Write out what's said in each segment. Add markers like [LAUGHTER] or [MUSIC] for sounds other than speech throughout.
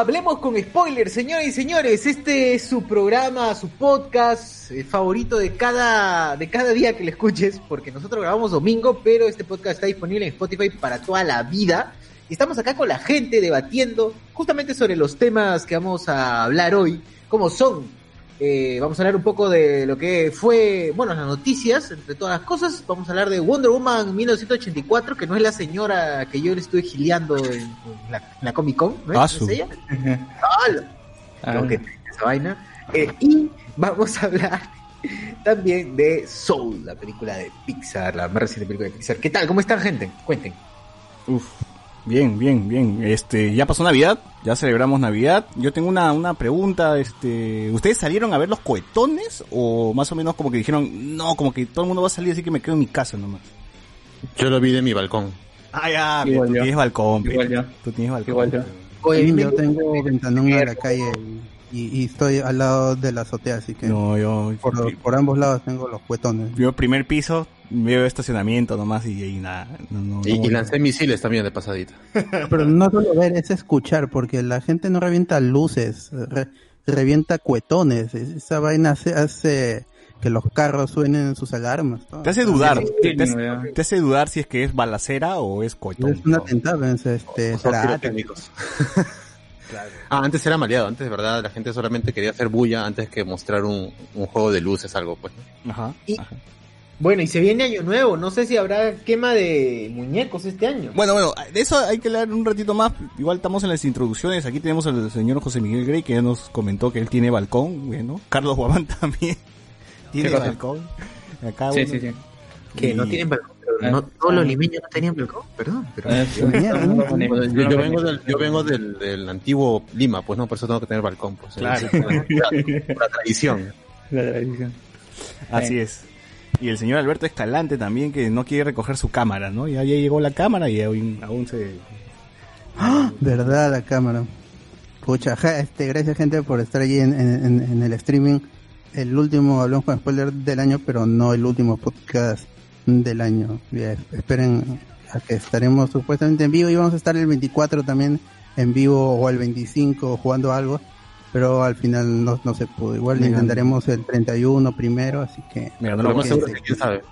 Hablemos con Spoilers, señores y señores. Este es su programa, su podcast eh, favorito de cada, de cada día que le escuches, porque nosotros grabamos domingo, pero este podcast está disponible en Spotify para toda la vida. Estamos acá con la gente debatiendo justamente sobre los temas que vamos a hablar hoy, como son eh, vamos a hablar un poco de lo que fue, bueno, las noticias, entre todas las cosas. Vamos a hablar de Wonder Woman 1984, que no es la señora que yo le estuve gileando en, la, Comic Con, ¿no es, ah, ella? [LAUGHS] Ah, que esa vaina. Eh, y vamos a hablar también de Soul, la película de Pixar, la más reciente película de Pixar. ¿Qué tal? ¿Cómo están, gente? Cuenten. Uf, Bien, bien, bien. Este, ya pasó Navidad, ya celebramos Navidad. Yo tengo una, una pregunta, este, ¿ustedes salieron a ver los cohetones o más o menos como que dijeron, no, como que todo el mundo va a salir así que me quedo en mi casa nomás? Yo lo vi de mi balcón. Ah, ya, tú tienes balcón, Igual Tú tienes balcón. Igual yo. Oye, yo tengo ventanón a la calle y, estoy al lado de la azotea, así que no, yo, por, ambos lados tengo los cuetones. Yo primer piso, veo estacionamiento nomás y, y nada. y, lancé misiles también de pasadita. [LAUGHS] Pero no solo ver, es escuchar, porque la gente no revienta luces, revienta cuetones. Esa vaina hace, hace que los carros suenen sus alarmas. Te hace dudar, te, hace, dudar si es que es balacera o es cohetón. Es un atentado, este, [LAUGHS] Ah, antes era maleado, antes de verdad la gente solamente quería hacer bulla antes que mostrar un, juego de luces, algo pues. Ajá, Bueno, y se viene año nuevo, no sé si habrá quema de muñecos este año. Bueno, bueno, de eso hay que hablar un ratito más, igual estamos en las introducciones, aquí tenemos al señor José Miguel Grey que ya nos comentó que él tiene balcón, bueno, Carlos Guamán [LAUGHS] también tiene balcón. Acá sí, sí, sí. Que no tienen balcón no, todos los limeños no tenían balcón, perdón. Pero... Yo, vengo, del, yo vengo del, del, antiguo Lima, pues no, por eso tengo que tener balcón. Pues, claro. la, tradición. [LAUGHS] La tradición. Así es. Y el señor Alberto Escalante también, que no quiere recoger su cámara, ¿no? Ya, ya llegó la cámara y aún, aún se... ¡Ah! ¿Verdad la cámara? Pucha, este, gracias gente por estar allí en, en, en el streaming. El último hablamos con spoiler del año, pero no el último podcast del año. esperen a que estaremos supuestamente en vivo y vamos a estar el 24 también en vivo o el 25 jugando algo, pero al final no, no se pudo. Igual intentaremos el 31 primero, así que... Mira, no lo más seguro que quién sabe.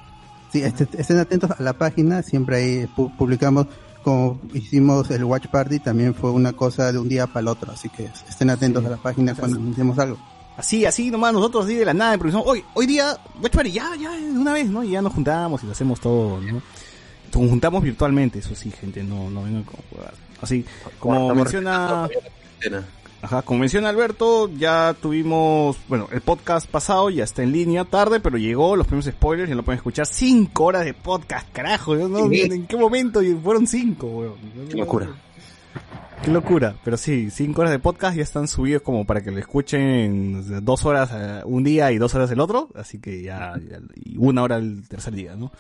Sí, este, estén atentos a la página, siempre ahí publicamos como hicimos el Watch Party, también fue una cosa de un día para el otro, así que estén atentos a la página cuando anunciemos algo. Así, así nomás nosotros así de la nada improvisamos. Hoy, hoy día, ya, ya, de una vez, ¿no? Y ya nos juntamos y lo hacemos todo, ¿no? Nos juntamos virtualmente, eso sí, gente, no, no vengan como Así, como menciona... Ajá, como menciona Alberto, ya tuvimos, bueno, el podcast pasado ya está en línea tarde, pero llegó los primeros spoilers, y lo pueden escuchar cinco horas de podcast, carajo, ¿no? ¿En qué momento? Y fueron cinco, weón. Qué locura. Qué locura, pero sí, cinco horas de podcast ya están subidos como para que lo escuchen dos horas eh, un día y dos horas el otro, así que ya, ya y una hora el tercer día, ¿no?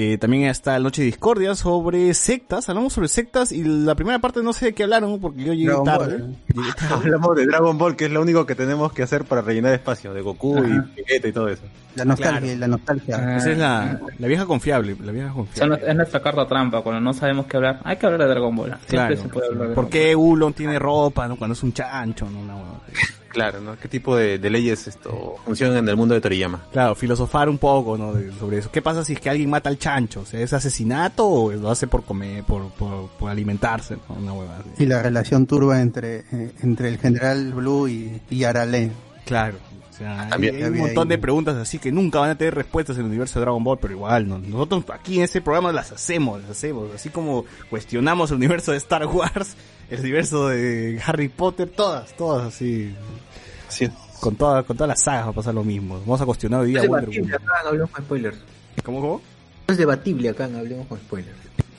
Eh, también está Noche de Discordia sobre sectas. Hablamos sobre sectas y la primera parte no sé de qué hablaron porque yo llegué tarde. [LAUGHS] Hablamos de Dragon Ball, que es lo único que tenemos que hacer para rellenar espacio, de Goku y Vegeta y todo eso. La nostalgia, la nostalgia. Ah. Esa es la, la, vieja confiable, la vieja confiable. es nuestra carta trampa, cuando no sabemos qué hablar. Hay que hablar de Dragon Ball. Siempre se puede hablar de ¿Por qué Ulon tiene ropa ¿no? cuando es un chancho? ¿no? Claro, ¿no? ¿Qué tipo de, leyes esto funcionan en el mundo de Toriyama? Claro, filosofar un poco, ¿no? sobre eso. ¿Qué pasa si es que alguien mata al chancho? ¿Es asesinato o lo hace por comer, por, por, alimentarse? Una hueva Y la relación turba entre, eh, entre el general Blue y, y Arale. Claro. O sea, hay, un montón de preguntas así que nunca van a tener respuestas en el universo de Dragon Ball, pero igual, ¿no? nosotros aquí en este programa las hacemos, las hacemos. Así como cuestionamos el universo de Star Wars, [LAUGHS] el universo de Harry Potter, todas, todas así. Con, toda, con todas las sagas va a pasar lo mismo. Vamos a cuestionar hoy día es debatible acá Hablemos con spoilers. ¿Cómo, cómo? Es debatible acá Hablemos con spoilers.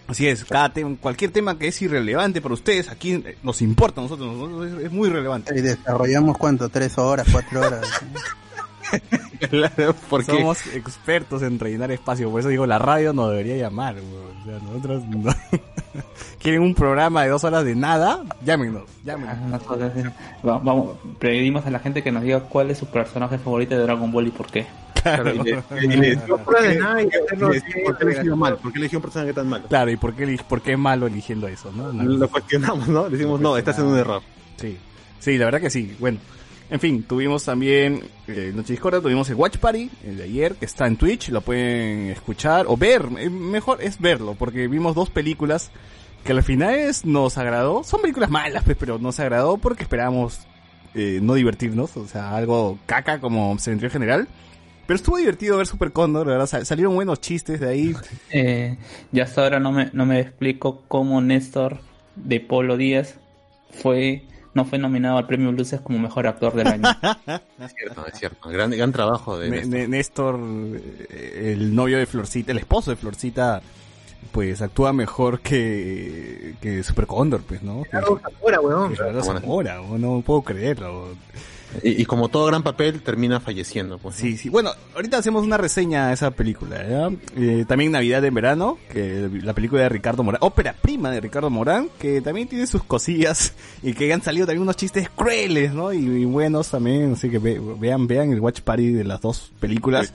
Así es, cada tema, cualquier tema que es irrelevante para ustedes, aquí nos importa a nosotros, es, muy relevante. Y desarrollamos cuánto, tres horas, cuatro horas. [LAUGHS] claro, porque somos expertos en rellenar espacio, por eso digo, la radio no debería llamar, o sea, nosotros [LAUGHS] quieren un programa de dos horas de nada, llámenos, llámenos. Ah, vamos, pedimos a la gente que nos diga cuál es su personaje favorito de Dragon Ball y por qué. Claro, y le, [LAUGHS] le No ¿por qué- hacerlo le decimos, ¿por qué siempre, eligió mal? ¿Por qué eligió un personaje tan malo? Claro, ¿y por qué, por qué es malo eligiendo eso, no? No. Lo cuestionamos, ¿no? Le decimos, no, estás haciendo un error. Sí, sí, la verdad que sí. Bueno, en fin, tuvimos también eh, Noche Discordia, tuvimos el Watch Party, el de ayer, que está en Twitch, lo pueden escuchar o ver. eh, mejor es verlo, porque vimos dos películas que al final es- nos agradó. Son películas malas, pues, pero nos agradó porque esperábamos eh, no divertirnos, o sea, algo caca como Cementerio General. Pero estuvo divertido ver Super Condor, verdad, sal- salieron buenos chistes de ahí. [LAUGHS] Eh, ya hasta ahora no me, no me explico cómo Néstor de Polo Díaz fue no fue nominado al premio Luces como mejor actor del año. [LAUGHS] Es cierto, es cierto. Gran, gran trabajo de Ne- Néstor. Eh, el novio de Florcita, el esposo de Florcita, pues actúa mejor que, que Super Cóndor, pues, ¿no? Gerardo Zamora, weón. Bueno. Zamora, no puedo creerlo. Y, y como todo gran papel, termina falleciendo. Pues, ¿no? Sí, sí. Bueno, ahorita hacemos una reseña de esa película, ¿ya? Eh, también Navidad en Verano, que la película de Ricardo Morán, ópera prima de Ricardo Morán, que también tiene sus cosillas [LAUGHS] y que han salido también unos chistes crueles, ¿no? Y, y buenos también, así que ve- vean, vean el watch party de las dos películas.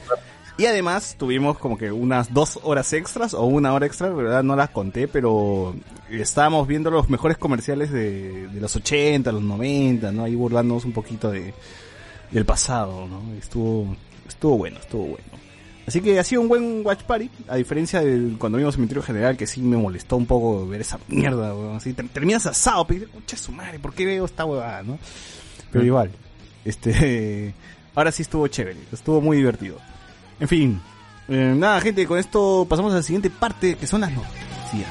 Y además tuvimos como que unas dos horas extras o una hora extra, de verdad no las conté, pero estábamos viendo los mejores comerciales de, de los 80, los 90, ¿no? Ahí burlándonos un poquito de, del pasado, ¿no? Estuvo, estuvo bueno, estuvo bueno. Así que ha sido un buen watch party, a diferencia de cuando vimos Cementerio General, que sí me molestó un poco ver esa mierda, weón. Así, ter- terminas asado, pero dices, "Concha su madre, ¿por qué veo esta huevada, no? Pero igual, este, [LAUGHS] ahora sí estuvo chévere, estuvo muy divertido. En fin, eh, nada, gente, con esto pasamos a la siguiente parte, que son las noticias.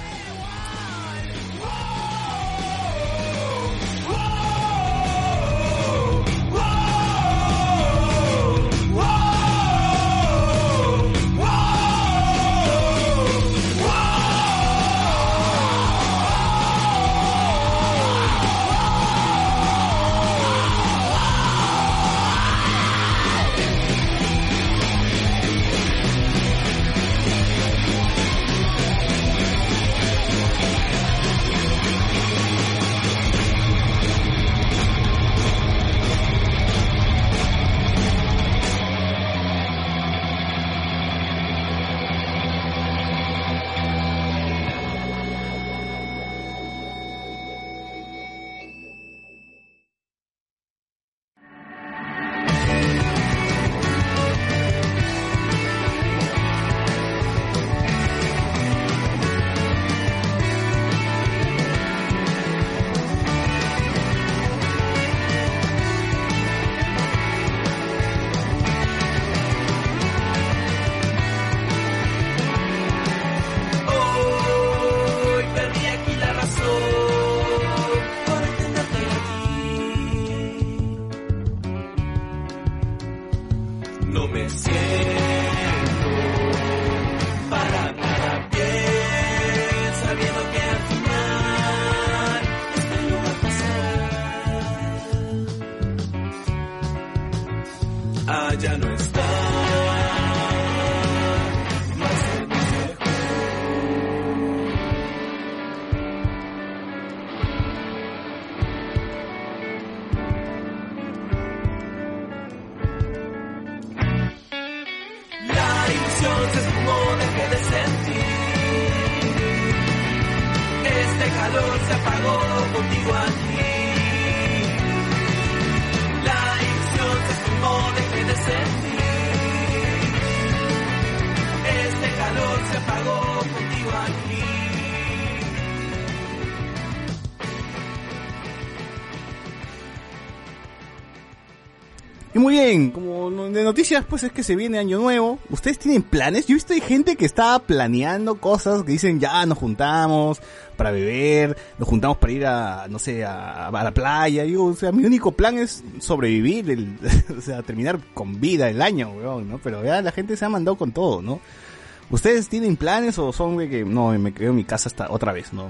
Pues es que se viene año nuevo. ¿Ustedes tienen planes? Yo he visto gente que está planeando cosas que dicen, ya nos juntamos para beber, nos juntamos para ir a, no sé, a, la playa. Digo, o sea, mi único plan es sobrevivir, [LAUGHS] o sea, terminar con vida el año, weón, ¿no? Pero ya la gente se ha mandado con todo, ¿no? ¿Ustedes tienen planes o son de que, no, me quedo en mi casa hasta otra vez, ¿no?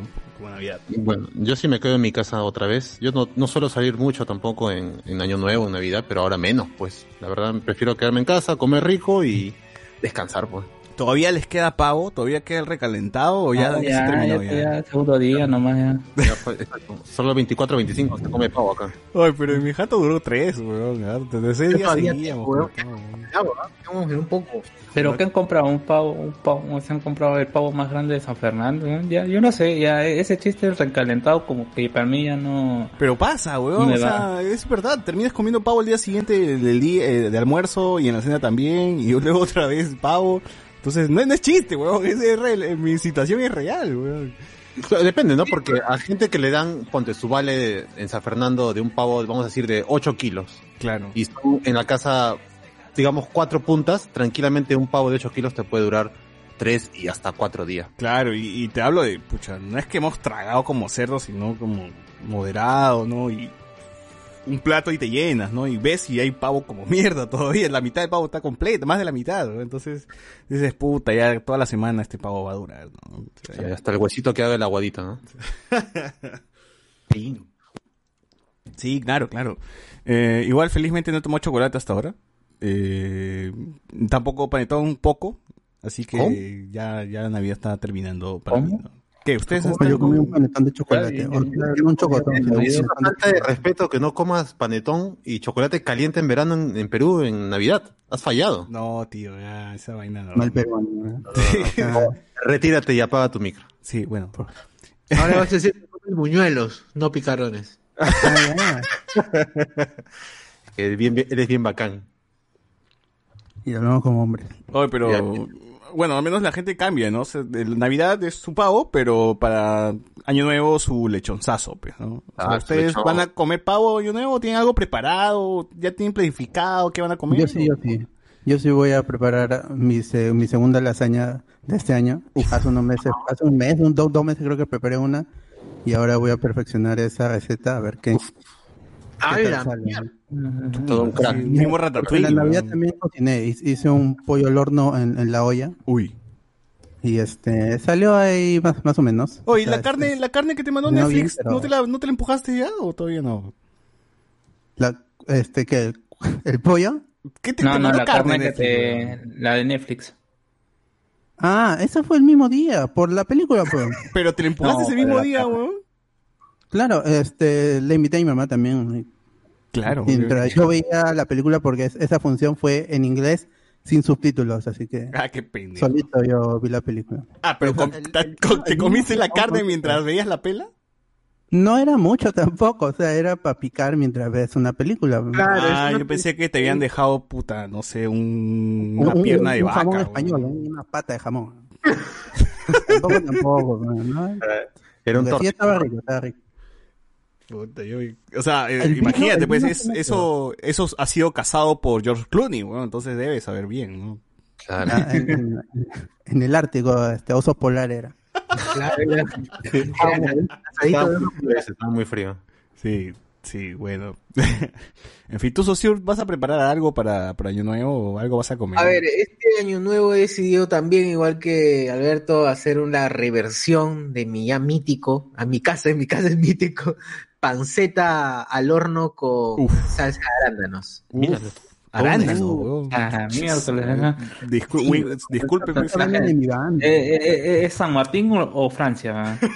Bueno, yo sí me quedo en mi casa otra vez. Yo no, no suelo salir mucho tampoco en, en Año Nuevo, en Navidad, pero ahora menos, pues. La verdad, prefiero quedarme en casa, comer rico y descansar, pues. ¿Todavía les queda pavo? ¿Todavía queda el recalentado o ya, Ah, ya se terminó ya, ya? ya, segundo día nomás ya. Ya fue. Solo 24, 25 se come pavo acá. Ay, pero en mi jato duró tres, weón. ya, Desde ese día todavía seguíamos. en un poco. Pero que han comprado un pavo, un pavo, se han comprado el pavo más grande de San Fernando, ¿no? ya, yo no sé, ya ese chiste del recalentado como que para mí ya no, Pero pasa, weón. O sea, es verdad. Terminas comiendo pavo el día siguiente del día eh, de almuerzo y en la cena también. Y [LAUGHS] luego otra vez pavo. Entonces, no, no es chiste, weón. Es, es real, eh, mi situación es real, weón. Depende, ¿no? Porque a gente que le dan, ponte su vale en San Fernando de un pavo, vamos a decir, de 8 kilos. Claro. Y son en la casa, digamos, cuatro puntas, tranquilamente un pavo de 8 kilos te puede durar 3 y hasta 4 días. Claro, y, y te hablo de, pucha, no es que hemos tragado como cerdos, sino como moderado, ¿no? Y un plato y te llenas, ¿no? Y ves y hay pavo como [LAUGHS] mierda todavía, la mitad del pavo está completa, más de la mitad, ¿no? Entonces dices, puta, ya toda la semana este pavo va a durar, ¿no? O sea, Y hasta el huesito que haga el aguadito, ¿no? Sí, claro, claro. Eh, igual felizmente no tomo chocolate hasta ahora. Eh, tampoco panetón un poco. Así que ¿Cómo? ya, ya la Navidad está terminando para ¿Cómo? mí. ¿no? ¿Qué? ¿Ustedes Yo están comí un panetón de chocolate. Un chocotón. sino Es un una falta de respeto que no comas panetón y chocolate caliente en verano en, en Perú en Navidad. Has fallado. No, tío, ya, esa vaina no. Mal peruano. ¿no? Ah, [LAUGHS] Retírate y apaga tu micro. Sí, bueno. Ahora vas a decir que comes [LAUGHS] buñuelos, no picarones. Que [LAUGHS] bien, bien- eres bien bacán. Y hablamos como hombres. Oye, pero Ya. Bueno, al menos la gente cambia, ¿no? O sea, el Navidad es su pavo, pero para Año Nuevo su lechonzazo, pues, ¿no? O sea, Ah, ¿Ustedes lechón. van a comer pavo Año Nuevo? ¿Tienen algo preparado? ¿Ya tienen planificado qué van a comer? Yo sí, yo sí. Yo sí voy a preparar mi, se- mi segunda lasaña de este año. Hace unos meses, hace un mes, un, dos, dos meses creo que preparé una. Y ahora voy a perfeccionar esa receta a ver qué, qué ¡A tal la sale. mierda! Todo un crack. Sí, mismo ratatouille. la Navidad también cociné, hice hice un pollo al horno en, en la olla Uy. y este salió ahí más, más o menos. Oye, la carne, la carne que te mandó no bien, Netflix, pero- ¿no, te la, ¿no te la empujaste ya o todavía no? la, este que el, el pollo. ¿Qué te, No, te no, mandó la carne que te, la de Netflix. Ah, ese fue el mismo día por la película, pues. [LAUGHS] Pero te la empujaste No, ese mismo pero la día, weón. Claro, este le invité a mi mamá también. Claro. Mientras yo veía la película porque es- esa función fue en inglés sin subtítulos, así que Ah, qué pendejo. solito yo vi la película. Ah, pero El- el- ¿te comiste la carne mientras veías la pela? No era mucho tampoco, o sea, era para picar mientras ves una película. Claro, ah, una yo pensé que te habían dejado, puta, no sé, un, Un- una un- pierna de un vaca. jamón español, una pata de jamón. [LAUGHS] tampoco, tampoco, ¿no? [LAUGHS] Era un sí estaba rico, estaba rico. Puta, yo- o sea, eh, El imagínate, pues es- eso, eso ha sido casado por George Clooney, bueno, entonces debe saber bien, ¿no? Claro. Ah, en, en- en el Ártico, este oso polar era. Claro, Estaba estaba muy frío. Sí, sí, bueno. [LAUGHS] en fin, ¿tú, Socio, vas a preparar algo para, para Año Nuevo o algo vas a comer? A ver, este año nuevo he decidido también, igual que Alberto, hacer una reversión de mi ya mítico, a mi casa, en mi casa es mítico, panceta al horno con Uf. salsa de arándanos. Uf, Uh. Discul- Sí. disculpe, Estaba hablando de mi banda. Eh, eh, eh, ¿Es San Martín o, o Francia? [LAUGHS]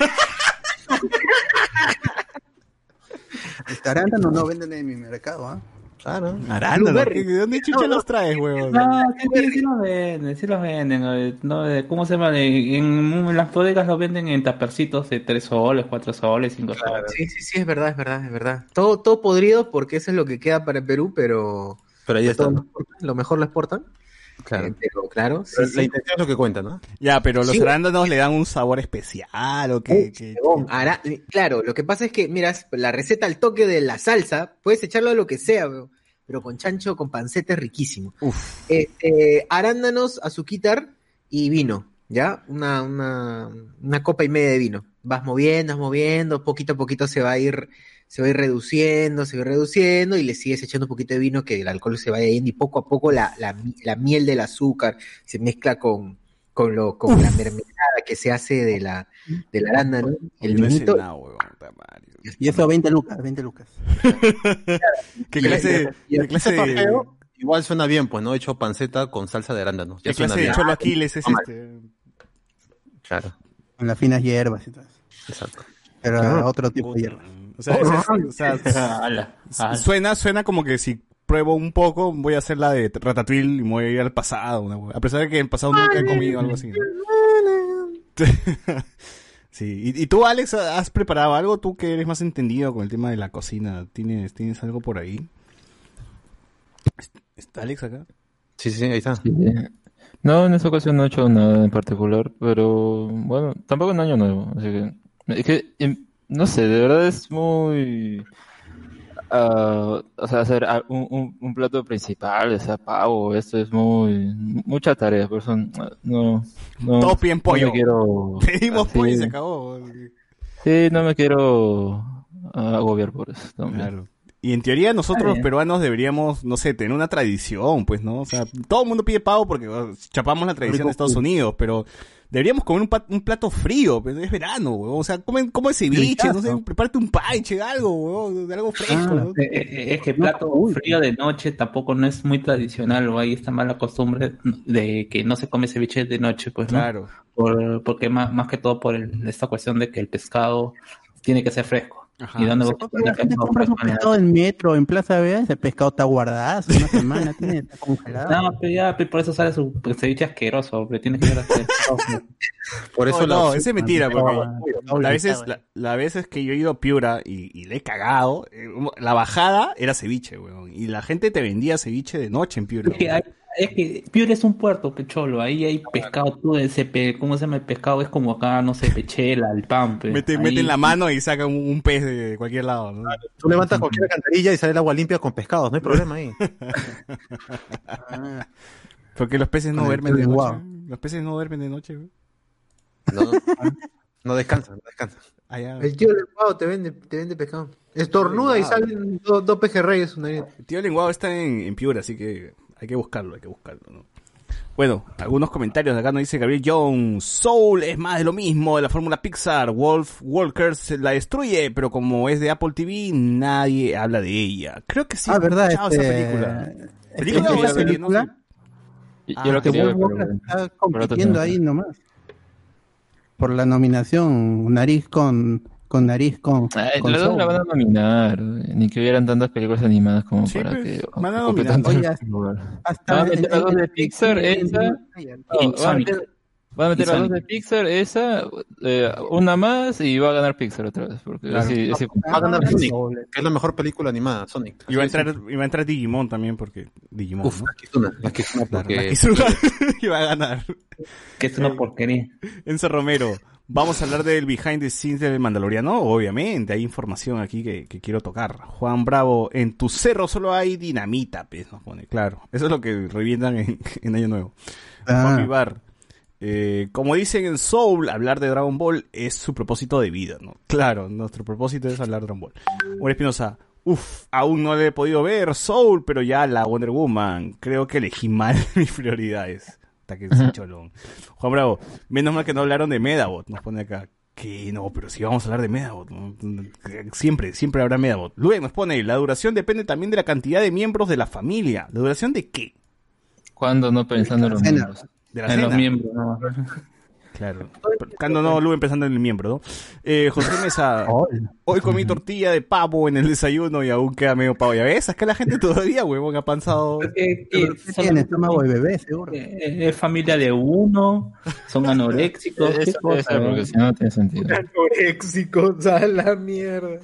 Este arándano no venden en mi mercado, ¿ah? Claro. arándanos, Blueberry. ¿qué- ¿de dónde chucha los traes, weón? No, sí, sí, los venden, sí los venden. eh, No, eh, ¿Cómo se llama? En, en las bodegas los venden en tapercitos de 3 soles, 4 soles, 5 soles. Sí, sí, sí, es verdad, es verdad, es verdad. Todo, todo podrido porque eso es lo que queda para Perú, pero Pero ahí está. todo lo, mejor lo exportan. Claro. Eh, pero claro, sí, Pero sí. La intención es lo que cuenta, ¿no? Ya, pero los Sí. arándanos le dan un sabor especial o que... Huevón, ara- Claro, lo que pasa es que, miras, la receta al toque de la salsa, puedes echarlo a lo que sea, weón, pero con chancho, con panceta es riquísimo. Uf, Este, arándanos, azuquitar y vino, ¿ya? Una, una, una copa y media de vino. Vas moviendo, vas moviendo, poquito a poquito se va a ir, se va a ir reduciendo, se va a ir reduciendo y le sigues echando un poquito de vino que el alcohol se vaya yendo y poco a poco la, la, la miel del azúcar se mezcla con, con lo, con la mermelada que se hace de la, del arándano, el no vinito. madre. Y eso 20 lucas, 20 lucas. [LAUGHS] ¿Qué Y- clase, y- clase igual suena bien, pues, ¿no? Hecho panceta con salsa de arándanos. Ya ¿Qué suena clase de cholo Aquiles es este? Claro, Con las finas hierbas y todo eso. exacto. Pero Claro. otro tipo de hierbas. O sea, o sea, [LAUGHS] Ala, ala. suena, suena como que si pruebo un poco, voy a hacer la de Ratatouille y me voy a ir al pasado. una a pesar de que en el pasado nunca he comido algo así. ¿no? [LAUGHS] Sí, ¿Y, y tú, Alex, has preparado algo? Tú que eres más entendido con el tema de la cocina, ¿tienes, ¿tienes algo por ahí? ¿Está Alex acá? Sí, sí, ahí está. Sí, sí. No, en esta ocasión no he hecho nada en particular, pero bueno, tampoco en año nuevo, así que es que em, no sé, de verdad es muy ah, o sea, hacer un, un, un plato principal, o sea, pavo, esto es muy mucha tarea, por eso ah, no no Todos piden no pollo. me quiero [LAUGHS] Pedimos pollo y se acabó. sí, no me quiero ah, agobiar por eso también. Claro. Y en teoría nosotros los peruanos deberíamos, no sé, tener una tradición, pues, ¿no? O sea, todo el mundo pide pavo porque bueno, chapamos la tradición de Estados Unidos, pero deberíamos comer un, plato frío, pues, es verano, weón. O sea, come, come ceviche, no sé, prepárate un paiche, algo, weón, de algo fresco, Ah, ¿no? Es que plato frío de noche tampoco no es muy tradicional, o hay esta mala costumbre de que no se come ceviche de noche, pues, ¿no? Claro. Por, porque más, más que todo por el- esta cuestión de que el pescado tiene que ser fresco. Ajá. ¿Y dónde vos La gente pescado compra en metro, en Plaza Vea, ese pescado está guardado hace una semana, tiene está congelado. No, pero ya, pero por eso sale su ceviche asqueroso, pero tiene que así. Por eso No, la no, ese es mentira, porque Doble la veces, la, la veces que yo he ido a Piura y, y le he cagado, eh, la bajada era ceviche, weón. Y la gente te vendía ceviche de noche en Piura. Es que, Piura es un puerto, pecholo. Ahí hay pescado, tú, ese pe- ¿cómo se llama el pescado? Es como acá, no sé, pechela, el. Mete, Ahí- meten la mano y sacan un, un pez de cualquier lado, ¿no? Tú levantas cualquier alcantarilla y sale el agua limpia con pescados, no hay problema ahí. Ah, [LAUGHS] Porque los peces no Con duermen de noche. Los peces no duermen de noche, güey. No, no descansa, [LAUGHS] no descansa. Allá. El tío lenguado te vende, te vende pescado. Estornuda y salen dos, dos pejerreyes. Una... El tío lenguado está en, en Piura, así que hay que buscarlo, hay que buscarlo, ¿no? Bueno, algunos comentarios de acá nos dice Gabriel Jones. Soul es más de lo mismo de la fórmula Pixar. Wolf Walkers la destruye, pero como es de Apple TV, nadie habla de ella. Creo que sí. Ah, verdad, este, esa película. este, ¿Película o serie? No película, sé. Yo, Ah, yo lo que Wolf pero Walker está compitiendo ahí nomás. Por la nominación, nariz con, con nariz con, Ay, con los dos la van a nominar, ni que hubieran tantas películas animadas como Sí, para pues, que van a nominar. Oye, lugar. Hasta Van a meter las dos de Pixar, esa. Y van, a meter, a Y dos de Pixar, esa, eh, una más y va a ganar Pixar otra vez. Porque Claro. así- así- Va a ganar Ah, Sonic, que es la mejor película animada, Sonic. Y va a entrar, y va a entrar Digimon también, porque Digimon, Uf, ¿no? la Kizuna, la Kizuna, porque la Kizuna [LAUGHS] iba a ganar. Que es una porquería. Enzo Romero, vamos a hablar del behind the scenes del Mandaloriano, obviamente, hay información aquí que, que quiero tocar. Juan Bravo, en tu cerro solo hay dinamita, pues, nos pone, claro. Eso es lo que revientan en, [LAUGHS] en Año Nuevo. Ah. Juan Vivar, eh, como dicen en Soul, hablar de Dragon Ball es su propósito de vida, ¿no? Claro, nuestro propósito es hablar de Dragon Ball. Juan Espinosa, uff, aún no le he podido ver Soul, pero ya la Wonder Woman. Creo que elegí mal [LAUGHS] mis prioridades. Hasta que se cholón. Juan Bravo, menos mal que no hablaron de Medabot, nos pone acá. Que no, pero si vamos a hablar de Medabot. Siempre, siempre habrá Medabot. Luego nos pone, la duración depende también de la cantidad de miembros de la familia. ¿La duración de qué? ¿Cuándo no pensando en los miembros? De la En los miembros, ¿no? Claro. Cuando no, Lu empezando en el miembro, ¿no? Eh, José Mesa, [LAUGHS] hoy comí tortilla de pavo en el desayuno y aún queda medio pavo. Ya ves, es que la gente todavía, huevón, ha que ¿Qué tiene? solamente- Estómago de bebé, seguro. Eh, Es familia de uno, son anoréxicos. ¿qué Eso, cosa, eso, porque eh? si no, no tiene sentido. Anoréxicos, a la mierda.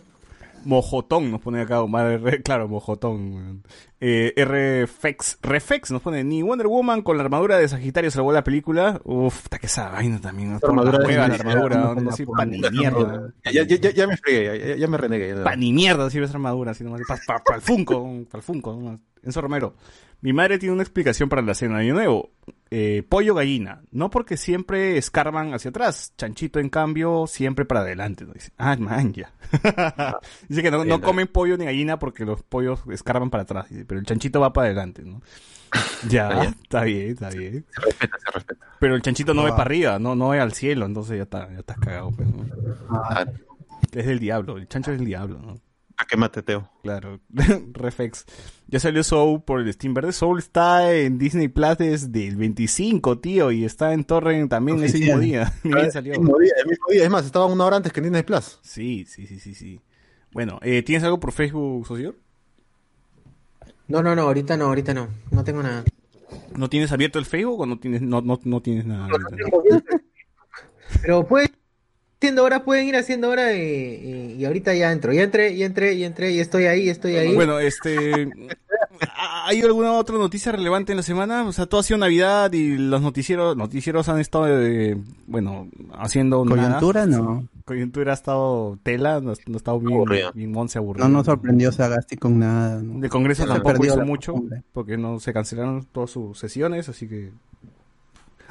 Mojotón nos pone acá, Omar [LAUGHS] claro, mojotón. Eh, RFX, Reflex nos pone, ni Wonder Woman con la armadura de Sagitario salvó la película. Uf, está que esa vaina también. la armadura de juega la armadura, no no se sirve la pa' ni pone. mierda. ya, ya, ya, me fregué, ya, ya me renegué. ya. Pa' ni mierda sirve esa armadura, así nomás. Para el Funko, para el Funko. nomás. Enzo Romero. Mi madre tiene una explicación para la cena de Año Nuevo. Eh, pollo gallina. No porque siempre escarban hacia atrás. Chanchito, en cambio, siempre para adelante. ¿no? Dice, ah, man, ya. [LAUGHS] Dice que no, no comen pollo ni gallina porque los pollos escarban para atrás. Dice, pero el chanchito va para adelante, ¿no? Ya, [LAUGHS] Ah, está bien, está bien. Se respeta, se respeta. Pero el chanchito no Ah. ve para arriba, no, no ve al cielo, entonces ya está, ya estás cagado. pues, ¿no? Ah, Es del diablo, el chancho es del diablo, ¿no? Que mate, Teo. Claro, [LAUGHS] Reflex. Ya salió Soul por el Steam Verde. Soul está en Disney Plus desde el 25, tío, y está en Torrent también ese mismo día. [LAUGHS] Ni bien salió. El mismo día, el mismo día. Es más, estaba una hora antes que en Disney Plus. Sí, sí, sí, sí, sí. Bueno, eh, ¿tienes algo por Facebook, socio? No, no, no, ahorita no, ahorita no. No tengo nada. ¿No tienes abierto el Facebook o no tienes, no, no, no tienes nada? abierto? Pero pues, haciendo hora, pueden ir haciendo hora y, y- y ahorita ya entro. Ya entré, ya entré, ya entré, y estoy ahí, estoy ahí. Bueno, este. ¿Hay alguna otra noticia relevante en la semana? O sea, todo ha sido Navidad y los noticieros, noticieros han estado, eh, bueno, haciendo nada. Coyuntura no. Coyuntura ha estado tela, no, no ha estado bien, bien monse aburrido. No nos sorprendió Sagasti con nada. ¿no? De Congreso Se tampoco perdió hizo mucho, porque no se cancelaron todas sus sesiones, así que...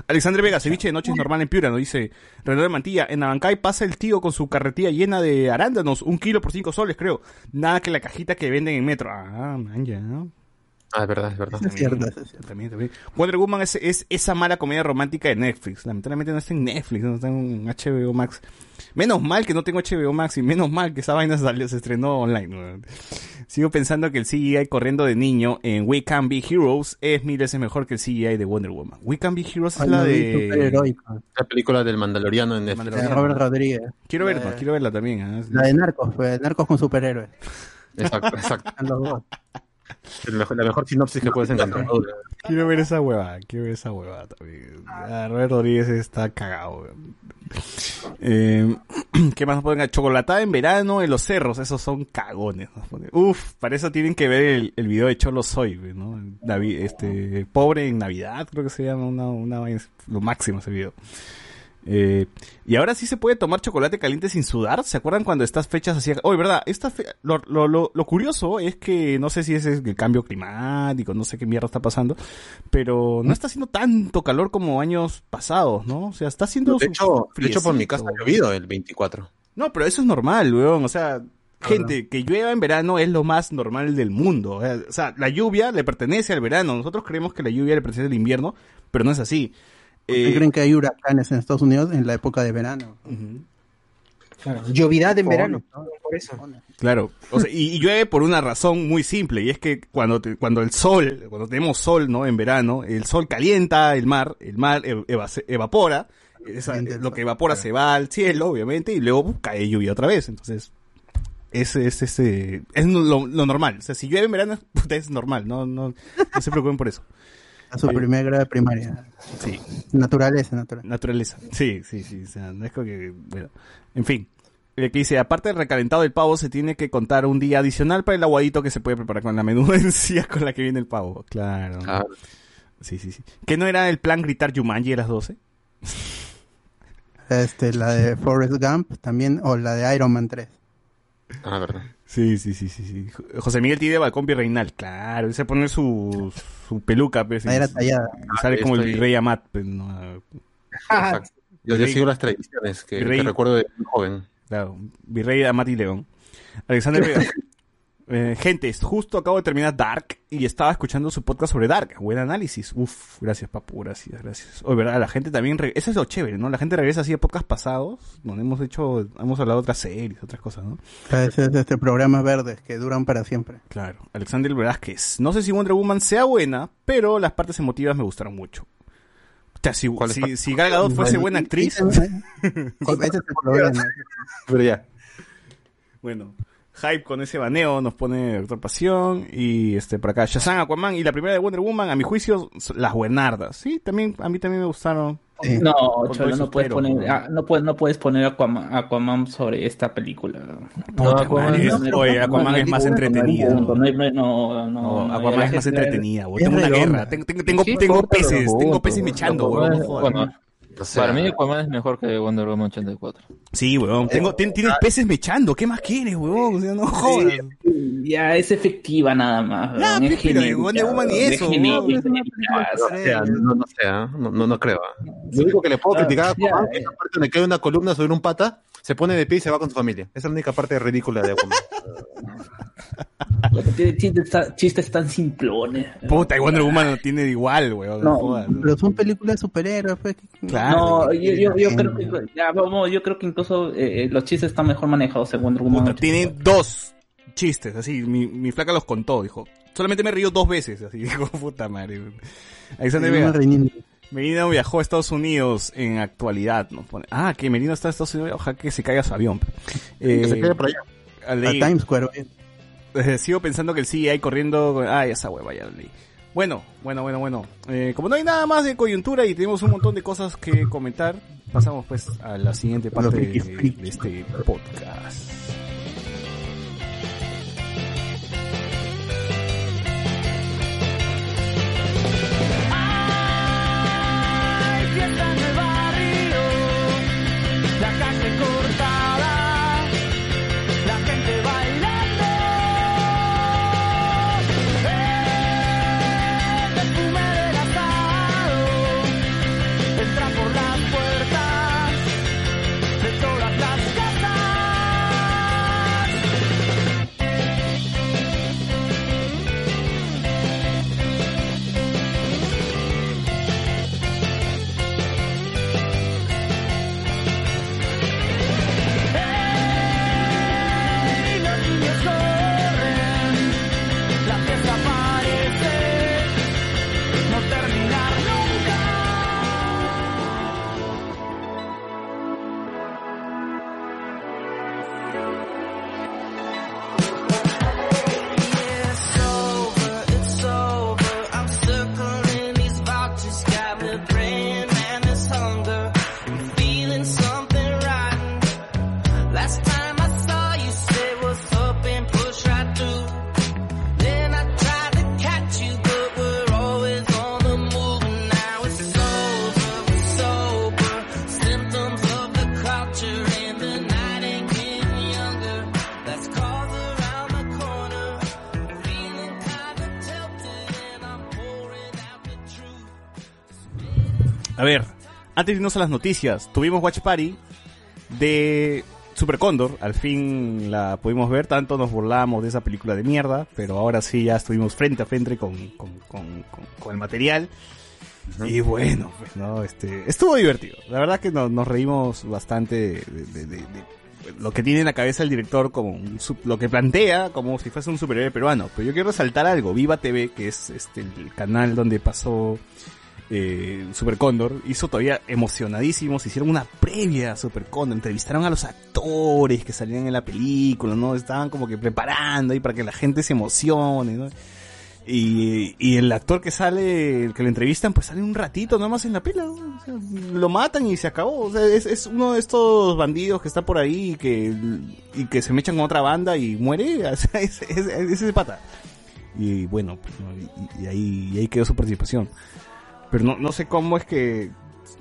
Alexandre Vega, ceviche de noche es normal en Piura, nos dice Renato de Mantilla, en Abancay pasa el tío con su carretilla llena de arándanos, un kilo por cinco soles, creo. Nada que la cajita que venden en metro. Ah, man, ya. Ah, es verdad, es verdad. Eso es cierto, eso es cierto. También, también. Wonder Woman es, es esa mala comedia romántica de Netflix. Lamentablemente no está en Netflix, no está en HBO Max. Menos mal que no tengo HBO Max y menos mal que esa vaina salió, se estrenó online. Sigo pensando que el CGI corriendo de niño en We Can Be Heroes es mil veces mejor que el CGI de Wonder Woman. We Can Be Heroes es Ay, la de... La película del Mandaloriano en Netflix. De. Robert Rodríguez. Quiero verla, La- quiero verla también. ¿ah? La de Narcos, pues, Narcos con superhéroes. Exacto, exacto. [LAUGHS] La mejor sinopsis que puedes encontrar. Quiero ver esa hueva, quiero ver esa hueva también. Ah, Robert Rodríguez está cagado. Eh, [CLEARS THROAT] ¿Qué más nos ponen? Chocolatada en verano en los cerros, esos son cagones. Uf, para eso tienen que ver el, el video de Cholo Soy, ¿no? David, este, pobre en Navidad, creo que se llama una, una lo máximo ese video. Eh, y ahora sí se puede tomar chocolate caliente sin sudar. ¿Se acuerdan cuando estas fechas hacían... Oye, ¿verdad? Esta fe- lo, lo, lo, lo curioso es que no sé si ese es el cambio climático, no sé qué mierda está pasando, pero no está haciendo tanto calor como años pasados, ¿no? O sea, está haciendo... De hecho, de hecho, por mi casa ha llovido el 24. No, pero eso es normal, weón. O sea, gente, que llueva en verano es lo más normal del mundo. O sea, la lluvia le pertenece al verano. Nosotros creemos que la lluvia le pertenece al invierno, pero no es así. ¿Por qué Eh, creen que hay huracanes en Estados Unidos en la época de verano? ujú. Claro, llovidad en verano. ¿no? Por eso. Claro, o sea, y, y llueve por una razón muy simple, y es que cuando te- cuando el sol, cuando tenemos sol, ¿no? En verano, el sol calienta el mar, el mar eva- se- evapora, esa- lo que evapora se va al cielo, obviamente, y luego uh, cae lluvia otra vez, entonces ese es ese es lo, lo normal, o sea, si llueve en verano, [LAUGHS] es normal, no no no se preocupen por eso. A su primer grado de primaria. Sí, Naturaleza, naturaleza. naturaleza. Sí, sí, sí, o sea, no es como que bueno, en fin. El que dice, aparte del recalentado del pavo, se tiene que contar un día adicional para el aguadito que se puede preparar con la menuda encía [LAUGHS] con la que viene el pavo. Claro. Ah, Sí, sí, sí. ¿Que no era el plan gritar Jumanji a las 12? Este, la de Forrest Gump también, o la de Iron Man 3. ah, verdad. Sí, sí, sí, sí, sí. Jo- José Miguel tiene balcón virreinal. Claro, él se pone su, su peluca, pues, y- era tallada. y sale como el Estoy- virrey Amat, pues, ¿no? Exacto. Yo, yo Rey- sigo las tradiciones que, recuerdo de muy joven. Claro, virrey Amat y León. Alexander Vega. [LAUGHS] Eh, gente, justo acabo de terminar Dark y estaba escuchando su podcast sobre Dark. Buen análisis. Uf, gracias, papu, gracias, gracias. Oye, verdad, la gente también... re- Eso es lo chévere, ¿no? La gente regresa así a podcast pasados, donde hemos hecho... Hemos hablado de otras series, otras cosas, ¿no? Ese es este programas verdes que duran para siempre. Claro. Alexander Velázquez. No sé si Wonder Woman sea buena, pero las partes emotivas me gustaron mucho. O sea, si, ¿Cuáles si, si Gal Gadot fuese buena actriz... Pero ya. Bueno, hype con ese baneo nos pone Doctor Pasión y este por acá Shazam, Aquaman y la primera de Wonder Woman, a mi juicio, las buenardas. Sí, también a mí también me gustaron. Sí. No, Cholo, no puedes poner, ¿no? ah, no puedes, no puedes poner Aquaman, Aquaman sobre esta película. Puta Aquaman no, es- oye, Aquaman es más entretenida. No, no, no, no, No, no, Aquaman es más entretenida, Tengo una guerra, tengo, tengo, tengo, Sí, tengo peces, tengo peces mechando, O sea, para mí Aquaman es mejor que Wonder Woman 84. Sí, weón, tengo, tien- tienes peces mechando, ¿qué más quieres, weón? O sea, no jodas. Ya es efectiva nada más. Es pero genérica, Wonder Woman ni es eso, genérica, sea, no, no sé, ¿ah? no, no, no creo. ¿ah? Lo único que le puedo Ah, criticar a Aquaman eh. es la parte donde cae una columna sobre un pata, se pone de pie y se va con su familia. Esa es la única parte ridícula de Aquaman. Tiene chistes, tan- chistes tan simplones. Puta, y Wonder Woman no tiene igual, weón. No, jodas. Pero son películas de superhéroes. Pues. Claro. No, yo, yo, yo creo que ya, vamos, yo creo que incluso eh, eh, los chistes están mejor manejados en Wonder Woman. Puta, tienen dos, chistes, así, mi, mi flaca los contó, dijo. Solamente me río dos veces, así, [LAUGHS] dijo, puta madre. Alexander Sí, Vega. Merino viajó a Estados Unidos en actualidad, pone. Ah, que Merino está en Estados Unidos, ojalá que se caiga su avión. Que se Eh, quede por allá. A Times Square. eh, sigo pensando que el CGI corriendo. con- Ah, esa hueva, ya leí. Bueno, bueno, bueno, bueno. Eh, como no hay nada más de coyuntura y tenemos un montón de cosas que comentar, pasamos pues a la siguiente parte de este podcast. Antes de irnos a las noticias, tuvimos Watch Party de Super Cóndor, al fin la pudimos ver, tanto nos burlamos de esa película de mierda, pero ahora sí ya estuvimos frente a frente con, con, con- con- el material. Y bueno, pues no, este, estuvo divertido. La verdad que nos, nos reímos bastante de, de- de- de lo que tiene en la cabeza el director como un lo que plantea como si fuese un superhéroe peruano. Pero yo quiero resaltar algo, Viva TV, que es este el canal donde pasó eh, Super Cóndor, hizo todavía emocionadísimos, hicieron una previa a Super Cóndor, entrevistaron a los actores que salían en la película, ¿no? Estaban como que preparando ahí para que la gente se emocione, ¿no? Y, el actor que sale, el que lo entrevistan, pues sale un ratito nomás en la pila, ¿no? Lo matan y se acabó. O sea, es, uno de estos bandidos que está por ahí y que, y que se mechan con otra banda y muere. [LAUGHS] O es, es, pata. Y bueno, pues, y ahí quedó su participación. Pero no, no sé cómo es que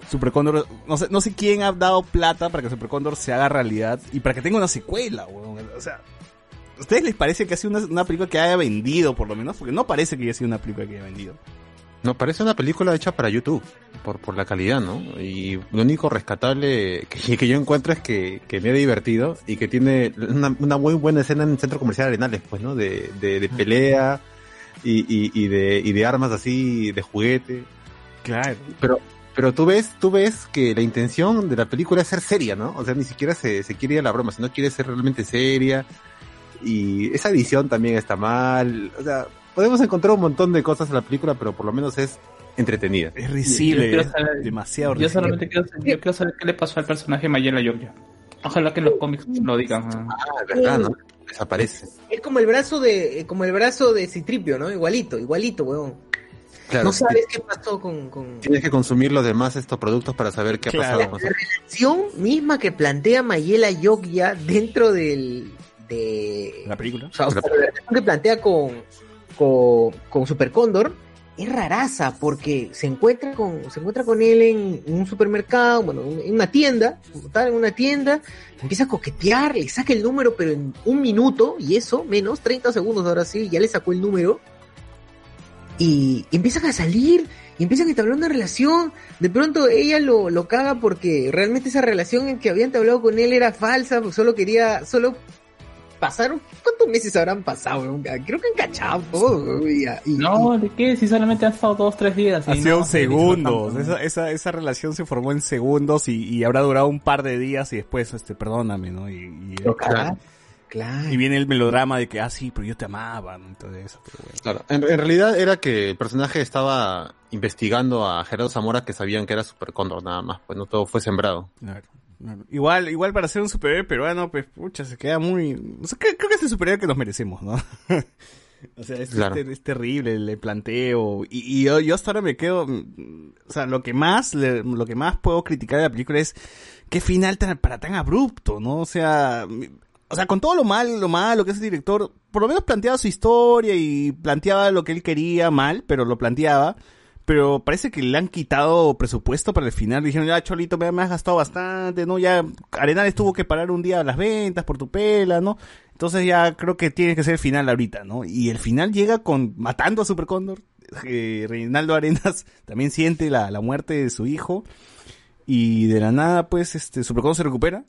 Super Cóndor, no sé, no sé quién ha dado plata para que Super Cóndor se haga realidad y para que tenga una secuela, weón. O sea, ¿a ustedes les parece que ha sido una, una película que haya vendido, por lo menos? Porque no parece que haya sido una película que haya vendido. No, parece una película hecha para YouTube, por, por la calidad, ¿no? Y lo único rescatable que, [LAUGHS] que yo encuentro es que, que me ha divertido y que tiene una, una muy buena escena en el centro comercial Arenales, pues, ¿no? De, de, de pelea y, y, y de, y de armas así, de juguete. Claro. Pero, pero tú ves, tú ves que la intención de la película es ser seria, ¿no? O sea, ni siquiera se, se quiere ir a la broma, sino quiere ser realmente seria. Y esa edición también está mal. O sea, podemos encontrar un montón de cosas en la película, pero por lo menos es entretenida. Es risible, Yo saber- demasiado Yo risible. solamente quiero, saber- yo quiero saber qué le pasó al personaje Mayela Georgia. Ojalá que en los cómics lo digan. ah. Es verdad, ¿no? Desaparece. Es como el brazo de, eh, como el brazo de Citripio, ¿no? Igualito, igualito, weón. Claro, no sabes qué pasó con, con Tienes que consumir los demás estos productos para saber qué ha Claro. pasado con la relación misma que plantea Mayela Yogya dentro del de La película. o sea, o sea, la relación que plantea con, con, con Super Cóndor es raraza porque se encuentra con se encuentra con él en un supermercado, bueno, en una tienda, como tal, en una tienda, empieza a coquetear, le saca el número, pero en un minuto, y eso, menos, 30 segundos ahora sí, ya le sacó el número, y empiezan a salir, y empiezan a entablar una relación, de pronto ella lo, lo caga porque realmente esa relación en que había entablado con él era falsa, pues solo quería, solo pasaron, ¿cuántos meses habrán pasado? Creo que han cachado todo, y, y- No, ¿de qué? Si solamente han estado dos, tres días. y Ha sido no, segundos. Esa, esa, esa relación se formó en segundos y, y habrá durado un par de días y después, este, perdóname, ¿no? Y, y-. Claro. Y viene el melodrama de que, ah, sí, pero yo te amaba, todo eso, pero bueno. Claro, en, en realidad era que el personaje estaba investigando a Gerardo Zamora que sabían que era Super Cóndor nada más, pues no todo fue sembrado. Claro, claro. Igual, igual para ser un superhéroe peruano, pues, pucha, se queda muy... o sea, creo, creo que es el superhéroe que nos merecemos, ¿no? [LAUGHS] o sea, es, Claro. es, es terrible el, planteo. Y, y yo, yo hasta ahora me quedo... mm, O sea, lo que más, lo que más puedo criticar de la película es qué final tan, para tan abrupto, ¿no? O sea... O sea, con todo lo mal, lo malo que es el director, por lo menos planteaba su historia y planteaba lo que él quería mal, pero lo planteaba. Pero parece que le han quitado presupuesto para el final. Dijeron, ya, Cholito, me, me has gastado bastante, ¿no? Ya, Arenales tuvo que parar un día las ventas por tu pela, ¿no? Entonces ya creo que tiene que ser el final ahorita, ¿no? Y el final llega con matando a Super Cóndor. Eh, Reinaldo Arenas [LAUGHS] también siente la, la muerte de su hijo. Y de la nada, pues, este, Super Cóndor se recupera,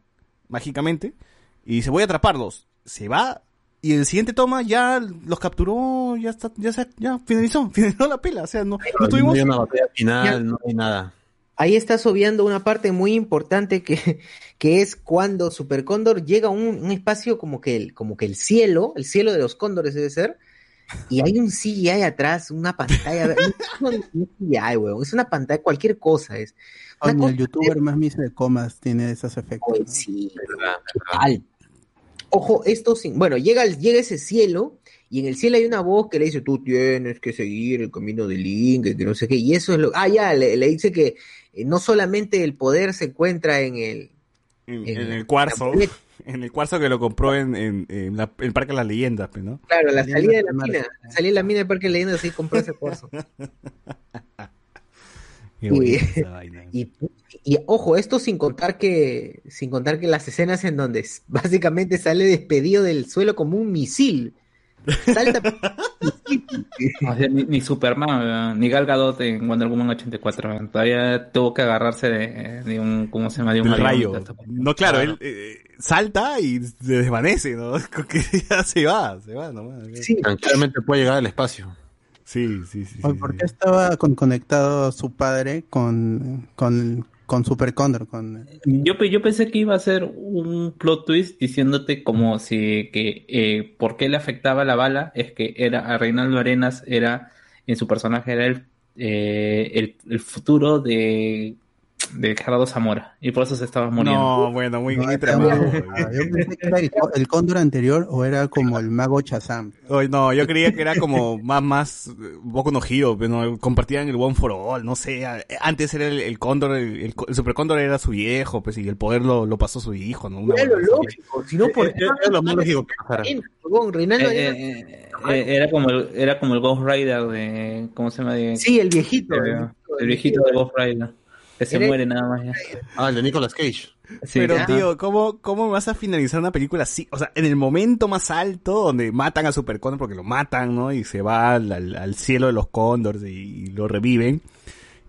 mágicamente. Y dice, voy a atraparlos. Se va. Y el siguiente toma ya los capturó, ya está, ya se, ya finalizó, [LAUGHS] finalizó la pela. O sea, no, no tuvimos. No hay una batalla final, Ya. no hay nada. Ahí estás obviando una parte muy importante que, que es cuando Super Cóndor llega a un, un espacio como que, el, como que el cielo, el cielo de los cóndores debe ser, y hay un CGI atrás, una pantalla, no es un [LAUGHS] CGI, weón, es una pantalla, cualquier cosa es. Una el youtuber más miso de comas tiene esos efectos. Oye, ¿no? sí, Verdad, ¿qué verdad. tal? Ojo, esto sin, bueno, llega, el- llega ese cielo y en el cielo hay una voz que le dice, tú tienes que seguir el camino del Link, que no sé qué, y eso es lo, ah, ya, le, le dice que eh, no solamente el poder se encuentra en el, En, en en la- el cuarzo, la en el cuarzo que lo compró en, en, en la- el Parque de las Leyendas, pues, ¿no? claro, la salida de la de mina, salida de la mina de Parque Leyendo así compró ese cuarzo. [LAUGHS] [LAUGHS] Y- ojo, esto sin contar que, sin contar que las escenas en donde [LAUGHS] básicamente sale despedido del suelo como un misil. Salta [LAUGHS] misil. O sea, ni, ni Superman, ni Gal Gadot en Wonder Woman 84. weón. Todavía tuvo que agarrarse de, de un, ¿cómo se llama? De un rayo. No, claro, él eh, salta y se desvanece, ¿no? Que ya se va, se va nomás. Sí, Tranquilamente puede llegar al espacio. Sí, sí, sí. Oye, sí, ¿Por sí. qué estaba con- conectado su padre con, con, con Super Cóndor? Con, Yo, yo pensé que iba a ser un plot twist diciéndote como si que eh, por qué le afectaba la bala es que era a Reinaldo Arenas era en su personaje era el, eh, el, el futuro de, de Gerardo Zamora y por eso se estaba muriendo. No, bueno, muy, No, ah, yo pensé que era el, có- el Cóndor anterior o era como el mago Chazam. Oye, no, yo creía que era como más, más, eh, Boku no Hero, pero no, compartían el One for All, no sé, antes era el, el cóndor, el, el, el super cóndor era su viejo, pues, y el poder lo, lo pasó su hijo, ¿no? Una era lo lógico, si no por Eh, eh, era lo más lógico que pasara. Reinaldo Eh, eh, eh, era como el, era como el Ghost Rider de ¿cómo se llama? De, Sí, el viejito. de- el viejito de Ghost Rider que se muere nada más ya. Ah, el de Nicolas Cage. Sí, Pero tío, ¿cómo, ¿cómo vas a finalizar una película así? O sea, en el momento más alto donde matan a Super Cóndor porque lo matan, ¿no? Y se va al, al- al cielo de los cóndores y, y lo reviven.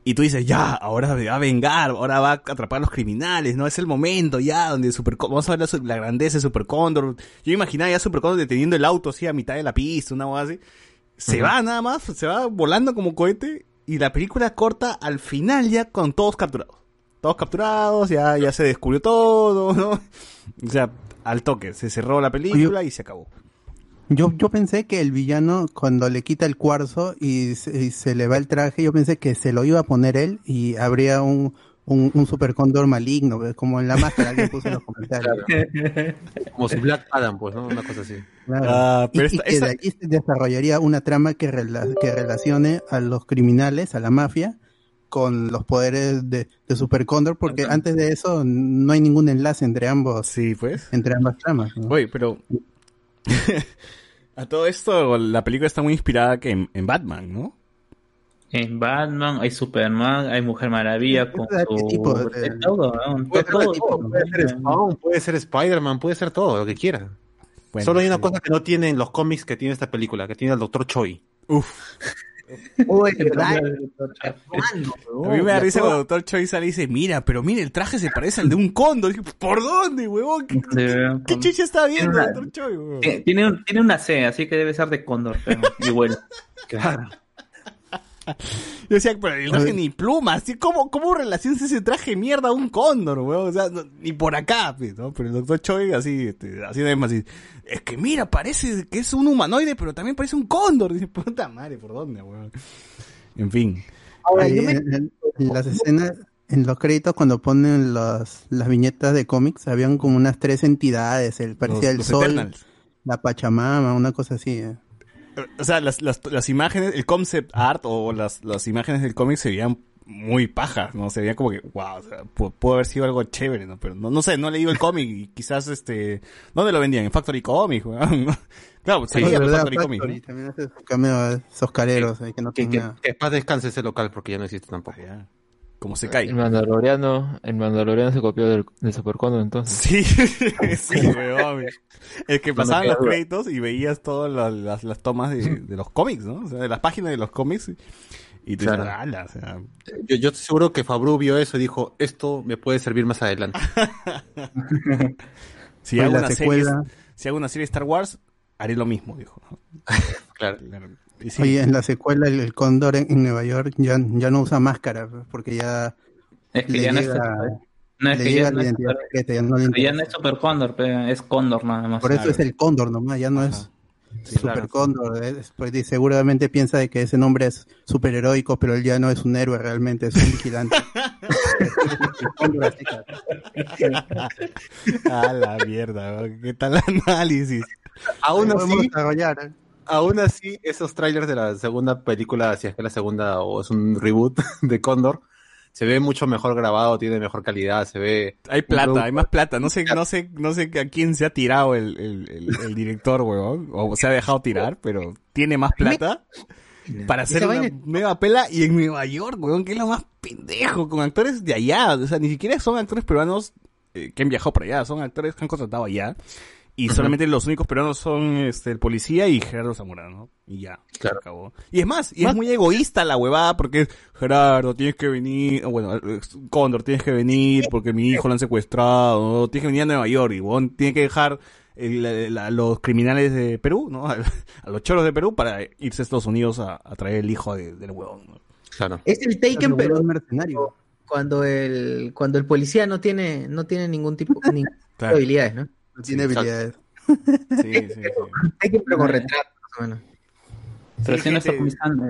Y tú dices, ya, ahora va a vengar, ahora va a atrapar a los criminales, ¿no? Es el momento ya donde Super vamos a ver la, grandeza de Super Cóndor. Yo imaginaba ya a Super Cóndor deteniendo el auto así a mitad de la pista, una cosa así. Se va nada más, se va volando como cohete y la película corta al final ya con todos capturados. Todos capturados, ya, ya se descubrió todo, [LAUGHS] ¿no? O sea, al toque, se cerró la película y se acabó. Yo, yo pensé que el villano, cuando le quita el cuarzo y se, y se le va el traje, yo pensé que se lo iba a poner él y habría un, un, un super cóndor maligno, como en la máscara, alguien puso en los comentarios. [LAUGHS] Como si Black Adam, pues, ¿no? Una cosa así. Claro. Ah, Y- pero y, esta- que esta- de allí se desarrollaría una trama que, rela- que relacione a los criminales, a la mafia, con los poderes de, de Super Cóndor, porque antes de eso no hay ningún enlace entre ambos, Sí, pues. entre ambas tramas. ¿no? Oye, pero... [LAUGHS] a todo esto, la película está muy inspirada que en, en Batman, ¿no? En Batman, hay Superman, hay Mujer Maravilla con ¿Qué su... tipo de- de todo, ¿no? Puede ser, Todo, tipo, todo. puede ser Spawn, puede ser Spider-Man, puede ser todo, lo que quiera. Bueno, Solo hay una sí. cosa que no tiene en los cómics que tiene esta película, que tiene el Doctor Choi. Uf. [LAUGHS] Oye, ¿verdad? A mí me da risa cuando Doctor Choi sale y dice, mira, pero mira, el traje se parece al de un cóndor. Y dije, ¿por dónde, huevón? ¿Qué, Sí, qué chicha está viendo Una- Doctor Choi, huevón? Tiene, tiene un- tiene una C, así que debe ser de Cóndor, pero y bueno. [LAUGHS] Claro. Yo decía, pero el traje ni plumas. ¿Cómo, ¿cómo relacionas ese traje de mierda a un cóndor, weón? O sea, no- ni por acá, pues, ¿no? Pero el doctor Choi así, este, así de énfasis. Es que mira, parece que es un humanoide, pero también parece un cóndor. Dice, puta madre, ¿por dónde, weón? En fin. Ahora, Ahí yo me- en, las escenas, en los créditos, cuando ponen las, las viñetas de cómics, habían como unas tres entidades. El parecía Los- el los sol, Eternals. la Pachamama, una cosa así. eh. O sea, las, las, las imágenes, el concept art o las, las imágenes del cómic se veían muy pajas, ¿no? Se veía como que, wow, o sea, pu- pudo haber sido algo chévere, ¿no? Pero no, no sé, no he leído el cómic y quizás, este, ¿dónde lo vendían? En Factory Comics, weón. [LAUGHS] Claro, pues Sí, por verdad, Factory Comics, Factory ¿no? también hace su cameo a esos careros ahí que no Que, que, que paz descanse ese local porque ya no existe tampoco. Ya. Como se El cae. Mandaloriano, el Mandaloriano se copió del, del Supercondo entonces. Sí, [LAUGHS] sí, [LAUGHS] weón. Es que pasaban los créditos y veías todas las, las, las tomas de, de los cómics, ¿no? O sea, de las páginas de los cómics. Y tú Claro. dices, "Ala", o sea, Yo, yo estoy seguro que Fabru vio eso y dijo, esto me puede servir más adelante. [LAUGHS] si hago una serie, si hago una serie de Star Wars, haré lo mismo, dijo. claro. Claro. Y sí, Oye, en la secuela el, el cóndor en, en Nueva York ya, ya no usa máscara, pues, porque ya Es que le ya no es, no es le que ya no es, identidad super, secreta, ya no ya no es Super Cóndor, es Cóndor nada más. Por eso Claro. es el cóndor nomás, ya no es. Sí, super claro. cóndor. es- porque seguramente piensa de que ese nombre es super heroico, pero él ya no es un héroe realmente, es un vigilante. [LAUGHS] A la mierda. ¿qué tal el análisis? Aún Podemos así, desarrollar, ¿eh? Aún así, esos trailers de la segunda película, si es que la segunda o es un reboot [LAUGHS] de Condor, se ve mucho mejor grabado, tiene mejor calidad, se ve... Hay plata, producto- hay más plata. No sé, [LAUGHS] no sé, no sé a quién se ha tirado el, el, el, el director, weón. O se ha dejado tirar, pero tiene más plata para hacer una nueva pela y en Nueva York, weón, que es lo más pendejo, con actores de allá. O sea, ni siquiera son actores peruanos eh, que han viajado para allá, son actores que han contratado allá. Y solamente los únicos peruanos son este, el policía y Gerardo Zamorano. Y ya, Claro. se acabó. Y es más, y es muy egoísta la huevada porque es, Gerardo, tienes que venir, o bueno, eh, Cóndor, tienes que venir porque mi hijo lo han secuestrado, ¿no? tienes que venir a Nueva York y weón, tiene que dejar el- la- los criminales de Perú, ¿no? [LAUGHS] A, los choros de Perú para irse a Estados Unidos a, a traer el hijo de- del huevón. ¿no? Claro. Es el Taken, pero un mercenario. cuando el, cuando el policía no tiene, no tiene ningún tipo ningún tipo de Claro. habilidades, ¿no? No tiene Sí, habilidades. Sí, sí, sí. Taken, pero con retrato, más o menos. Pero Sí, gente-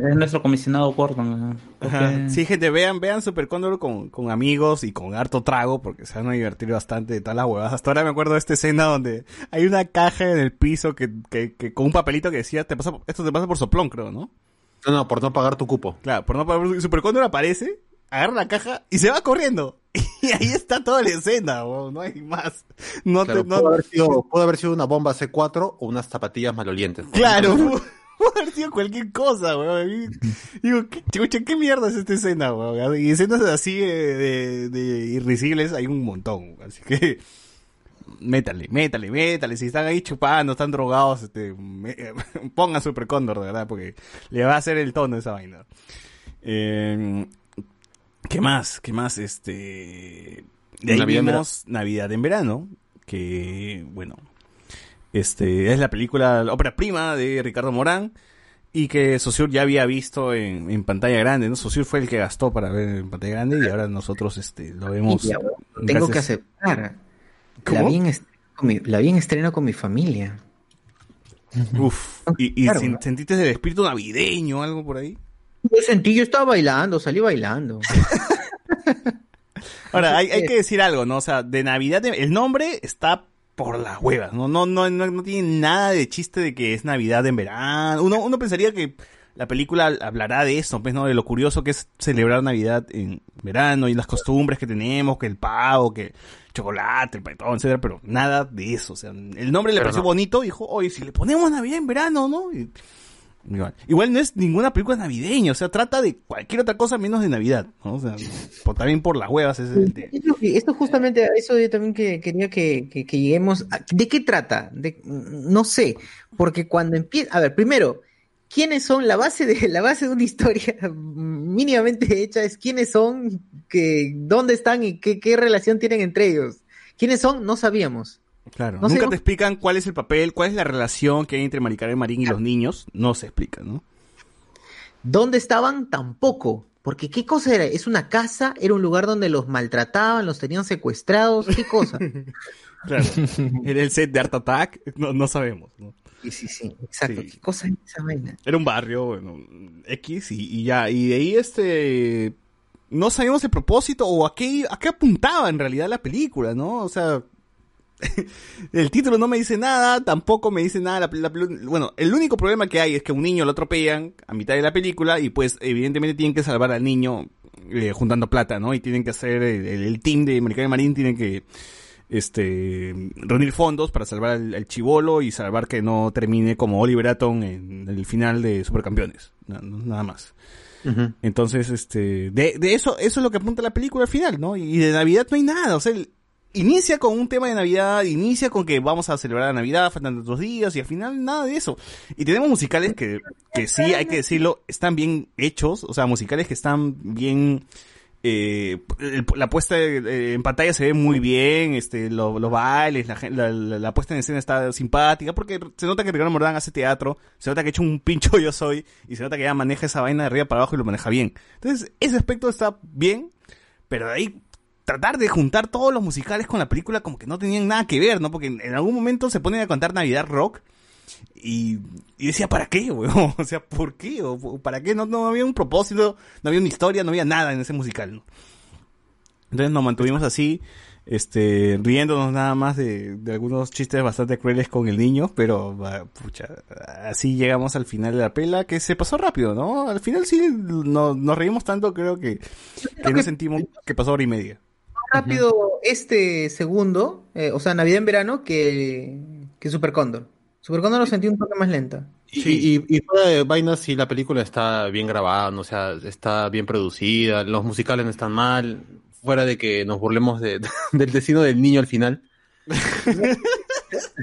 es nuestro comisionado Gordon. Sí, gente, vean, vean Super Cóndor con, con amigos y con harto trago, porque se van a divertir bastante de todas las huevadas. Hasta ahora me acuerdo de esta escena donde hay una caja en el piso que, que, que con un papelito que decía, te pasa, esto te pasa por soplón, creo, ¿no? No, no, por no pagar tu cupo. Claro, por no pagar- Super Cóndor aparece, agarra la caja y se va corriendo. Y ahí está toda la escena, weón, no hay más. No Claro, te, no- pudo, haber sido, pudo haber sido una bomba C4 o unas zapatillas malolientes. Claro, pudo [LAUGHS] pudo haber sido cualquier cosa, weón. Digo, ¿qué, chucha, ¿qué mierda es esta escena, weón? Y escenas así de, de irrisibles hay un montón. Así que, métale, métale, métale. Si están ahí chupando, están drogados, este, me- [LAUGHS] pongan Super Cóndor, de verdad, porque le va a hacer el tono esa vaina. Eh, ¿Qué más? ¿Qué más? Este... De ahí Navidad en vimos Navidad en verano, que, bueno, este, es la película, la ópera prima de Ricardo Morán y que Saussure ya había visto en, en pantalla grande, ¿no? Saussure fue el que gastó para ver en pantalla grande y ahora nosotros este, lo vemos. Ya, Tengo que aceptar. La vi, en estreno con mi, la vi en estreno con mi familia. Uf, y, y Claro, sin- ¿no? sentiste el espíritu navideño algo por ahí. Yo sentí, yo estaba bailando, salí bailando. [LAUGHS] Ahora, hay, hay que- decir algo, ¿no? O sea, de Navidad, el nombre está por las huevas, ¿no? No, no, no, no tiene nada de chiste de que es Navidad en verano. Uno, uno pensaría que la película hablará de eso, pues, ¿no? De lo curioso que es celebrar Navidad en verano y las costumbres que tenemos, que el pavo, que el chocolate, el panetón, etcétera, pero nada de eso. O sea, el nombre le Pero pareció no. bonito y dijo, oye, si le ponemos Navidad en verano, ¿no? Y- Igual. Igual no es ninguna película navideña, o sea, trata de cualquier otra cosa menos de Navidad, ¿no? O sea, también por las huevas. Esto, esto justamente, eso yo también que, quería que, que- lleguemos. ¿De qué trata? No sé, porque cuando empieza, a ver, primero, ¿quiénes son la base de [LAUGHS] la base de una historia mínimamente hecha? Es quiénes son, que, dónde están y qué, qué relación tienen entre ellos. ¿Quiénes son? No sabíamos. Claro, No nunca te explican cuál es el papel, cuál es la relación que hay entre Maricarena Marín y los niños, no se explica, ¿no? ¿Dónde estaban? Tampoco. Porque ¿qué cosa era? ¿Es una casa? ¿Era un lugar donde los maltrataban, los tenían secuestrados? ¿Qué cosa? [LAUGHS] Claro. Era el set de Art Attack, no, no sabemos, ¿no? Sí, sí, sí, exacto. Sí. ¿Qué cosa es esa vaina? Era un barrio, bueno, X y, y ya, y de ahí este no sabíamos el propósito o a qué, a qué apuntaba en realidad la película, ¿no? O sea, [LAUGHS] el título no me dice nada, tampoco me dice nada. la- la- bueno, el único problema que hay es que a un niño lo atropellan a mitad de la película y pues evidentemente tienen que salvar al niño eh, juntando plata, ¿no? Y tienen que hacer, el, team de American Marine tienen que este reunir fondos para salvar al, al chivolo y salvar que no termine como Oliver Atom en el final de Supercampeones. Na- Nada más. Entonces, este, de, de eso, eso es lo que apunta la película al final, ¿no? Y de Navidad no hay nada, o sea, el- inicia con un tema de Navidad, inicia con que vamos a celebrar la Navidad, faltan otros días, y al final nada de eso. Y tenemos musicales que, que sí, hay que decirlo, están bien hechos, o sea, musicales que están bien, eh, la puesta en pantalla se ve muy bien, este, lo- los bailes, la, la, la- puesta en escena está simpática, porque se nota que Ricardo Mordán hace teatro, se nota que ha hecho un pincho [LAUGHS] yo soy, y se nota que ya maneja esa vaina de arriba para abajo y lo maneja bien. Entonces, ese aspecto está bien, pero de ahí tratar de juntar todos los musicales con la película como que no tenían nada que ver, ¿no? Porque en, en algún momento se ponen a cantar Navidad Rock y, y decía, ¿para qué, [LAUGHS] weón? O sea, ¿por qué? ¿O, para qué? No, no había un propósito, no había una historia, no había nada en ese musical, ¿no? Entonces nos mantuvimos así, este, riéndonos nada más de, de algunos chistes bastante crueles con el niño, pero, pucha, así llegamos al final de la pela, que se pasó rápido, ¿no? Al final sí no- nos reímos tanto, creo que, que no sentimos que pasó hora y media. Rápido este segundo, eh, o sea, Navidad en verano, que, que Super Cóndor. Super Cóndor lo sentí un toque más lenta. Y, Sí. y, y fuera de vainas, sí, la película está bien grabada, ¿no? o sea, está bien producida, los musicales no están mal, fuera de que nos burlemos de- [LAUGHS] del destino del niño al final. [LAUGHS]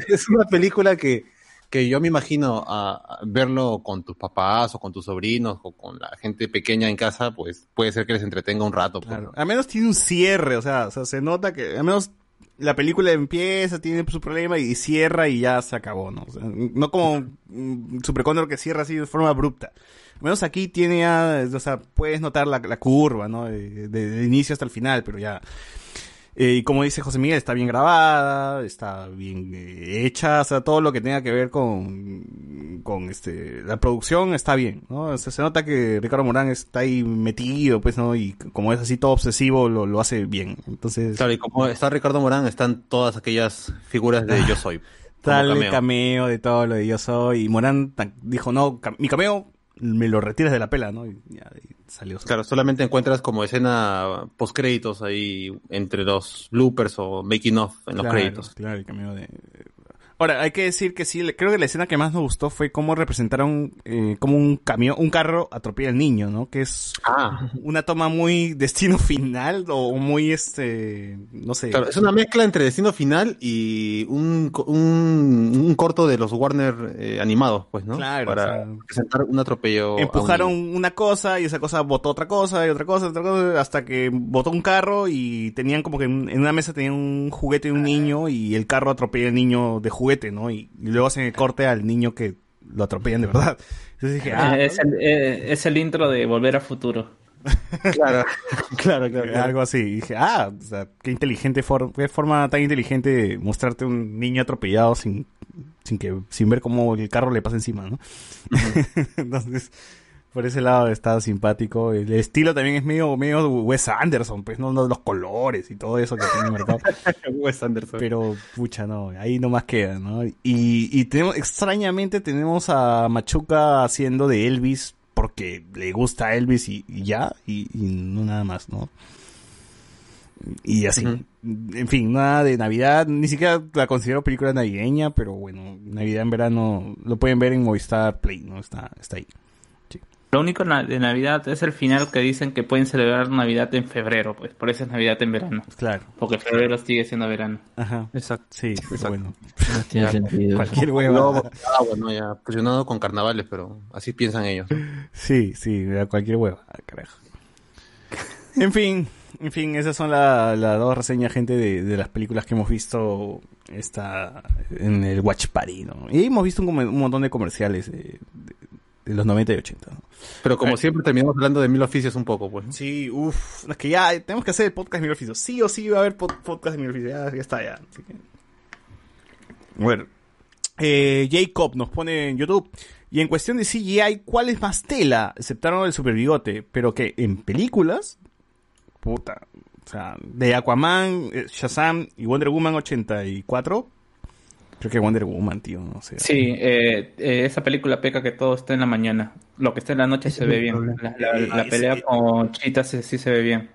es una película que, que yo me imagino a, verlo con tus papás o con tus sobrinos o con la gente pequeña en casa, pues puede ser que les entretenga un rato. pues, Claro. ¿no? Al menos tiene un cierre, o sea, o sea, se nota que al menos la película empieza, tiene su problema y cierra y ya se acabó, ¿no? O sea, no como Super Condor que cierra así de forma abrupta. Al menos aquí tiene ya, o sea, puedes notar la, la curva, ¿no? De, inicio hasta el final, pero ya. Eh, y como dice José Miguel, está bien grabada, está bien eh, hecha, o sea, todo lo que tenga que ver con, con este, la producción está bien, ¿no? O sea, se nota que Ricardo Morán está ahí metido, pues, ¿no? Y como es así todo obsesivo, lo, lo hace bien. Entonces, Claro, y como está Ricardo Morán, están todas aquellas figuras de Yo Soy. [LAUGHS] tal cameo. cameo de todo lo de Yo Soy. Y Morán dijo, no, mi cameo me lo retiras de la pela, ¿no? Y ya, y salió. Claro, solamente encuentras como escena post créditos ahí entre los bloopers o making of en los créditos. Claro, el cameo de... Ahora, hay que decir que sí, creo que la escena que más nos gustó fue cómo representaron eh, como un camión, un carro atropella al niño, ¿no? Que es Ah, una toma muy destino final o muy, este, no sé. claro, es una mezcla entre Destino Final y un, un, un corto de los Warner eh, animados, pues, ¿no? Claro, Para o sea, presentar un atropello. un Empujaron una cosa y esa cosa botó otra cosa y otra cosa, otra cosa, hasta que botó un carro y tenían como que en en una mesa tenían un juguete de un niño y el carro atropella al niño de juguete, ¿no? Y, y luego hacen el corte al niño que lo atropellan de verdad. Entonces dije, ah, Eh, es, el, eh, es el intro de Volver a Futuro. [LAUGHS] Claro, claro, claro. claro. algo así. Y dije, ah, o sea, qué inteligente for- qué forma tan inteligente de mostrarte un niño atropellado sin, sin que, sin ver cómo el carro le pasa encima, ¿no? [LAUGHS] Entonces, por ese lado está simpático. El estilo también es medio, medio Wes Anderson, pues, ¿no? Los colores y todo eso que tiene marcado. [LAUGHS] Wes Anderson. Pero, pucha, no, ahí nomás queda, ¿no? Y, y tenemos, extrañamente tenemos a Machuca haciendo de Elvis porque le gusta a Elvis y, y ya, y, y no nada más, ¿no? Y así. En fin, nada de Navidad, ni siquiera la considero película navideña, pero bueno, Navidad en verano lo pueden ver en Movistar Play, ¿no? Está, está ahí. Lo único de Navidad es el final que dicen que pueden celebrar Navidad en febrero, pues por eso es Navidad en verano. Claro. Porque febrero sigue siendo verano. Ajá. Exacto. Sí, Exacto. bueno. No tiene sentido. Cualquier No, hueva. ah, bueno, ya fusionado con carnavales, pero así piensan ellos. Sí, sí, cualquier hueva, ah, carajo. En fin, en fin, esas son la- las dos reseñas, gente, de, de las películas que hemos visto esta, en el Watch Party, ¿no? Y hemos visto un, un montón de comerciales de, de- de los 90 y 80, ¿no? Pero como siempre terminamos hablando de mil oficios un poco, pues. Sí, uff, es que ya tenemos que hacer el podcast de Mil Oficios. Sí o sí va a haber pod- podcast de Mil Oficios. Ya, ya está, ya. Así que- Bueno, eh, Jacob nos pone en YouTube. Y en cuestión de CGI, ¿cuál es más tela? Exceptaron el super bigote. Pero que en películas, puta. O sea, de Aquaman, eh, Shazam y Wonder Woman 84. Creo que Wonder Woman, tío, no sé. Sí, eh, eh, esa película peca que todo está en la mañana. Lo que está en la noche Ese se ve bien. problema. La, la- la Sí, pelea con Cheetah sí, sí se ve bien.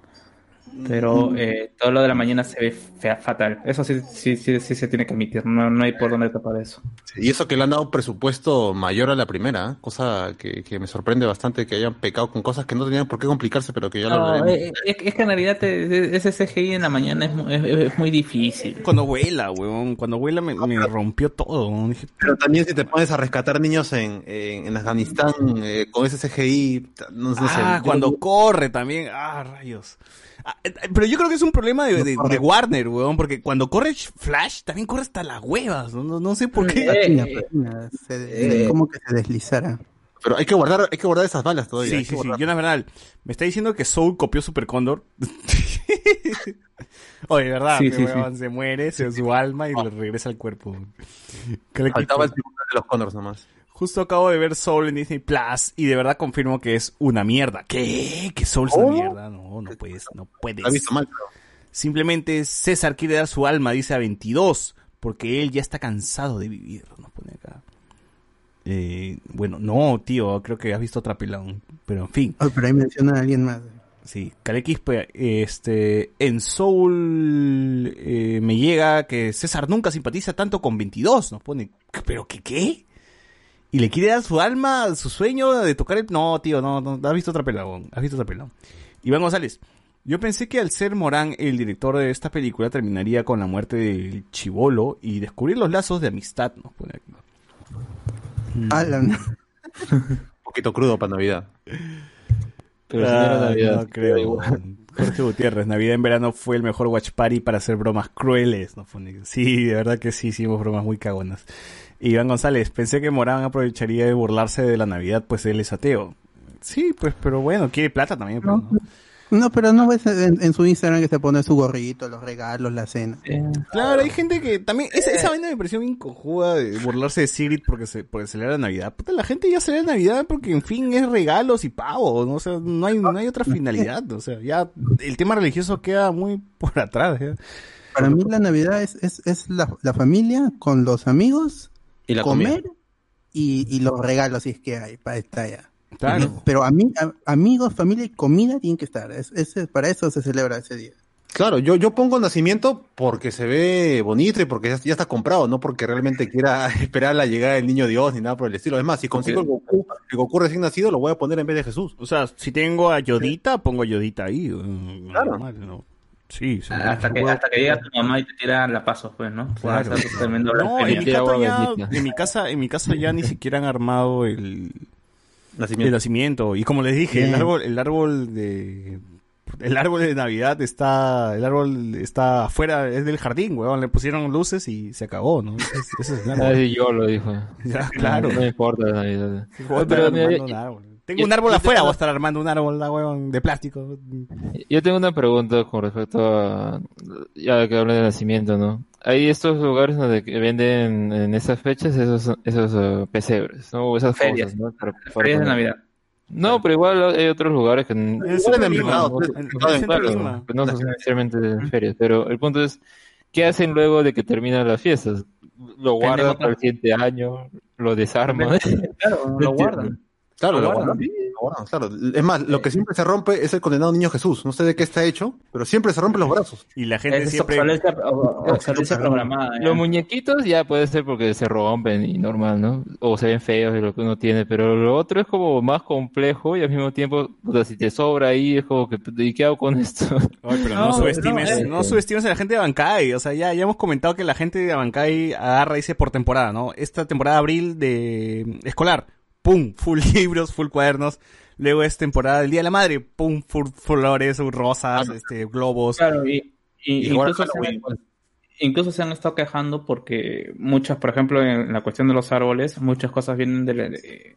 Pero eh, todo lo de la mañana se ve fea, fatal. Eso sí, sí, sí, sí se tiene que admitir. No, no hay por dónde tapar eso. Y eso que le han dado un presupuesto mayor a la primera, ¿eh? cosa que, que me sorprende bastante que hayan pecado con cosas que no tenían por qué complicarse, pero que ya lo No, hablaremos. eh, es, es que en realidad te- ese CGI en la mañana es, es, es muy difícil. Cuando vuela, weón. Cuando vuela me, me rompió todo. Pero también si te pones a rescatar niños en, en, en Afganistán eh, con ese CGI, no, no sé. ah, yo- cuando corre también. Ah, rayos. Pero yo creo que es un problema de, de- de Warner, weón, porque cuando corre Flash también corre hasta las huevas. No, no, no sé por qué. Eh, Patina, patina, se- eh. como que se deslizara. Pero hay que guardar, hay que guardar esas balas todavía. Sí, hay sí, sí. guardar. Jonas Bernal, me está diciendo que Soul copió Super Condor. [LAUGHS] Oye, ¿verdad? Sí, sí, weón, se muere, se su alma y le regresa al cuerpo. ¿Qué le Faltaba el segundo de los Connors nomás. Justo acabo de ver Soul en Disney Plus y de verdad confirmo que es una mierda. ¿Qué? ¿Que Soul es una ¿Oh? mierda? No, no puedes, no puedes. Visto mal, Simplemente César quiere dar su alma, dice a 22, porque él ya está cansado de vivir, nos pone acá. Eh, bueno, no, tío, creo que has visto otra pelón, pero en fin. Ay, pero ahí menciona a alguien más. Sí, Calequispe, este, en Soul eh, me llega que César nunca simpatiza tanto con 22, nos pone, ¿pero qué qué? Y le quiere dar su alma, su sueño de tocar el... No, tío, no, no, has visto otra pelón, has visto otra pelón. Iván González, yo pensé que al ser Morán el director de esta película terminaría con la muerte del chivolo y descubrir los lazos de amistad, nos pone aquí. Ah, la- Un poquito crudo para Navidad. Pero si no era Ah, Navidad. No creo. igual. Jorge Gutiérrez, Navidad en verano fue el mejor watch party para hacer bromas crueles. ¿no? Sí, de verdad que sí, hicimos bromas muy cagonas. Iván González, pensé que Morán aprovecharía de burlarse de la Navidad, pues él es ateo. Sí, pues, pero bueno, quiere plata también. ¿no? No, pero no ves en, en su Instagram que se pone su gorrito, los regalos, la cena. Eh, Claro, hay gente que también... Esa, esa vaina me pareció bien cojuda de burlarse de Sigrid porque se porque celebra Navidad. Puta, la gente ya celebra Navidad porque, en fin, es regalos y pavos, ¿no? O sea, no hay, no hay otra finalidad. O sea, ya el tema religioso queda muy [LAUGHS] por atrás. Para mí la Navidad es, es, es la, la familia con los amigos, Y la comer y, y los regalos si es que hay para estar allá. Claro. Pero a- amigos, familia y comida tienen que estar. Es, es- para eso se celebra ese día. Claro, yo, yo pongo nacimiento porque se ve bonito y porque ya, ya está comprado, no porque realmente quiera [LAUGHS] esperar la llegada del niño Dios ni nada por el estilo. Es más, si consigo el Goku, el Goku recién nacido, lo voy a poner en vez de Jesús. O sea, si tengo a Yodita, pongo a Yodita ahí. mm, Claro. normal, ¿no? Sí, sí. hasta, que, hasta que llega tu mamá y te tira la paso, pues, ¿no? Claro. Vas a hacer tremendo No, en mi, casa ya, en mi casa, en mi casa ya ni [LAUGHS] siquiera han armado el, el Nacimiento. nacimiento. Y como les dije, el árbol, el árbol de el árbol de Navidad está, el árbol está afuera, es del jardín, weón. Le pusieron luces y se acabó, ¿no? Ese es, ese es el árbol. [LAUGHS] Así yo lo dijo. Ya, claro. No me importa la Navidad. Pero árbol. Tengo yo- un árbol afuera, tengo- voy a estar armando un árbol, la weón, de plástico. Yo tengo una pregunta con respecto a, ya que hablé de nacimiento, ¿no? Hay estos lugares donde venden en esas fechas esos, esos eh, pesebres, ¿no? O esas Ferias. cosas, ¿no? Para- para Ferias de. Navidad. No, pero igual hay otros lugares que... El centro en de el Lima, el claro, centro de Claro, Lima. que no son necesariamente de ferias, pero el punto es, ¿qué hacen luego de que terminan las fiestas? ¿Lo guardan para el siguiente año? ¿Lo desarman? Claro, [LAUGHS] lo guardan. Claro, Lo guardan. guardan, lo guardan, claro. Es más, lo que siempre se rompe es el condenado niño Jesús. No sé de qué está hecho, pero siempre se rompen los brazos. Y la gente Es siempre... o- obsolescencia programada. ya. Los muñequitos ya puede ser porque se rompen y normal, ¿no? O se ven feos de lo que uno tiene, pero lo otro es como más complejo y al mismo tiempo, puta, si te sobra ahí, es como que, ¿y qué hago con esto? [LAUGHS] Ay, pero no, No, subestimes, no, no, eh. subestimes a la gente de Abancay. O sea, ya, ya hemos comentado que la gente de Abancay agarra y dice por temporada, ¿no? Esta temporada de abril de escolar, pum, full [LAUGHS] libros, full cuadernos. Luego es temporada del Día de la Madre, pum, full flores, rosas, este, globos. Claro, y, incluso, se han, incluso se han estado quejando porque muchas, por ejemplo, en la cuestión de los árboles, muchas cosas vienen de, la- de-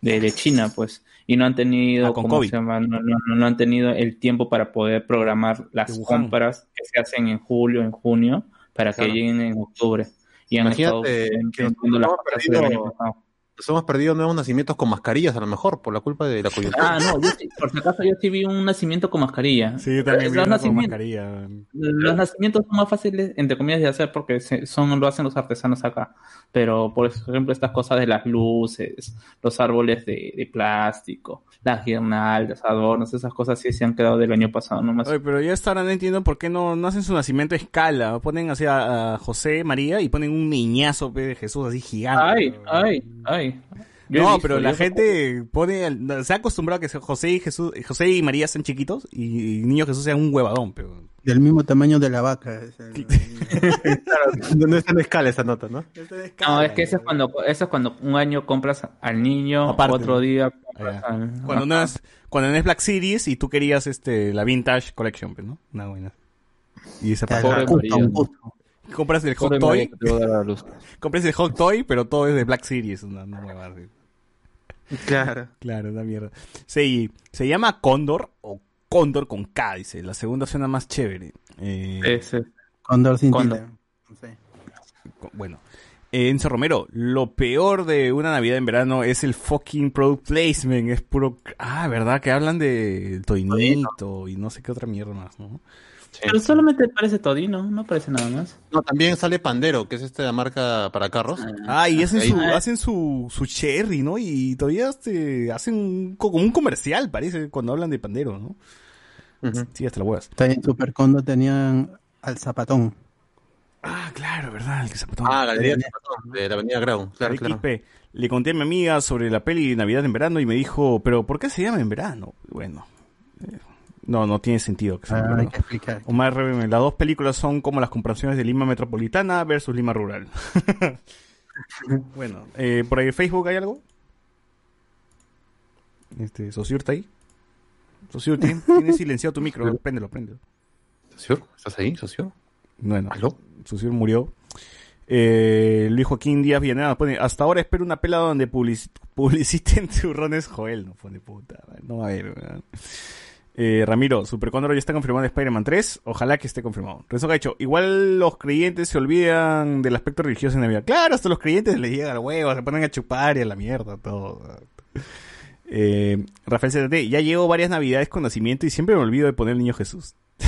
de, de China, pues, y no han tenido, Ah, con ¿cómo COVID. se llama? No, no- no- han tenido el tiempo para poder programar las Wuhan. compras que se hacen en julio, en junio, para Claro. que lleguen en octubre. Y han Imagínate estado que hemos del perdido- año pasado. Nos hemos perdido nuevos nacimientos con mascarillas, a lo mejor, por la culpa de la coyuntura. Ah, no, yo sí- por si acaso yo sí vi un nacimiento con mascarilla. Sí, yo también vi Los uno con nacimientos- mascarilla. Los nacimientos son más fáciles, entre comillas, de hacer porque se- son lo hacen los artesanos acá. Pero, por ejemplo, estas cosas de las luces, los árboles de, de plástico, las guirnaldas, adornos, esas cosas sí se han quedado del año pasado nomás. Oye, pero ya hasta ahora no entiendo por qué no, no hacen su nacimiento a escala. Ponen así a, a José, María y ponen un niñazo de Jesús así gigante. Ay, ay, ay. Yo No, visto, pero la gente pone, al- se ha acostumbrado a que José y Jesús, José y María sean chiquitos y, y niño Jesús sea un huevadón, pero. Del mismo tamaño de la vaca. es el- No, no está en escala esa nota, ¿no? No, es que eso es cuando, eso es cuando un año compras al niño, Aparte. otro día compras Ah, al... Cuando no es, cuando no es Black Series y tú querías este la Vintage Collection, pues, ¿no? Una buena. Y se Claro, Compras el Hot Toy, [LAUGHS] compras el Hot Toy, pero todo es de Black Series, huevada así. Claro. [LAUGHS] Claro, una mierda. Se, se llama Cóndor o Cóndor con K, dice. La segunda suena más chévere. Eh, Ese. Cóndor sin Cóndor. No co- bueno. Eh, Enzo Romero, lo peor de una Navidad en verano es el fucking product placement. Es puro. Ah, ¿verdad? Que hablan de Toinito y no sé qué otra mierda más, ¿no? Pero solamente parece Todino, no parece nada más. No, también sale Pandero, que es esta marca para carros. Ah, y hacen su, hacen su, su cherry, ¿no? Y todavía este, hacen un- como un comercial, parece, cuando hablan de pandero, ¿no? Sí, hasta las huevas. También en Super Condo tenían al zapatón. Ah, claro, ¿verdad? El apretó. Ah, Galería de Zapatón, de la Avenida Grau. Claro, claro. Le conté a mi amiga sobre la peli Navidad en verano y me dijo, pero ¿por qué se llama en verano? Bueno, eh, no, no tiene sentido que Ah, hay que explicar. Omar, Rebe, las dos películas son como las comparaciones de Lima Metropolitana versus Lima Rural. [LAUGHS] bueno, eh, ¿por ahí en Facebook hay algo? Este, Sociur está ahí. Sociur, ¿tienes, [LAUGHS] tienes silenciado tu micro, préndelo, préndelo. ¿Socio? ¿Estás ahí, socio? Bueno, ¿Aló? Susur murió. Eh, Luis Joaquín Díaz Villanueva pone, hasta ahora espero una pela donde publici- [LAUGHS] publiciten turrones Joel, no pone puta, no va a haber. Eh, Ramiro, Super Cóndor ya está confirmado en Spider-Man 3, ojalá que esté confirmado. Renzo Gacho, igual los creyentes se olvidan del aspecto religioso en Navidad. Claro, hasta los creyentes les llega al huevo, se ponen a chupar y a la mierda, todo. Eh, Rafael CTT, ya llevo varias navidades con nacimiento y siempre me olvido de poner el niño Jesús. [LAUGHS]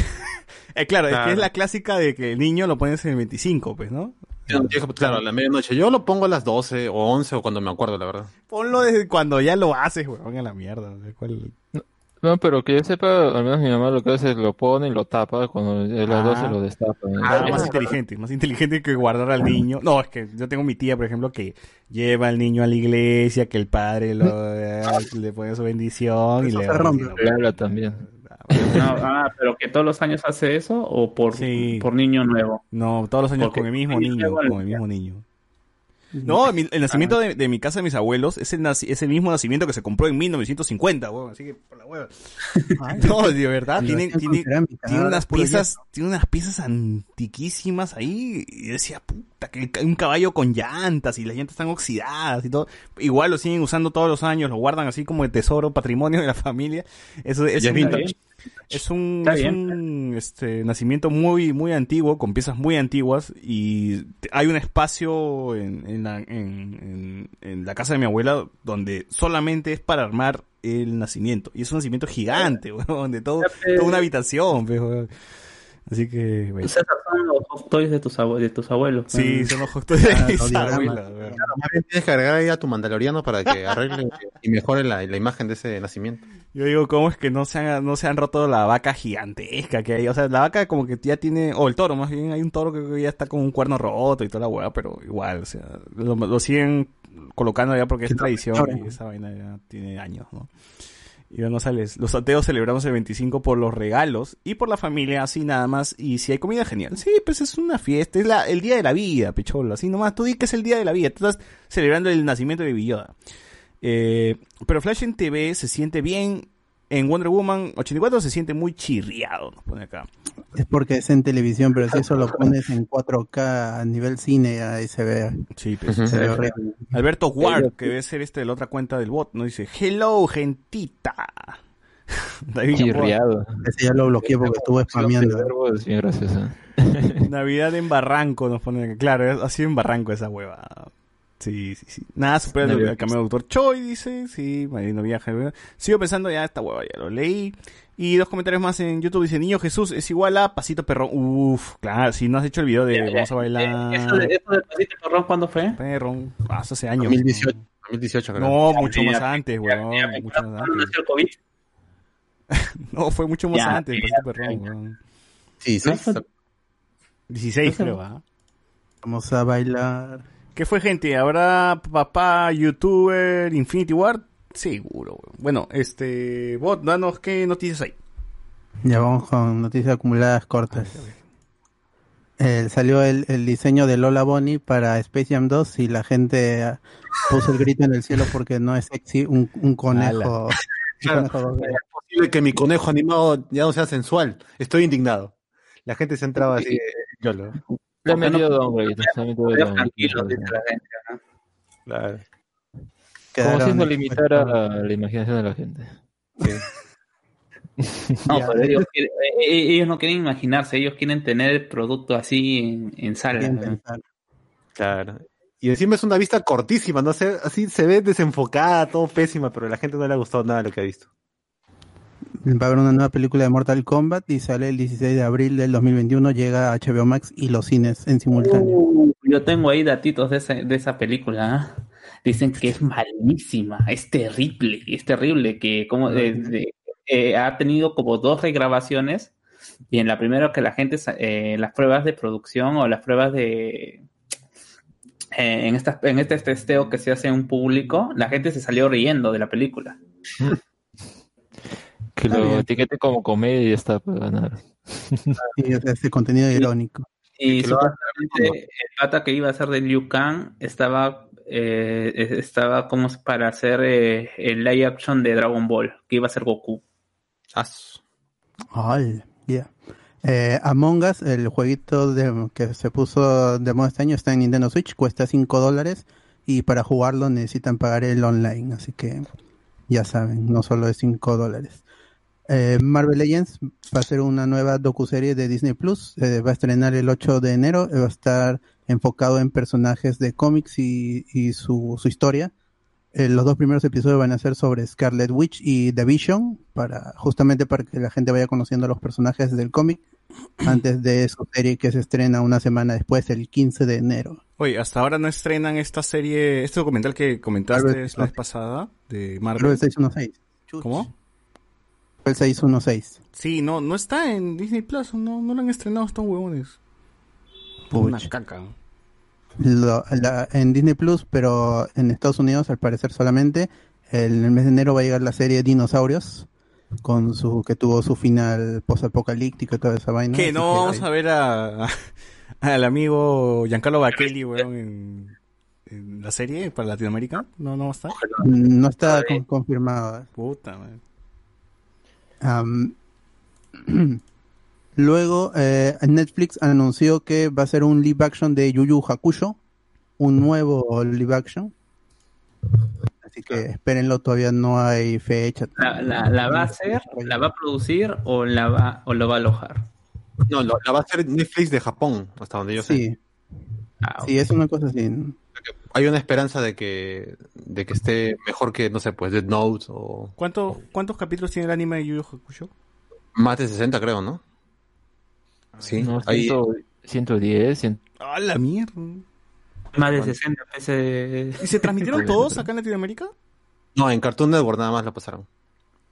Eh, claro, es que Claro. es la clásica de que el niño lo pones en el 25, pues, ¿no? Yo- yo- Claro, a la medianoche. Yo lo pongo a las 12 o 11 o cuando me acuerdo, la verdad. Ponlo desde cuando ya lo haces, weón, a la mierda. ¿Cuál- No, pero que yo sepa, al menos mi mamá lo que hace es lo pone y lo tapa, cuando las Ah. 12 lo destapa. ¿no? Ah, Ah, más inteligente, más inteligente que guardar al niño. No, es que yo tengo mi tía, por ejemplo, que lleva al niño a la iglesia, que el padre lo, eh, le pone su bendición y le se habla también. No, ah, pero que todos los años hace eso o por, Sí. por niño nuevo. No, todos los años Porque con el mismo niño con el mismo niño. No, mi- el nacimiento de, de mi casa de mis abuelos es el, naci- es el mismo nacimiento que se compró en 1950, weón, así que por la hueva. [LAUGHS] No, de verdad, Lo tiene, hacían con tiene, cerámica, tiene ahora unas piezas, tiene unas piezas antiquísimas ahí, y decía, puta, que un caballo con llantas, y las llantas están oxidadas y todo. Igual lo siguen usando todos los años, lo guardan así como de tesoro, patrimonio de la familia. Eso, eso es vintage. Es un, es un este, nacimiento muy, muy antiguo, con piezas muy antiguas, y hay un espacio en, en, la, en, en- en la casa de mi abuela donde solamente es para armar el nacimiento. Y es un nacimiento gigante, [LAUGHS] weón, de todo, toda una habitación, weón. Así que, bueno. Esos son los hot toys de tus, abue- de tus abuelos. Sí, son los juegos de Ah, mis abuelas, weón. Más bien tienes que agregar ahí a tu mandaloriano para que arregle y mejore la, la imagen de ese nacimiento. Yo digo, ¿cómo es que no se han, no se han roto la vaca gigantesca que hay? O sea, la vaca como que ya tiene, o el toro más bien, hay un toro que ya está con un cuerno roto y toda la weá, pero igual, o sea, lo, lo siguen colocando ya porque es tradición y esa vaina ya tiene años, ¿no? Y no sales. Los ateos celebramos el 25 por los regalos y por la familia, así nada más. Y si hay comida, genial. Sí, pues es una fiesta, es el día de la vida, picholo. Así nomás, tú di que es el día de la vida. Tú estás celebrando el nacimiento de Villoda. Eh, pero Flash en TV se siente bien en Wonder Woman 84 se siente muy chirriado, nos pone acá. Es porque es en televisión, pero si eso lo pones en 4K a nivel cine, ahí se ve. Sí, pues, Se ve horrible. Alberto Ward, que debe ser este de la otra cuenta del bot, ¿no? Dice, hello, gentita. [LAUGHS] David Chirriado. Ese ya lo bloqueé porque estuvo spameando. Navidad en Barranco nos pone acá. Claro, ha sido en Barranco esa hueva. Sí, sí, sí. Nada supera el, cameo de Doctor Choi, dice. Sí, Marino Viaje. ¿verdad? Sigo pensando, ya esta hueva ya lo leí. Y dos comentarios más en YouTube. Dice, Niño Jesús es igual a Pasito Perrón. Uf, claro, si no has hecho el video de Ya, ya. Vamos a bailar. Eh, ¿Eso de, eso de Pasito Perrón cuándo fue? Perrón. Ah, hace años. 2018, 2018 creo. No, mucho más antes, weón. Mucho más ¿Cuándo antes. nació el COVID? [LAUGHS] No, fue mucho más Ya, antes, ya, Pasito Perrón, weón. Sí, sí. No, 16 creo, ¿ah? Vamos a bailar. ¿Qué fue, gente? ¿Habrá papá, youtuber, Infinity Ward? Seguro. Bueno, este... Bot, danos qué noticias hay. Ya vamos con noticias acumuladas cortas. Eh, salió el, el diseño de Lola Bonnie para Space Jam 2 y la gente ah, puso el grito en el cielo porque no es sexy un, un conejo. Claro. conejo 2D. Es posible que mi conejo animado ya no sea sensual. Estoy indignado. La gente se entraba así. [LAUGHS] eh, YOLO. Le ha metido downgrade. Dice la gente. ¿no? Claro. Como haciendo limitar a la imaginación de la gente. [LAUGHS] No, pero ellos, quieren- eh, eh, ellos no quieren imaginarse, ellos quieren tener el producto así en, en sala. Claro. Y encima es una vista cortísima, no sé, así se ve desenfocada, todo pésima, pero a la gente no le ha gustado nada lo que ha visto. Va a haber una nueva película de Mortal Kombat y sale el 16 de abril del 2021. Llega a HBO Max y los cines en simultáneo. Uh, yo tengo ahí datitos de esa, de esa película. ¿ah? Dicen que es malísima, es terrible, es terrible, que como eh, de- eh, ha tenido como dos regrabaciones y en la primera que la gente, eh, las pruebas de producción o las pruebas de... eh, en, en este testeo que se hace en un público, la gente se salió riendo de la película. Que lo bien. etiquete como comedia y ya está para ganar. Y es este contenido irónico. Y haga supuestamente el pata que iba a ser de Liu Kang estaba, eh, estaba como para hacer eh, el live action de Dragon Ball, que iba a ser Goku. As. Ay, ya. Eh, Among Us, el jueguito de- que se puso de moda este año, está en Nintendo Switch, cuesta 5 dólares y para jugarlo necesitan pagar el online, así que ya saben, no solo es 5 dólares. Eh, Marvel Legends va a ser una nueva docuserie de Disney Plus, eh, va a estrenar el 8 de enero, eh, va a estar enfocado en personajes de cómics y, y su, su historia. Eh, los dos primeros episodios van a ser sobre Scarlet Witch y The Vision, para, justamente para que la gente vaya conociendo a los personajes del cómic [CLEARS THROAT] antes de su serie que se estrena una semana después, el 15 de enero. Oye, hasta ahora no estrenan esta serie, este documental que comentaste Marvel. la vez pasada de Marvel. el 616. ¿Cómo? El 616. Sí, no, no está en Disney Plus, no, no lo han estrenado estos huevones. Puch. Una caca. Lo- la- en Disney Plus, pero en Estados Unidos al parecer solamente. En el mes de enero va a llegar la serie Dinosaurios, con su que tuvo su final posapocalíptico y toda esa vaina. Así ¿No que vamos ahí- a ver a, [LAUGHS] al amigo Giancarlo Bacchelli, weón, en, en la serie para Latinoamérica? ¿No, no estar? No está con- confirmado. Puta, man. [CLEARS THROAT] Luego, eh, Netflix anunció que va a ser un live action de Yu Yu Hakusho, un nuevo live action. Así que espérenlo, todavía no hay fecha. La, la, la va a hacer, la va a producir o la va o lo va a alojar. No, lo- la va a hacer Netflix de Japón, hasta donde yo sé. Sí, Ah, sí, es una cosa así. Hay una esperanza de que, de que esté mejor que, no sé, pues Dead Note o ¿Cuánto, ¿Cuántos capítulos tiene el anime de Yu Yu Hakusho? más de 60, creo, ¿no? Sí, No, ahí, 100, 110, 100. ¡Ah, la mierda! Más de 60 veces. ¿Y se transmitieron [LAUGHS] todos acá en Latinoamérica? no, en Cartoon Network nada más la pasaron.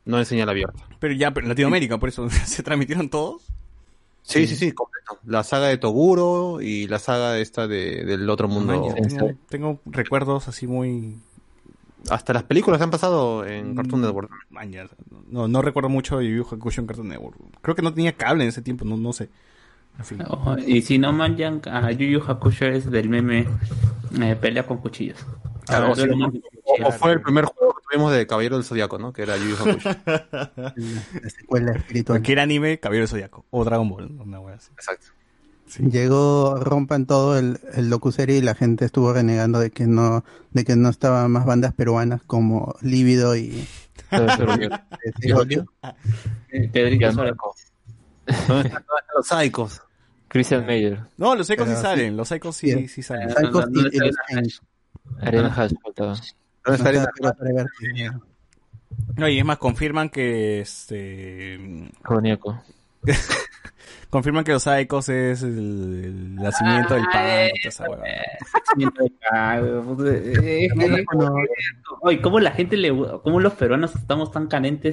No en señal abierta. Pero ya, pero en Latinoamérica, por eso, [LAUGHS] ¿se transmitieron todos? Sí, sí, sí, completo. La saga de Toguro y la saga esta de, del otro mundo. Tengo, tengo recuerdos así muy... Hasta las películas han pasado en Cartoon Network. No, no recuerdo mucho de Yu en Cartoon Network. Creo que no tenía cable en ese tiempo, no, no sé. En fin. Ojo, Y si no manjan a Yu Yu Hakusho es del meme eh, pelea con cuchillos. Claro, Ah, o, o- fue el primer juego tuvimos de Caballero del Zodiaco, ¿no? Que era Yu Yu Hakusho. [LAUGHS] La, la secuela espiritual. Cualquier anime, Caballero del Zodiaco. O Dragon Ball, una wea así. Exacto. Llegó, rompan todo el, el docuserie y la gente estuvo renegando de que no, de que no estaban más bandas peruanas como Lívido y Pedrito Ya no Sola. ¿Dónde están todos los psicos? Christian Meyer. No, los ecos sí salen, los ecos sí, sí salen. Psychos ¿dónde y-. Arena Hash faltaba. ¿Dónde No y es más, confirman que este [LAUGHS] confirman que los Psychos es el, el nacimiento del pan, toda esa Oye, ¿cómo la gente le, cómo los peruanos estamos tan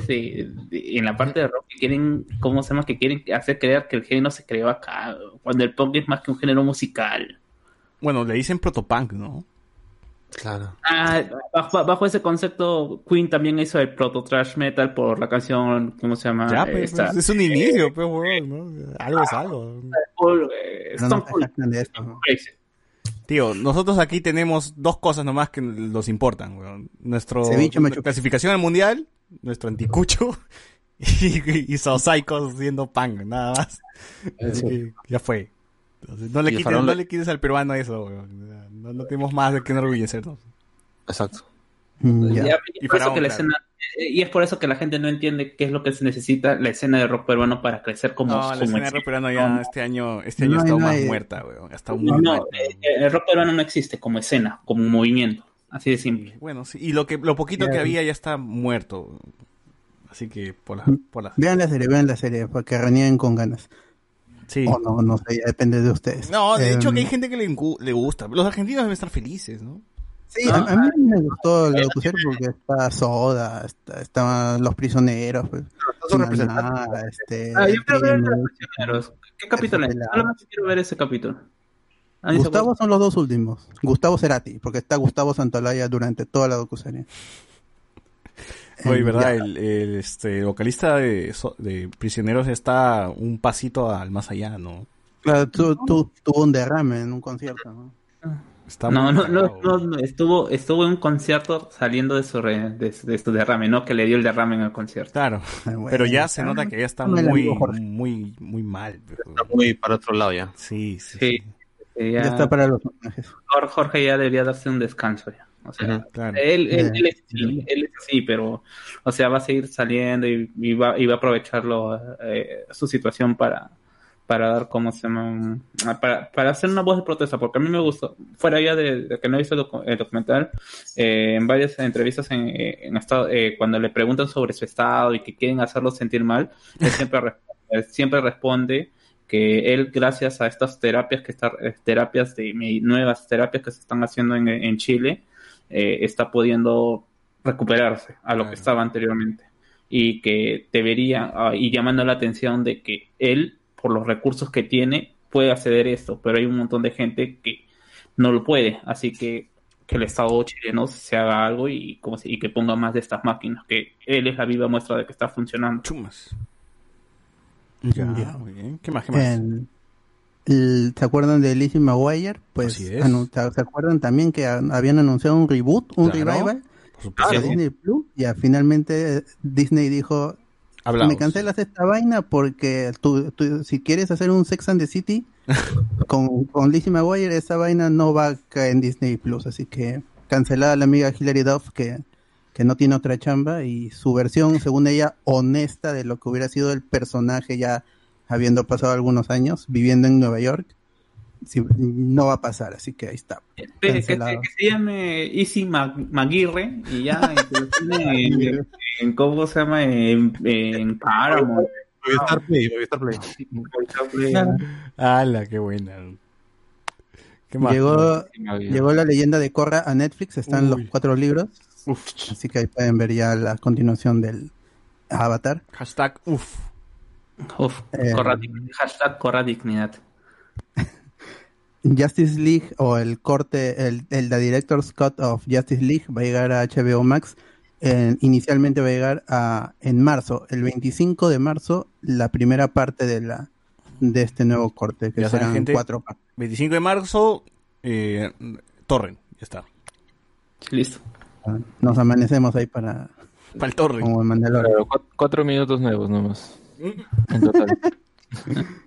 de, de- en la parte de rock que quieren, cómo se llama, que quieren hacer creer que el género se creó acá, cuando el punk es más que un género musical. Bueno, le dicen protopunk, ¿no? Claro. Ah, bajo, bajo ese concepto, Queen también hizo el proto trash metal por la canción, ¿cómo se llama? ya, Eh, pues, esta- es un inicio, pues, huevón, ¿no? Algo es algo. Eh. Tío, nosotros aquí tenemos dos cosas nomás que nos importan, weón. Nuestro Ceviche nuestra clasificación al mundial, nuestro anticucho [LAUGHS] y, y sos Psychos siendo pan, nada más. Así que ya fue. Entonces, no le quites, faraón no le- le quites al peruano eso, weón. No, no tenemos más de qué enorgullecernos. Exacto. Mm, ya. Ya, y, Y por eso Faraón, que la claro. escena- eh, y es por eso que la gente no entiende qué es lo que se necesita la escena de rock peruano para crecer como, No, la como escena existe. peruano ya este año, este año No ha hay- estado no más hay- muerta, weón. Muy No, muerta. eh, el rock peruano no existe como escena, como un movimiento. Así de simple. Bueno, sí, y lo que lo poquito Ya. que había ya está muerto. Así que por las por las Vean la serie, vean la serie, para que con ganas. Sí. O no, no sé, ya depende de ustedes. No, de hecho Em, que hay gente que le, le gusta. Los argentinos deben estar felices, ¿no? Sí, a, a mí me gustó la docuserie porque está Soda, está, estaban los prisioneros, pues, representantes. este, Ah, yo quiero ver los prisioneros. ¿Qué capítulo es? Solamente quiero ver ese capítulo. Ah, ¿ni se Gustavo son los dos últimos. Gustavo Cerati, porque está Gustavo Santolaya durante toda la docuserie. Oye, [LAUGHS] ¿verdad? El, el, este, vocalista de, Prisioneros está un pasito al más allá, ¿no? Claro, tu- tu- tuvo un derrame en un concierto, ¿no? Está No, no, no, no, no, estuvo, estuvo en un concierto saliendo de su, re- de, de su derrame, no que le dio el derrame en el concierto. Claro, bueno, [LAUGHS] pero ya se nota que ya está muy, muy, muy mal. pero- Está muy para otro lado ya. Sí, sí, Sí. sí. Ya ya- está para los Jorge ya debería darse un descanso ya. O sea, claro. él, él, Eh, él es así, él es así, pero, o sea, va a seguir saliendo y, y va, y va a aprovecharlo, eh, su situación para, para dar como se llama, para, para hacer una voz de protesta, porque a mí me gustó, fuera ya de, de que no he visto el, docu- el documental, eh, en varias entrevistas en, en estado, eh, cuando le preguntan sobre su estado y que quieren hacerlo sentir mal, él siempre responde, siempre responde que él gracias a estas terapias que está, eh, terapias de nuevas terapias que se están haciendo en, en Chile, eh, está pudiendo recuperarse a lo Claro. que estaba anteriormente y que debería ah, y llamando la atención de que él por los recursos que tiene puede acceder a esto pero hay un montón de gente que no lo puede así que que el Estado chileno se haga algo y como se- y que ponga más de estas máquinas que él es la viva muestra de que está funcionando Chumas. Ya, Ya. muy bien. ¿Qué más? ¿Qué más? En- el- ¿Se acuerdan de Lizzie McGuire? Pues, ¿se acuerdan también que a- habían anunciado un reboot, un Claro. revival de. Disney Plus? Y finalmente Disney dijo, Hablamos. me cancelas esta vaina porque tú, tú- si quieres hacer un Sex and the City [LAUGHS] con, con Lizzie McGuire, esa vaina no va a caer en Disney Plus. Así que cancelada la amiga Hilary Duff que, que no tiene otra chamba y su versión, según ella, honesta de lo que hubiera sido el personaje ya habiendo pasado algunos años viviendo en Nueva York. sí, no va a pasar, así que ahí está. que, que- se llame Easy Mag- Maguire y ya tiene en, en- cómo se llama en, en Paramount Movistar Play, Movistar Play. ¡Hala, [LAUGHS] qué buena! ¿Qué más? Llegó, llegó la leyenda de Korra a Netflix, están Uy. los cuatro libros, Uf. así que ahí pueden ver ya la continuación del Avatar. Hashtag uf. Uf, Eh, corra hashtag corra dignidad. [LAUGHS] Justice League o el corte, el, el The Director's Cut of Justice League va a llegar a HBO Max. Eh, inicialmente va a llegar a, en marzo, el 25 de marzo, la primera parte de la de este nuevo corte, que Ya serán gente. cuatro partes. 25 de marzo, eh, Torren. Ya está. Listo. Nos amanecemos ahí para... Para el torre. Como el Mandalorian. Claro, cu- cuatro minutos nuevos nomás. En total. [LAUGHS]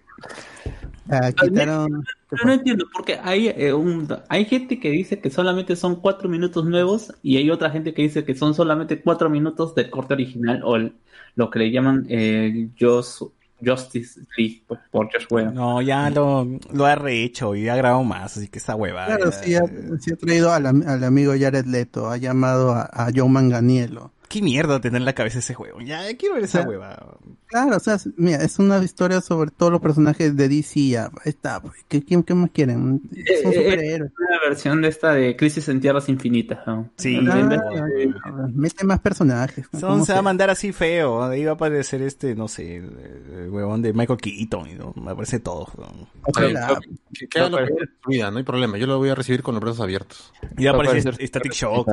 Ah, quitaron... Pero no entiendo, porque hay, eh, un- hay gente que dice que solamente son cuatro minutos nuevos y hay otra gente que dice que son solamente cuatro minutos del corte original o el- lo que le llaman eh, Just- Justice League pues, por Josh Whedon. No, ya lo, lo ha rehecho y ha grabado más, así que esa hueva. Claro, sí ha, sí ha traído al, al amigo Jared Leto, ha llamado a, a Joe Manganiello. ¿Qué mierda tener en la cabeza ese juego? Ya quiero ver esa hueva. Claro, o sea, mira, es una historia sobre todos los personajes de DC. Ya, ahí está, pues, ¿qué, qué, qué más quieren? Son Eh, eh, superhéroes. Una versión de esta de Crisis en Tierras Infinitas. ¿no? Sí. Ah, de- mete más personajes. Son, ¿cómo se va a mandar así feo. Ahí va a aparecer este, no sé, el, el huevón de Michael Keaton. ¿no? Me aparece todo. ¿no? Ojalá. Que, que haga lo que vida, no hay problema. Yo lo voy a recibir con los brazos abiertos. Y va a aparecer Static Shock.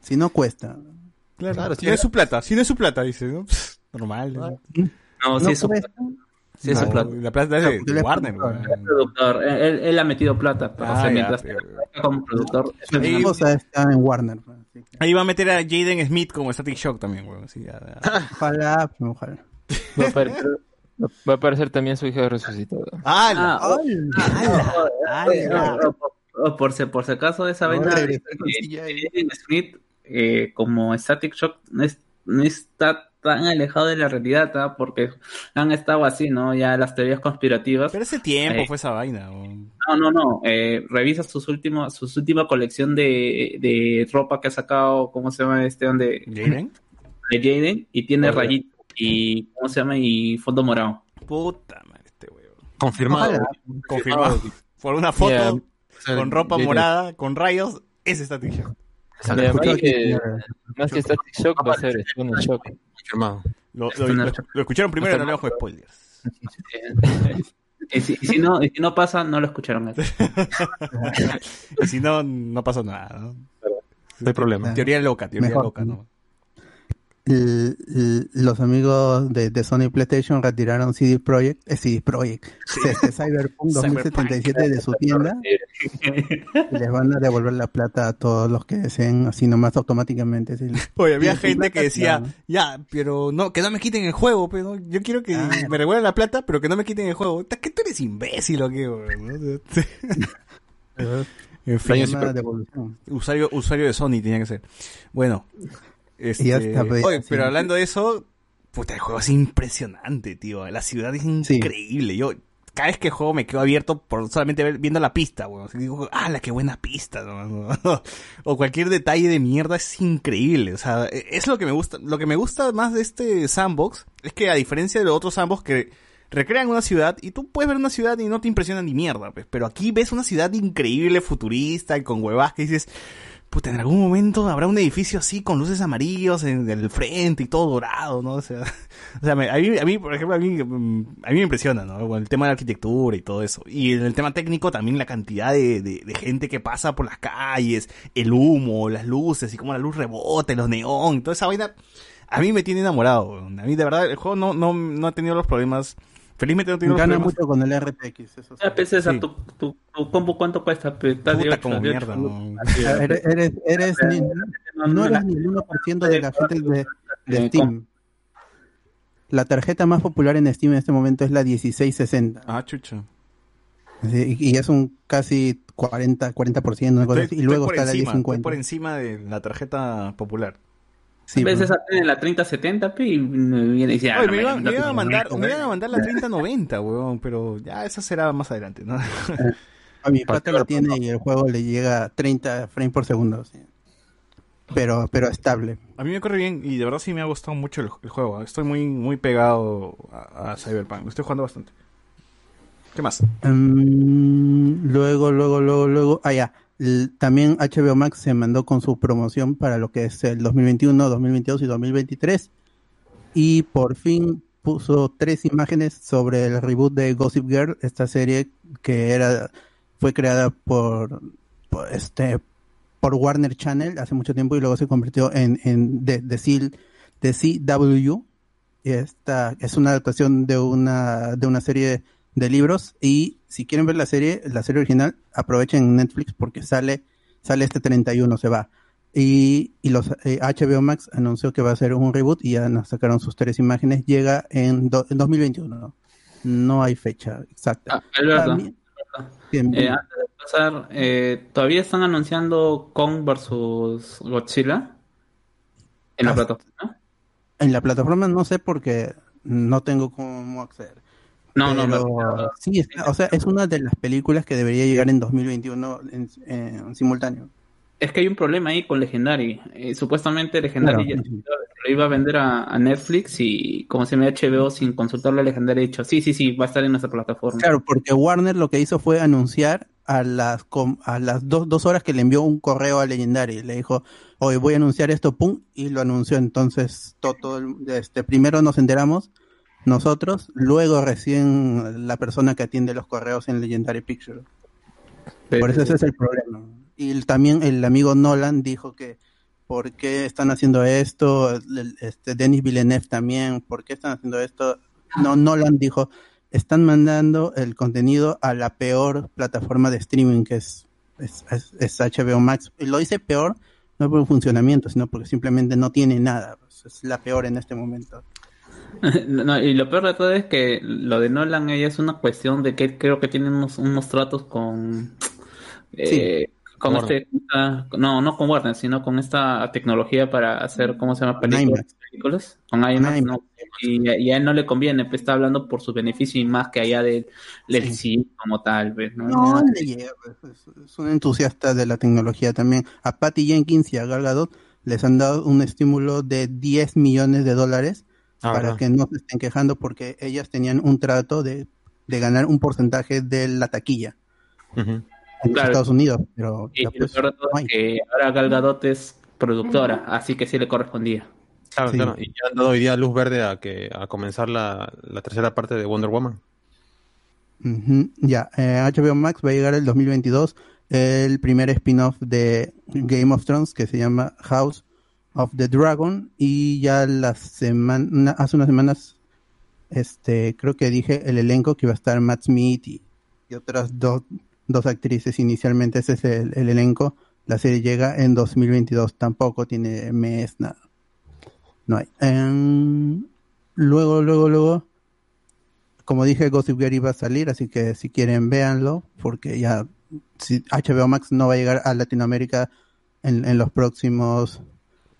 Si ¿no? no cuesta. Si. Claro, Claro, si no es su plata, si no es su plata, dice, ¿no? Pff, normal. ¿no? No, sí, No es su, cuesta. sí es su No, plata. La plata es de, Warner. productor. Él, él ha metido plata para Ah, hacer ya, mientras pero- como productor. Ahí- esposa está en Warner. Ahí va a meter a Jaden Smith como Static Shock también, weón. Sí, ya, ya. Ojalá, pues, ojalá. Va a aparecer, va a aparecer también su hija resucitada. ¡Hala! Ah, ¡Hala! Oye, o- o- o por, si, por si acaso esa vaina de. Jaden Smith eh, como Static Shock no, es- no está tan alejado de la realidad ¿ah? porque han estado así no ya las teorías conspirativas Pero ese tiempo Eh. fue esa vaina. weón. no no no eh, revisa sus últimos su última colección de, de ropa que ha sacado cómo se llama este donde ¿Jaden? [LAUGHS] de Jaden y tiene Oye. rayito y cómo se llama y fondo morado Puta madre, este weón. Confirmado. Ojalá. Confirmado. Por una foto Yeah. O con ropa morada, con rayos, es Static Shock. Además que, más que Static Shock va a ser Stone Shock. Lo, lo- lo- lo escucharon primero, no le bajo spoilers. [LAUGHS] y si, y si no y si no pasa no lo escucharon [LAUGHS] y si no, no pasó nada. ¿no? No hay problema. Teoría loca, teoría Mejor. loca, ¿no? Los amigos de, de Sony PlayStation retiraron CD Projekt, eh, CD Projekt, este Cyberpunk 2077 de su tienda y les van a devolver la plata a todos los que deseen así nomás automáticamente. sí. Oye, había Sí, sí, gente que decía, ya, pero no, que no me quiten el juego, pero yo quiero que Ah. me revuelvan la plata, pero que no me quiten el juego. ¿Está que tú eres imbécil o qué, [LAUGHS] usuario, usuario de Sony tenía que ser. Bueno, este, Y oye, pero hablando de eso, puta, el juego es impresionante, tío. La ciudad es increíble. Yo, cada vez que juego me quedo abierto por solamente ver- viendo la pista, weón. Digo, ah, la qué buena pista, ¿no? [LAUGHS] o cualquier detalle de mierda es increíble. O sea, es lo que me gusta, lo que me gusta más de este sandbox es que a diferencia de los otros sandbox que recrean una ciudad y tú puedes ver una ciudad y no te impresiona ni mierda, pues. Pero aquí ves una ciudad increíble, futurista y con huevas que dices, puta, en algún momento habrá un edificio así con luces amarillos en el frente y todo dorado, ¿no? O sea, [LAUGHS] o sea me- a, mí, a mí, por ejemplo, a mí, a mí me impresiona, ¿no? El tema de la arquitectura y todo eso. Y en el tema técnico también la cantidad de, de, gente que pasa por las calles, el humo, las luces y cómo la luz rebota, los neón, toda esa vaina, a mí me tiene enamorado. A mí de verdad el juego no, no, no ha tenido los problemas. Felizmente no los Gana problemas. mucho con el RTX. Eso sí. Ya, pues, César, Sí. tu, tu, tu combo cuánto cuesta? Pues, Puta ocho, como de ocho. mierda, ¿no? Eres, eres, eres ni- no eres ni el 1% de la gente de, de Eh, Steam. La tarjeta más popular en Steam en este momento es la 1660. Ah, chucha. Sí, y es un casi 40, 40%, una cosa Estoy- así. Y luego está por la encima, estoy 1050. por encima de la tarjeta popular. Sí, A veces pues. tiene la 3070 pe, y me viene y dice, ah, Oye, no, me, me- iban, no me iban a mandar, me iban a mandar la 3090, weón, pero ya esa será más adelante, ¿no? [LAUGHS] A mi pata la tiene y el juego le llega a 30 frames por segundo. sí. Pero, pero estable. A mí me corre bien y de verdad sí me ha gustado mucho el, el juego. Estoy muy, muy pegado a, a Cyberpunk. Estoy jugando bastante. ¿Qué más? Mm, luego, luego, luego, luego. Ah, ya. También HBO Max se mandó con su promoción para lo que es el 2021, 2022 y 2023. Y por fin puso tres imágenes sobre el reboot de Gossip Girl, esta serie que era fue creada por, este por Warner Channel hace mucho tiempo y luego se convirtió en, en de CW. Esta es una adaptación de una de una serie de libros y si quieren ver la serie, la serie original, aprovechen Netflix porque sale sale este 31, se va. Y, y los eh, HBO Max anunció que va a hacer un reboot y ya nos sacaron sus tres imágenes. Llega en, do- en 2021. ¿no? No hay fecha exacta. Ah, También- Bien, eh, antes de pasar, eh, ¿todavía están anunciando Kong versus Godzilla? En la Ah, plataforma. En la plataforma no sé porque no tengo cómo acceder. No, no, me- sí, está- o sea, es una de las películas que debería llegar en 2021 en, en simultáneo. Es que hay un problema ahí con Legendary. Eh, supuestamente Legendary Claro. ya lo iba a vender a, a Netflix y como se me HBO sin consultarlo a Legendary dicho, sí, sí, sí, va a estar en nuestra plataforma. Claro, porque Warner lo que hizo fue anunciar a las a las dos, dos horas que le envió un correo a Legendary. Le dijo, hoy voy a anunciar esto, pum, y lo anunció. Entonces, todo, todo el- este, primero nos enteramos nosotros, luego recién la persona que atiende los correos en Legendary Pictures. Por eso ese es el problema. Y también el amigo Nolan dijo que por qué están haciendo esto, este Denis Villeneuve también, por qué están haciendo esto. No, Nolan dijo, están mandando el contenido a la peor plataforma de streaming que es HBO Max. Y lo dice peor no por el funcionamiento, sino porque simplemente no tiene nada. Pues, es la peor en este momento. [LAUGHS] No, y lo peor de todo es que lo de Nolan ella es una cuestión de que creo que tiene unos, unos tratos con eh, con Con este ah, no no con Warner sino con esta tecnología para hacer cómo se llama películas, con IMAX. ¿no? y, y a él no le conviene pues está hablando por su beneficio y más que allá del, del Sí. cine como tal ¿ves? ¿no? No, le llega, pues, es, es un entusiasta de la tecnología también. A Patty Jenkins y a Gal Gadot les han dado un estímulo de 10 millones de dólares Ah, para ¿verdad? que no se estén quejando porque ellas tenían un trato de, de ganar un porcentaje de la taquilla en Claro. Estados Unidos. Pero y, lo pues, peor de todo no es hay. que ahora Gal Gadot es productora así que sí le correspondía Claro, Sí. claro. Y ya han dado hoy día luz verde a que a comenzar la, la tercera parte de Wonder Woman. Ya, eh, HBO Max va a llegar el 2022 el primer spin-off de Game of Thrones que se llama House of the Dragon y ya la semana hace unas semanas este creo que dije el elenco que iba a estar Matt Smith y, otras dos, dos actrices inicialmente ese es el, el elenco. La serie llega en 2022 tampoco tiene mes nada. No hay. Em, luego luego luego como dije, Gossip Girl iba a salir, así que si quieren véanlo, porque ya si HBO Max no va a llegar a Latinoamérica en, en los próximos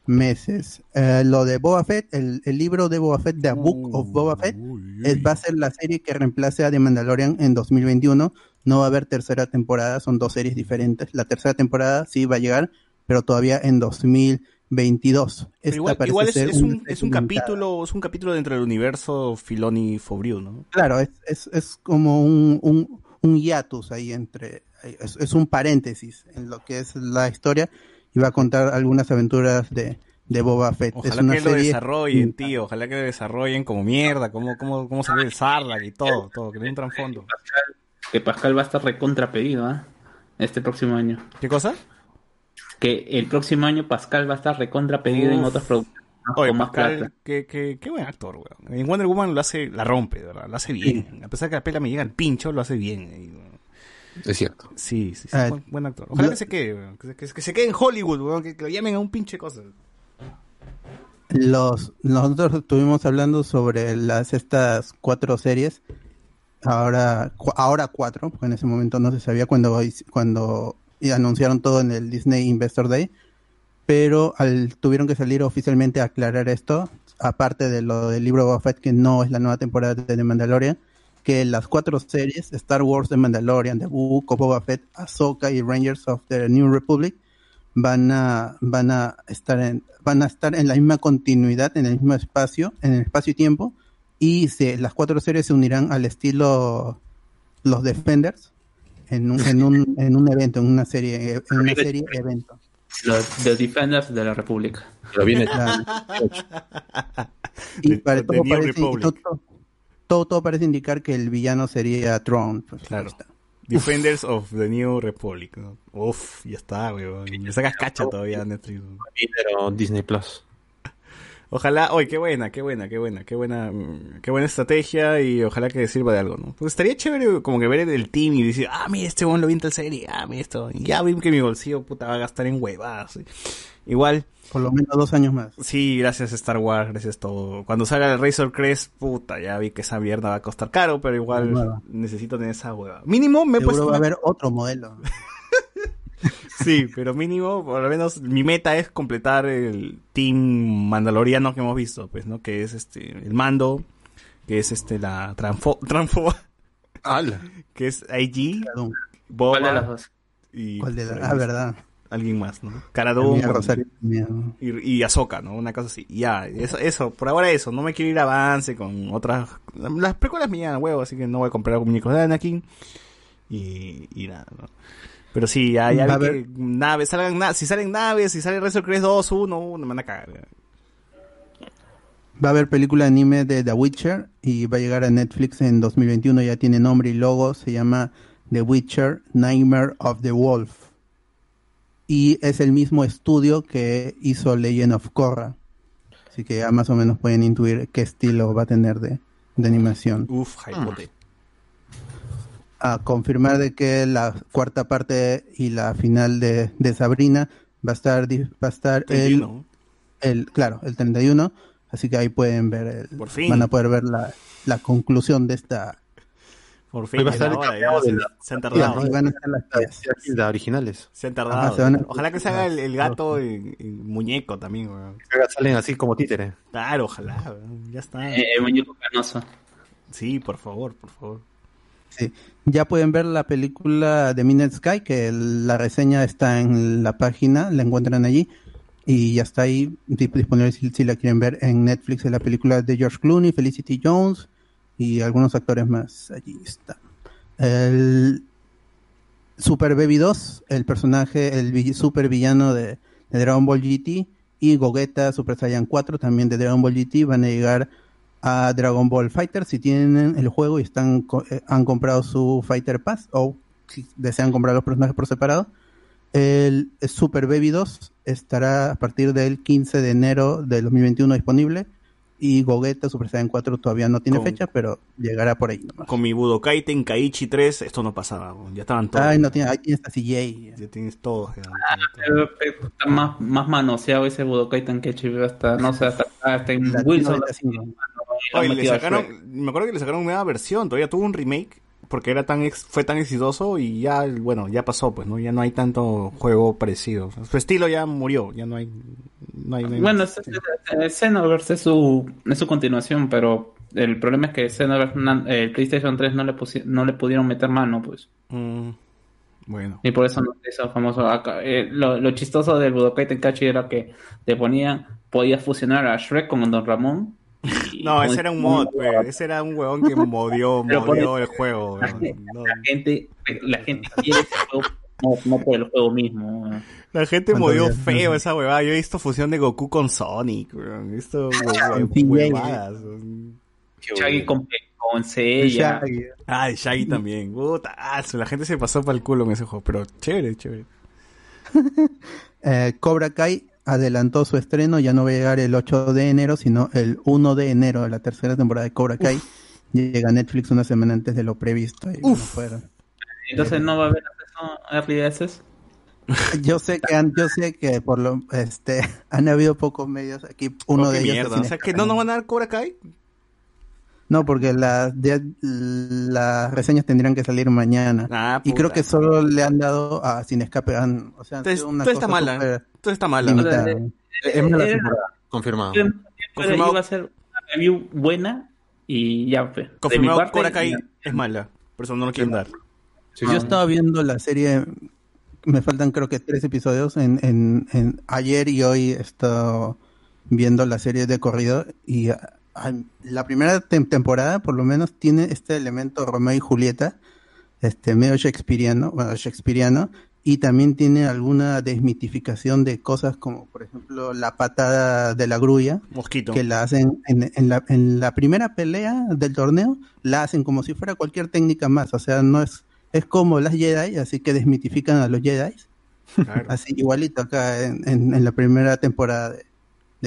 meses. Eh, lo de Boba Fett, el, el libro de Boba Fett, The Book of Boba Fett, es- va a ser la serie que reemplace a The Mandalorian en 2021. No va a haber tercera temporada, son dos series diferentes. La tercera temporada sí va a llegar, pero todavía en 2022. Pero Esta igual, igual es, es un, es un capítulo, es un capítulo dentro del universo Filoni Fobriu, ¿no? Claro, es, es, es como un, un, un hiatus ahí entre, es, es un paréntesis en lo que es la historia y va a contar algunas aventuras de, de Boba Fett. es Ojalá una que lo desarrollen, tío. Ojalá que lo desarrollen como mierda, como, como, como salió el Sarlacc y todo, todo, que le un trasfondo. que Pascal va a estar recontra pedido ¿ah? este próximo año ¿Qué cosa? que el próximo año Pascal va a estar recontra pedido en otras producciones. Oye, Pascal, qué, qué, qué buen actor, weón. En Wonder Woman lo hace, la rompe, de ¿verdad? Lo hace bien. A pesar que la pela me llega al pincho, lo hace bien. Y. Es cierto. Sí, sí, sí. Ah, buen, buen actor. Ojalá yo- que se quede, weón. Que, se- que se- que se quede en Hollywood, weón. Que, que lo llamen a un pinche cosa. Los, nosotros estuvimos hablando sobre las estas cuatro series, ahora, cu- ahora cuatro, porque en ese momento no se sabía cuando, cuando y anunciaron todo en el Disney Investor Day, pero al, tuvieron que salir oficialmente a aclarar esto, aparte de lo del libro de Boba Fett, que no es la nueva temporada de The Mandalorian, que las cuatro series, Star Wars, The Mandalorian, The Book of Boba Fett, Ahsoka y Rangers of the New Republic, van a, van a estar en, van a estar en la misma continuidad, en el mismo espacio, en el espacio y tiempo, y se, las cuatro series se unirán al estilo los Defenders en un, en un, [LAUGHS] en un evento, en una serie, en una serie evento. Los The Defenders de la República. Pero viene Claro. [LAUGHS] Y The- para The todo, parece, Republic. Todo, todo, parece indicar que el villano sería Tron. Pues, Claro. Defenders of the New Republic. ¿no? Uf, ya está, weón. Me sacas cacha todavía, Netflix. pero Disney Plus. Ojalá, oye, qué buena, qué buena, qué buena, qué buena, mm, qué buena estrategia y ojalá que sirva de algo, ¿no? Pues estaría chévere como que ver el team y decir, ah, mira, este bon lo vi en tal serie, ah, mira esto, y ya vi que mi bolsillo, puta, va a gastar en huevadas. ¿sí? Igual, Por lo menos dos años más. sí, gracias Star Wars, gracias todo. Cuando salga el Razor Crest, puta, ya vi que esa mierda va a costar caro, pero igual necesito tener esa hueva. Mínimo me he puesto va a haber otro modelo. [LAUGHS] [LAUGHS] Sí, pero mínimo, por lo menos mi meta es completar el team mandaloriano que hemos visto, pues, ¿no? Que es este, el mando, que es este, la transfo, transfo [LAUGHS] ¡Hala! que es IG, Caradón. ¿Cuál de las Boba dos? y ¿Cuál de ahí Ah, verdad. alguien más, ¿no? Caradón y, y Ahsoka, ¿no? Una cosa así. Ya, eso, eso, por ahora eso, no me quiero ir a avance con otras, las precuelas me llegan a huevo, así que no voy a comprar muñecos de Anakin y, y nada, ¿no? Pero sí, ya, ya Va vi a que naves, salgan na- si salen naves, si sale Razor Crest 2, 1, uh, me van a cagar. Va a haber película de anime de The Witcher y va a llegar a Netflix en 2021. Ya tiene nombre y logo. Se llama The Witcher Nightmare of the Wolf. Y es el mismo estudio que hizo Legend of Korra. Así que ya más o menos pueden intuir qué estilo va a tener de, de animación. Uf, hypote. A confirmar de que la cuarta parte y la final de, de Sabrina va a estar va a estar el, 31. el claro el 31 así que ahí pueden ver el- Por fin. van a poder ver la, la conclusión de esta Por fin, va a estar el hora, cameo ya se, de la- se han y tardado. van a ser las originales. Se han Ajá, tardado. se van a- Ojalá que se haga el, el gato en, en muñeco también, weón. Que Salen así como títeres. Claro, ojalá. Ya está. Eh, el muñeco canoso. Sí, por favor, por favor. Sí. ya pueden ver la película de Midnight Sky que la reseña está en la página la encuentran allí y ya está ahí di- disponible si, la quieren ver en Netflix la película de George Clooney, Felicity Jones y algunos actores más allí está. El Super Baby 2, el personaje, el super villano de, de Dragon Ball GT y Gogeta Super Saiyan 4 también de Dragon Ball GT van a llegar a Dragon Ball Fighter si tienen el juego y están co- eh, han comprado su Fighter Pass o si desean comprar los personajes por separado. El Super Baby 2 estará a partir del 15 de enero del 2021 disponible y Gogeta Super Saiyan 4 todavía no tiene Con- fecha, pero llegará por ahí nomás. Con mi Budokai Tenkaichi 3, esto no pasaba, ya estaban todos. Ay, no tiene, ahí tiene hasta CJ. Ya tienes todos. ya. Pero, pero Está más, más manoseado ese Budokai Tenkaichi, hasta, no sé, hasta, hasta en Wilson. 95. lo han Oye, le sacaron, Shrek. me acuerdo que le sacaron una nueva versión, todavía tuvo un remake porque era tan ex- fue tan exitoso y ya, bueno, ya pasó, pues, ¿no? Ya no hay tanto juego parecido. Su estilo ya murió, ya no hay, no hay, no hay- Bueno, Xenoverse es su, es su continuación, pero el problema es que Xenoverse, el PlayStation 3 no le, pusi- no le pudieron meter mano, pues. Mm, bueno. Y por eso no se hizo famoso acá. Eh, lo, lo chistoso del Budokai Tenkaichi era que te ponía, podías fusionar a Shrek con Don Ramón. No, ese era un mod, pues, ese era un huevón que modió, [LAUGHS] Pero modió el juego. La gente, No, la gente, la gente quiere ese juego, no, no por el juego mismo. la gente ¿Cuántos modió días? feo esa huevada. Yo he visto fusión de Goku con Sonic, weón. He visto [LAUGHS] huevadas. weón. Shaggy con, con Seiya. Ah, de Shaggy también. Ah, la gente se pasó para el culo en ese juego, pero chévere, chévere. [LAUGHS] Eh, Cobra Kai adelantó su estreno, ya no va a llegar el 8 de enero, sino el 1 de enero de la tercera temporada de Cobra Kai. Llega a Netflix una semana antes de lo previsto. y bueno, fueron. Entonces no va a haber acceso a Early Access. [LAUGHS] Yo sé que han, yo sé que por lo este [LAUGHS] han habido pocos medios aquí, uno Oh, de ellos mierda. O sea, que no nos van a dar Cobra Kai. No, porque las las reseñas tendrían que salir mañana. Ah, y creo que solo le han dado a Sin Escape. han- o sea, Entonces, una todo está cosa mala. Todo está mala. limitada. Eh, Es mala Era- temporada. Confirmado. Confirmado. Iba a ser una review buena y ya fue. Confirmado, parte, Cobra Kai ya. es mala. Por eso no lo quieren dar. Sí, Yo estaba viendo la serie, me faltan creo que tres episodios. En, en, en- ayer y hoy he estado viendo la serie de corrido y la primera tem- temporada por lo menos tiene este elemento Romeo y Julieta, este medio shakespeariano, bueno, shakespeariano, y también tiene alguna desmitificación de cosas como por ejemplo la patada de la grulla, Mosquito. que la hacen en, en la, en la primera pelea del torneo, la hacen como si fuera cualquier técnica más, o sea, no es, es como las Jedi, así que desmitifican a los Jedi, Claro. así igualito acá en, en- en la primera temporada de,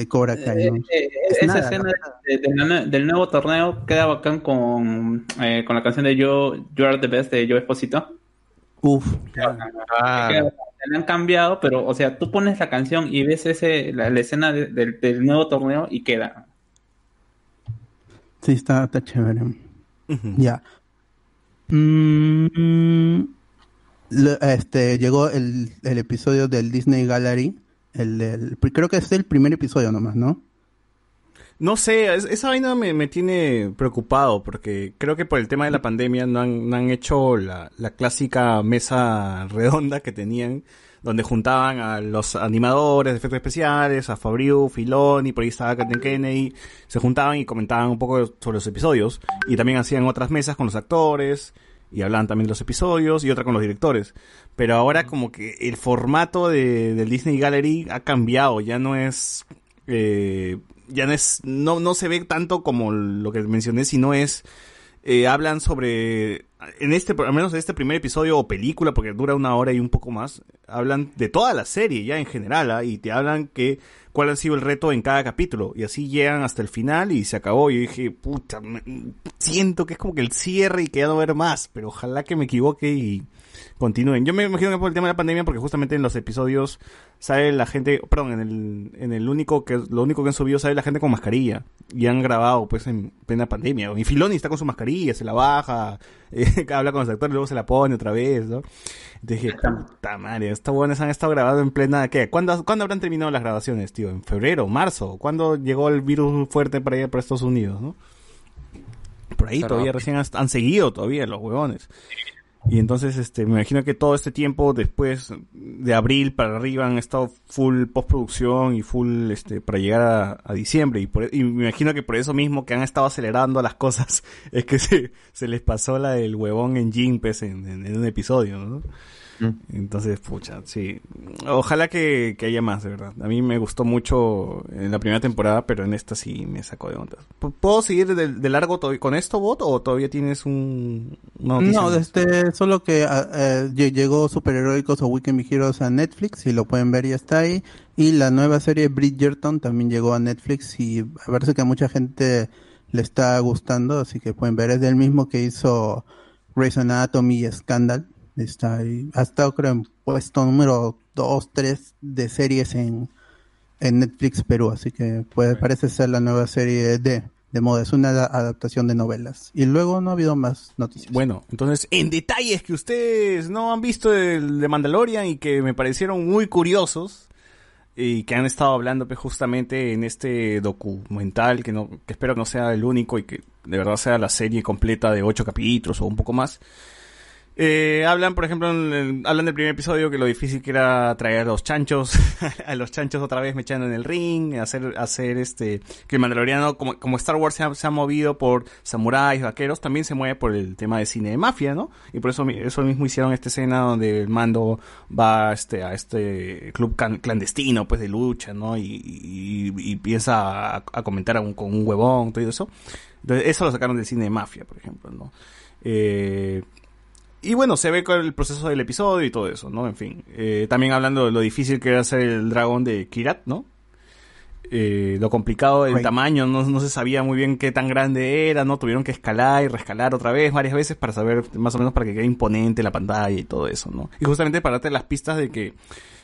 de Cobra Kai. ¿no? Eh, eh, Es esa nada, escena de- de del nuevo torneo queda bacán con, eh, con la canción de Yo, You Are the Best de Joe Esposito. Uf, Ah, Queda- le han cambiado, pero, o sea, tú pones la canción y ves ese, la, la escena de- del- del nuevo torneo y queda. sí, está, está chévere. Ya. Mm, este, llegó el, el episodio del Disney Gallery. El del, creo que es el primer episodio nomás, ¿no? No sé, es- esa vaina me, me tiene preocupado porque creo que por el tema de la pandemia no han, no han hecho la, la clásica mesa redonda que tenían, donde juntaban a los animadores de efectos especiales, a Fabriu, Filón y por ahí estaba Kathleen Kennedy, se juntaban y comentaban un poco sobre los episodios y también hacían otras mesas con los actores y hablaban también de los episodios y otra con los directores. Pero ahora como que el formato de, del Disney Gallery ha cambiado, ya no es... eh, ya no es, no, no se ve tanto como lo que mencioné, sino es, eh, hablan sobre, en este, al menos en este primer episodio o película, porque dura una hora y un poco más, hablan de toda la serie ya en general, ¿ah? y te hablan que, cuál ha sido el reto en cada capítulo, y así llegan hasta el final y se acabó, y dije, puta, siento que es como que el cierre y que ya no haber más, pero ojalá que me equivoque y continúen. Yo me imagino que por el tema de la pandemia, porque justamente en los episodios sale la gente, perdón, en el, en el único que, lo único que han subido sale la gente con mascarilla. Y han grabado pues en plena pandemia. Y Filoni está con su mascarilla, se la baja, [LAUGHS] eh, habla con los actores, luego se la pone otra vez, ¿no? Entonces dije, puta madre, estos buenos han estado grabando en plena, ¿qué? ¿Cuándo, ¿Cuándo habrán terminado las grabaciones, tío? ¿En febrero, marzo? ¿Cuándo llegó el virus fuerte para allá, para Estados Unidos, no? Por ahí todavía recién han, han seguido todavía los huevones. Y entonces, este, me imagino que todo este tiempo después de abril para arriba han estado full postproducción y full, este, para llegar a, diciembre. Y, por- y me imagino que por eso mismo que han estado acelerando las cosas [LAUGHS] es que se, se les pasó la del huevón en Jim, pues, en, en- en un episodio, ¿no? Entonces, pucha, sí. Ojalá que, que haya más, de verdad. A mí me gustó mucho en la primera temporada, pero en esta sí me sacó de onda. ¿Puedo seguir de, de largo con esto, Bot? ¿O todavía tienes un, No, más? este, solo que lle- llegó Superheroicos o Weekend Heroes a Netflix, y lo pueden ver, ya está ahí. Y la nueva serie Bridgerton también llegó a Netflix y parece que a mucha gente le está gustando, así que pueden ver. Es del mismo que hizo Grey's Anatomy y Scandal. Está ahí. Ha estado, creo, en puesto número 2, 3 de series en, en Netflix Perú, así que parece ser la nueva serie de, de moda. Es una ada- adaptación de novelas. Y luego no ha habido más noticias. Bueno, entonces, en detalles que ustedes no han visto el de Mandalorian y que me parecieron muy curiosos y que han estado hablando pues, justamente en este documental que no que espero que no sea el único y que de verdad sea la serie completa de ocho capítulos o un poco más. Eh, hablan, por ejemplo, en el- hablan del primer episodio que lo difícil que era traer a los chanchos, [LAUGHS] a los chanchos otra vez mechando en el ring, hacer, hacer este, que el mandaloriano, como, como Star Wars se ha, se ha movido por samuráis, vaqueros, también se mueve por el tema de cine de mafia, ¿no? Y por eso, eso mismo hicieron esta escena donde el mando va este, a este club can- clandestino, pues, de lucha, ¿no? Y, y, y empieza a, comentar a con un huevón, todo eso. Entonces, eso lo sacaron del cine de mafia, por ejemplo, ¿no? Eh, y bueno, se ve con el proceso del episodio y todo eso, ¿no? En fin. Eh, también hablando de lo difícil que era hacer el dragón de Kirat, ¿no? Eh, lo complicado del Right. tamaño, no, no se sabía muy bien qué tan grande era, ¿no? Tuvieron que escalar y rescalar otra vez, varias veces, para saber más o menos para que quede imponente la pantalla y todo eso, ¿no? Y justamente para darte las pistas de que,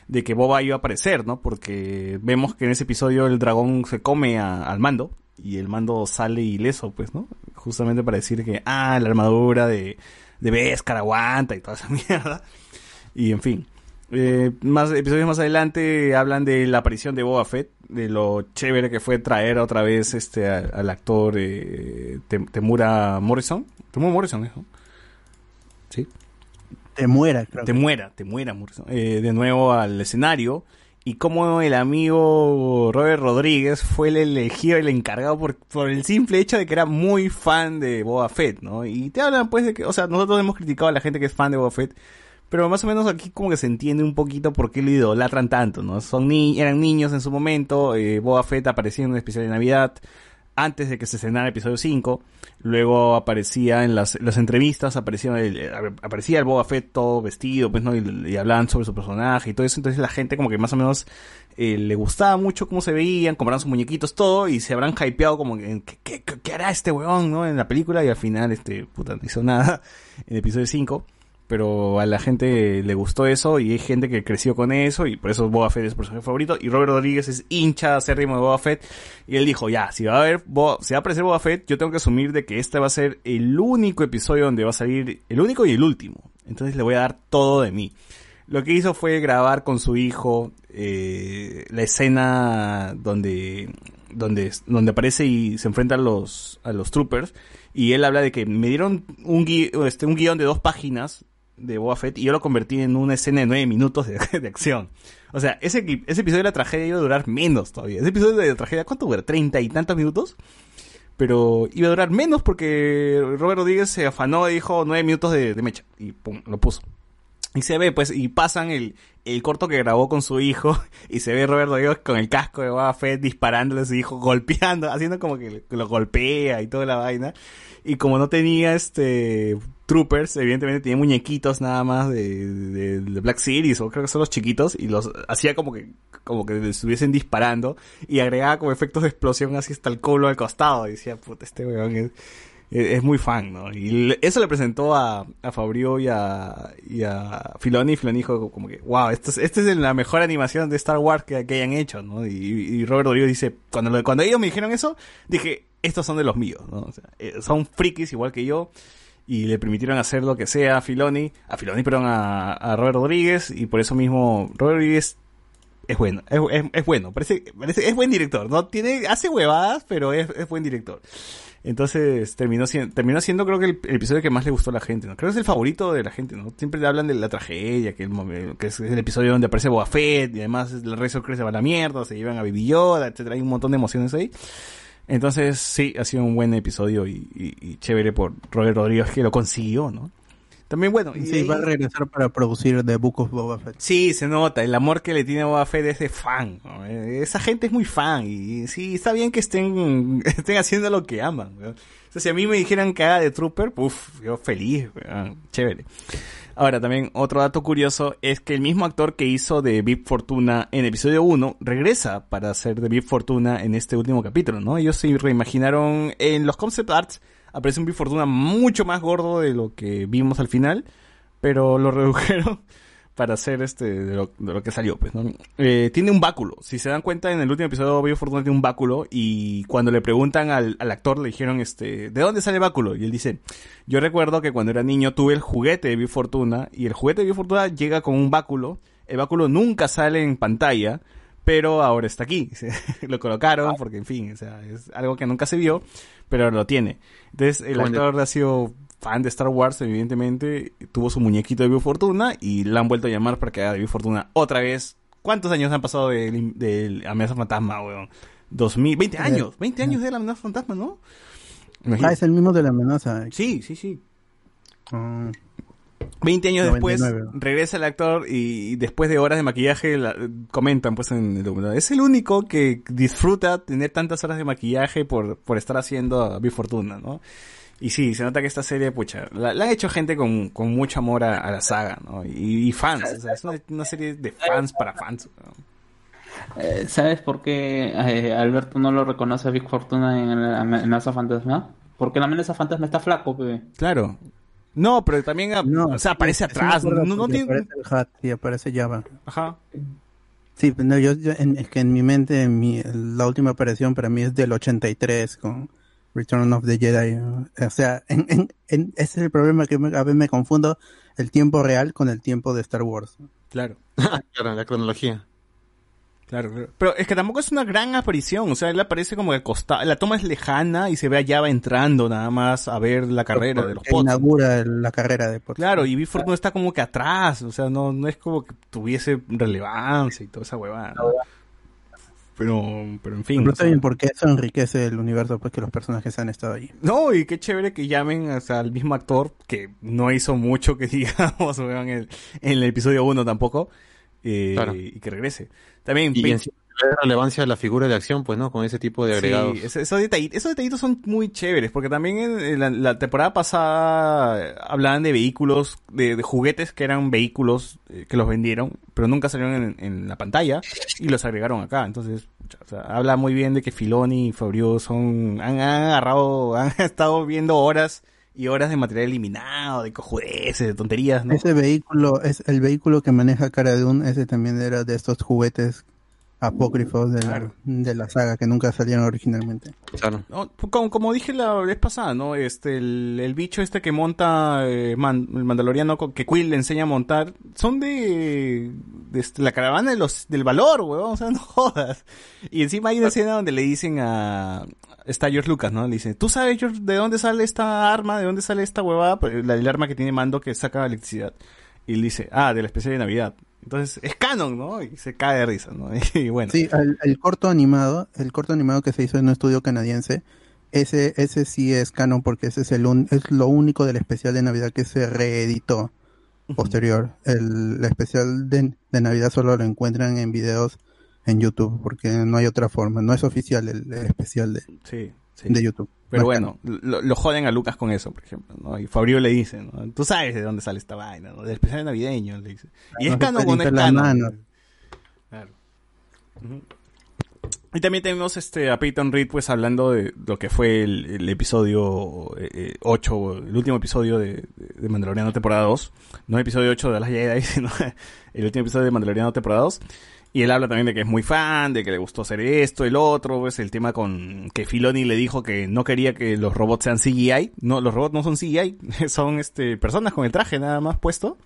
de que Boba iba a aparecer, ¿no? Porque vemos que en ese episodio el dragón se come a- al mando y el mando sale ileso, pues, ¿no? Justamente para decir que, ah, la armadura de, de Beskar aguanta y toda esa [LAUGHS] mierda. Y en fin. Eh, más episodios más adelante hablan de la aparición de Boba Fett, de lo chévere que fue traer otra vez este al actor eh, Tem- Temura Morrison. Temura Morrison, ¿no? Sí. Te muera, creo. Te muera, te muera Morrison. Eh, de nuevo al escenario. Y como el amigo Robert Rodríguez fue el elegido, el encargado por, por el simple hecho de que era muy fan de Boba Fett, ¿no? Y te hablan pues de que, o sea, nosotros hemos criticado a la gente que es fan de Boba Fett, pero más o menos aquí como que se entiende un poquito por qué lo idolatran tanto, ¿no? Son ni eran niños en su momento, eh, Boba Fett aparecía en un especial de Navidad, antes de que se estrenara el episodio 5. Luego aparecía en las, las entrevistas, aparecía el, eh, aparecía el Boba Fett todo vestido, pues, ¿no? Y, hablaban sobre su personaje y todo eso. Entonces la gente como que más o menos eh, le gustaba mucho cómo se veían, compraron sus muñequitos, todo, y se habrán hypeado como ¿qué, qué, qué hará este weón, no? En la película, y al final, este, puta, no hizo nada en el episodio 5. Pero a la gente le gustó eso y hay gente que creció con eso y por eso Boba Fett es su personaje favorito. Y Robert Rodríguez es hincha acérrimo de Boba Fett. Y él dijo, ya, si va a haber, Boba- si va a aparecer Boba Fett, yo tengo que asumir de que este va a ser el único episodio donde va a salir, el único y el último. Entonces le voy a dar todo de mí. Lo que hizo fue grabar con su hijo eh, la escena donde, donde, donde aparece y se enfrenta a los, a los troopers. Y él habla de que me dieron un, este, un guion de dos páginas de Boba Fett y yo lo convertí en una escena de nueve minutos de, [LAUGHS] acción. O sea, ese, ese episodio de la tragedia iba a durar menos todavía. Ese episodio de la tragedia, ¿cuánto dura? ¿Treinta y tantos minutos? Pero iba a durar menos porque Robert Rodríguez se afanó y dijo nueve minutos de, de mecha. Y pum, lo puso. Y se ve, pues, y pasan el, el corto que grabó con su hijo, [LAUGHS] y se ve Robert Rodríguez con el casco de Boba Fett disparándole a su hijo, golpeando, haciendo como que lo golpea y toda la vaina. Y como no tenía este troopers, evidentemente tenía muñequitos nada más de, de, de Black Series, o creo que son los chiquitos, y los hacía como que, como que estuviesen disparando, y agregaba como efectos de explosión así hasta el culo al costado, y decía, puta, este weón es, es, es muy fan, ¿no? Y eso le presentó a, a Fabrio y a, a Filoni, Filoni dijo como que, wow, esto es, esta es la mejor animación de Star Wars que, que hayan hecho, ¿no? Y, Robert Rodríguez dice, cuando, lo- cuando ellos me dijeron eso, dije, estos son de los míos, ¿no? Eh, son frikis igual que yo, y le permitieron hacer lo que sea a Filoni, a Filoni, perdón, a, a Robert Rodríguez, y por eso mismo Robert Rodríguez es bueno, es, es, es bueno, parece, parece, es buen director, no tiene, hace huevadas, pero es buen director. Entonces terminó siendo, terminó siendo creo que el, episodio que más le gustó a la gente, ¿no? Creo que es el favorito de la gente, ¿no? Siempre le hablan de la tragedia, que, el, momen- que es el episodio donde aparece Boba y además el Rey Sorpresa va a la mierda, se llevan a Baby Yoda, etcétera, hay un montón de emociones ahí. Entonces, sí, ha sido un buen episodio y, y- y chévere por Robert Rodríguez que lo consiguió, ¿no? También, bueno, y Sí, ahí- va a regresar para producir The Book of Boba Fett. Sí, se nota, el amor que le tiene a Boba Fett es de fan. ¿no? Eh, Esa gente es muy fan y sí, está bien que estén, [LAUGHS] estén haciendo lo que aman. ¿no? O sea, si a mí me dijeran que haga de Trooper, uff, yo feliz, weón, chévere. Ahora, también otro dato curioso es que el mismo actor que hizo de Vip Fortuna en episodio 1 regresa para hacer de Vip Fortuna en este último capítulo, ¿no? Ellos se reimaginaron en los concept arts, aparece un Vip Fortuna mucho más gordo de lo que vimos al final, pero lo [LAUGHS] redujeron para hacer este de lo, de lo que salió, pues, ¿no? Eh, tiene un báculo. Si se dan cuenta, en el último episodio, Vip Fortuna tiene un báculo y cuando le preguntan al, actor, le dijeron, este, ¿de dónde sale el báculo? Y él dice, yo recuerdo que cuando era niño tuve el juguete de Vip Fortuna y el juguete de Vip Fortuna llega con un báculo. El báculo nunca sale en pantalla, pero ahora está aquí. [LAUGHS] lo colocaron porque, en fin, o sea, es algo que nunca se vio, pero lo tiene. Entonces, el actor ha sido fan de Star Wars, evidentemente, tuvo su muñequito de View Fortuna y la han vuelto a llamar para que haga de View Fortuna otra vez. ¿Cuántos años han pasado de, de Amenaza Fantasma, weón? 2000, 20 años, 20 años de la Amenaza Fantasma, ¿no? Ah, es el mismo de la amenaza. Sí, sí, sí. Ah, 20 años 99. después regresa el actor y, y después de horas de maquillaje la- comentan pues en el documental. Es el único que disfruta tener tantas horas de maquillaje por, por estar haciendo a Big Fortuna, ¿no? Y sí, se nota que esta serie, pucha, la, la ha hecho gente con, con mucho amor a, a la saga, ¿no? Y, y fans, o sea, es una, una serie de fans para fans. ¿no? Eh, ¿Sabes por qué eh, Alberto no lo reconoce a Big Fortuna en la amenaza fantasma? Porque la amenaza fantasma está flaco, pe. Claro. No, pero también, no, o sea, aparece atrás, no, no tiene... Aparece el Hat y aparece Java. Ajá. Sí, pero no, yo, yo- en- es que en mi mente en mi, la última aparición para mí es del 83 con Return of the Jedi. O sea, en, en, en- ese es el problema que me- a veces me confundo el tiempo real con el tiempo de Star Wars. Claro. [LAUGHS] claro, la cronología. Claro, claro. Pero es que tampoco es una gran aparición, o sea, él aparece como de costado, la toma es lejana y se ve a Java entrando nada más a ver la carrera de los Que pods. inaugura la carrera de Potts. Claro, y Biford no está como que atrás, o sea, no, no es como que tuviese relevancia y toda esa huevada. ¿no? Pero, pero en fin. Pero o está sea, porque eso enriquece el universo pues que los personajes han estado ahí. No, y qué chévere que llamen o sea, al mismo actor, que no hizo mucho que [LAUGHS] digamos en, el, en el episodio 1 tampoco, eh, Claro. y que regrese. También, Y da relevancia a la figura de acción, pues, ¿no? Con ese tipo de agregados. Sí, esos, detallitos, esos detallitos son muy chéveres, porque también en, la, la temporada pasada eh, hablaban de vehículos, de, de juguetes que eran vehículos eh, que los vendieron, pero nunca salieron en, en la pantalla y los agregaron acá. Entonces, pucha, o sea, habla muy bien de que Filoni y Fabio son, han, han agarrado, [LAUGHS] han estado viendo horas y horas de material eliminado, de cojudeces, de tonterías, ¿no? Ese vehículo es el vehículo que maneja Cara Dune, ese también era de estos juguetes apócrifos de la, de la saga que nunca salieron originalmente. Claro. No, como, como dije la vez pasada, ¿no? Este, el, el bicho este que monta eh, Man- el mandaloriano que Quill le enseña a montar, son de, de este, la caravana de los, del valor, weón, o sea, [LAUGHS] no jodas. Y encima hay una escena donde le dicen a, está George Lucas, ¿no? Le dice, ¿tú sabes, George, de dónde sale esta arma? ¿De dónde sale esta huevada? Pues, La, el arma que tiene mando que saca electricidad. Y él dice, ah, de la especie de Navidad. Entonces, es canon, ¿no? Y se cae de risa, ¿no? [LAUGHS] Y bueno. Sí, el, el corto animado, el corto animado que se hizo en un estudio canadiense, ese, ese sí es canon porque ese es el un- es lo único del especial de Navidad que se reeditó posterior. El, el especial de, de Navidad solo lo encuentran en videos en YouTube porque no hay otra forma, no es oficial el, el especial de, Sí, sí. de YouTube. Pero bueno, lo, lo joden a Lucas con eso, por ejemplo, ¿no? Y Fabio le dice, ¿no? Tú sabes de dónde sale esta vaina, ¿no? Del especial navideño, le dice. Y es canon o no es canon. Claro. Y también tenemos este a Peyton Reed pues hablando de lo que fue el, el episodio 8, el último episodio de, de Mandaloriano temporada 2, no el episodio 8 de las Jedi, [LAUGHS] sino el último episodio de Mandaloriano temporada 2. Y él habla también de que es muy fan, de que le gustó hacer esto, el otro, pues el tema con que Filoni le dijo que no quería que los robots sean CGI. No, los robots no son CGI, [LAUGHS] son este personas con el traje nada más puesto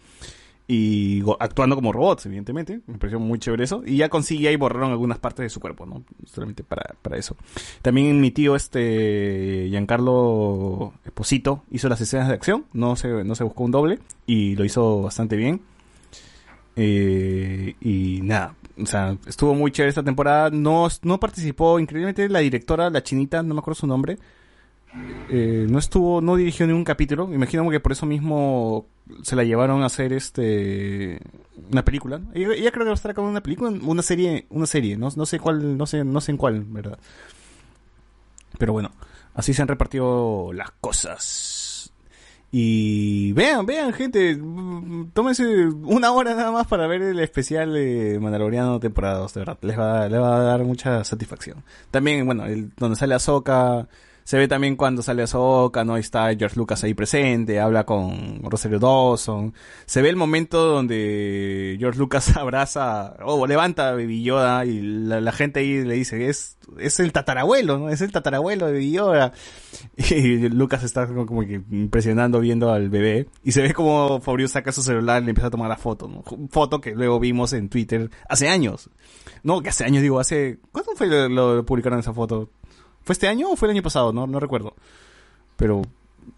y actuando como robots, evidentemente. Me pareció muy chévere eso. Y ya con CGI borraron algunas partes de su cuerpo, ¿no? Solamente para, para eso. También mi tío, este, Giancarlo Esposito, hizo las escenas de acción. No se, no se buscó un doble. Y lo hizo bastante bien. Eh, y nada, o sea, estuvo muy chévere esta temporada. No, no participó, increíblemente, la directora, la chinita, no me acuerdo su nombre. Eh, no estuvo, no dirigió ningún capítulo. Imagino que por eso mismo se la llevaron a hacer este una película. Ella, creo que va a estar acá una película, una serie, una serie, no, no sé cuál, no sé, no sé en cuál, verdad. Pero bueno, así se han repartido las cosas. Y vean, vean, gente, tómense una hora nada más para ver el especial de Mandaloriano temporada 2, de verdad, les va, les va a dar mucha satisfacción. También, bueno, el, donde sale Ahsoka, se ve también cuando sale Ahsoka, ¿no? Está George Lucas ahí presente, habla con Rosario Dawson. Se ve el momento donde George Lucas [LAUGHS] abraza, o levanta a Baby Yoda y la, la gente ahí le dice, es, es el tatarabuelo, ¿no? Es el tatarabuelo de Baby Yoda. [LAUGHS] Y Lucas está como, como que impresionando viendo al bebé. Y se ve como Fabio saca su celular y le empieza a tomar la foto, ¿no? Foto que luego vimos en Twitter hace años. No, que hace años, digo, hace... ¿Cuándo fue lo, lo publicaron esa foto? ¿Fue este año o fue el año pasado? No, no recuerdo. Pero,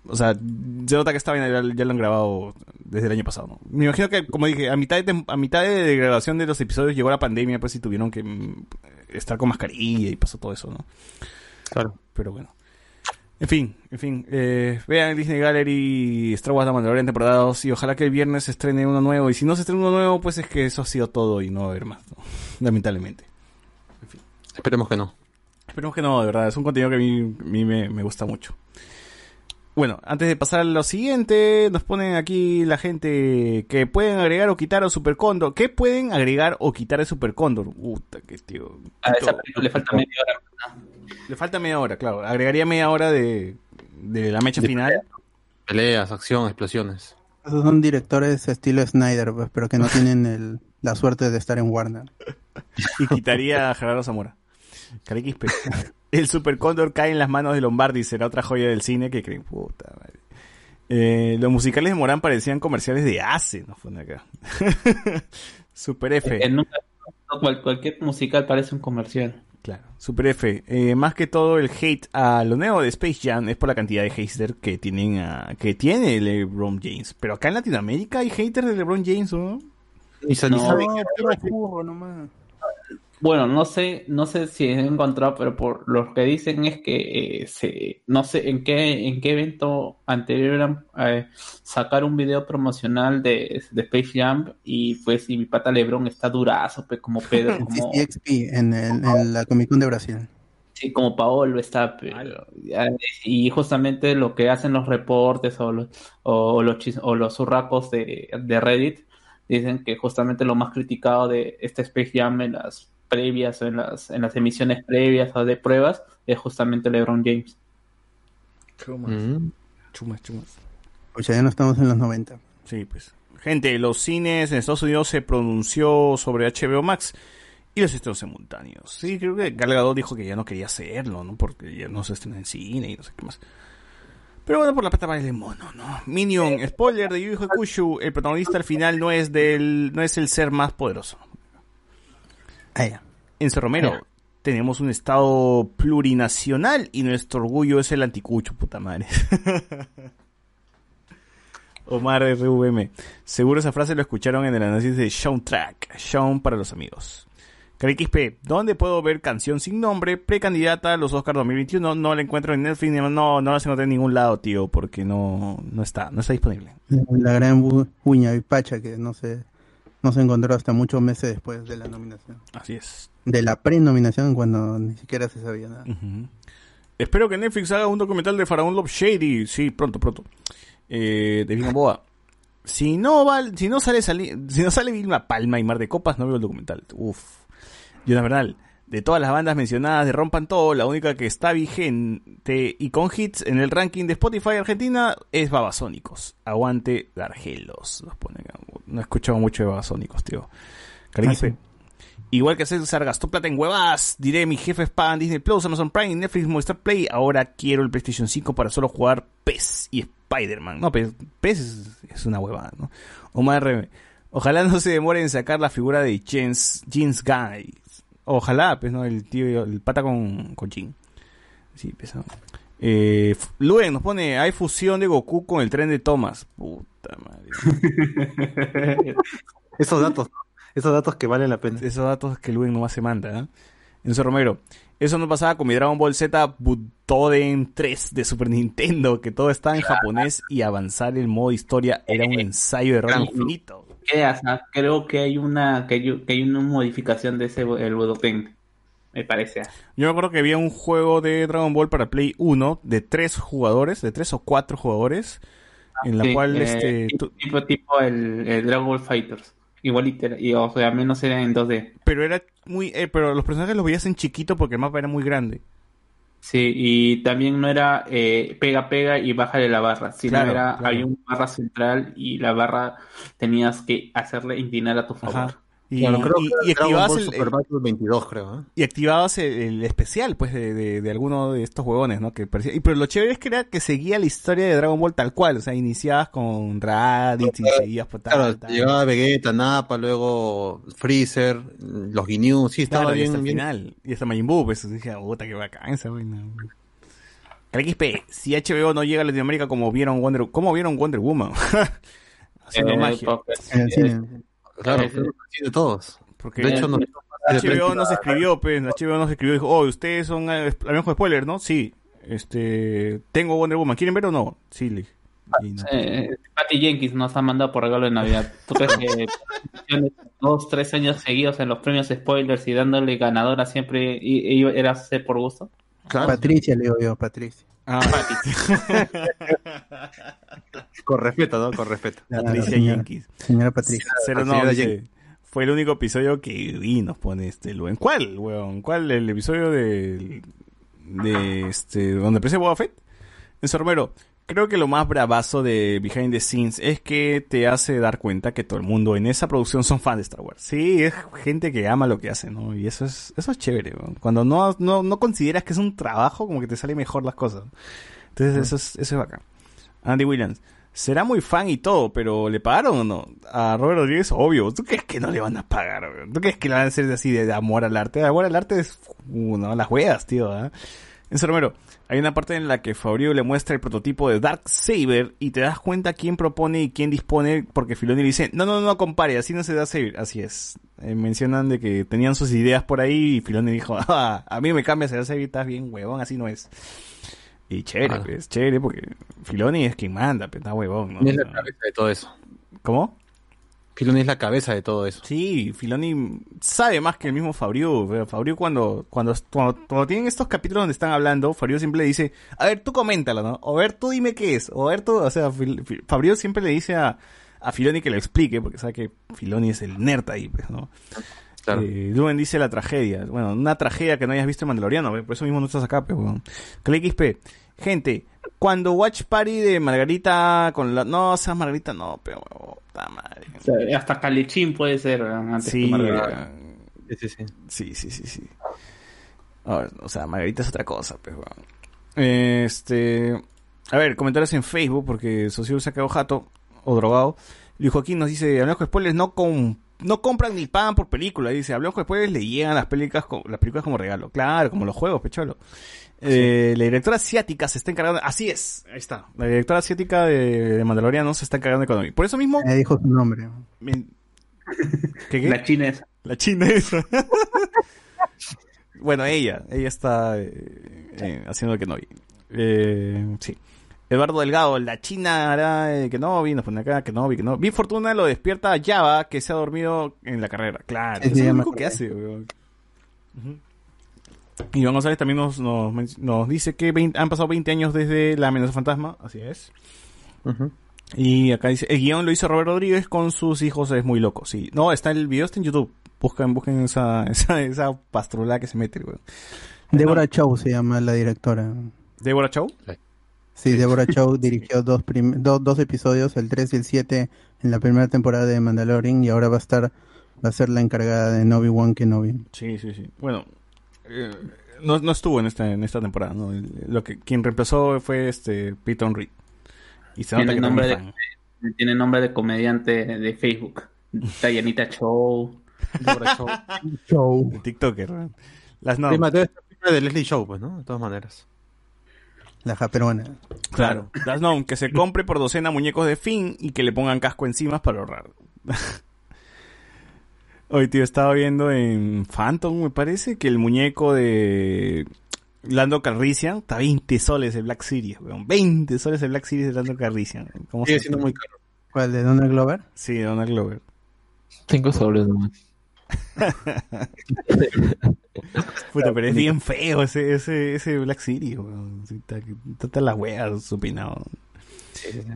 o sea, se nota que esta vaina ya, ya lo han grabado desde el año pasado, ¿no? Me imagino que, como dije, a mitad de, a mitad de grabación de los episodios llegó la pandemia, pues, y tuvieron que mm, estar con mascarilla y pasó todo eso, ¿no? Claro. Pero bueno. En fin, en fin. Eh, vean el Disney Gallery Star Wars The Mandalorian temporada 2 y ojalá que el viernes se estrene uno nuevo. Y si no se estrena uno nuevo, pues es que eso ha sido todo y no va a haber más, ¿no? [LAUGHS] Lamentablemente. Esperemos que no. Esperemos que no, de verdad. Es un contenido que a mí, a mí me, me gusta mucho. Bueno, antes de pasar a lo siguiente, nos ponen aquí la gente que pueden agregar o quitar a Super Cóndor. ¿Qué pueden agregar o quitar a Super Cóndor? Puta, que tío. A esa película le falta media hora. Le falta media hora, claro. Agregaría media hora de, de la mecha De final. Peleas, acción, explosiones. Esos son directores estilo Snyder, pues, pero que no tienen el, la suerte de estar en Warner. [LAUGHS] Y quitaría a Gerardo Zamora. Cariquispe. El Super Cóndor cae en las manos de Lombardi. Será otra joya del cine que creen. Puta madre. Eh, los musicales de Morán parecían comerciales de ACE. No fue acá. Super F. Que nunca- cual- cualquier musical parece un comercial. Claro, Super F. Eh, más que todo el hate a lo nuevo de Space Jam es por la cantidad de haters que tienen a, que tiene LeBron James. Pero acá en Latinoamérica hay haters de LeBron James, ¿no? Y, y No. No, puro furro nomás. Bueno, no sé, no sé si he encontrado, pero por lo que dicen es que eh, se, no sé en qué, en qué evento anterior eran eh, sacar un video promocional de, de Space Jam y pues y mi pata Lebron está durazo, pues como [LAUGHS] Pedro, como, CXP en, el- en la Comic Con de Brasil. sí, como Paolo está, pero, ya, y justamente lo que hacen los reportes o los, o los, chis- o los zurracos de, de Reddit dicen que justamente lo más criticado de este Space Jam en las previas o en las, en las emisiones previas o de pruebas es justamente LeBron James. Mm. Chumas, chumas. Pues ya no estamos en los 90. Sí, pues. Gente, los cines en Estados Unidos se pronunció sobre HBO Max y los estrenos simultáneos. Sí, creo que Gal Gadot dijo que ya no quería hacerlo, ¿no? Porque ya no se estrena en cine y no sé qué más. Pero bueno, por la plata vale el mono, ¿no? Minion, spoiler de Yu Hakusho, el protagonista al final no es del, no es el ser más poderoso. Ah, ya. Enzo Romero, tenemos un estado plurinacional y nuestro orgullo es el anticucho, puta madre. [LAUGHS] Omar RVM. Seguro esa frase lo escucharon en el análisis de Soundtrack. Sean para los amigos. XP, ¿dónde puedo ver canción sin nombre? Precandidata a los Oscars 2021. No la encuentro en Netflix. No, no la encontré en ningún lado, tío, porque no, no está, no está disponible. La gran uña y pacha que no se, no se encontró hasta muchos meses después de la nominación. Así es. De la pre-nominación cuando ni siquiera se sabía nada. Espero que Netflix haga un documental de Faraón Love Shady. Sí, pronto, pronto. Eh, de Vilma Boa. Si no, val- si no sale sali- si no sale Vilma Palma y Mar de Copas, no veo el documental. Uf. Jonas Bernal. De todas las bandas mencionadas de Rompan Todo, la única que está vigente y con hits en el ranking de Spotify Argentina es Babasónicos. Aguante Dargelos. No he escuchado mucho de Babasónicos, tío. Caribe. Igual que César gastó plata en huevas, diré mi jefe pagan Disney Plus, Amazon Prime, Netflix, Movistar Play, ahora quiero el PlayStation 5 para solo jugar PES y Spider-Man. No, PES, PES es, es una huevada, ¿no? Omar ojalá no se demore en sacar la figura de Jeans, Jeans Guy. Ojalá, pues, ¿no? El tío, el pata con, con Jin. Sí, pesado. Eh, Luen nos pone, hay fusión de Goku con el tren de Thomas. Puta madre. [LAUGHS] Esos datos, esos datos que valen la pena. Esos datos que Luen nomás se manda, ¿eh? Enzo Romero. Eso no pasaba con mi Dragon Ball Z Butoden 3 de Super Nintendo, que todo estaba en japonés y avanzar el modo historia era un ensayo de error infinito. ¿Qué? Creo que hay una que hay, que hay una modificación de ese el Budoken, me parece. Yo me acuerdo que había un juego de Dragon Ball para Play 1 de tres jugadores, de tres o cuatro jugadores, en la Sí, cual eh, este tipo, tú- tipo, tipo el, el Dragon Ball Fighters. Era- y, o sea, al menos era en 2D. pero era muy eh, pero los personajes los veías en chiquito porque el mapa era muy grande. Sí, y también no era eh, pega, pega y bájale la barra, sino Claro, era, claro. había una barra central y la barra tenías que hacerle inclinar a tu favor. Ajá. Y, Claro, creo y- que y Dragon activabas Ball el, Super Battle 22, creo. ¿eh? y activabas el, el especial pues de, de, de alguno de estos huevones, ¿no? Que parecía, y pero lo chévere es que era que seguía la historia de Dragon Ball tal cual, o sea, iniciabas con Raditz y seguías por tal, Claro, tal. llegaba Vegeta, Nappa, luego Freezer, los Ginyu, sí, estaba Claro, y bien, hasta el bien. final. Y hasta Majin Buu, pues dije, puta, qué bacán esa vaina. XP, si HBO no llega a Latinoamérica como vieron Wonder, ¿cómo vieron Wonder Woman? [LAUGHS] Haciendo Eh, magia. En el cine. Claro, sí, de todos. Porque De hecho, no. HBO nos escribió, pues, HBO nos escribió y dijo, oh, ustedes son, eh, hablamos con spoiler, ¿no? Sí. Este, tengo Wonder Woman, ¿quieren ver o no? Sí, le no. Eh, Patty Jenkins nos ha mandado por regalo de Navidad. ¿Tú crees que [LAUGHS] dos, tres años seguidos en los premios spoilers y dándole ganadora siempre y, y era hacer por gusto? Claro, Patricia, le digo yo, Patricia. Ah, [LAUGHS] con respeto, ¿no? Con respeto. Claro, Patricia señora, Jenkins. señora Patricia. Cero no, señora dice, fue el único episodio que vi, nos pone este Luen. ¿Cuál, weón? ¿Cuál? ¿El episodio de, de este, donde aparece Boba Fett? En Romero, creo que lo más bravazo de Behind the Scenes es que te hace dar cuenta que todo el mundo en esa producción son fans de Star Wars. Sí, es gente que ama lo que hace, ¿no? Y eso es, eso es chévere, weón. Cuando no, no, no consideras que es un trabajo, como que te sale mejor las cosas. Entonces eso es, eso es bacán. Andy Williams. Será muy fan y todo, pero ¿le pagaron o no? A Robert Rodríguez, obvio. ¿Tú crees que no le van a pagar? weón? ¿Tú crees que le van a hacer así de, amor al arte? De amor al arte es, uh, no, las huevas, tío. ¿ah? Enzo Romero, hay una parte en la que Fabio le muestra el prototipo de Dark Saber y te das cuenta quién propone y quién dispone, porque Filoni le dice, no, no, no, compare, así no se da Saber. Así es. Eh, mencionan de que tenían sus ideas por ahí y Filoni dijo, ah, a mí me cambia se da Saber, estás bien, huevón, así no es. Y chévere, Ah. pues, chévere, porque Filoni es quien manda, pues, está huevón, ¿no? Es la cabeza de todo eso. ¿Cómo? Filoni es la cabeza de todo eso. Sí, Filoni sabe más que el mismo Fabriu. Pero Fabriu cuando, cuando, cuando, cuando tienen estos capítulos donde están hablando, Fabriu siempre le dice, a ver, tú coméntalo, ¿no? O a ver, tú dime qué es. O a ver, tú, o sea, Fabriu siempre le dice a, a Filoni que lo explique, porque sabe que Filoni es el nerd ahí, pues, ¿no? Claro. Eh, dice la tragedia. Bueno, una tragedia que no hayas visto en Mandaloriano, por eso mismo no estás acá, pues, weón. Clay XP. Gente, cuando Watch Party de Margarita con la... No, o sea, Margarita no, pero, weón, puta madre. O sea, hasta Calechín puede ser weón, antes Sí, que Margarita. weón. Sí, sí, sí. Sí, sí, sí, o sea, Margarita es otra cosa, pues, weón. Este. A ver, comentarios en Facebook, porque Socio se ha quedado jato o drogado. Luis Joaquín nos dice: Hablamos con spoilers, no con. No compran ni pagan por película. Dice, hablamos con spoilers, le llegan las películas, las películas como regalo. Claro, como los juegos, pecholo. Eh, La directora asiática se está encargando, así es, ahí está. La directora asiática de, de Mandaloriano se está encargando de economía. Por eso mismo, Me dijo su nombre. me- [LAUGHS] ¿Qué, qué? La China es. La china esa. [LAUGHS] bueno, ella, ella está eh, eh, haciendo el que no vi. Eh, sí. Eduardo Delgado, la china hará eh, que no vi, nos pone acá que no vi, que no. Vi Fortuna lo despierta a Java que se ha dormido en la carrera. Claro, Sí, eso es lo único que hace, weón. Ujú. Iván González también nos, nos, men- nos dice que 20 han pasado 20 años desde la amenaza fantasma, así es. Y acá dice, el guion lo hizo Robert Rodríguez con sus hijos, es muy loco, sí. No, está el video, está en YouTube. Buscan, busquen esa, [LAUGHS] esa, esa pastrulada que se mete, weón. Débora Chow se llama la directora. Débora Chow. Sí, Deborah Chow [LAUGHS] dirigió dos, prim- do- dos episodios, el 3 y el 7, en la primera temporada de Mandalorian y ahora va a estar va a ser la encargada de Nobi Wan Kenobi. Sí, sí, sí. Bueno, eh, no, no estuvo en esta, en esta temporada, Lo que, quien reemplazó fue este Peyton Reed. Y se nota Tiene que nombre de, [LAUGHS] tiene nombre de comediante de Facebook. Tayanita Show. [LAUGHS] Chow. El TikToker. Las no. Prima de Leslie Show, pues, ¿no? De todas maneras. La japeruana. Claro. Las no, que se compre por docena muñecos de Finn y que le pongan casco encima para ahorrar. [LAUGHS] Hoy, tío, estaba viendo en Phantom, me parece, que el muñeco de Lando Calrissian está 20 soles el Black Series, weón. 20 soles el Black Series de Lando Calrissian. ¿Cómo Sigue se- siendo muy caro. ¿Cuál? ¿De Donald Glover? Sí, Donald Glover. Cinco soles nomás. [LAUGHS] Puta, pero es bien feo ese, ese, ese Black Series, weón. Está, está, la wea supinado.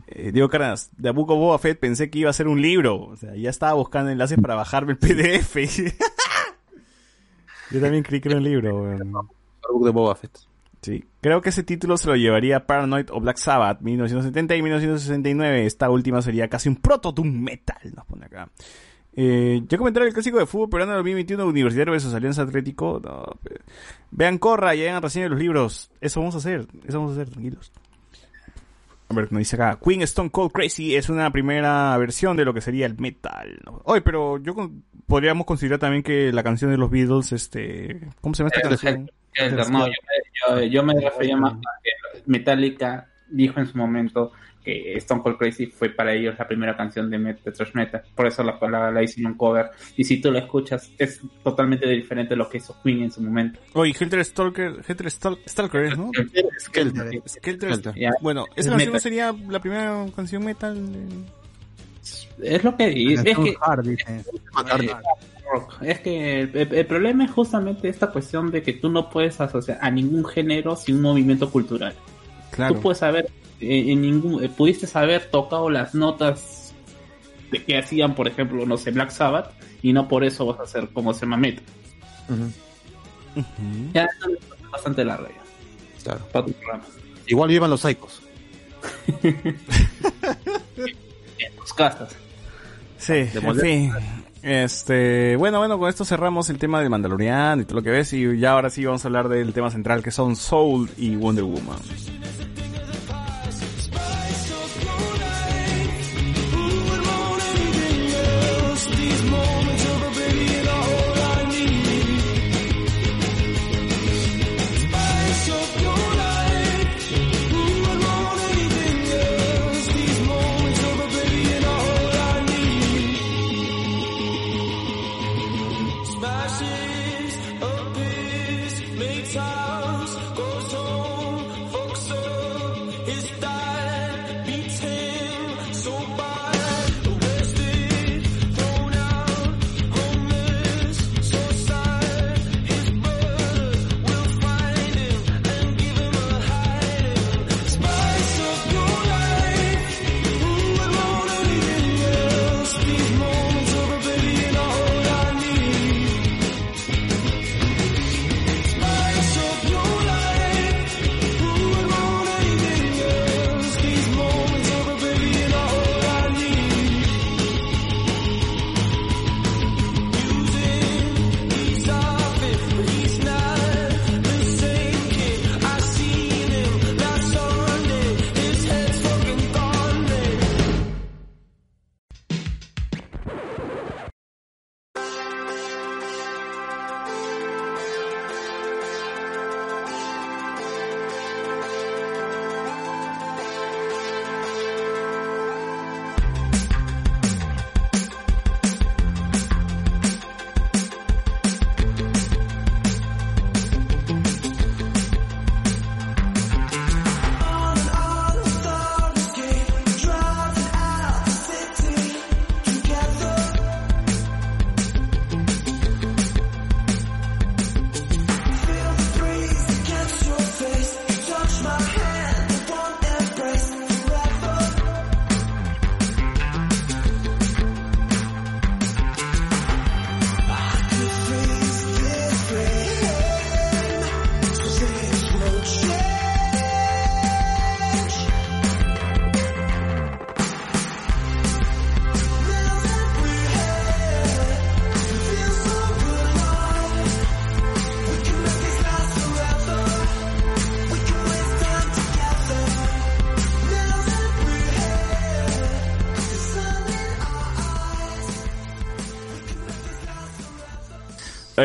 Eh, Diego Carnas, de Abuco Boba Fett pensé que iba a ser un libro. O sea, ya estaba buscando enlaces para bajarme el PDF. [LAUGHS] Yo también creí que era un libro, weón. De Boba Fett. Sí. Creo que ese título se lo llevaría Paranoid o Black Sabbath, 1970 y 1969. Esta última sería casi un proto doom metal, nos pone acá. Eh, ya comentaron el clásico de fútbol peruano 2021 Universitario versus Alianza Atlético. No, Vean Corra y hagan reseña de los libros. Eso vamos a hacer. Eso vamos a hacer, tranquilos. A ver, nos dice acá. Queen Stone Cold Crazy es una primera versión de lo que sería el metal. Oye, pero yo con- podríamos considerar también que la canción de los Beatles, este... ¿Cómo se llama esta canción? No, yo, yo- yo me refería más a que Metallica dijo en su momento que Stone Cold Crazy fue para ellos la primera canción de, met- de thrash metal. Por eso la, la, la hicieron un cover. Y si tú la escuchas, es totalmente diferente a lo que hizo Queen en su momento. Oye, Helter Stalker, Helter Stal- Stalker, ¿es, ¿no? Skelter. Skelter, Ya. bueno, esa Es canción metal. sería la primera canción metal. de- Es lo que es, Canción que hard, dice. Es que el, el- el problema es justamente esta cuestión de que tú no puedes asociar a ningún género sin un movimiento cultural. Tú puedes haber, eh, en ningún, eh, pudiste haber tocado las notas de que hacían, por ejemplo, no sé, Black Sabbath, y no por eso vas a hacer como se Ujú. Ya es bastante larga ya, Claro. para tu programa. Igual vivan los psicos. En [LAUGHS] tus casas. Sí, en fin. Este, bueno, bueno, con esto cerramos el tema de Mandalorian y todo lo que ves y ya ahora sí vamos a hablar del tema central que son Soul y Wonder Woman.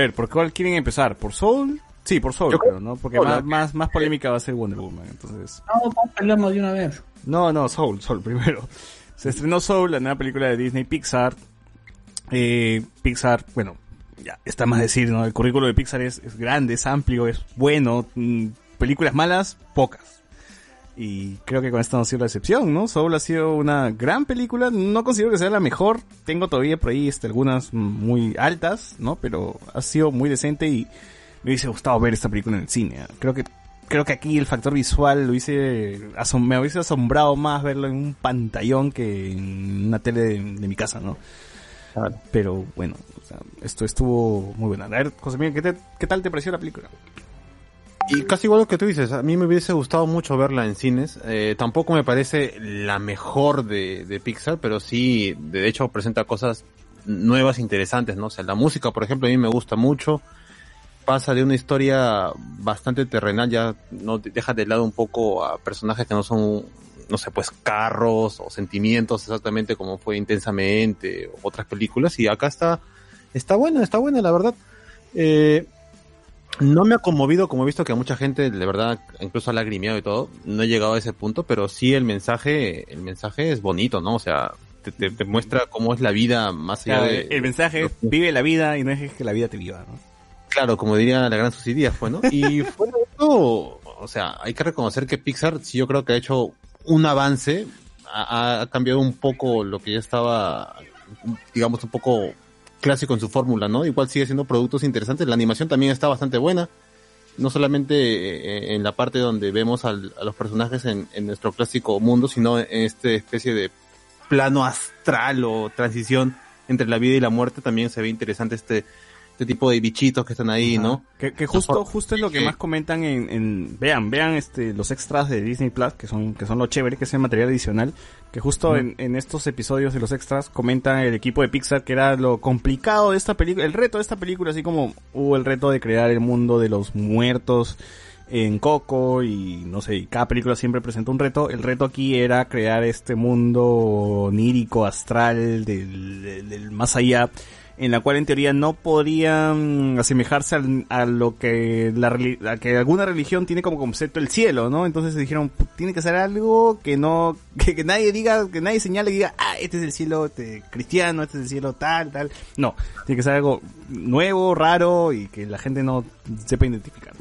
Ver, ¿por cuál quieren empezar? ¿Por Soul? Sí, por Soul, creo ¿no? Porque más, más, más polémica va a ser Wonder Woman, entonces... No, vamos a hablarnos de una vez. No, no, Soul, Soul primero. Se estrenó Soul, la nueva película de Disney Pixar. Eh, Pixar, bueno, ya está más decir, ¿no? El currículo de Pixar es, es grande, es amplio, es bueno. mm, películas malas, pocas. Y creo que con esta no ha sido la excepción, ¿no? Soul ha sido una gran película. No considero que sea la mejor. Tengo todavía por ahí este, algunas muy altas, ¿no? Pero ha sido muy decente y me hubiese gustado ver esta película en el cine. Creo que creo que aquí el factor visual lo asom- me hubiese asombrado más verlo en un pantallón que en una tele de, de mi casa, ¿no? Pero bueno, o sea, esto estuvo muy buena. A ver, José Miguel, ¿qué, te- ¿qué tal te pareció la película? Y casi igual lo que tú dices, a mí me hubiese gustado mucho verla en cines. Eh, tampoco me parece la mejor de, de Pixar, pero sí, de hecho, presenta cosas nuevas, interesantes, ¿no? O sea, la música, por ejemplo, a mí me gusta mucho. Pasa de una historia bastante terrenal, ya no deja de lado un poco a personajes que no son, no sé, pues carros o sentimientos exactamente como fue intensamente otras películas. Y acá está, está buena, está buena, la verdad. Eh, no me ha conmovido, como he visto que a mucha gente, de verdad, incluso ha lagrimeado y todo. No he llegado a ese punto, pero sí el mensaje, el mensaje es bonito, ¿no? O sea, te, te- te muestra cómo es la vida más allá Claro, de... el mensaje es vive la vida y no dejes que la vida te viva, ¿no? Claro, como diría la gran Suicidia fue, ¿no? Y [LAUGHS] fuera de eso, o sea, hay que reconocer que Pixar sí yo creo que ha hecho un avance, ha, ha cambiado un poco lo que ya estaba, digamos, un poco clásico en su fórmula, ¿no? Igual sigue siendo productos interesantes, la animación también está bastante buena, no solamente eh, en la parte donde vemos a los personajes en, en nuestro clásico mundo, sino en esta especie de plano astral o transición entre la vida y la muerte, también se ve interesante este, este tipo de bichitos que están ahí, ¿no? Que, que justo, justo es lo que más comentan en, en- vean, vean este, los extras de Disney Plus, que son, que son lo chévere, que es el material adicional, que justo en, en estos episodios de los extras comentan el equipo de Pixar que era lo complicado de esta película, el reto de esta película, así como hubo el reto de crear el mundo de los muertos en Coco y no sé, y cada película siempre presenta un reto. El reto aquí era crear este mundo onírico, astral, del, del- del más allá, en la cual en teoría no podían asemejarse al- a lo que la que alguna religión tiene como concepto el cielo, ¿no? Entonces dijeron, "Pu- tiene que ser algo que no, [LAUGHS] que, que nadie diga, que nadie señale y diga, ah, este es el cielo este, cristiano, este es el cielo tal, tal. No, tiene que ser algo nuevo, raro y que la gente no sepa identificar,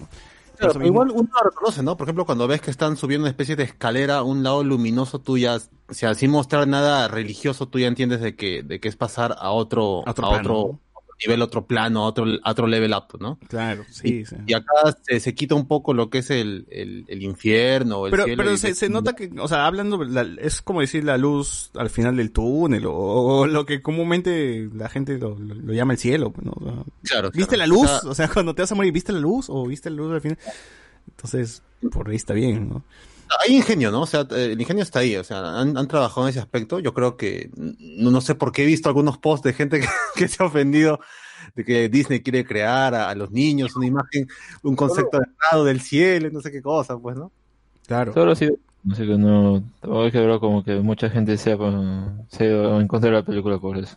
Claro, pero igual uno lo reconoce, ¿no? Por ejemplo, cuando ves que están subiendo una especie de escalera a un lado luminoso, tú ya, o sea, sin mostrar nada religioso, tú ya entiendes de que, de que es pasar a otro, A otro a otro nivel, otro plano, otro, otro level up, ¿no? Claro, sí, sí. Y acá se, se quita un poco lo que es el, el, el infierno, el Pero, cielo. pero se, se nota que, o sea, hablando, la- es como decir la luz al final del túnel, o, o lo que comúnmente la gente lo, lo- lo llama el cielo, ¿no? O sea, Claro, ¿Viste claro. la luz? O sea, O [LAUGHS] sea, cuando te vas a morir, ¿viste la luz? ¿O viste la luz al final? Entonces, por ahí está bien, ¿no? Hay ingenio, ¿no? O sea, eh, el ingenio está ahí, o sea, han, han trabajado en ese aspecto. Yo creo que, no, no sé por qué he visto algunos posts de gente [LAUGHS] que, que se ha ofendido de que Disney quiere crear a, a los niños una imagen, un concepto de estado del cielo, no sé qué cosa, pues, ¿no? Claro. Solo ha sido. Así que no. Hay que ver como que mucha gente se ha, se ha en contra de la película por eso.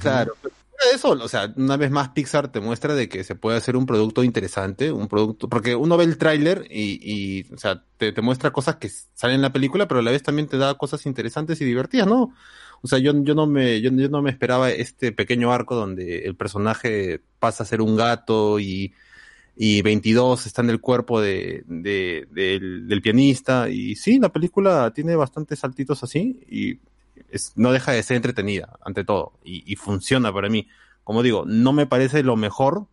Claro. pero de Eso, o sea, una vez más Pixar te muestra de que se puede hacer un producto interesante, un producto, porque uno ve el tráiler y, o sea, te, muestra cosas que salen en la película, pero a la vez también te da cosas interesantes y divertidas, ¿no? O sea, yo, yo no me, yo, yo no me esperaba este pequeño arco donde el personaje pasa a ser un gato y, y 22 está en el cuerpo de, de- del, del pianista. Y sí, la película tiene bastantes saltitos así y es- no deja de ser entretenida, ante todo. Y, y funciona para mí. Como digo, no me parece lo mejor,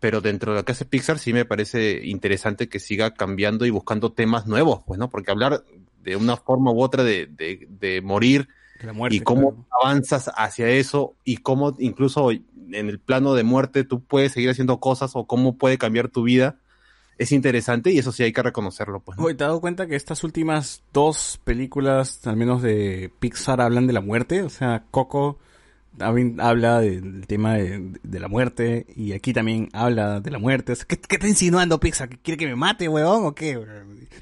pero dentro de lo que hace Pixar sí me parece interesante que siga cambiando y buscando temas nuevos, pues, ¿no? Porque hablar de una forma u otra de, de, de morir La muerte, y cómo claro. avanzas hacia eso y cómo incluso en el plano de muerte tú puedes seguir haciendo cosas o cómo puede cambiar tu vida es interesante y eso sí hay que reconocerlo pues ¿no? Oye, ¿te has dado cuenta que estas últimas dos películas, al menos de Pixar, hablan de la muerte? O sea, Coco habla del tema de, de la muerte y aquí también habla de la muerte. O sea, ¿Qué, qué está insinuando Pixar? ¿Que ¿Quiere que me mate, huevón, o qué?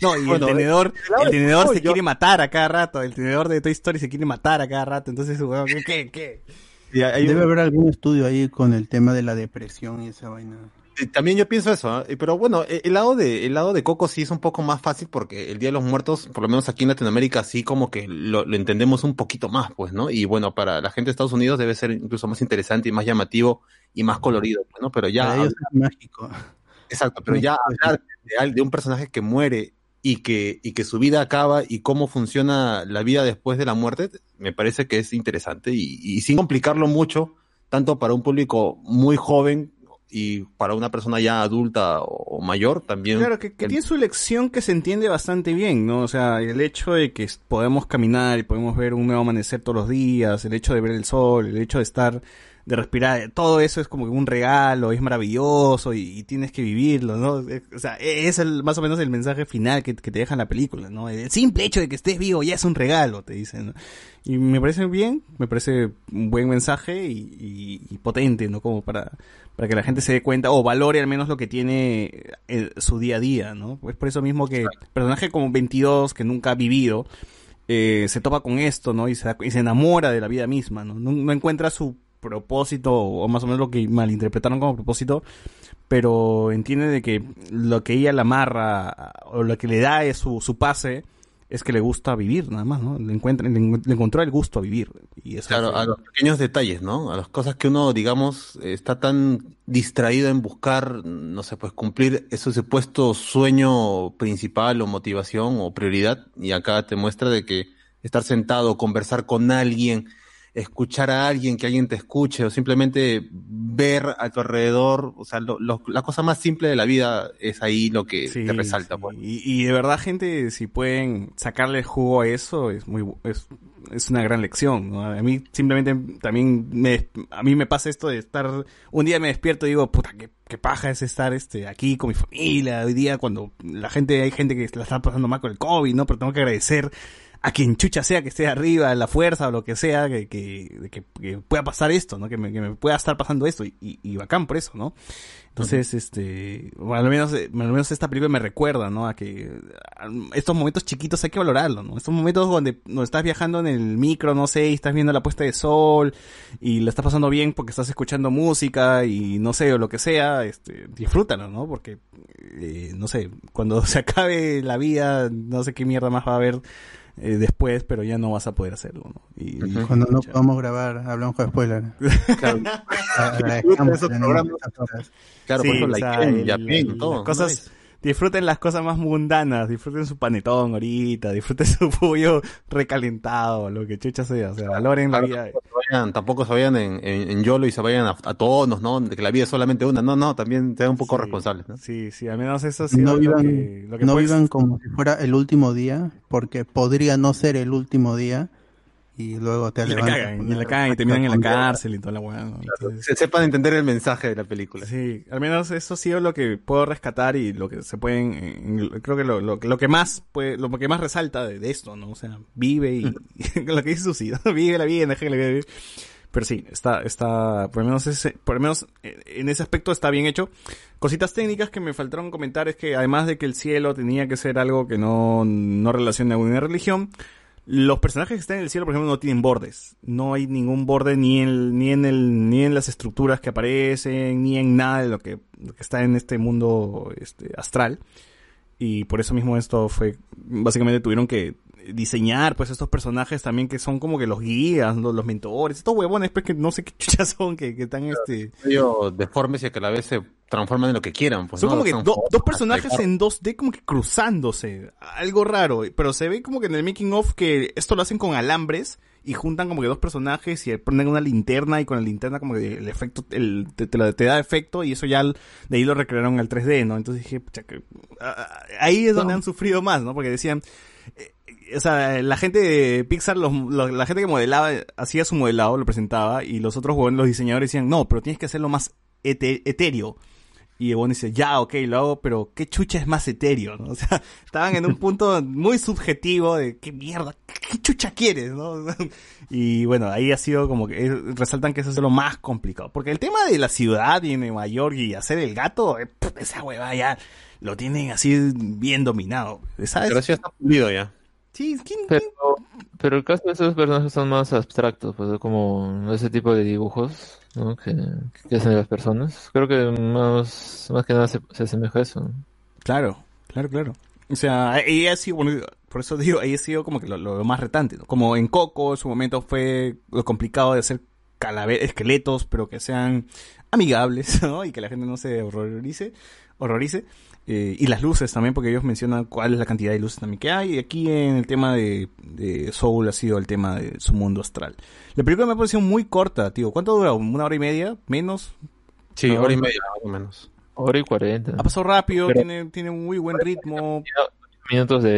No, y Bueno, el tenedor, claro, el tenedor no, se yo- quiere matar a cada rato. El tenedor de Toy Story se quiere matar a cada rato. Entonces, huevón, ¿qué? ¿Qué? qué? Y hay Debe un- haber algún estudio ahí con el tema de la depresión y esa vaina. También yo pienso eso. Eh, pero bueno, eh, el lado de el lado de Coco sí es un poco más fácil porque el Día de los Muertos, por lo menos aquí en Latinoamérica, sí como que lo, lo entendemos un poquito más, pues, ¿no? Y bueno, para la gente de Estados Unidos debe ser incluso más interesante y más llamativo y más colorido, pues, ¿no? Pero ya, ellos es mágico. exacto, pero ya hablar de, de un personaje que muere y que, y que su vida acaba y cómo funciona la vida después de la muerte, me parece que es interesante y, y sin complicarlo mucho, tanto para un público muy joven y para una persona ya adulta o, mayor también. Claro, que, que tiene su lección que se entiende bastante bien, ¿no? O sea, el hecho de que podemos caminar y podemos ver un nuevo amanecer todos los días, el hecho de ver el sol, el hecho de estar, de respirar, todo eso es como un regalo, es maravilloso y, y tienes que vivirlo, ¿no? O sea, e- es el, más o menos el mensaje final que, que te deja en la película, ¿no? El simple hecho de que estés vivo ya es un regalo, te dicen, ¿no? Y me parece bien, me parece un buen mensaje y, y- y potente, ¿no? Como para, para que la gente se dé cuenta o valore al menos lo que tiene eh, su día a día, ¿no? Pues por eso mismo que personaje como 22 que nunca ha vivido eh, se topa con esto, ¿no? Y se, y se enamora de la vida misma, ¿no? No, no encuentra su propósito o más o menos lo que malinterpretaron como propósito, pero entiende de que lo que ella la amarra o lo que le da es su, su pase es que le gusta vivir, nada más, ¿no? Le, encuentra, le, en- le encontró el gusto a vivir. Y eso Claro, fue- a los pequeños detalles, ¿no? A las cosas que uno, digamos, está tan distraído en buscar, no sé, pues cumplir ese supuesto sueño principal o motivación o prioridad. Y acá te muestra de que estar sentado, conversar con alguien, escuchar a alguien, que alguien te escuche o simplemente ver a tu alrededor, o sea, lo- lo- la cosa más simple de la vida es ahí lo que Sí, te resalta, sí. pues. Y, y de verdad, gente, si pueden sacarle jugo a eso, es muy es, es una gran lección. ¿no? A mí simplemente también me, a mí me pasa esto de estar, un día me despierto y digo, puta, qué, qué paja es estar este aquí con mi familia. Hoy día cuando la gente, hay gente que la está pasando mal con el COVID, ¿no? Pero tengo que agradecer a quien chucha sea que esté arriba, la fuerza o lo que sea, que, que, que- que pueda pasar esto, ¿no? Que me, que me pueda estar pasando esto y, y, y bacán por eso, ¿no? Entonces, este, bueno, al menos, eh, al menos esta película me recuerda, ¿no? A que a estos momentos chiquitos hay que valorarlos, ¿no? Estos momentos donde no estás viajando en el micro, no sé, y estás viendo la puesta de sol y la estás pasando bien porque estás escuchando música y no sé, o lo que sea, este, disfrútalo, ¿no? Porque, eh, no sé, cuando [LAUGHS] se acabe la vida, no sé qué mierda más va a haber eh, después, pero ya no vas a poder hacerlo, ¿no? Y, y- Cuando no podamos grabar, hablamos con spoiler. Claro, claro cosas, disfruten las cosas más mundanas, disfruten su panetón ahorita, disfruten [LAUGHS] su pollo recalentado, lo que chucha sea, o sea, valoren la Claro, vida. Tampoco se vayan, tampoco se vayan en, en, en YOLO y se vayan a, a tonos, ¿no? De que la vida es solamente una. No, no, también sean un poco Sí, responsables, ¿no? Sí, sí, al menos eso sido No lo vivan, que, lo que no puedes- vivan como si fuera el último día, porque podría no ser el último día y luego te y la levantas. cagan, y la cagan y terminan en la cárcel y toda la weá. ¿no? Entonces, Se sepan entender el mensaje de la película. Sí, al menos eso ha sido lo que puedo rescatar y lo que se pueden, en- creo que lo, lo, lo que más puede, lo que más resalta de, de esto, ¿no? O sea, vive y, [LAUGHS] lo que dice Susi, ¿no? [LAUGHS] vive la vida, deja que la vida vive. Pero sí, está, está, por lo menos ese, por lo menos eh, en ese aspecto está bien hecho. Cositas técnicas que me faltaron comentar es que además de que el cielo tenía que ser algo que no, no relacione a una religión, los personajes que están en el cielo, por ejemplo, no tienen bordes. No hay ningún borde ni en, ni en el, ni en las estructuras que aparecen, ni en nada de lo que, está en este mundo este, astral. Y por eso mismo esto fue, básicamente tuvieron que diseñar pues estos personajes también que son como que los guías, los, los mentores, estos huevones pues que no sé qué chuchas son, que, que están este... Deformes y que a la vez se transforman en lo que quieran. Pues, Son ¿no? como que do- dos personajes en 2D como que cruzándose. Algo raro. Pero se ve como que en el making of que esto lo hacen con alambres y juntan como que dos personajes y ponen una linterna y con la linterna como que el efecto, el, te, te, te da efecto y eso ya de ahí lo recrearon al 3D, ¿no? Entonces dije, pucha, que- ah, ahí es donde han sufrido más, ¿no? Porque decían, eh, o sea, la gente de Pixar, los, la gente que modelaba, hacía su modelado, lo presentaba, y los otros huevones, los diseñadores decían, no, pero tienes que hacerlo más etéreo. Y huevón dice, ya, ok, lo hago, pero ¿qué chucha es más etéreo? ¿no? [LAUGHS] O sea, estaban en un punto muy subjetivo de qué mierda, qué chucha quieres, ¿no? [LAUGHS] Y bueno, ahí ha sido como que eh, resaltan que eso es lo más complicado. Porque el tema de la ciudad y Nueva York y hacer el gato, eh, esa hueva ya lo tienen así bien dominado. Pero sí está pulido ya. Sí, ¿quién, Pero, pero el caso de esos personajes son más abstractos, pues como ese tipo de dibujos, ¿no? que, que hacen las personas. Creo que más, más que nada se, se asemeja a eso. Claro, claro, claro. O sea, ella ha sido, bueno, por eso digo, ella ha sido como que lo, lo más retante, ¿no? Como en Coco, en su momento fue lo complicado de hacer calaveras, esqueletos, pero que sean amigables, [LAUGHS] ¿no? Y que la gente no se horrorice, horrorice. Eh, y las luces también, porque ellos mencionan cuál es la cantidad de luces también que hay. Y aquí en el tema de, de Soul ha sido el tema de su mundo astral. La película me ha parecido muy corta, tío. ¿Cuánto dura? ¿Una hora y media? ¿Menos? Sí, No, hora y media más o menos. Hora y cuarenta. Ha pasado rápido, Pero- tiene, tiene un muy buen ritmo. Minutos de,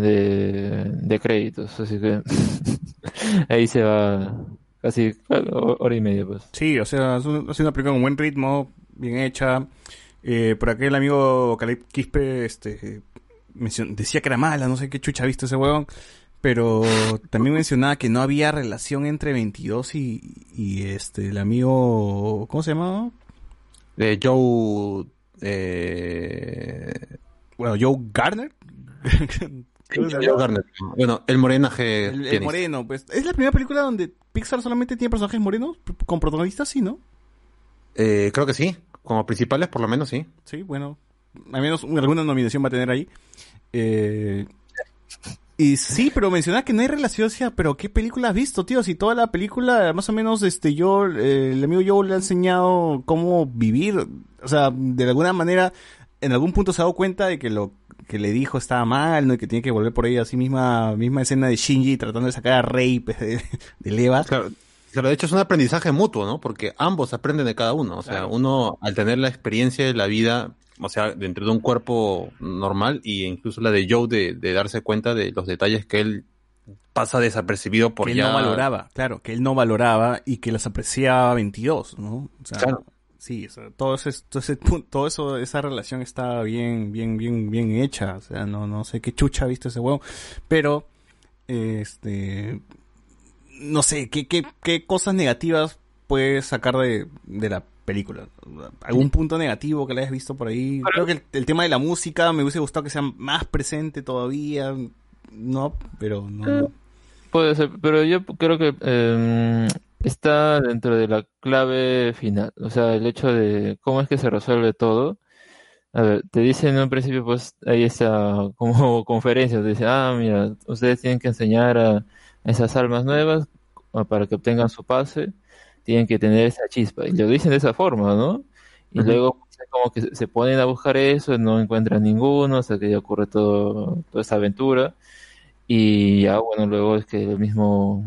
de, de créditos, así que [LAUGHS] ahí se va casi hora y media, pues. Sí, o sea, es un- ha sido una película con buen ritmo, bien hecha. Eh, por aquel amigo Caleb Quispe este, mencion- decía que era mala, no sé qué chucha ha visto ese huevón. Pero también mencionaba que no había relación entre 22 y, y este, el amigo. ¿Cómo se llamaba? De Joe... Eh... Bueno, Joe Garner. [LAUGHS] ¿Cómo se Joe? Garner. Bueno, el morenaje El, moreno, pues. Es la primera película donde Pixar solamente tiene personajes morenos con protagonistas, sí, ¿no? Eh, creo que sí. Como principales, por lo menos, sí. Sí, bueno, al menos un- alguna nominación va a tener ahí. Eh, y sí, pero mencionaba que no hay relación, o sea, pero ¿qué película has visto, tío? Si toda la película, más o menos, este, yo, eh, el amigo yo le ha enseñado cómo vivir, o sea, de alguna manera, en algún punto se ha dado cuenta de que lo que le dijo estaba mal, ¿no? Y que tiene que volver por ahí, así misma, misma escena de Shinji tratando de sacar a Rey pues, de, de Leva. Claro, claro, de hecho es un aprendizaje mutuo, ¿no? Porque ambos aprenden de cada uno. O sea, Claro. uno al tener la experiencia de la vida, o sea, dentro de un cuerpo normal, y incluso la de Joe de, de darse cuenta de los detalles que él pasa desapercibido por que él no valoraba, claro, que él no valoraba y que las apreciaba 22, ¿no? O sea, Claro. sí, todo ese, todo ese punto, todo eso, esa relación está bien, bien, bien, bien hecha, o sea, no, no sé qué chucha ha visto ese huevo, pero, este, no sé, qué, qué, qué cosas negativas puedes sacar de, de la película, algún punto negativo que le hayas visto por ahí, creo que el, el tema de la música me hubiese gustado que sea más presente todavía, no, pero no. no. Puede ser, pero yo creo que eh, está dentro de la clave final. O sea, el hecho de cómo es que se resuelve todo. A ver, te dicen en un principio, pues, ahí está como [LAUGHS] conferencia, te dicen, ah, mira, ustedes tienen que enseñar a esas almas nuevas ah, para que obtengan su pase, tienen que tener esa chispa. Y lo dicen de esa forma, ¿no? Y luego como que se- se ponen a buscar eso, no encuentran ninguno, hasta que ya ocurre todo, toda esa aventura. Y ya, bueno, luego es que el mismo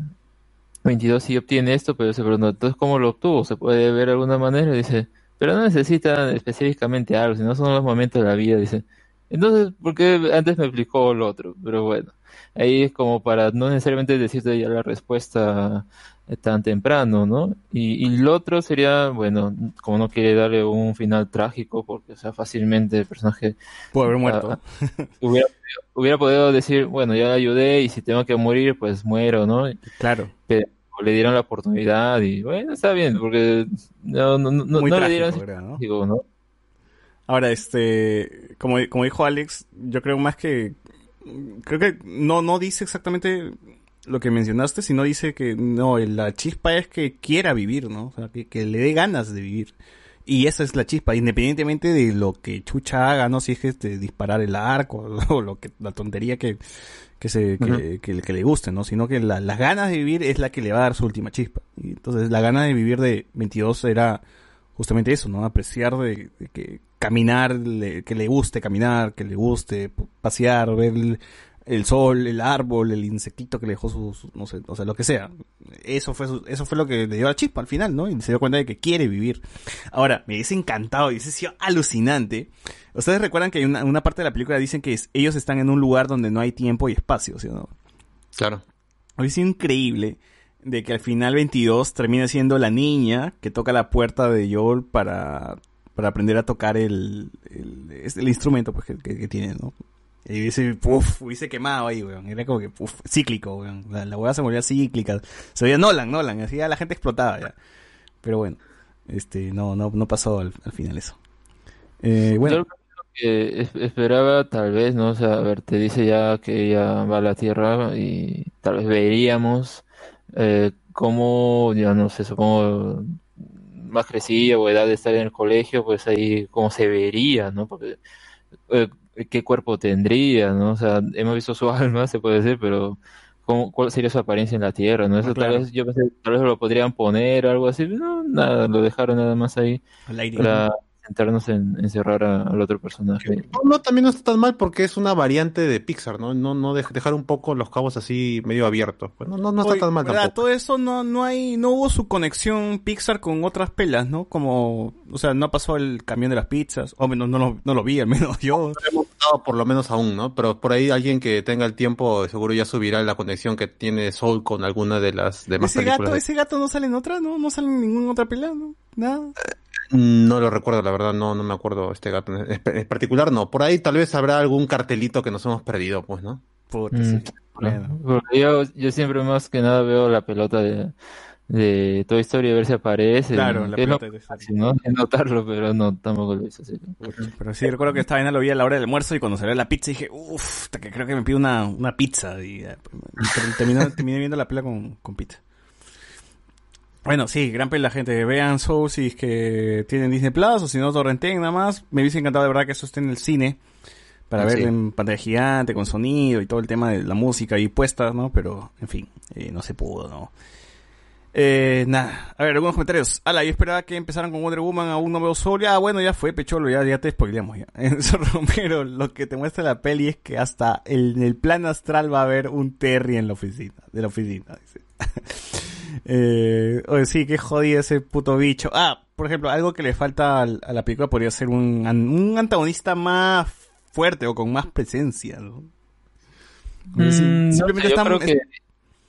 22 sí obtiene esto, pero se pregunta, entonces, ¿cómo lo obtuvo? ¿Se puede ver de alguna manera? Dice, pero no necesitan específicamente algo, sino son los momentos de la vida, dice. Entonces, ¿por qué antes me explicó lo otro? Pero bueno, ahí es como para no necesariamente decirte ya la respuesta eh, tan temprano, ¿no? Y, y lo otro sería, bueno, como no quiere darle un final trágico, porque, o sea, fácilmente el personaje Puede haber muerto. Ah, [LAUGHS] hubiera, hubiera podido decir, bueno, ya la ayudé y si tengo que morir, pues muero, ¿no? Claro. Pero le dieron la oportunidad y bueno, está bien, porque no, no, no, Muy no le trágico, dieron creo, ¿no? digo, ¿no? Ahora, este, como, como dijo Alex, yo creo más que, creo que no, no dice exactamente lo que mencionaste, sino dice que no, la chispa es que quiera vivir, ¿no? O sea, que, que le dé ganas de vivir. Y esa es la chispa, independientemente de lo que Chucha haga, ¿no? Si es que este, disparar el arco [LAUGHS] o lo que, la tontería que, que se, que, que le guste, ¿no? Sino que la- las ganas de vivir es la que le va a dar su última chispa. Y entonces la gana de vivir de 22 era justamente eso, ¿no? Apreciar de, de que caminar, le- que le guste caminar, que le guste pasear, ver el, el sol, el árbol, el insectito que le dejó sus, sus- no sé, o sea, lo que sea. Eso fue, su- eso fue lo que le dio la chispa al final, ¿no? Y se dio cuenta de que quiere vivir. Ahora, me hubiese encantado, y hubiese sido alucinante. Ustedes recuerdan que hay una, una parte de la película dicen que es- ellos están en un lugar donde no hay tiempo y espacio, ¿sí o no? Claro. Hubiese sido increíble de que al final 22 termine siendo la niña que toca la puerta de Joel para, para aprender a tocar el, el, instrumento pues, que, que- que tiene, ¿no? Y hubiese, puf, hubiese quemado ahí, weón. Era como que, puf, cíclico, weón. La, la weá se volvía cíclica. Se veía Nolan, Nolan. Así ya la gente explotaba ya. Pero bueno, este, no, no, no pasó al, al final eso. Eh, bueno, Yo que es- esperaba tal vez, ¿no? O sea, a ver, te dice ya que ella va a la Tierra y tal vez veríamos eh, cómo, ya no sé, supongo, más crecida o edad de estar en el colegio, pues ahí cómo se vería, ¿no? Porque eh, qué cuerpo tendría, ¿no? O sea, hemos visto su [LAUGHS] alma, se puede decir, pero ¿cómo, cuál sería su apariencia en la Tierra, ¿no? Eso Ah, tal claro. vez, yo pensé, tal vez lo podrían poner o algo así, no, nada, lo dejaron nada más ahí para centrarnos en encerrar a- al otro personaje. No, no, también no está tan mal porque es una variante de Pixar, ¿no? No, no dej- dejar un poco los cabos así medio abiertos. Pues no, no, no está Oye, tan mal ¿verdad? tampoco. Todo eso no, no hay, no hubo su conexión Pixar con otras pelas, ¿no? Como, o sea, no pasó el camión de las pizzas, o menos no lo, no lo vi, al menos yo. No hemos por lo menos aún, ¿no? Pero por ahí alguien que tenga el tiempo seguro ya subirá la conexión que tiene Soul con alguna de las demás Ese películas. gato, ese gato no sale en otra, ¿no? No sale en ninguna otra pela, ¿no? Nada. No lo recuerdo, la verdad, no, no me acuerdo este gato en, en particular, no. Por ahí tal vez habrá algún cartelito que nos hemos perdido, pues, ¿no? Puta, Mm, sí. Bueno. Porque yo, yo siempre más que nada veo la pelota de, de Toy Story a ver si aparece. Claro, ¿no? la lo pelota de fácil, ¿no? Es notarlo, pero no, tampoco lo hice así. Pero sí, recuerdo que esta vaina lo vi a la hora del almuerzo y cuando salió la pizza dije, uff, que creo que me pido una, una pizza. Y ter- terminé, terminé viendo la pela con, con pizza. Bueno, sí, gran pela, gente. Vean Soul si es que tienen Disney Plus o si no, torrenten nada más. Me hubiese encantado de verdad que eso esté en el cine. Para Ah, ver sí. en pantalla gigante, con sonido y todo el tema de la música y puestas, ¿no? Pero, en fin, eh, no se pudo, ¿no? Eh, nada. A ver, algunos comentarios. Ala, yo esperaba que empezaran con Wonder Woman, aún no veo Soul. Ah, bueno, ya fue, Pecholo, ya, ya te spoileamos ya. [LAUGHS] Enzo Romero, lo que te muestra la peli es que hasta el- en el plan astral va a haber un Terry en la oficina, de la oficina, dice. [LAUGHS] eh, oye, sí, que jodía ese puto bicho. Ah, por ejemplo, algo que le falta al- a la película podría ser un, an- un antagonista más fuerte o con más presencia, ¿no? Mm, simplemente yo, estamos- creo que,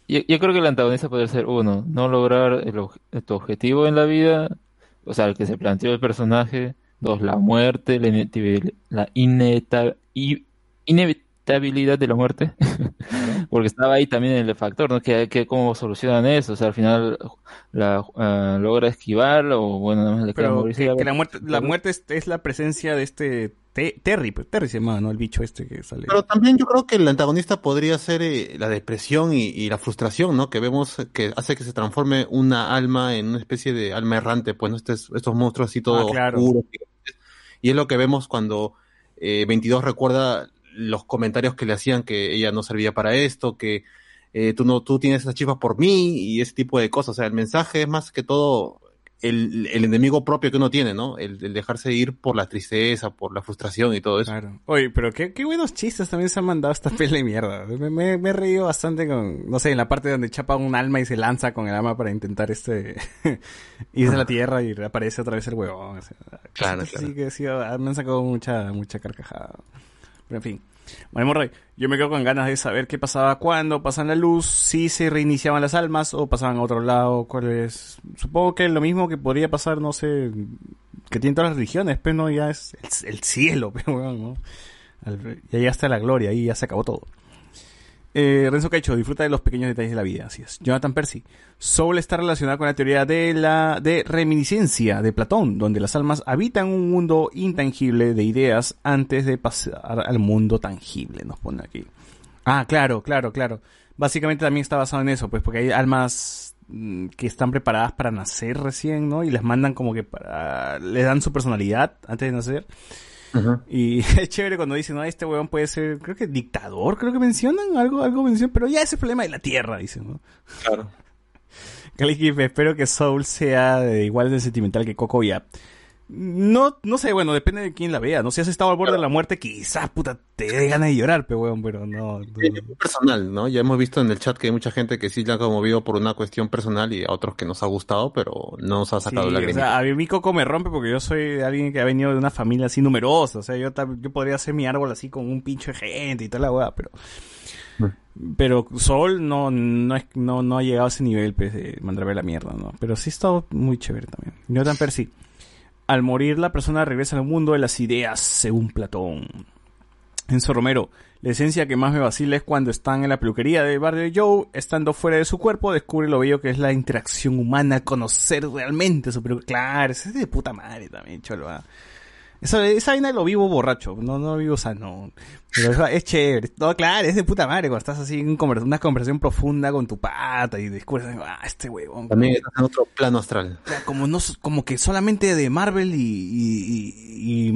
yo, yo creo que el antagonista podría ser uno, no lograr el, tu objetivo en la vida, o sea, el que se planteó el personaje, dos, la muerte, la, la ineta- i- inevitabilidad de la muerte, [LAUGHS] porque estaba ahí también el factor, ¿no? Que, que cómo solucionan eso, o sea, al final la ah, logra esquivarlo, o bueno, nada más le queda Pero que, la muerte, la muerte es, es la presencia de este Te- Terry, pues Terry se llama, ¿no? El bicho este que sale. Pero también yo creo que el antagonista podría ser eh, la depresión y, y la frustración, ¿no? Que vemos que hace que se transforme una alma en una especie de alma errante, pues, ¿no? Estos, estos monstruos así todos Ah, claro. oscuros. Y es lo que vemos cuando eh, 22 recuerda los comentarios que le hacían que ella no servía para esto, que eh, tú no, tú tienes esas chispas por mí y ese tipo de cosas. O sea, el mensaje es más que todo el, el enemigo propio que uno tiene, ¿no? El, el dejarse ir por la tristeza, por la frustración y todo eso. Claro. Oye, pero qué, qué buenos chistes también se han mandado esta peli de mierda. Me, me- me he reído bastante con, no sé, en la parte donde chapa un alma y se lanza con el alma para intentar este [LAUGHS] irse a la tierra y aparece otra vez el huevón. o sea, Claro, claro. así que sí, ah, me han sacado mucha, mucha carcajada. Pero en fin. Bueno, Morray, yo me quedo con ganas de saber qué pasaba cuando pasan la luz, si se reiniciaban las almas o pasaban a otro lado, cuál es... Supongo que lo mismo que podría pasar, no sé, que tienen todas las religiones, pero no, ya es el, el cielo, [LAUGHS] pero weón, ¿no? Al- ya llegaste a la gloria, ahí ya se acabó todo. Eh, Renzo Caicho, disfruta de los pequeños detalles de la vida, así es. Jonathan Percy, Soul está relacionada con la teoría de la de reminiscencia de Platón, donde las almas habitan un mundo intangible de ideas antes de pasar al mundo tangible, nos pone aquí. Ah, claro, claro, claro. Básicamente también está basado en eso, pues porque hay almas mm, que están preparadas para nacer recién, ¿no? Y les mandan como que para... les dan su personalidad antes de nacer. Y [LAUGHS] es chévere cuando dicen, no, este huevón puede ser, creo que dictador, creo que mencionan, algo, algo mencionan, pero ya ese es el problema de la tierra, dicen, ¿no? Claro. [LAUGHS] Kaliki, espero que Soul sea de igual de sentimental que Coco ya. No, no sé, bueno, depende de quién la vea, ¿no? Si has estado al borde de la muerte, quizás, puta, te dé ganas de llorar, pero weón, pero no. no. Personal, ¿no? Ya hemos visto en el chat que hay mucha gente que sí la ha conmovido por una cuestión personal y a otros que nos ha gustado, pero no nos ha Sí, sacado la o sea, a mí mi coco me rompe porque yo soy alguien que ha venido de una familia así numerosa. O sea, yo, yo podría hacer mi árbol así con un pincho de gente y toda la weá, pero. Pero Sol no, no, es, no, no ha llegado a ese nivel, pues, de mandarme la mierda, ¿no? Pero sí ha estado muy chévere también. Jonathan Percy. Al morir, la persona regresa al mundo de las ideas, según Platón. Enzo Romero. La esencia que más me vacila es cuando están en la peluquería de Barrio de Joe, estando fuera de su cuerpo, descubre lo bello que es la interacción humana, conocer realmente su peluquería. Claro, ese es de puta madre también, cholo. ah. Esa, esa vaina lo vivo borracho, no, no lo vivo sano. Pero es, chévere. No, claro, es de puta madre cuando estás así en un conver- una conversación profunda con tu pata y descubres, ah, este huevón. También estás en otro plano astral. O sea, como no como que solamente de Marvel y, y-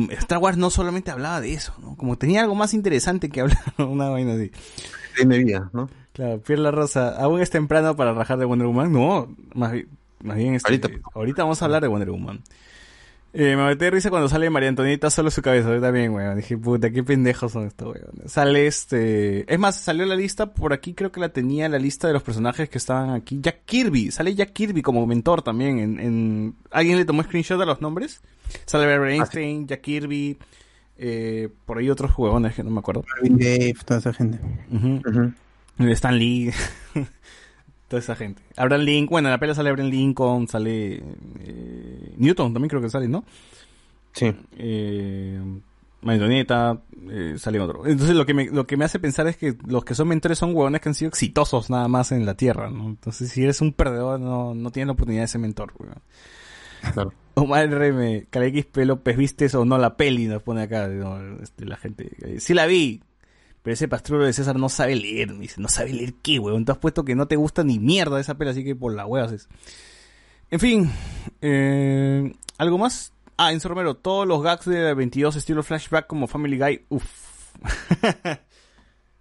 y- Star Wars no solamente hablaba de eso, ¿no? Como tenía algo más interesante que hablar, [LAUGHS] una vaina así. Tiene vida, ¿no? Claro, Pierre La Rosa, ¿aún es temprano para rajar de Wonder Woman? No, más bien, más bien este, Ahorita. ahorita. vamos a hablar de Wonder Woman. Eh, me metí de risa cuando sale María Antonieta solo su cabeza, yo también, weón. Dije, puta, qué pendejos son estos, weón. Sale este... Es más, salió la lista, por aquí creo que la tenía, la lista de los personajes que estaban aquí. Jack Kirby, sale Jack Kirby como mentor también. En, en... ¿Alguien le tomó screenshot de los nombres? Sale Barry Einstein, Jack Kirby, eh, por ahí otros huevones que no me acuerdo. Marvin Gaye, toda esa gente. Ujú. Stan Lee, [LAUGHS] toda esa gente. Abraham Lincoln, bueno, en la pela sale Abraham Lincoln, sale eh, Newton también creo que sale, ¿no? Sí. Eh, Marioneta, eh, sale otro. Entonces lo que, me, lo que me hace pensar es que los que son mentores son huevones que han sido exitosos nada más en la Tierra, ¿no? Entonces si eres un perdedor no, no tienes la oportunidad de ser mentor, huevón. Claro. [LAUGHS] Omar RM, X López, ¿vistes o no la peli? Nos pone acá, ¿no? Este, la gente. eh, Sí la vi, pero ese pastrulo de César no sabe leer. Me dice, no sabe leer qué, weón. Tú has puesto que no te gusta ni mierda esa peli, así que por la huevas es. En fin, eh, ¿algo más? Ah, Enzo Romero, todos los gags de 22 estilo flashback como Family Guy, uff. [LAUGHS]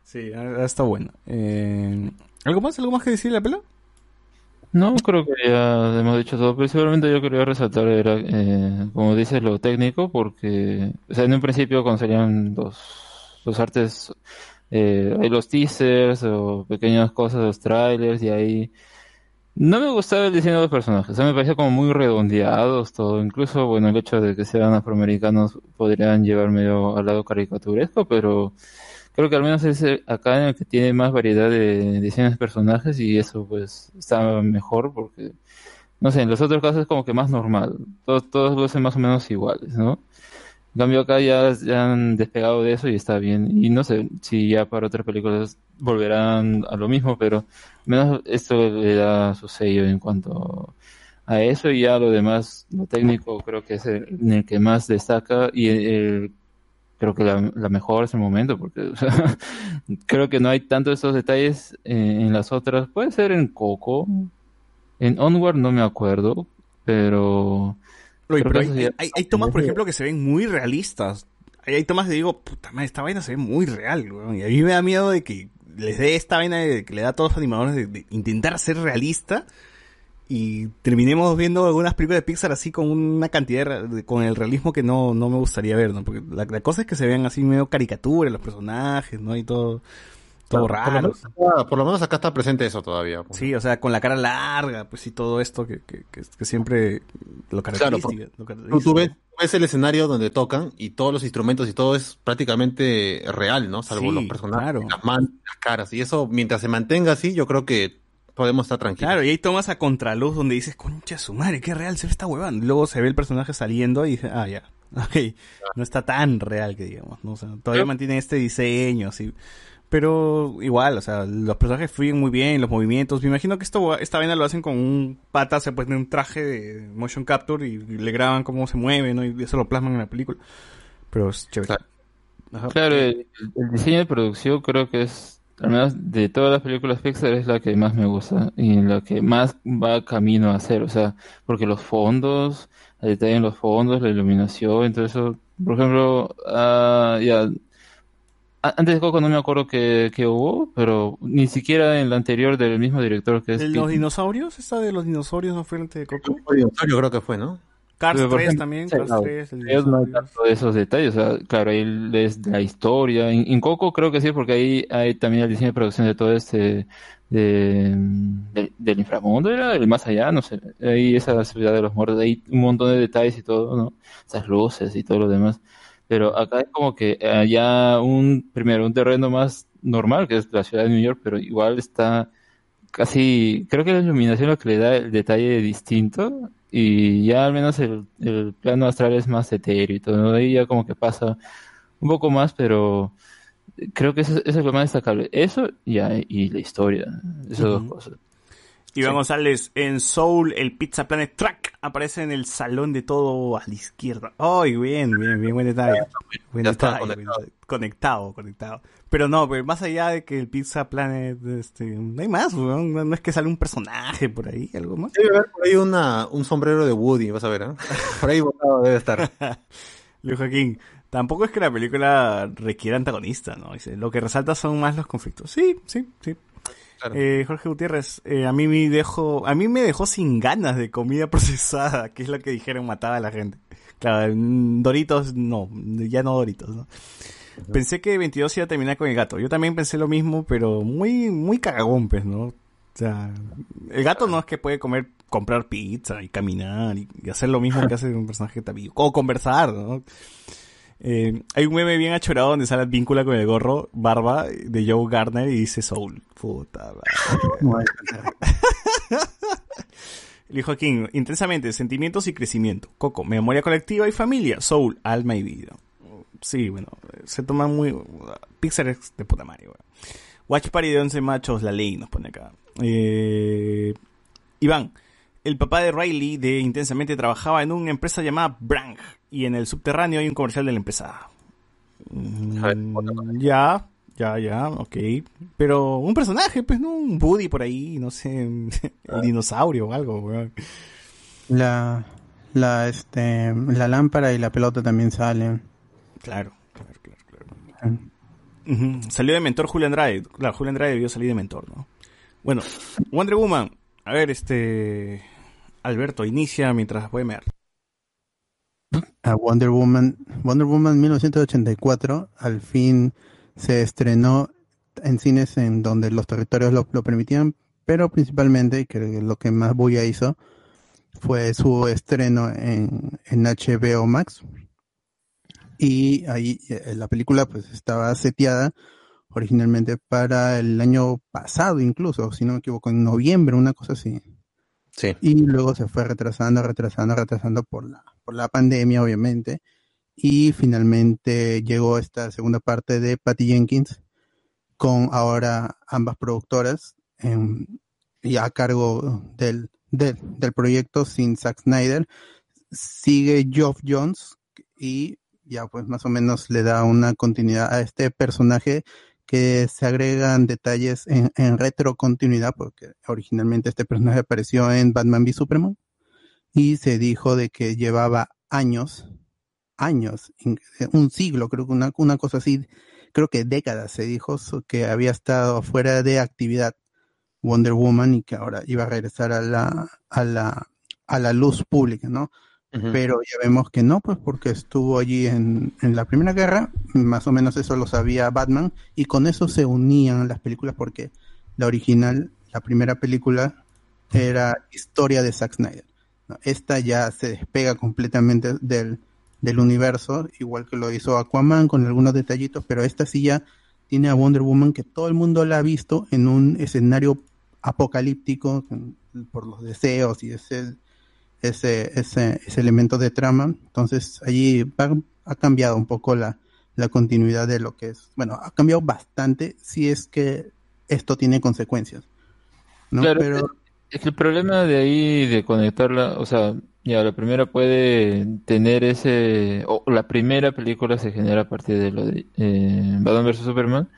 sí, ha- ha estado bueno. Eh, ¿Algo más? ¿Algo más que decir de la pela? No, creo que ya hemos dicho todo, pero seguramente yo quería resaltar, eh, como dices, lo técnico, porque, o sea, en un principio salían los, los artes, eh, hay los teasers o pequeñas cosas, los trailers, y ahí no me gustaba el diseño de los personajes, o sea, me parecía como muy redondeados todo, incluso, bueno, el hecho de que sean afroamericanos podrían llevar medio al lado caricaturesco, pero creo que al menos es eh, acá en el que tiene más variedad de diseños de personajes y eso pues está mejor porque, no sé, en los otros casos es como que más normal, todos, todos lucen más o menos iguales, ¿no? En cambio acá ya, ya han despegado de eso y está bien. Y no sé si ya para otras películas volverán a lo mismo, pero al menos esto le da su sello en cuanto a eso y ya lo demás, lo técnico creo que es el, en el que más destaca y el, el- creo que la, la mejor es el momento porque [LAUGHS] o sea, creo que no hay tanto estos detalles en, en las otras. Puede ser en Coco, en Onward no me acuerdo, pero Oye, pero hay, hay- hay tomas, por ejemplo, que se ven muy realistas. Hay, tomas que digo, puta madre, esta vaina se ve muy real, weón. Y a mí me da miedo de que les dé esta vaina de, que le da a todos los animadores de, de intentar ser realista y terminemos viendo algunas películas de Pixar así con una cantidad de, con el realismo que no, no me gustaría ver, ¿no? Porque la, la cosa es que se vean así medio caricatura los personajes, ¿no? Y todo, todo Por lo, raro. menos por lo menos acá está presente eso todavía. pues. Sí, o sea, con la cara larga, pues y todo esto que, que, que, que siempre lo caracteriza. porque lo Tú, caracteriza, tú ves, el escenario donde tocan y todos los instrumentos y todo es prácticamente real, ¿no? Salvo Sí, los personajes, claro. las manos, las caras. Y eso, mientras se mantenga así, yo creo que podemos estar tranquilos. Claro, y hay tomas a contraluz donde dices, concha su madre, qué real se ve esta huevada. Y Luego se ve el personaje saliendo y dice, ah, ya, [LAUGHS] ok, no está tan real que digamos, ¿no? O sea, todavía mantiene este diseño, así. Pero igual, o sea, los personajes fluyen muy bien, los movimientos. Me imagino que esto, esta vaina lo hacen con un pata, se pone un traje de motion capture y, y le graban cómo se mueve, ¿no? Y eso lo plasman en la película. Pero es chévere. Claro. Ajá. Claro, el, el diseño de producción creo que es, al menos de todas las películas Pixar, es la que más me gusta y la que más va camino a hacer. O sea, porque los fondos, el detalle en los fondos, la iluminación, todo eso. Por ejemplo, ah, ya, antes de Coco no me acuerdo que, que hubo, pero ni siquiera en la anterior del mismo director que es ¿El- Pete- ¿Los dinosaurios? ¿Esta de los dinosaurios no fue antes de Coco? Yo creo que fue, ¿no? Cars Pero, por 3 ejemplo, también, Cars no, 3, el ellos no hay dinosaurio. tanto de esos detalles, o sea, claro, ahí es la historia. En, en Coco creo que sí, porque ahí hay también el diseño de producción de todo este, de, del- del inframundo, era el más allá, no sé, ahí esa ciudad de los muertos, hay un montón de detalles y todo, ¿no? Esas luces y todo lo demás. Pero acá es como que ya un, primero, un terreno más normal, que es la ciudad de New York, pero igual está casi, creo que la iluminación es lo que le da el detalle distinto y ya al menos el, el plano astral es más etéreo y todo, ¿no? Ahí ya como que pasa un poco más, pero creo que eso, eso es lo más destacable. Eso ya, y la historia, esas dos cosas. Iván González, en Soul, el Pizza Planet Track aparece en el salón de todo a la izquierda. ¡Ay, bien, bien, bien, buen detalle! Buen detalle, buen conectado. detalle. conectado, conectado. Pero no, pero más allá de que el Pizza Planet, este, no hay más, no es que sale un personaje por ahí, algo más. Debe haber por ahí una, un sombrero de Woody, vas a ver, ¿eh? [LAUGHS] Por ahí botado debe estar. [LAUGHS] Luis Joaquín, tampoco es que la película requiera antagonista, ¿no? Dice, lo que resalta son más los conflictos. Sí, sí, sí. Claro. Eh, Jorge Gutiérrez, eh, a mí me dejó, a mí me dejó sin ganas de comida [LAUGHS] procesada, que es lo que dijeron mataba a la gente. Claro, Doritos, no, ya no Doritos, ¿no? Pensé que 22 iba a terminar con el gato. Yo también pensé lo mismo, pero muy, muy cagagón, pues, ¿no? O sea, el gato no es que puede comer, comprar pizza y caminar y, y hacer lo mismo que hace un personaje vivo. O conversar, ¿no? Eh, hay un meme bien achorado donde sale víncula con el gorro, barba, de Joe Gardner y dice Soul. Puta madre. [LAUGHS] Joaquín, intensamente, sentimientos y crecimiento. Coco, memoria colectiva y familia. Soul, alma y vida. Sí, bueno, se toma muy... Pixar es de puta madre. Watch Party de 11 machos, la ley nos pone acá. Eh, Iván, el papá de Riley de Intensamente trabajaba en una empresa llamada Brang y en el subterráneo hay un comercial de la empresa. Mm, ya, ya, ya, ok. Pero un personaje, pues, ¿no? Un Woody por ahí, no sé, [LAUGHS] el dinosaurio o algo, weón. La, la, este, la lámpara y la pelota también salen. Claro, claro, claro, claro. Ujú. Salió de mentor Julio Andrade. Claro, Julio Andrade debió salir de mentor, ¿no? Bueno, Wonder Woman. A ver, este... Alberto, inicia mientras voy a mear. a Wonder Woman. Wonder Woman 1984 al fin se estrenó en cines en donde los territorios lo, lo permitían, pero principalmente, que lo que más bulla hizo, fue su estreno en, en HBO Max. Y ahí eh, la película pues estaba seteada originalmente para el año pasado incluso, si no me equivoco, en noviembre, una cosa así Y luego se fue retrasando, retrasando, retrasando por la, por la pandemia, obviamente. Y finalmente llegó esta segunda parte de Patty Jenkins, con ahora ambas productoras, em, y a cargo del, del, del proyecto sin Zack Snyder. Sigue Geoff Jones y ya pues más o menos le da una continuidad a este personaje que se agregan detalles en, en retrocontinuidad, porque originalmente este personaje apareció en Batman v Superman, y se dijo de que llevaba años, años, un siglo, creo que una, una cosa así, creo que décadas se dijo que había estado fuera de actividad Wonder Woman y que ahora iba a regresar a la, a la, a la luz pública, ¿no? Pero ya vemos que no, pues porque estuvo allí en, en la Primera Guerra, más o menos eso lo sabía Batman, y con eso se unían las películas porque la original, la primera película, era historia de Zack Snyder. Esta ya se despega completamente del, del universo, igual que lo hizo Aquaman con algunos detallitos, pero esta sí ya tiene a Wonder Woman que todo el mundo la ha visto en un escenario apocalíptico por los deseos y ese ese, ese, ese elemento de trama. Entonces allí va- ha cambiado un poco la, la continuidad de lo que es. Bueno, ha cambiado bastante si es que esto tiene consecuencias. ¿no? Claro, Pero Es que el problema de ahí de conectarla, o sea, ya la primera puede tener ese, o la primera película se genera a partir de lo de eh, Batman vs Superman,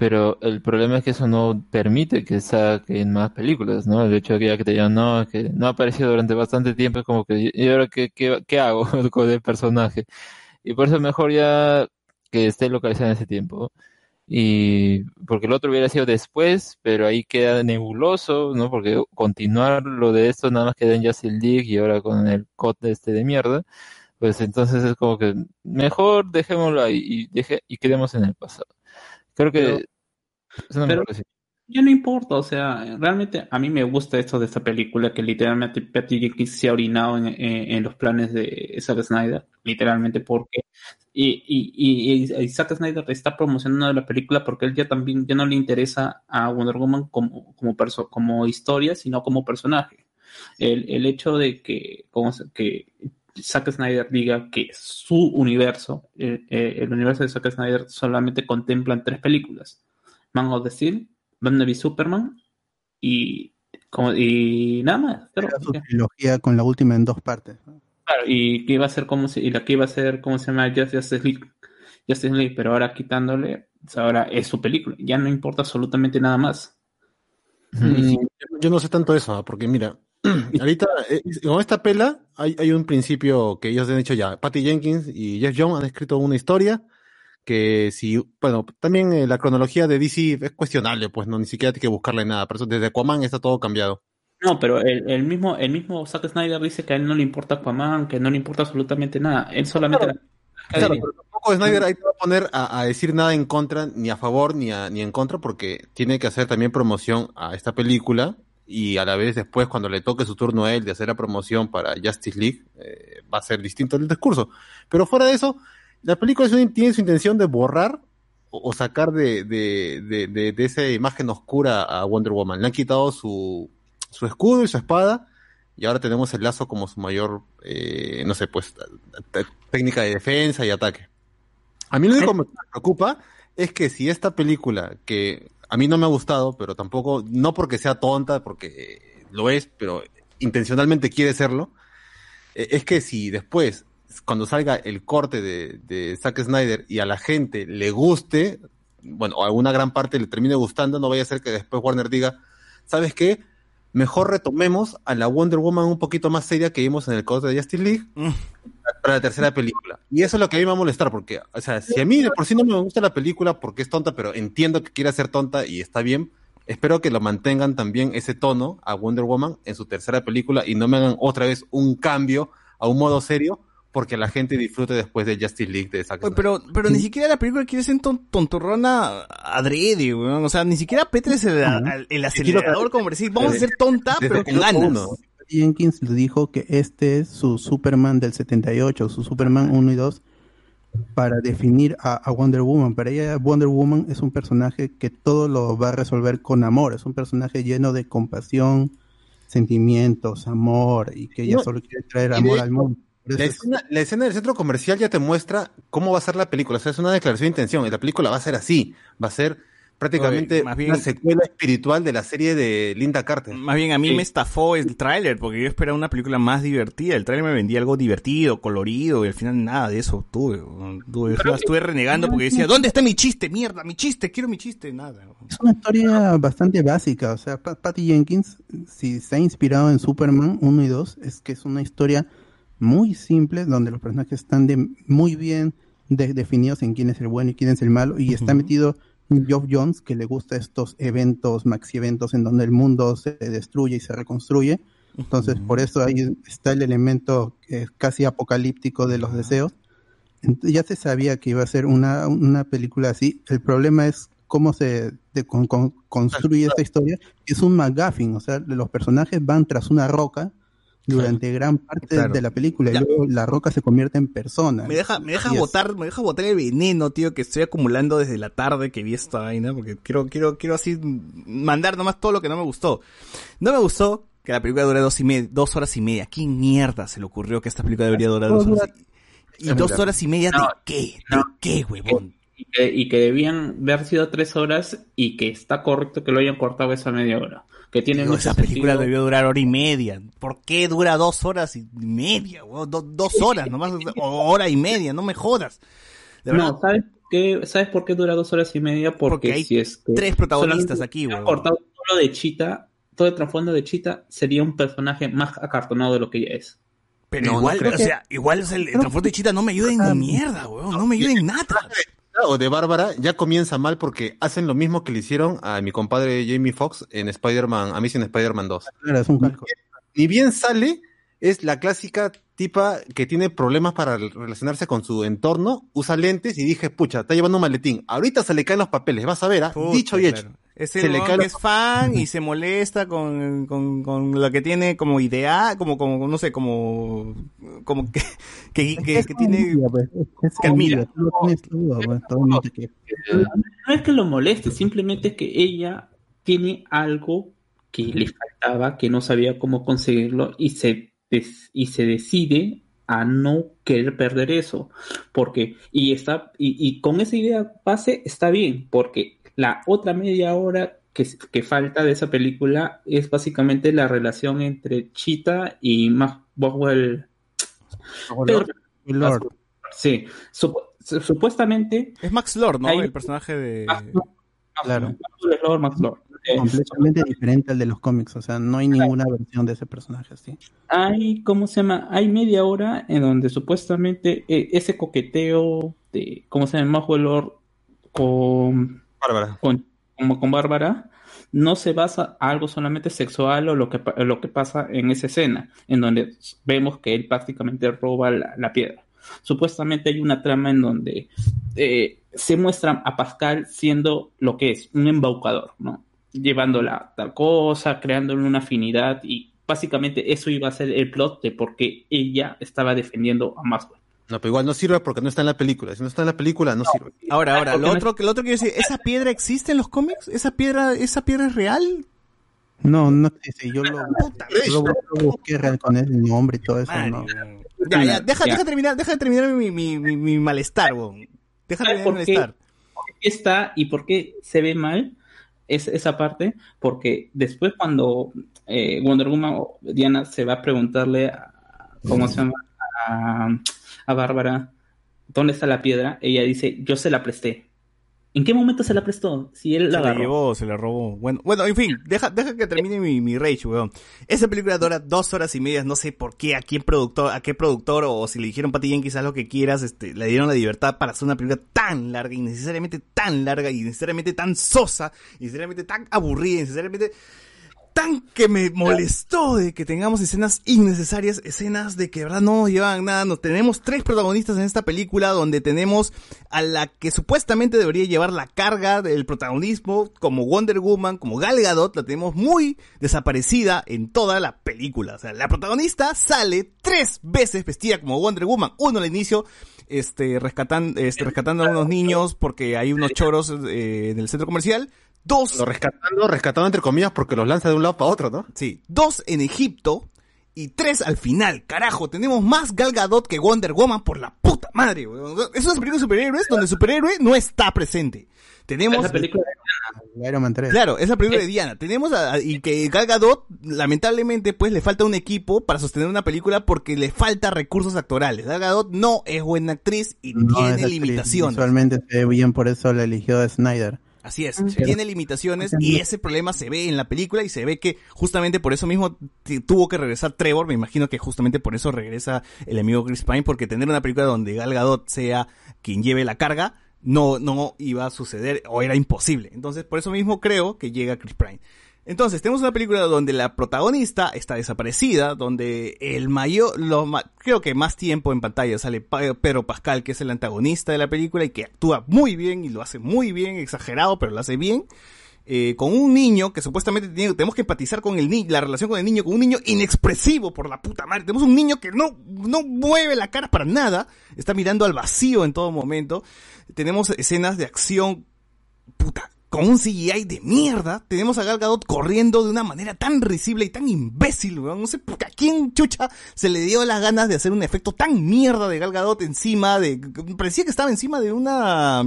pero el problema es que eso no permite que saquen más películas, ¿no? El hecho de que ya que te digan, no, que no ha aparecido durante bastante tiempo, es como que, ¿y ahora qué, qué, hago [LAUGHS] con el personaje? Y por eso es mejor ya que esté localizado en ese tiempo. Y porque el otro hubiera sido después, pero ahí queda nebuloso, ¿no? Porque continuar lo de esto nada más queda en Justice League y ahora con el COD este de mierda, pues entonces es como que mejor dejémoslo ahí y, deje, y quedemos en el pasado. Creo que Pero- pero-. Ya no importa, o sea, realmente a mí me gusta esto de esta película que literalmente Patty Jenkins se ha orinado en, en- en los planes de Zack Snyder, literalmente porque y, y, y, y Zack Snyder está promocionando la película porque él ya también ya no le interesa a Wonder Woman como como perso- como historia, sino como personaje. El, el hecho de que como que Zack Snyder diga que su universo, eh, eh, el universo de Zack Snyder solamente contemplan tres películas. Man of Steel, Batman v Superman y Como, y nada más. Su trilogía con la última en dos partes. y que iba a ser como si, y la que iba a ser, ¿cómo se llama? Just- Justice League. Justice League, pero ahora quitándole, sea, ahora es su película. Ya no importa absolutamente nada más. Mm, yo no sé tanto eso, ¿ah? porque mira, [CLEARS THROAT] ahorita eh, con esta pela hay, hay un principio que ellos han hecho ya. Patty Jenkins y Jeff Jones han escrito una historia que si, bueno, también eh, la cronología de DC es cuestionable, pues no, ni siquiera hay que buscarle nada. Por eso desde Aquaman está todo cambiado. No, pero el, el mismo, el mismo Zack Snyder dice que a él no le importa Aquaman, que no le importa absolutamente nada. Él solamente la- Claro, pero tampoco Snyder ahí te va a poner a, a decir nada en contra, ni a favor, ni, a- ni en contra, porque tiene que hacer también promoción a esta película y a la vez después cuando le toque su turno a él de hacer la promoción para Justice League, eh, va a ser distinto el discurso. Pero fuera de eso, la película tiene su intención de borrar o, o sacar de, de, de, de- de esa imagen oscura a Wonder Woman. Le han quitado su, su escudo y su espada y ahora tenemos el lazo como su mayor, eh, no sé, pues, técnica de defensa y ataque. A mí lo único que me preocupa es que si esta película, que a mí no me ha gustado, pero tampoco, no porque sea tonta, porque lo es, pero intencionalmente quiere serlo, eh, es que si después, cuando salga el corte de, de Zack Snyder y a la gente le guste, bueno, a una gran parte le termine gustando, no vaya a ser que después Warner diga, ¿sabes qué? Mejor retomemos a la Wonder Woman un poquito más seria que vimos en el corte de Justice League para la tercera película. Y eso es lo que a mí me va a molestar, porque, o sea, si a mí de por sí no me gusta la película porque es tonta, pero entiendo que quiere ser tonta y está bien, espero que lo mantengan también ese tono a Wonder Woman en su tercera película y no me hagan otra vez un cambio a un modo serio porque la gente disfrute después de Justice League de Zack Oye, pero, pero ni siquiera la película quiere ser ton- tontorrona adrede, weón. O sea, ni siquiera Petres el, el acelerador como decir, vamos a ser tonta, pero con ganas. Jenkins le dijo que este es su Superman del 78, su Superman 1 y 2, para definir a, a Wonder Woman. Para ella, Wonder Woman es un personaje que todo lo va a resolver con amor. Es un personaje lleno de compasión, sentimientos, amor, y que ella No, solo quiere traer amor hecho, al mundo. La es- escena, la escena del centro comercial ya te muestra cómo va a ser la película. O sea, es una declaración de intención. Y la película va a ser así. Va a ser prácticamente Oye, más bien- una secuela espiritual de la serie de Linda Carter. Más bien a mí me estafó el tráiler, porque yo esperaba una película más divertida. El tráiler me vendía algo divertido, colorido, y al final nada de eso tuve. estuve renegando porque decía, ¿dónde está mi chiste? Mierda, mi chiste, quiero mi chiste. Nada. Es una historia bastante básica, o sea, Pa- Patty Jenkins, si se ha inspirado en Superman 1 y 2, es que es una historia muy simple, donde los personajes están de, muy bien de- definidos en quién es el bueno y quién es el malo, y está metido Geoff Jones, que le gusta estos eventos, maxi eventos, en donde el mundo se destruye y se reconstruye. Entonces, por eso ahí está el elemento eh, casi apocalíptico de los deseos. Ya se sabía que iba a ser una, una película así. El problema es cómo se de- con- con- construye esta historia. Es un McGuffin, o sea, los personajes van tras una roca durante gran parte Claro. de la película y luego la roca se convierte en persona. Me deja, me deja Y botar, me deja botar el veneno, tío, que estoy acumulando desde la tarde que vi esta vaina, porque quiero, quiero, quiero así mandar nomás todo lo que no me gustó. No me gustó que la película dure dos y media, dos horas y media. ¿Quién mierda se le ocurrió que esta película debería durar dos horas? Y, y dos horas y media de No, qué? ¿De qué, huevón? Y que, y que debían haber sido tres horas y que está correcto que lo hayan cortado esa media hora. Que tiene Digo, esa película sentido. debió durar hora y media. ¿Por qué dura dos horas y media? Do- dos horas nomás, o hora y media, no me jodas. De No, ¿sabes qué? ¿Sabes por qué dura dos horas y media? Porque, Porque hay si es que tres protagonistas aquí, huevón. cortado todo de Chita, todo el trasfondo de Chita sería un personaje más acartonado de lo que ya es. Pero No, igual, o que- sea, igual o sea, el, el transporte de chita no me ayuda en ni mierda, weón, no me ayuda en nada. O de Bárbara ya comienza mal porque hacen lo mismo que le hicieron a mi compadre Jamie Foxx en Spider-Man, Amazing Spider-Man 2. Claro, es un calco. Ni bien sale, es la clásica tipa que tiene problemas para relacionarse con su entorno, usa lentes y dije, pucha, está llevando un maletín. Ahorita se le caen los papeles, vas a ver, ¿ah? Puta, dicho y hecho. claro. Es Se el le cae que es fan y se molesta con, con, con lo que tiene como idea, como, como, no sé, como, como que, que, que, que tiene... pues, es que admira. pues. No es que lo moleste, simplemente es que ella tiene algo que le faltaba, que no sabía cómo conseguirlo y se, y se decide a no querer perder eso. Porque, y está, y, y con esa idea base está bien, porque la otra media hora que, que falta de esa película es básicamente la relación entre Cheetah y Max Boswell. Pero- Lord. Sí, supu- su- supuestamente Es Max Lord, ¿no? Hay- El personaje de... Max Lord, Claro. Max Lord, Max Lord. Eh, completamente diferente al de los cómics, o sea, no hay ninguna versión de ese personaje así. hay, ¿cómo se llama? Hay media hora en donde supuestamente eh, ese coqueteo de, ¿cómo se llama? Lord con Bárbara. con, como con Bárbara, no se basa a algo solamente sexual o lo que, lo que pasa en esa escena, en donde vemos que él prácticamente roba la, la piedra. Supuestamente hay una trama en donde eh, se muestra a Pascal siendo lo que es, un embaucador, ¿no? Llevándola tal cosa, creándole una afinidad y básicamente eso iba a ser el plot de por qué ella estaba defendiendo a Maxwell. No, pero igual no sirve porque no está en la película. Si no está en la película, no sirve. Ahora, ahora, lo otro, que lo otro quiero decir, ¿esa piedra existe en los cómics? ¿Esa piedra, esa piedra es real? No, no sé si yo lo, yo lo- lo busqué real con el nombre y todo eso, no. Ya, ya, deja, Ya. deja terminar, deja de terminar mi, mi, mi, mi malestar, weón. Deja de ¿Sabes terminar mi malestar. por qué está y por qué se ve mal es esa parte, porque después cuando eh, Wonder Woman Diana se va a preguntarle a, ¿cómo se llama? A, a Bárbara, ¿dónde está la piedra? Ella dice, yo se la presté. ¿En qué momento se la prestó? Si él la Se la llevó, se la robó. Bueno, bueno, en fin, deja, deja que termine mi, mi rage, weón. Esa película dura dos horas y media, no sé por qué, a quién productor, a qué productor, o si le dijeron Patty Jenkins haz lo que quieras, este, le dieron la libertad para hacer una película tan larga, innecesariamente tan larga, y necesariamente tan sosa, y necesariamente tan aburrida, y necesariamente tan que me molestó de que tengamos escenas innecesarias, escenas de que de verdad no llevan nada. Nos tenemos tres protagonistas en esta película donde tenemos a la que supuestamente debería llevar la carga del protagonismo como Wonder Woman, como Gal Gadot, la tenemos muy desaparecida en toda la película. O sea, la protagonista sale tres veces vestida como Wonder Woman. Uno al inicio, este, rescatando, este, rescatando a unos niños porque hay unos choros eh, en el centro comercial. Dos, Lo rescatando, rescatando entre comillas porque los lanza de un lado para otro, ¿no? Sí, dos en Egipto y tres al final. Carajo, tenemos más Gal Gadot que Wonder Woman por la puta madre, weón. Es una película de superhéroes donde el superhéroe no está presente. Tenemos... Esa película Iron Man 3. Claro, es la película de Diana. Tenemos a, a- y que Gal Gadot, lamentablemente, pues le falta un equipo para sostener una película porque le falta recursos actorales. Gal Gadot no es buena actriz y No, tiene actriz limitaciones. Visualmente se ve bien, por eso la eligió Snyder. Así es, tiene limitaciones y ese problema se ve en la película y se ve que justamente por eso mismo tuvo que regresar Trevor, me imagino que justamente por eso regresa el amigo Chris Pine, porque tener una película donde Gal Gadot sea quien lleve la carga, no, no iba a suceder o era imposible. Entonces, por eso mismo creo que llega Chris Pine. Entonces, tenemos una película donde la protagonista está desaparecida, donde el mayor, lo creo que más tiempo en pantalla sale Pa- Pedro Pascal, que es el antagonista de la película y que actúa muy bien y lo hace muy bien, exagerado, pero lo hace bien. eh, con un niño que supuestamente tiene- tenemos que empatizar con el niño, la relación con el niño, con un niño inexpresivo por la puta madre. Tenemos un niño que no, no mueve la cara para nada, está mirando al vacío en todo momento. Tenemos escenas de acción, puta, con un CGI de mierda. Tenemos a Gal Gadot corriendo de una manera tan risible y tan imbécil, weón. No sé por qué- a quién chucha se le dio las ganas de hacer un efecto tan mierda de Gal Gadot encima de, parecía que estaba encima de una,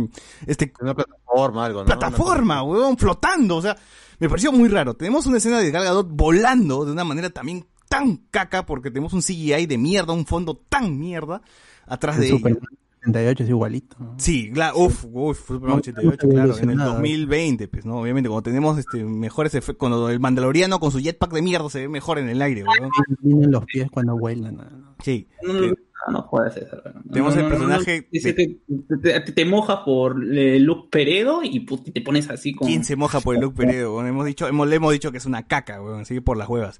este, Una plataforma, algo, ¿no? plataforma, weón, flotando, o sea, me pareció muy raro. Tenemos una escena de Gal Gadot volando de una manera también tan caca porque tenemos un CGI de mierda, un fondo tan mierda atrás de El ella. Superman 78 es igualito. ¿no? Sí, claro, uff, uff, Superman No, 88, no claro, en el evolucionado. 2020, pues, ¿no? Obviamente, cuando tenemos este mejores efectos, cuando el mandaloriano con su jetpack de mierda se ve mejor en el aire, weón. Tienen los pies cuando vuelan. ¿no? Sí. No, no, no, no puedes hacer. No, Tenemos no, el no, no, personaje no. Dice de- que te, te- te mojas por eh, Luke Peredo y put- te pones así con. ¿Quién se moja por el look Peredo? Hemos dicho, hemos, le hemos dicho que es una caca, weón, así que por las huevas.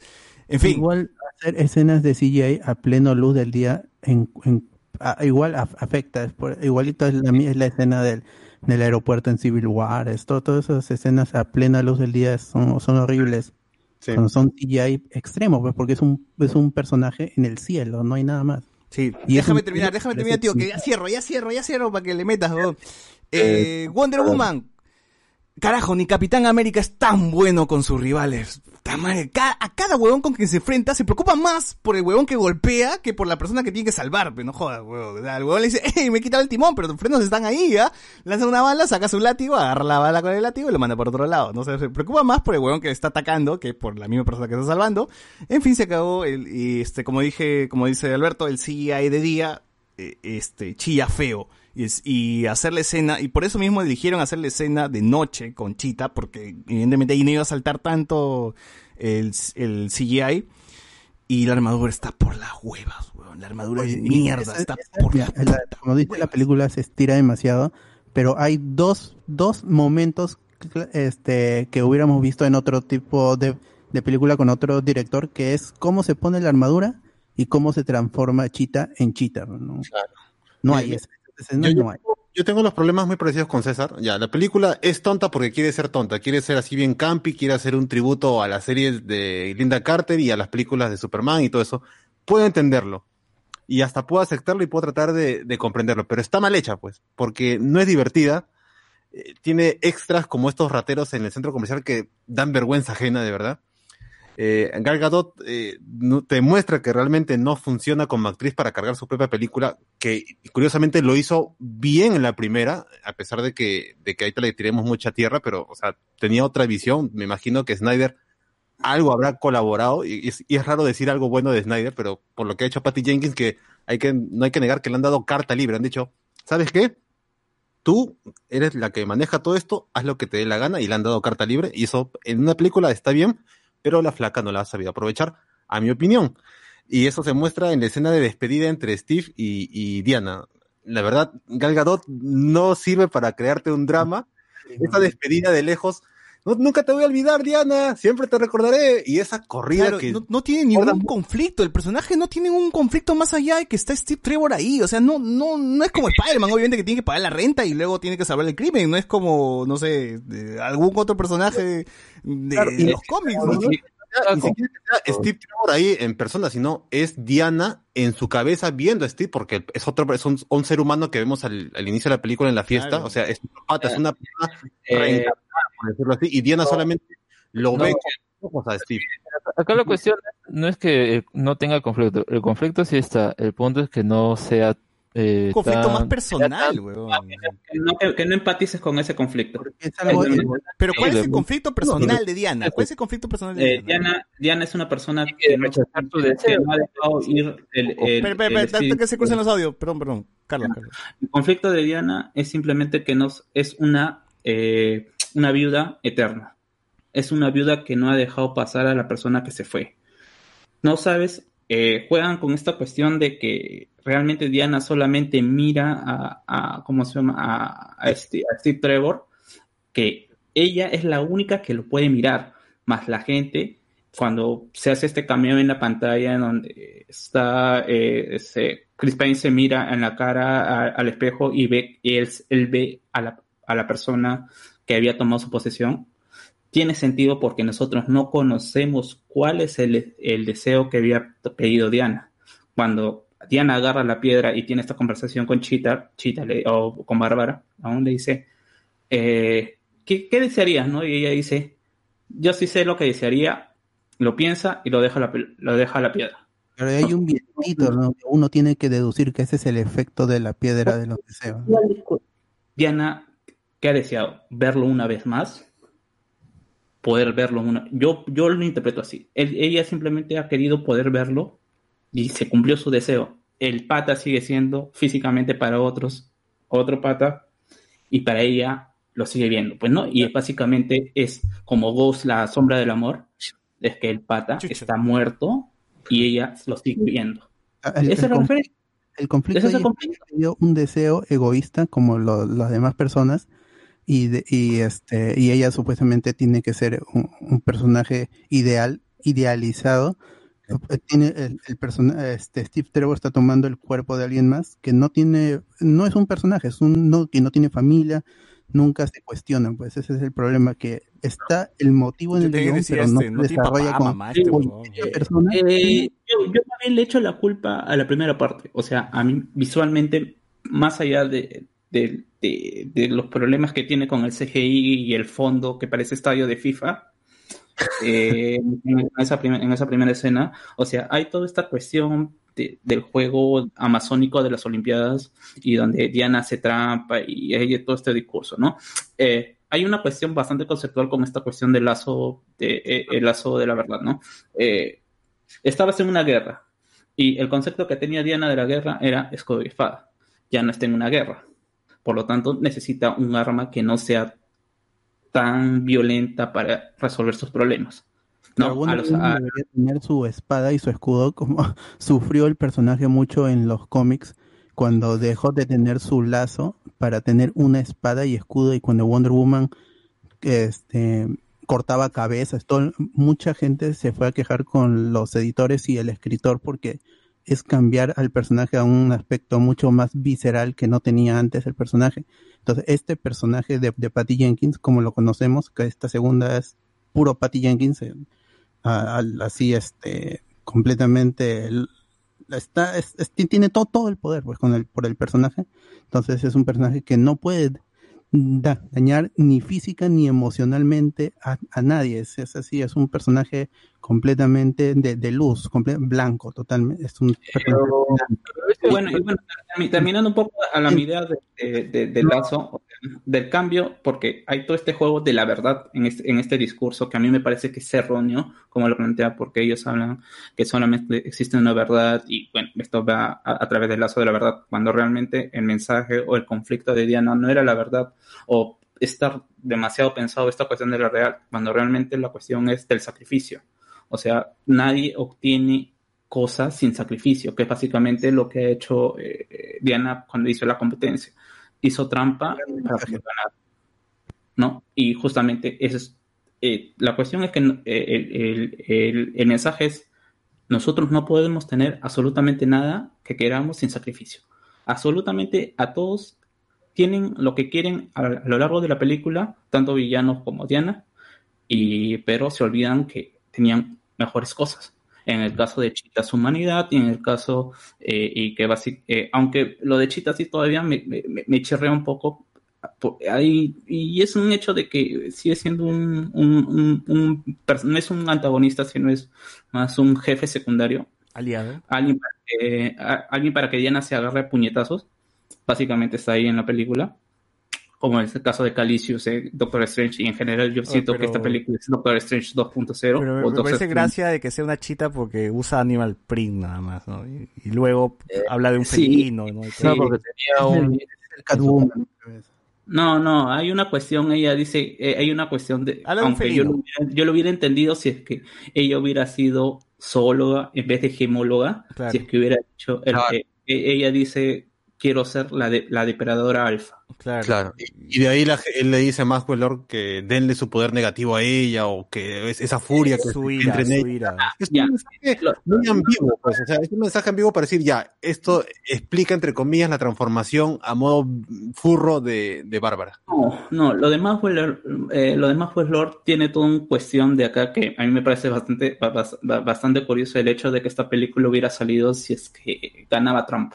En fin, Igual hacer escenas de CGI a pleno luz del día, en, en- a- igual af- afecta. es por- igualito es la, es la escena del, del aeropuerto en Civil War. Esto, todas esas escenas a plena luz del día son, son horribles. Sí. Cuando son CGI extremos, pues, porque es un, es un personaje en el cielo, no hay nada más. sí, y déjame es un- terminar, déjame terminar, tío, que ya cierro, ya cierro, ya cierro para que le metas. Eh, Eh, Wonder Woman. Carajo, ni Capitán América es tan bueno con sus rivales. Madre, a cada huevón con quien se enfrenta se preocupa más por el huevón que golpea que por la persona que tiene que salvar, pero no jodas, huevón. O el huevón le dice, hey, me he quitado el timón, pero tus frenos están ahí, ¿ya? Lanza una bala, saca su látigo, agarra la bala con el látigo y lo manda por otro lado. No sé, se preocupa más por el huevón que está atacando que por la misma persona que está salvando. En fin, se acabó el, y este, como dije, como dice Alberto, el CGI de día, eh, este, chilla feo. Y, es- y hacer la escena, y por eso mismo eligieron hacer la escena de noche con Chita, porque evidentemente ahí no iba a saltar tanto el, el CGI. Y la armadura está por las huevas, weón. La armadura Oye, es mierda, esa- está esa- por las la- como dice la película se estira demasiado, pero hay dos, dos momentos este, que hubiéramos visto en otro tipo de, de película con otro director, que es cómo se pone la armadura y cómo se transforma Chita en Chita. No, no hay Yo- yo, no hay. yo tengo los problemas muy parecidos con César. Ya, la película es tonta porque quiere ser tonta, quiere ser así bien campi, quiere hacer un tributo a las series de Linda Carter y a las películas de Superman y todo eso. Puedo entenderlo. Y hasta puedo aceptarlo y puedo tratar de, de comprenderlo, pero está mal hecha, pues, porque no es divertida. eh, tiene extras como estos rateros en el centro comercial que dan vergüenza ajena, de verdad. Eh, Gal Gadot eh, te muestra que realmente no funciona como actriz para cargar su propia película, que curiosamente lo hizo bien en la primera, a pesar de que, de que ahí te le tiremos mucha tierra, pero, tenía otra visión. Me imagino que Snyder algo habrá colaborado, y, y es, y es raro decir algo bueno de Snyder, pero por lo que ha hecho Patty Jenkins, que hay que, no hay que negar que le han dado carta libre, han dicho, ¿sabes qué? Tú eres la que maneja todo esto, haz lo que te dé la gana y le han dado carta libre y eso en una película está bien, pero la flaca no la ha sabido aprovechar, a mi opinión. Y eso se muestra en la escena de despedida entre Steve y, y Diana. La verdad, Gal Gadot no sirve para crearte un drama. Esa despedida de lejos, "No- nunca te voy a olvidar, Diana, siempre te recordaré. Y esa corrida Claro, que... no, no tiene ningún conflicto, el personaje no tiene un conflicto más allá de que está Steve Trevor ahí, o sea, no, no, no es como Spider-Man, obviamente que tiene que pagar la renta y luego tiene que salvar el crimen, no es como, no sé, de algún otro personaje de, Claro, los cómics, ¿no? Ni siquiera- ni Steve Trevor ahí en persona, sino es Diana en su cabeza viendo a Steve, porque es otro, es un, un ser humano que vemos al, al inicio de la película en la fiesta, Claro. o sea, es, es una persona Eh, reencarnada, por decirlo así, y Diana solamente lo no. ve con ojos a Steve. Acá la cuestión no es que eh, no tenga conflicto. El conflicto sí está. El punto es que no sea. eh, Un conflicto tan- más personal, weón. que, no, que, que no empatices con ese conflicto. Es algo, Eh, Pero ¿cuál es el conflicto personal de Diana? ¿Cuál es el conflicto personal de Eh, Diana? Diana, Diana es una persona que que no, rechazar tu deseo. no ha dejado ir el, el- Espera, espera, el espera, antes espíritu. que se crucen los audios, perdón, perdón, Carlos, Carlos. El conflicto de Diana es simplemente que nos, es una, eh, una viuda eterna. Es una viuda que no ha dejado pasar a la persona que se fue. No sabes, eh, juegan con esta cuestión de que realmente Diana solamente mira a, a ¿cómo se llama? A, a Steve, a Steve Trevor, que ella es la única que lo puede mirar, más la gente, cuando se hace este cameo en la pantalla en donde está eh, Chris Pine se mira en la cara al espejo y ve él, él ve a la, a la persona que había tomado su posesión tiene sentido porque nosotros no conocemos cuál es el, el deseo que había pedido Diana. Cuando Diana agarra la piedra y tiene esta conversación con Chita, Chita le- o con Bárbara, aún le dice, eh, ¿qué, qué desearías? ¿no? Y ella dice, yo sí sé lo que desearía, lo piensa y lo deja a la, lo deja la piedra. pero hay un vientito, ¿no? Uno tiene que deducir que ese es el efecto de la piedra de los deseos. ¿no? Diana, ¿qué ha deseado? ¿Verlo una vez más? Poder verlo una... Yo, yo lo interpreto así. Él- ella simplemente ha querido poder verlo y se cumplió su deseo. El pata sigue siendo físicamente para otros otro pata y para ella lo sigue viendo. Pues no, y básicamente es como Ghost, la sombra del amor, es que el pata Chucha. está muerto y ella lo sigue viendo. Ah, El, Esa el es la conf- referencia. el conflicto Ese es el ahí es que conflicto. un deseo egoísta como lo- las demás personas y, de- y este y ella supuestamente tiene que ser un, un personaje ideal idealizado Eh, tiene el, el persona- este Steve Trevor está tomando el cuerpo de alguien más que no tiene no es un personaje es un no que no tiene familia nunca se cuestiona pues ese es el problema que está el motivo en el guion pero no este, se no desarrolla papá, con mamá, este esa persona Eh, yo, yo también le echo la culpa a la primera parte. O sea, a mí visualmente, más allá de, de- los problemas que tiene con el CGI y el fondo que parece estadio de FIFA, eh, en, esa en esa primera escena, o sea, hay toda esta cuestión de- del juego amazónico de las Olimpiadas y donde Diana hace trampa y hay todo este discurso, ¿no? Eh, hay una cuestión bastante conceptual con esta cuestión del lazo, de, eh, lazo de la verdad, ¿no? Estabas en una guerra y el concepto que tenía Diana de la guerra era escudo y. Ya no está en una guerra. Por lo tanto, necesita un arma que no sea tan violenta para resolver sus problemas. No, a los- a- debería tener su espada y su escudo como [LAUGHS] sufrió el personaje mucho en los cómics cuando dejó de tener su lazo para tener una espada y escudo y cuando Wonder Woman este cortaba cabezas, todo, mucha gente se fue a quejar con los editores y el escritor porque es cambiar al personaje a un aspecto mucho más visceral que no tenía antes el personaje. Entonces, este personaje de, de Patty Jenkins, como lo conocemos, que esta segunda es puro Patty Jenkins, eh, así este completamente está es- tiene todo todo el poder pues con el por el personaje entonces es un personaje que no puede da- dañar ni física ni emocionalmente a, a nadie es así es un personaje completamente de, de luz comple- blanco totalmente es un personaje Bueno, y bueno, termi- terminando un poco a la idea de, de- lazo, del cambio, porque hay todo este juego de la verdad en este, en este discurso que a mí me parece que es erróneo, como lo plantea, porque ellos hablan que solamente existe una verdad y bueno, esto va a, a través del lazo de la verdad, cuando realmente el mensaje o el conflicto de Diana no era la verdad o estar demasiado pensado esta cuestión de la real, cuando realmente la cuestión es del sacrificio. O sea, nadie obtiene cosas sin sacrificio, que es básicamente lo que ha hecho eh, Diana cuando hizo la competencia. Hizo trampa para poder ganar. ¿No? Y justamente eso es. eh, la cuestión es que eh, el, el- el- el mensaje es: nosotros no podemos tener absolutamente nada que queramos sin sacrificio. Absolutamente a todos tienen lo que quieren a, a lo largo de la película, tanto villanos como Diana, y, pero se olvidan que tenían mejores cosas. En el caso de Chita, su humanidad, y en el caso, eh, y que eh, aunque lo de Chita sí todavía me, me, me chirrea un poco, ahí- y es un hecho de que sigue siendo un, un, un- no es un antagonista, sino es más un jefe secundario, Aliado. alguien para que, a- alguien para que Diana se agarre a puñetazos, básicamente está ahí en la película, como es el caso de Calicius, eh, Doctor Strange, y en general yo siento que pero- esta película es Doctor Strange 2.0. Pero me, o me parece Strange. gracia de que sea una chita porque usa animal print nada más, ¿no? Y, y luego habla de un sí. felino, ¿no? Todo. No, porque tenía un... el Catwoman No, no, hay una cuestión, ella dice, eh, hay una cuestión de, Habla de aunque yo lo, hubiera, yo lo hubiera entendido si es que ella hubiera sido zoóloga en vez de gemóloga, Claro. si es que hubiera dicho, el- Claro. eh, eh, ella dice, quiero ser la, de, la depredadora alfa. Claro. Claro. Y, y de ahí la- él le dice a Maxwell Lord que denle su poder negativo a ella o que es esa furia que Su ira, entre en su ella. ira. Es Ya. un mensaje Lo- muy ambiguo, pues, o sea, es un mensaje ambiguo para decir, ya, esto explica, entre comillas, la transformación a modo furro de, de Bárbara. No, no, lo demás fue Lord, eh, lo fue Lord tiene toda una cuestión de acá que a mí me parece bastante, ba- bas- ba- bastante curioso el hecho de que esta película hubiera salido si es que ganaba Trump.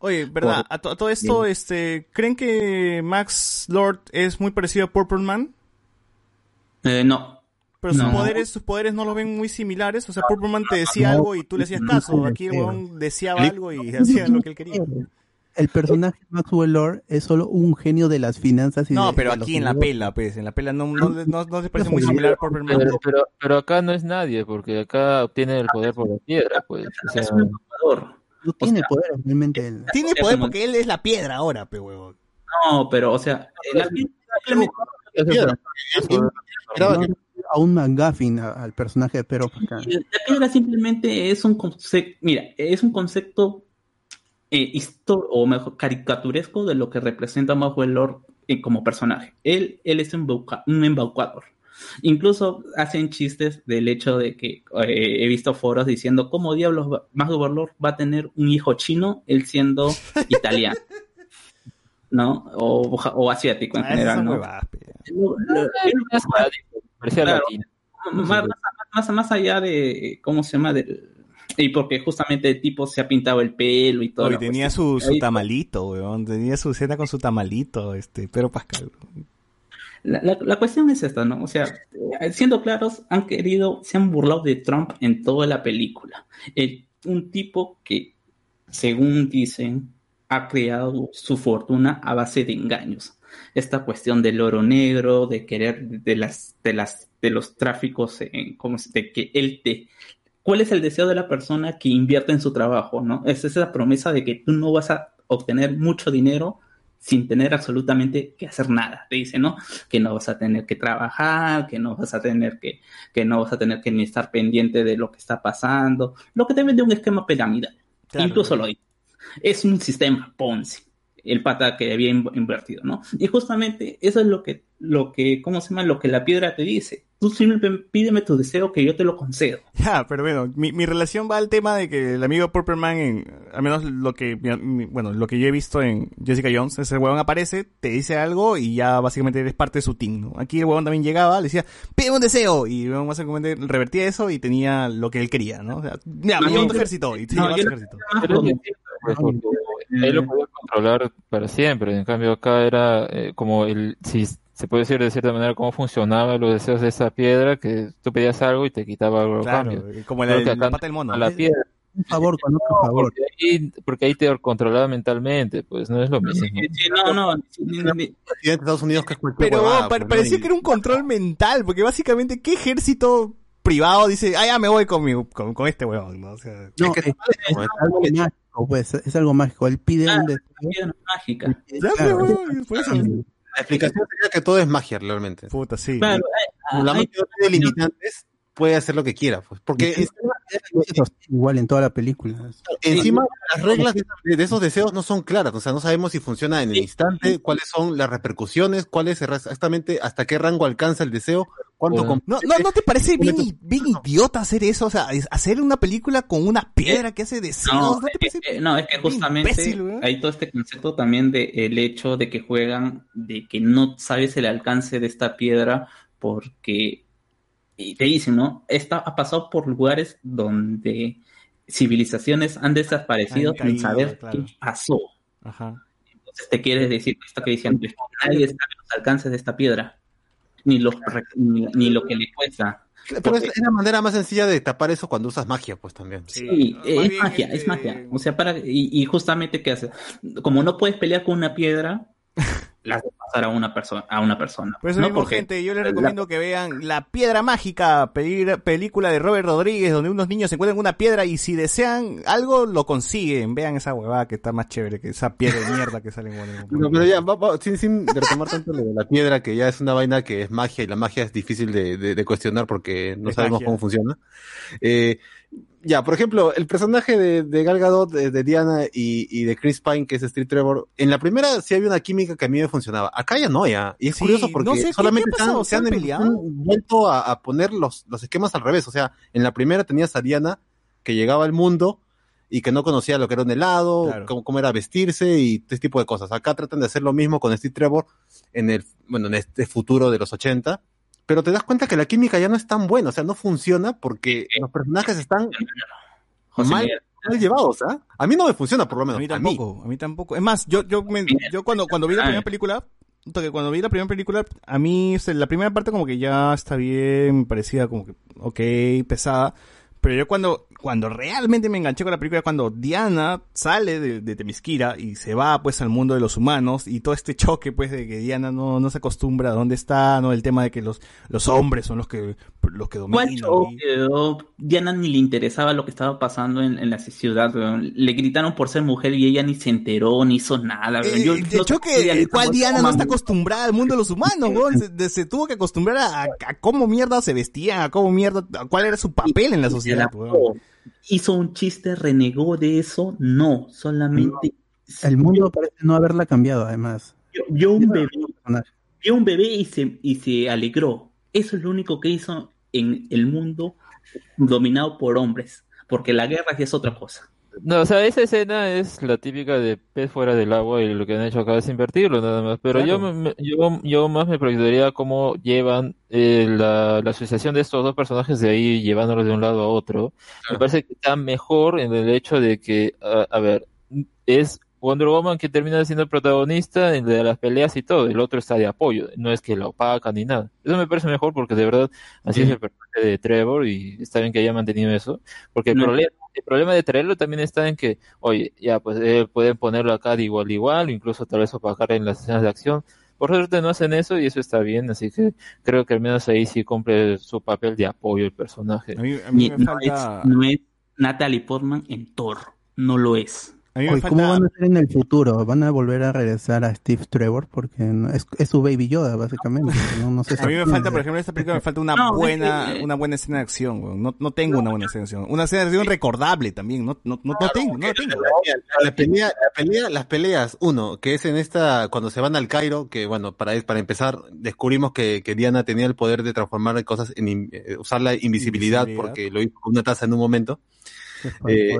Oye, ¿verdad? A, to- a todo esto, este, ¿creen que Max Lord es muy parecido a Purple Man? Eh, no, Pero sus No. poderes, sus poderes no los ven muy similares. O sea, Purple Man te decía No, algo y tú le hacías caso. no, Aquí el weón deseaba algo y [LAUGHS] hacía lo que él quería. el personaje Maxwell Lord es solo un genio de las finanzas y No, de- pero de aquí en la pela, pues, en la pela no, no, no, no se parece muy similar a Purple Man. Pero, pero, pero acá no es nadie, porque acá obtiene el poder por la piedra, pues. O sea, es un jugador. No tiene poder realmente él. Tiene poder porque él es la piedra ahora, pe huevón. No, pero, o sea, a un McGuffin a- al personaje de Pero Pascal. la piedra simplemente es un concepto, mira, es un concepto eh, histo- o mejor, caricaturesco de lo que representa Maxwell Lord eh, como personaje. Él, él es un, un embaucador. Incluso hacen chistes del hecho de que eh, he visto foros diciendo cómo diablos va- Maxwell Lord va a tener un hijo chino, él siendo [LAUGHS] italiano. ¿No? O, o asiático en Ah, general, ¿no? más, más- allá de, ¿cómo se llama? Del- y porque justamente el tipo se ha pintado el pelo y todo. La tenía cuestión. su, tamalito, weón. Tenía su cena con su tamalito, este, Pero Pascal. La, la- cuestión es esta, ¿no? O sea, eh, siendo claros, han querido, se han burlado de Trump en toda la película. El- un tipo que, según dicen, ha creado su fortuna a base de engaños. Esta cuestión del oro negro, de querer, de las, de las, de los tráficos, en, como de que él te, ¿cuál es el deseo de la persona que invierte en su trabajo, no? Es esa promesa de que tú no vas a obtener mucho dinero sin tener absolutamente que hacer nada. Te dice, ¿no? Que no vas a tener que trabajar, que no vas a tener que, que no vas a tener que ni estar pendiente de lo que está pasando. Lo que te vende un esquema piramidal. Claro. Incluso lo dice. Es un sistema Ponzi, el pata que había in- invertido, ¿no? Y justamente eso es lo que, lo que, ¿cómo se llama? Lo que la piedra te dice. Tú simplemente pídeme tu deseo que yo te lo concedo. [LAUGHS] Ya, pero bueno, mi, mi relación va al tema de que el amigo Purperman, en, al menos lo que, mi- mi- bueno, lo que yo he visto en Jessica Jones, ese huevón aparece, te dice algo y ya básicamente eres parte de su team, ¿no? Aquí el huevón también llegaba, le decía, pide un deseo, y el huevón básicamente revertía eso y tenía lo que él quería, ¿no? O sea, ya, me un ejército, y te no, lo- es distinto, pues, porque él lo podía controlar para siempre. En cambio, acá era eh, como el, si se puede decir de cierta manera cómo funcionaban los deseos de esa piedra, que tú pedías algo y te quitaba algo Claro, cambio. como la, que acá pata del mono. a la piedra, Un favor con otro favor. porque ahí, porque ahí te controlaba mentalmente, pues no es lo mismo. Sí, sí, no, no, de Estados Unidos que es Pero huevada, pa- pues, ¿no? parecía que era un control mental, porque básicamente, ¿qué ejército privado dice, ah, ya me voy con, mi, con, con este huevón, ¿no? O sea, No, que es, es algo mágico, pues, es algo mágico. Él pide Ah, un deseo. piedra mágica. ya, Claro. pues. La explicación sería que todo es magia realmente. Puta, sí. Claro, la hay- magia no tiene limitantes, puede hacer lo que quiera, pues. Porque Sí. es- Igual en toda la película. encima las reglas de, de esos deseos no son claras, o sea, no sabemos si funciona en el instante, cuáles son las repercusiones, cuál es exactamente hasta qué rango alcanza el deseo, cuánto Bueno. ¿No, no, ¿No te parece bien, bien idiota hacer eso? O sea, hacer una película con una piedra que hace deseos. No, ¿No, te parece? eh, no, es que justamente imbécil, hay todo este concepto también de el hecho de que juegan, de que no sabes el alcance de esta piedra porque, y te dicen, ¿no? Esta ha pasado por lugares donde civilizaciones han desaparecido Han sin saber claro. qué pasó. Ajá. Entonces te quieres decir esto que decían, pues, nadie sabe los alcances de esta piedra, ni, los, ni, ni lo que le cuesta. Pero es, es la manera más sencilla de tapar eso cuando usas magia, pues también. Sí, Más es bien, magia, este, es magia. O sea, para, y, y justamente, ¿qué hace? Como no puedes pelear con una piedra, [LAUGHS] la haces pasar a una persona, a una persona. Por eso ¿no? mismo, Porque- gente, yo les recomiendo que vean La Piedra Mágica, pedir- película de Robert Rodríguez, donde unos niños se encuentran una piedra y si desean algo, lo consiguen. Vean esa huevada que está más chévere que esa piedra de mierda que sale en Wonder Woman. No, pero ya, va- va- sin, sin retomar tanto lo de la piedra, que ya es una vaina que es magia y la magia es difícil de, de- de cuestionar porque no Es sabemos magia. cómo funciona. Eh, ya, por ejemplo, el personaje de, de Gal Gadot, de, de Diana y, y de Chris Pine, que es Street Trevor, en la primera sí había una química que a mí me funcionaba. Acá ya no, ya. Y es Sí, curioso porque no sé, ¿qué- solamente qué se han- vuelto a, a poner los, los esquemas al revés. O sea, en la primera tenías a Diana que llegaba al mundo y que no conocía lo que era un helado, Claro. cómo, cómo era vestirse y este tipo de cosas. Acá tratan de hacer lo mismo con Steve Trevor en el, bueno, en este futuro de los 80, pero te das cuenta que la química ya no es tan buena, o sea, no funciona porque los personajes están José mal, llevados, ¿ah? A mí no me funciona, por lo menos. A mí a mí. tampoco, a mí tampoco. Es más, yo, yo, me- yo cuando, cuando vi la primera película, que cuando vi la primera película, a mí, o sea, la primera parte como que ya está bien, me parecía como que, ok, pesada. Pero yo cuando, cuando realmente me enganché con la película, cuando Diana sale de, de Temisquira y se va pues al mundo de los humanos y todo este choque pues de que Diana no, no se acostumbra a dónde está, no el tema de que los, los hombres son los que, los que ¿Cuál dominan. quedó? Diana ni le interesaba lo que estaba pasando en, en la ciudad, weón. Le gritaron por ser mujer y ella ni se enteró, ni hizo nada, weón. Eh, Yo- yo- el cual estamos Diana no está acostumbrada al mundo de los humanos, weón. [LAUGHS] Se, de- se tuvo que acostumbrar a, a cómo mierda se vestían, a cómo mierda, a cuál era su papel en la sociedad, weón. Hizo un chiste, renegó de eso, no, solamente El mundo parece no haberla cambiado, además. vio, vio un bebé, vio un bebé y se, y se alegró. Eso es lo único que hizo en el mundo dominado por hombres, porque la guerra ya es otra cosa. No, o sea, esa escena es la típica de pez fuera del agua y lo que han hecho acá es invertirlo nada más. Pero yo, Claro. yo, yo más me proyectaría cómo llevan eh, la, la asociación de estos dos personajes de ahí, llevándolos de un lado a otro. Me parece que está mejor en el hecho de que, a, a ver, es Wonder Woman que termina siendo el protagonista de las peleas y todo, el otro está de apoyo, no es que lo opaca ni nada. Eso me parece mejor porque de verdad así es el personaje de Trevor y está bien que haya mantenido eso, porque el No. problema el problema de traerlo también está en que, oye, ya pues eh, pueden ponerlo acá de igual a igual, o incluso tal vez opacar en las escenas de acción. Por suerte no hacen eso y eso está bien, así que creo que al menos ahí sí cumple su papel de apoyo el personaje. A mí, a mí Ni- me no, falta... es, no es Natalie Portman en Thor. No lo es. A mí me Oye, ¿Cómo falta... van a hacer en el futuro? ¿Van a volver a regresar a Steve Trevor? Porque no- es, es su baby Yoda, básicamente. No, no sé si A mí me falta, por ejemplo, en esta película me falta una buena, una buena escena de acción. No, no tengo una buena escena de acción. Una escena de acción recordable también. No, no, no, no tengo, no la tengo. La, la pelea, la pelea, las peleas, uno, que es en esta, cuando se van al Cairo, que bueno, para, para empezar, descubrimos que, que Diana tenía el poder de transformar cosas en, in- eh, usar la invisibilidad, Invisibilidad. porque lo hizo con una taza en un momento, es por el eh.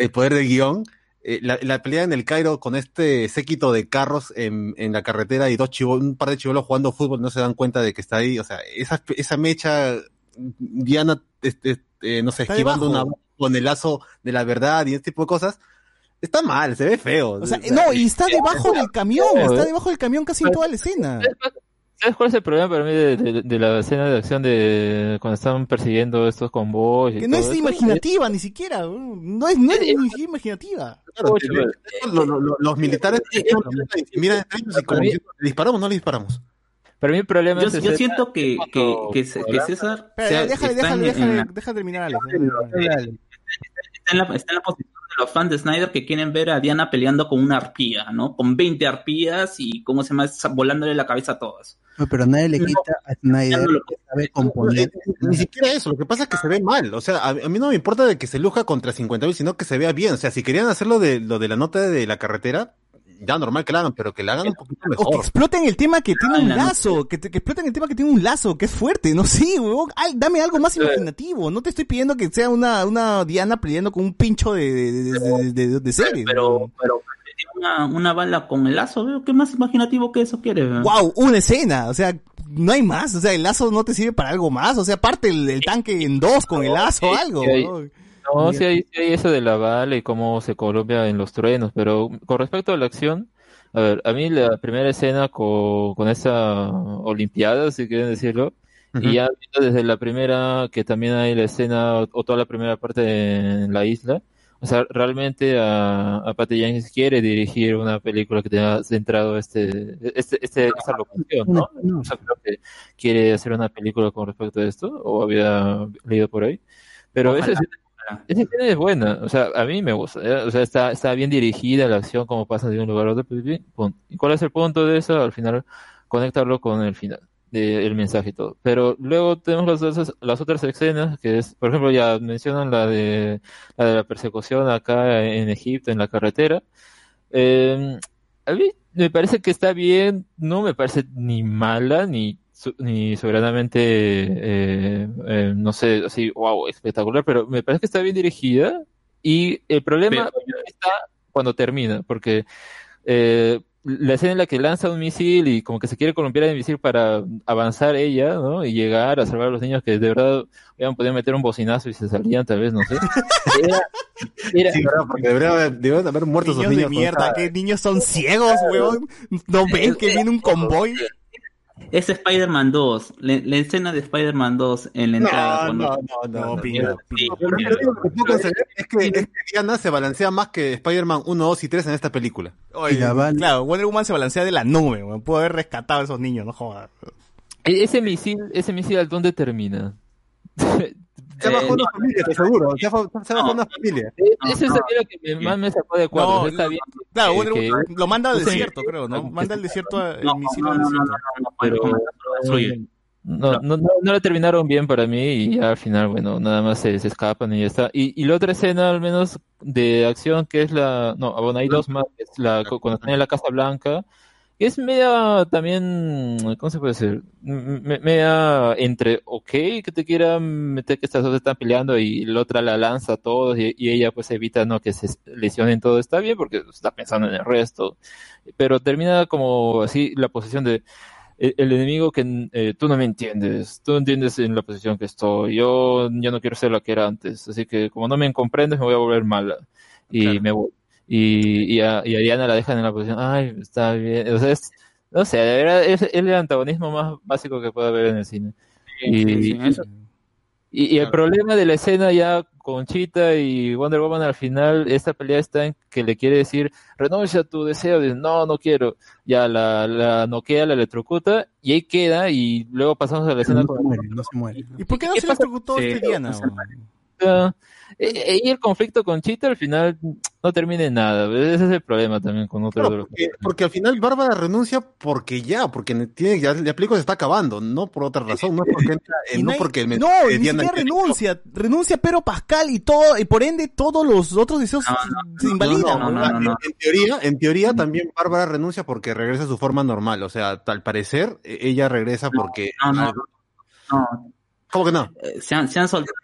El poder del guion, eh, la, la pelea en el Cairo con este séquito de carros en, en la carretera y dos chivo, un par de chivolos jugando fútbol no se dan cuenta de que está ahí, o sea, esa, esa mecha, Diana, este, eh, no sé, Está esquivando una con el lazo de la verdad y este tipo de cosas, está mal, se ve feo. O sea, no, y está debajo del camión, está debajo del camión casi en toda la escena. ¿Sabes cuál es el problema para mí de, de- de la escena de acción de cuando estaban persiguiendo estos convoys? y Que no es imaginativa ni siquiera, weón. no es, no es ni siquiera imaginativa. Claro, Ocho, te- lo- lo- lo- los militares miran entre ellos y como ¿le disparamos o no le disparamos? Para mí el problema Yo, es yo siento que, que, cuando- que, que César déjale, déjale, déjale, la- déjale terminar, Alex, está en la, está en la posición de los fans de Snyder que quieren ver a Diana peleando con una arpía, ¿no? Con 20 arpías y, ¿cómo se llama? Volándole la cabeza a todas. No, pero nadie le quita a Snyder no lo- que sabe componer. Ni siquiera eso, lo que pasa es que se ve mal. O sea, a, a mí no me importa de que se luja contra 50.000, sino que se vea bien. O sea, si querían hacerlo de lo de la nota de la carretera, ya normal que la hagan, pero que la hagan un poquito O que mejor. exploten el tema que tiene Ah, un la lazo, que, te- que exploten el tema que tiene un lazo, que es fuerte, no [LAUGHS] sé, weón. Ay, dame algo más imaginativo. No te estoy pidiendo que sea una, una Diana peleando con un pincho de, de, de, de, de- de series. Pero, pero una, una bala con el lazo, veo ¿qué más imaginativo que eso quiere? weón? Wow, una escena, o sea, no hay más, o sea, el lazo no te sirve para algo más, o sea, parte el, el tanque en dos con el lazo o algo. weón. No, sí hay, sí hay eso de la bala y cómo se colombia en los truenos, pero con respecto a la acción, a ver, a mí la primera escena con, con esa Olimpiada, si quieren decirlo, y ya desde la primera, que también hay la escena o, o toda la primera parte en la isla, o sea, realmente a, a Patty Jenkins quiere dirigir una película que tenga centrado este, este, este, esta locación, ¿no? O sea, creo que quiere hacer una película con respecto a esto, o había leído por ahí. Pero esa escena- esa escena es buena, o sea, a mí me gusta, ¿eh? o sea, está, está bien dirigida la acción, como pasa de un lugar a otro. ¿Y cuál es el punto de eso? Al final, conectarlo con el final, de- el mensaje y todo. Pero luego tenemos las, otras- las otras escenas, que es, por ejemplo, ya mencionan la de la, de la persecución acá en Egipto, en la carretera. Eh, a mí me parece que está bien, no me parece ni mala, ni, ni soberanamente, eh, eh, no sé, así, wow, espectacular, pero me parece que está bien dirigida y el problema está cuando termina, porque eh, la escena en la que lanza un misil y como que se quiere columpiar el misil para avanzar ella, ¿no? Y llegar a salvar a los niños que de verdad hubieran podido meter un bocinazo y se salían tal vez, no sé. Era, era- Sí, ¿verdad? Porque deberían haber, deberían haber muerto esos Niños de mierda, que niños son ciegos, weón. No ven que viene un convoy. Es Spider-Man 2, la, la escena de Spider-Man 2 en la entrada. No, cuando- no, no, no, Yo lo que es que, es que Diana se balancea más que Spider-Man 1, 2 y 3 en esta película. Oye, claro, Wonder Woman se balancea de la nube, weón. Pudo haber rescatado a esos niños, no jodas. e- ese misil, ese misil al dónde termina. [LAUGHS] Se Eh, bajó una familia, te aseguro. Se bajó no. una familia. No, Ese es no. lo que me- más me sacó de cuadro. No, está bien. Claro, que- Wonder que- Woman lo manda al Sí. desierto, creo, ¿no? Manda al desierto a- el No, misil no, al no, no, desierto. no, no, Pero- lo. No, no, no, no la terminaron bien para mí y ya al final, bueno, nada más se, se escapan y ya está. Y, y la otra escena, al menos de acción, que es la, no, bueno, hay dos más, que es la, cu- cuando están en la Casa Blanca, es media también, ¿cómo se puede decir? M- me- Media entre, ok, que te quieran meter que estas dos están peleando y la otra la lanza a todos y, y ella pues evita, no, que se lesionen todo, está bien porque está pensando en el resto, pero termina como así la posición de, el, el enemigo que eh, tú no me entiendes, tú no entiendes en la posición que estoy, yo, yo no quiero ser la que era antes, así que como no me comprendes me voy a volver mala y Claro. me voy. Y, y, a, y a Diana la dejan en la posición, ay, está bien, o sea, es, no sé, de verdad es, es el antagonismo más básico que puede haber en el cine. Y, Sí, sí, eso- y, y el problema de la escena ya con Cheetah y Wonder Woman al final, esta pelea está en que le quiere decir, renuncia a tu deseo, dice, no, no quiero, ya la, la noquea, la electrocuta, y ahí queda, y luego pasamos a la escena No con se muere, no se muere. ¿Y por qué no ¿Qué se electrocutó este Diana? no Ah, eh, y el conflicto con Cheetah al final no termina en nada. Ese es el problema también con otro Claro, porque, porque al final Bárbara renuncia porque ya, porque tiene, ya la película se está acabando, no por otra razón, no es porque, entra- eh, [LAUGHS] Y no hay- porque el no, ni siquiera renuncia, renuncia pero Pascal y todo, y por ende todos los otros deseos No, se invalidan. no, no, no, no. En, en teoría, en teoría también Bárbara renuncia porque regresa a su forma normal, o sea, al parecer ella regresa porque no, no, no, ¿Cómo que no? eh, se han, se han soltado-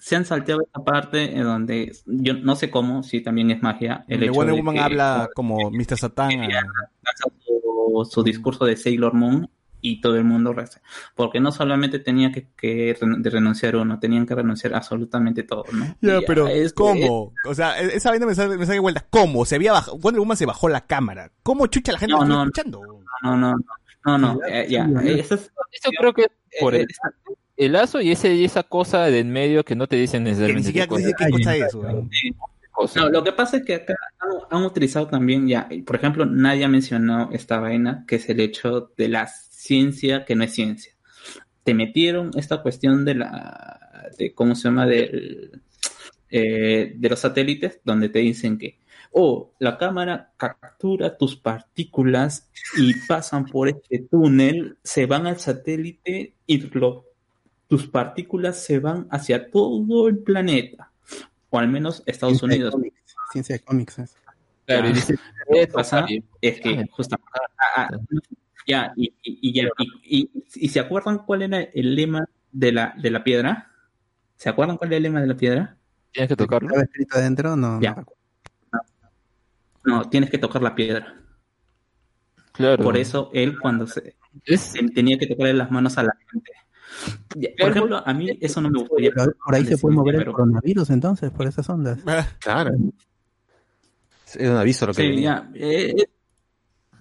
se han salteado esa parte en donde yo no sé cómo, si también es magia, el hecho Wonder de Woman que habla como Mr. Lanza su, su discurso de Sailor Moon y todo el mundo reza. Porque no solamente tenía que, que renunciar uno, tenían que renunciar absolutamente todo, ¿no? Ya, Y pero es- ¿cómo? O sea, e- esa vaina me sale, me sale de vuelta. ¿Cómo? Se había bajado, Wonder Woman se bajó la cámara. ¿Cómo chucha la gente No, está no, escuchando? No, no, no, no, no, eh, ya, eh, eso es- Eso creo que por eh, el, el lazo y ese y esa cosa de en medio que no te dicen Que ni necesariamente siquiera qué cosa- es. No, lo que pasa es que acá han, han utilizado también ya, por ejemplo, nadie ha mencionado esta vaina, que es el hecho de la ciencia que no es ciencia. Te metieron esta cuestión de la, de cómo se llama, del, eh, de los satélites, donde te dicen que, oh, la cámara captura tus partículas y pasan por este túnel, se van al satélite y lo- tus partículas se van hacia todo el planeta, o al menos Estados Ciencia Unidos. Ciencia de cómics. es. Claro, y dice, [LAUGHS] que eso, pasa Fabi. es que justamente ah, ah, ya y, y- y ya y, y- y se acuerdan cuál era el lema de la de la piedra se acuerdan cuál era el lema de la piedra tienes que tocarlo. ¿Estaba escrito adentro? No, Ya. no no tienes que tocar la piedra Claro. por eso él cuando se Es, él tenía que tocarle las manos a la gente por ejemplo a mí eso no me gustaría Pero por ahí se puede mover el coronavirus entonces, por esas ondas. Claro. Es un aviso lo que Sí, ya. eh, eh,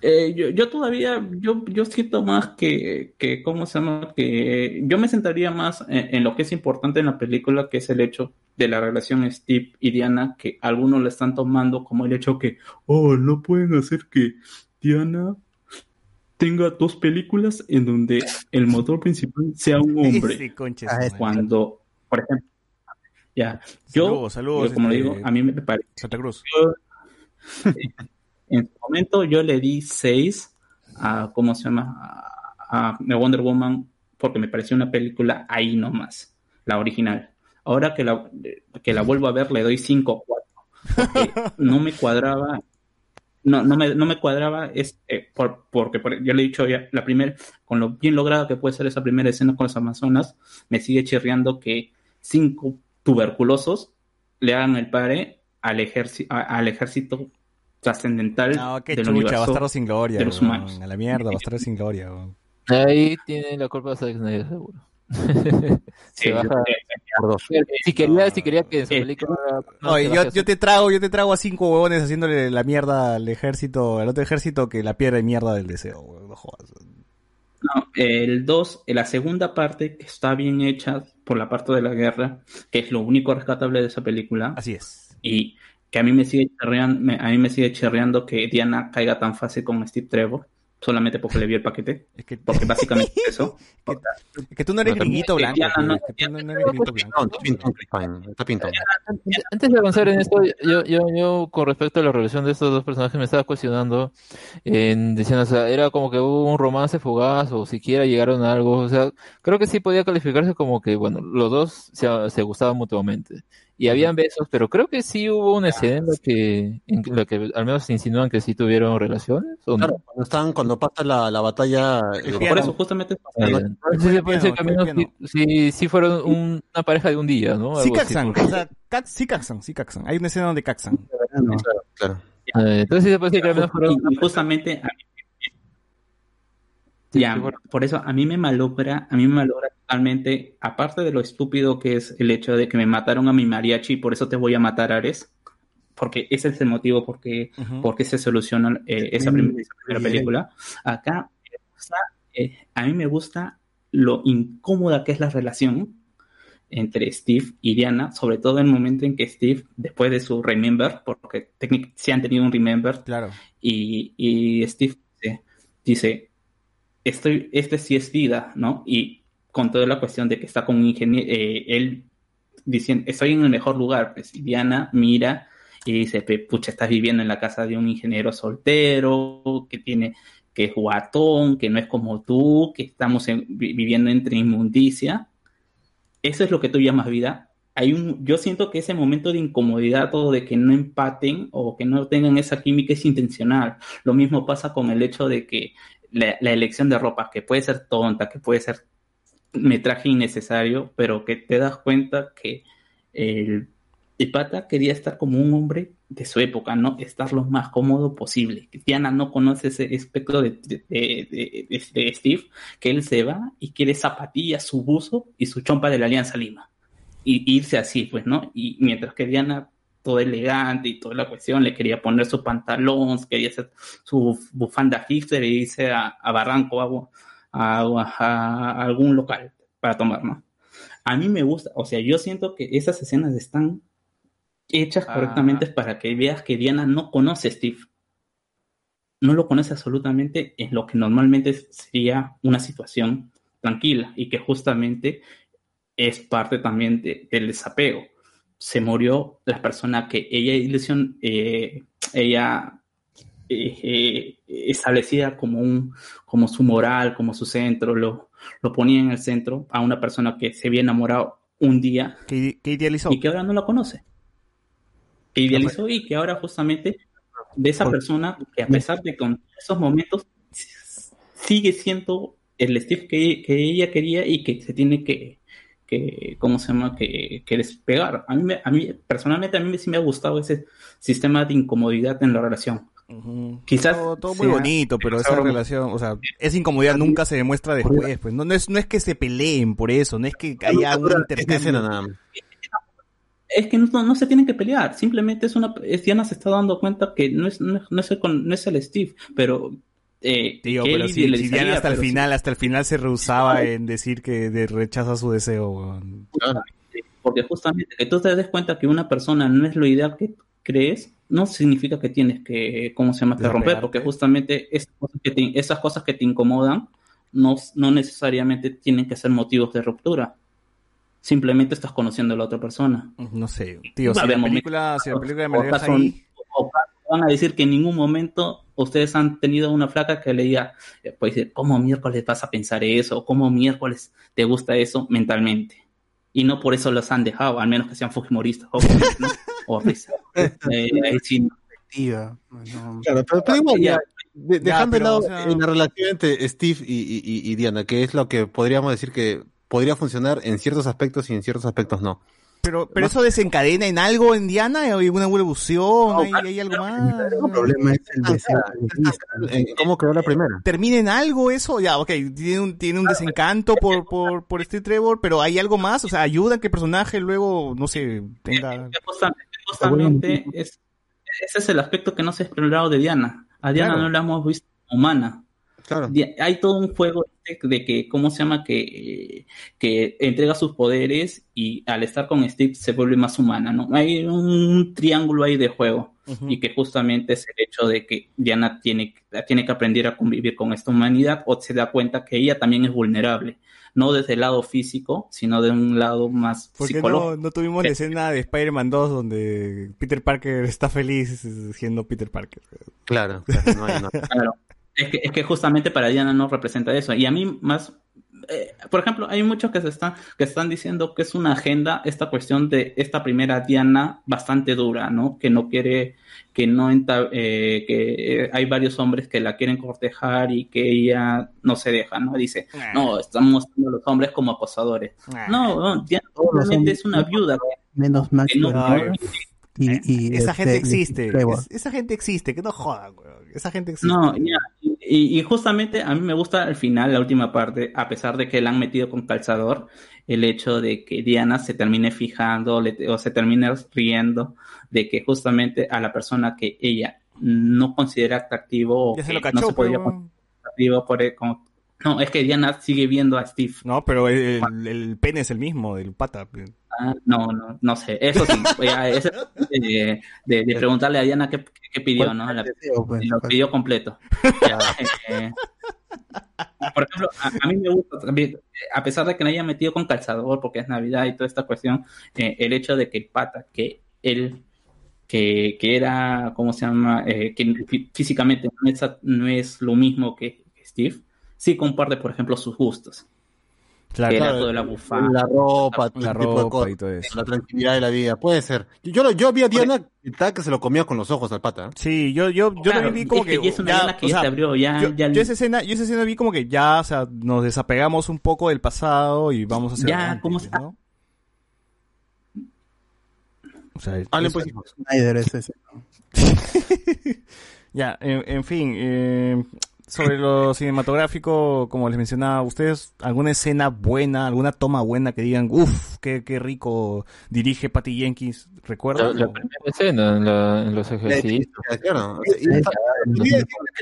eh, yo, yo todavía, yo, yo siento más que, que, ¿cómo se llama? Que yo me centraría más en, en lo que es importante en la película, que es el hecho de la relación Steve y Diana, que algunos lo están tomando como el hecho que, oh, no pueden hacer que Diana tenga dos películas en donde el motor principal sea un hombre. Concha Ah, su es madre. Cuando, por ejemplo, ya, yo, Saludos, saludos, yo, como le este, digo, a mí me parece Santa Cruz. en su momento yo le di 6 a, ¿cómo se llama? A, a The Wonder Woman porque me pareció una película ahí nomás, la original. Ahora que la, que la vuelvo a ver le doy 5 o 4 porque [LAUGHS] no me cuadraba no, no, me, no me cuadraba es, eh, por, porque por- yo le he dicho ya, la primera, con lo bien lograda que puede ser esa primera escena con las Amazonas, me sigue chirriando que cinco tuberculosos le hagan el pare al, ejército al ejército trascendental No, qué del chucha, universo. bastardo sin gloria. de los humanos. A la mierda, bastardo sin gloria. weón. ahí tiene la culpa Zack Snyder, [LAUGHS] seguro. Sí, Se baja. Por dos. Si quería, si quería que en su película. no yo, te trago, yo te trago a cinco huevones haciéndole la mierda al ejército, al otro ejército que la piedra y mierda del deseo, weón. No jodas. No, el 2, la segunda parte, que está bien hecha por la parte de la guerra, que es lo único rescatable de esa película, Así es. y que a mí me sigue chirreando, me- a mí me sigue chirreando que Diana caiga tan fácil con Steve Trevor, solamente porque le vio el paquete, Es que, porque [LAUGHS] básicamente es eso. [LAUGHS] es que tú no eres No, gringuito que tú no eres gringuito blanco. Antes de avanzar en esto, yo, yo, yo con respecto a la relación de estos dos personajes me estaba cuestionando en diciendo, o sea, era como que hubo un romance fugaz o siquiera llegaron a algo, o sea, creo que sí podía calificarse como que, bueno, los dos se, se gustaban mutuamente y habían besos, pero creo que sí hubo una escena en la que, en la que al menos se insinúan que sí tuvieron relaciones, ¿o no? Claro, cuando están, cuando pasa la, la batalla, eh. Por eso, justamente, Eh, entonces sí sí, sí, sí fueron un- una pareja de un día, ¿no? Sí Algo caxan, porque- o sea, ca- sí caxan, sí caxan. Hay una escena donde caxan. No, claro. Eh, entonces sí se puede decir que al menos fueron y justamente a mí- ya, sí, bueno. por eso a mí me malogra, a mí me malogra totalmente, aparte de lo estúpido que es el hecho de que me mataron a mi mariachi, por eso te voy a matar, Ares. porque ese es el motivo por qué, Ujú. por qué se soluciona eh, esa, prim- esa primera película. Acá eh, a mí me gusta lo incómoda que es la relación entre Steve y Diana, sobre todo en el momento en que Steve, después de su Remember, porque sí han tenido un Remember, Claro. y, y Steve dice, dice, estoy, este sí es vida, ¿no? Y con toda la cuestión de que está con un ingeniero, él diciendo, estoy en el mejor lugar, pues, y Diana mira y dice, "Pe- pucha, estás viviendo en la casa de un ingeniero soltero, que tiene, que es guatón, que no es como tú, que estamos en- vi- viviendo entre inmundicia. Eso es lo que tú llamas vida. Hay un, yo siento que ese momento de incomodidad o de que no empaten o que no tengan esa química es intencional. Lo mismo pasa con el hecho de que la, elección de ropa, que puede ser tonta, que puede ser metraje innecesario, pero que te das cuenta que el, el pata quería estar como un hombre de su época, ¿no? Estar lo más cómodo posible. Diana no conoce ese espectro de- de- de Steve, que él se va y quiere zapatillas, su buzo y su chompa de la Alianza Lima. Y irse así, pues, ¿no? Y mientras que Diana, toda elegante y toda la cuestión, le quería poner su pantalón, quería hacer su bufanda hipster y irse a, a Barranco, a, a- a algún local para tomar, ¿no? A mí me gusta, o sea, yo siento que esas escenas están hechas Ah. correctamente para que veas que Diana no conoce a Steve. No lo conoce absolutamente en lo que normalmente sería una situación tranquila y que justamente es parte también de- del desapego. Se murió la persona que ella ilusión, eh, ella eh, eh, establecía como un, como su moral, como su centro, lo, lo ponía en el centro a una persona que se había enamorado un día ¿Qué, qué idealizó? y que ahora no la conoce. Que idealizó y que ahora justamente de esa persona que a pesar de con esos momentos sigue siendo el Steve que, que ella quería y que se tiene que, que ¿cómo se llama? Que, que despegar. A mí, me- a mí, personalmente, a mí sí me ha gustado ese sistema de incomodidad en la relación. Ujú. Quizás todo, todo muy sea- bonito, pero esa sea- relación, o sea, esa incomodidad nunca se demuestra después, pues no, no es no es que se peleen por eso, no es que haya un intercambio. nada es que no, no se tienen que pelear, simplemente es una, es, Diana se está dando cuenta que no es, no, es- no es, el, no es el Steve, pero eh, Tío, pero si, Diana hasta el sí- final, hasta el final se rehusaba en decir que de- rechaza su deseo. Porque justamente que tú te des cuenta que una persona no es lo ideal que crees, no significa que tienes que, ¿cómo se llama? Que romper, porque justamente esas cosas que te, esas cosas que te incomodan no, no necesariamente tienen que ser motivos de ruptura. Simplemente estás conociendo a la otra persona. No sé, tío, si la película, si la momentos- película me o la deja acaso- ahí, van a decir que en ningún momento ustedes han tenido una flaca que le diga, eh, pues, decir, ¿cómo miércoles vas a pensar eso? ¿O ¿Cómo miércoles te gusta eso mentalmente? Y no por eso los han dejado, al menos que sean fujimoristas, obviamente, ¿no? O pues, [LAUGHS] eh, ahí sí, no. Claro, pero, pero igual, ya, de- Ya, dejando de pero, lado o sea- en la relación entre Steve y, y- y- y Diana, que es lo que podríamos decir que podría funcionar en ciertos aspectos y en ciertos aspectos no. Pero, pero eso desencadena en algo en Diana, hay una evolución, hay, hay algo más. El problema es el ¿Cómo quedó la primera? termina en algo eso, ya, ok, tiene un, tiene un desencanto por, por, por Steve Trevor, pero hay algo más, o sea, ayuda a que el personaje luego, no sé, tenga... justamente es, ese es el aspecto que no se ha explorado de Diana. A Diana Claro. no la hemos visto humana. Claro. Hay todo un juego de, de que, ¿cómo se llama? Que, que entrega sus poderes y al estar con Steve se vuelve más humana, ¿no? Hay un triángulo ahí de juego y que justamente es el hecho de que Diana tiene, tiene que aprender a convivir con esta humanidad o se da cuenta que ella también es vulnerable, no desde el lado físico, sino de un lado más ¿Por qué psicológico. no, no tuvimos la escena de Spider-Man 2 donde Peter Parker está feliz siendo Peter Parker? Claro, claro, no hay, no. Claro. Es que, es que justamente para Diana no representa eso. Y a mí más, eh, por ejemplo, hay muchos que se están, que están diciendo que es una agenda esta cuestión de esta primera Diana bastante dura, ¿no? Que no quiere, que no enta- eh, que eh, hay varios hombres que la quieren cortejar y que ella no se deja, ¿no? Dice, no, mostrando a los hombres como acosadores. No, no, Diana realmente es una viuda. Menos que Maxwell no- Ay, y, y esa este, gente y existe, es- esa gente existe, que no jodan, weón. esa gente existe. No, ya, y, Y, justamente a mí me gusta al final, la última parte, a pesar de que la han metido con calzador, el hecho de que Diana se termine fijando le- o se termine riendo de que justamente a la persona que ella no considera atractivo o se no se podía pero- considerar atractivo por el- como- no, es que Diana sigue viendo a Steve. No, pero el, el pene es el mismo del pata. Ah, no, no, no sé. Eso sí, [LAUGHS] es de, de- de preguntarle a Diana qué, qué pidió, ¿no? La- Deseo, pues. lo pidió completo. Ya, eh, [LAUGHS] por ejemplo, a, a mí me gusta también, a pesar de que no haya metido con calzador porque es Navidad y toda esta cuestión, eh, el hecho de que el pata, que él, que, que era, ¿cómo se llama? Eh, que fí- físicamente no es, no es lo mismo que Steve, sí comparte, por ejemplo, sus gustos. Claro, claro, todo de la bufanda. La ropa, todo La de ropa cosas, y todo eso. La tranquilidad de la vida, puede ser. Yo, lo- yo vi a Diana tal que se lo comía con los ojos al pata. ¿eh? Sí, yo, yo, yo Claro, también vi como es que que, ya es una ya, que o ya sea, se abrió, ya- yo, ya- yo esa escena, yo esa escena vi como que ya, o sea, nos desapegamos un poco del pasado y vamos hacia Ya, adelante, ¿cómo pues, está? ¿no? O sea, Hablen eso- pues. Snyder es ese. ¿no? [LAUGHS] ya, en, en fin, eh, sobre lo [LAUGHS] cinematográfico, como les mencionaba, ¿ustedes alguna escena buena, alguna toma buena que digan, uff, qué, qué rico dirige Patty Jenkins? La, ¿Recuerdan? la primera escena en, la- en los ejercicios. Claro.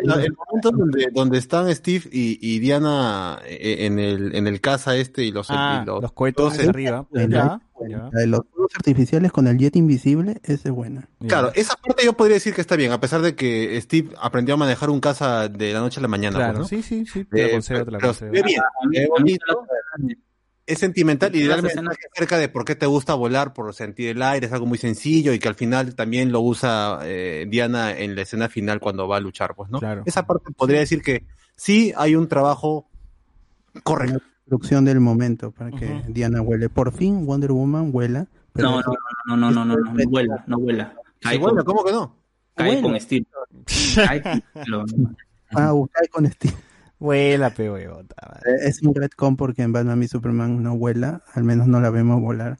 La- el momento donde, donde están Steve y, y Diana eh, en el, en el casa este y los, Ah, y los, los cohetes arriba. Ya, buena. La de los fuegos artificiales con el jet invisible, esa es buena. Claro, esa parte yo podría decir que está bien, a pesar de que Steve aprendió a manejar un casa de la noche a la mañana. Claro, pues, ¿no? sí, sí, sí, te Eh, concedo, te concedo. bien, A mí- se ve a mí bonito, es sentimental y mensaje acerca de por qué te gusta volar, por sentir el aire, es algo muy sencillo y que al final también lo usa eh, Diana en la escena final cuando va a luchar, pues, ¿no? Claro. Esa parte podría decir que sí hay un trabajo correcto. Una producción del momento para que Ujú. Diana huele. Por fin Wonder Woman pero No, no, no, no, no, no, no, no vuela, no vuela. Sí, Cae, con, ¿cómo que no? cae Vuela. con estilo. Cae con [LAUGHS] estilo. Ah, cae con Steve. Vuela, pe. Eh, Es un retcon porque en Batman y Superman no vuela, al menos no la vemos volar.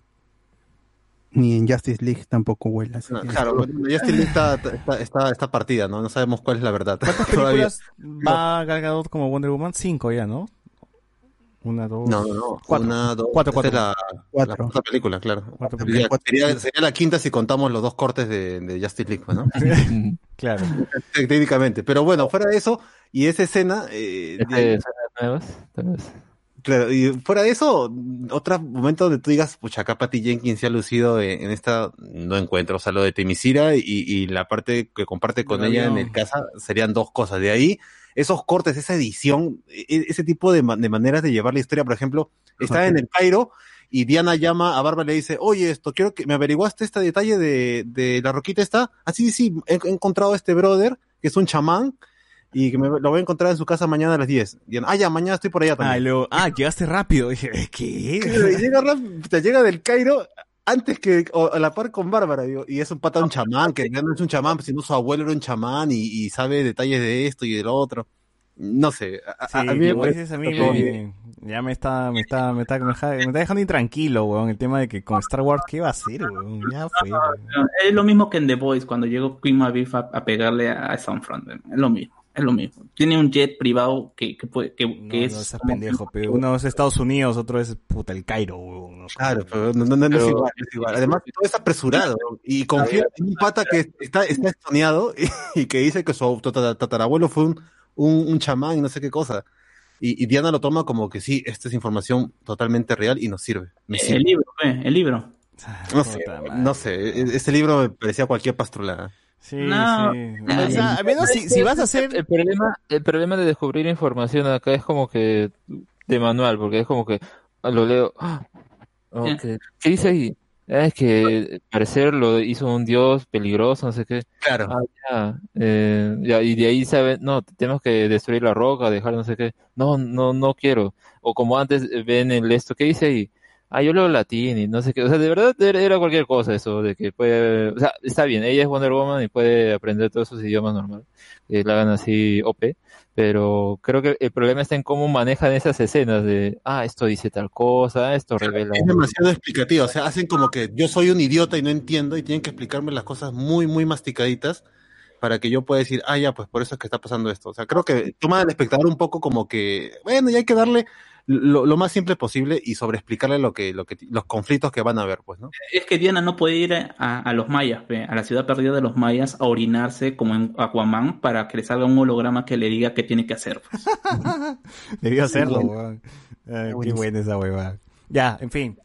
Ni en Justice League tampoco vuela. así No, claro, bueno, Justin Lee está, está, está, está partida, ¿no? No sabemos cuál es la verdad. ¿Cuántas [LAUGHS] Todavía. películas va Gal Gadot como Wonder Woman? Cinco ya, ¿no? Una, dos... No, no, no. Cuatro. Una, dos, Cuatro, esta es cuatro. la, Cuatro. la cuarta película, claro. Cuatro Sería, películas. sería- sería la quinta si contamos los dos cortes de, de Justice League, pues, ¿no? [LAUGHS] [LAUGHS] Claro. Técnicamente. Pero bueno, fuera de eso, y esa escena, eh, Este, de- escenas nuevas, claro, y fuera de eso, otro momento donde tú digas, pucha, acá Patty Jenkins se ha lucido en, en esta, no encuentro, o sea, lo de Temisira y, y la parte que comparte con ella en el casa serían dos cosas. De ahí, esos cortes, esa edición, e- ese tipo de, de maneras de llevar la historia, por ejemplo, está en el Cairo y Diana llama a Bárbara y le dice, oye, esto, quiero que me averiguaste este detalle de, de la roquita esta. Así, sí, he, he encontrado a este brother, que es un chamán, y que me, lo voy a encontrar en su casa mañana a las 10. Diana, ah, ya, mañana estoy por allá Ah, luego, ah, llegaste rápido. [LAUGHS] Dije, ¿qué? Llega, te llega del Cairo antes que o, a la par con Bárbara, digo, y es un pata un chamán, que ya no es un chamán, sino su abuelo era un chamán y, y sabe detalles de esto y del otro. No sé, a, a- Sí, a mí me parece- a mí, me- ya me está, me está, me está, me está, me está dejando intranquilo, weón, el tema de que con Star Wars, ¿qué va a hacer, weón? Ya fue, weón. No, Es lo mismo que en The Voice, cuando llegó Queen Maviv a, a pegarle a Stormfront. Es lo mismo, es lo mismo. Tiene un jet privado que, que, puede, que, No, que no es... como- pendejo, pero uno es Estados Unidos, otro es puta el Cairo, weón. Claro, pero no, no- no es igual, no es igual. Además, todo es apresurado. Y confía en un pata que está, está estoneado [LAUGHS] y, y que dice que su tata- tatarabuelo fue un, un, un chamán y no sé qué cosa. Y, y Diana lo toma como que sí, esta es información totalmente real y nos sirve. Me El libro, eh, el libro. No sé, no sé. e- Este libro me parecía cualquier pastrulada. Sí, No. sí. O sea, al menos si, si vas a hacer... El problema, el problema de descubrir información acá es como que de manual, porque es como que lo leo. ah, ok, ¿Qué dice ahí? Ah, es que al parecer lo hizo un dios peligroso, no sé qué. Claro. Ah, ya, eh, ya, y de ahí saben, no, tenemos que destruir la roca, dejar no sé qué. No, no, no quiero. O como antes ven el esto, ¿qué dice ahí? Ah, yo leo latín y no sé qué. O sea, de verdad era cualquier cosa eso, de que puede, o sea, está bien, ella es Wonder Woman y puede aprender todos esos idiomas normal, que la hagan así OP, pero creo que el problema está en cómo manejan esas escenas de, ah, esto dice tal cosa, esto revela. Es demasiado explicativo. O sea, hacen como que yo soy un idiota y no entiendo y tienen que explicarme las cosas muy, muy masticaditas. Para que yo pueda decir, ah, ya, pues por eso es que está pasando esto. O sea, creo que toma al espectador un poco como que, bueno, ya hay que darle lo, lo más simple posible y sobreexplicarle lo que, lo que, los conflictos que van a haber, pues, ¿no? Es que Diana no puede ir a, a los mayas, a la ciudad perdida de los mayas, a orinarse como en Aquaman para que le salga un holograma que le diga qué tiene que hacer. pues. [LAUGHS] Debió hacerlo, weón. Ay, qué buena esa huevada. Ya, en fin.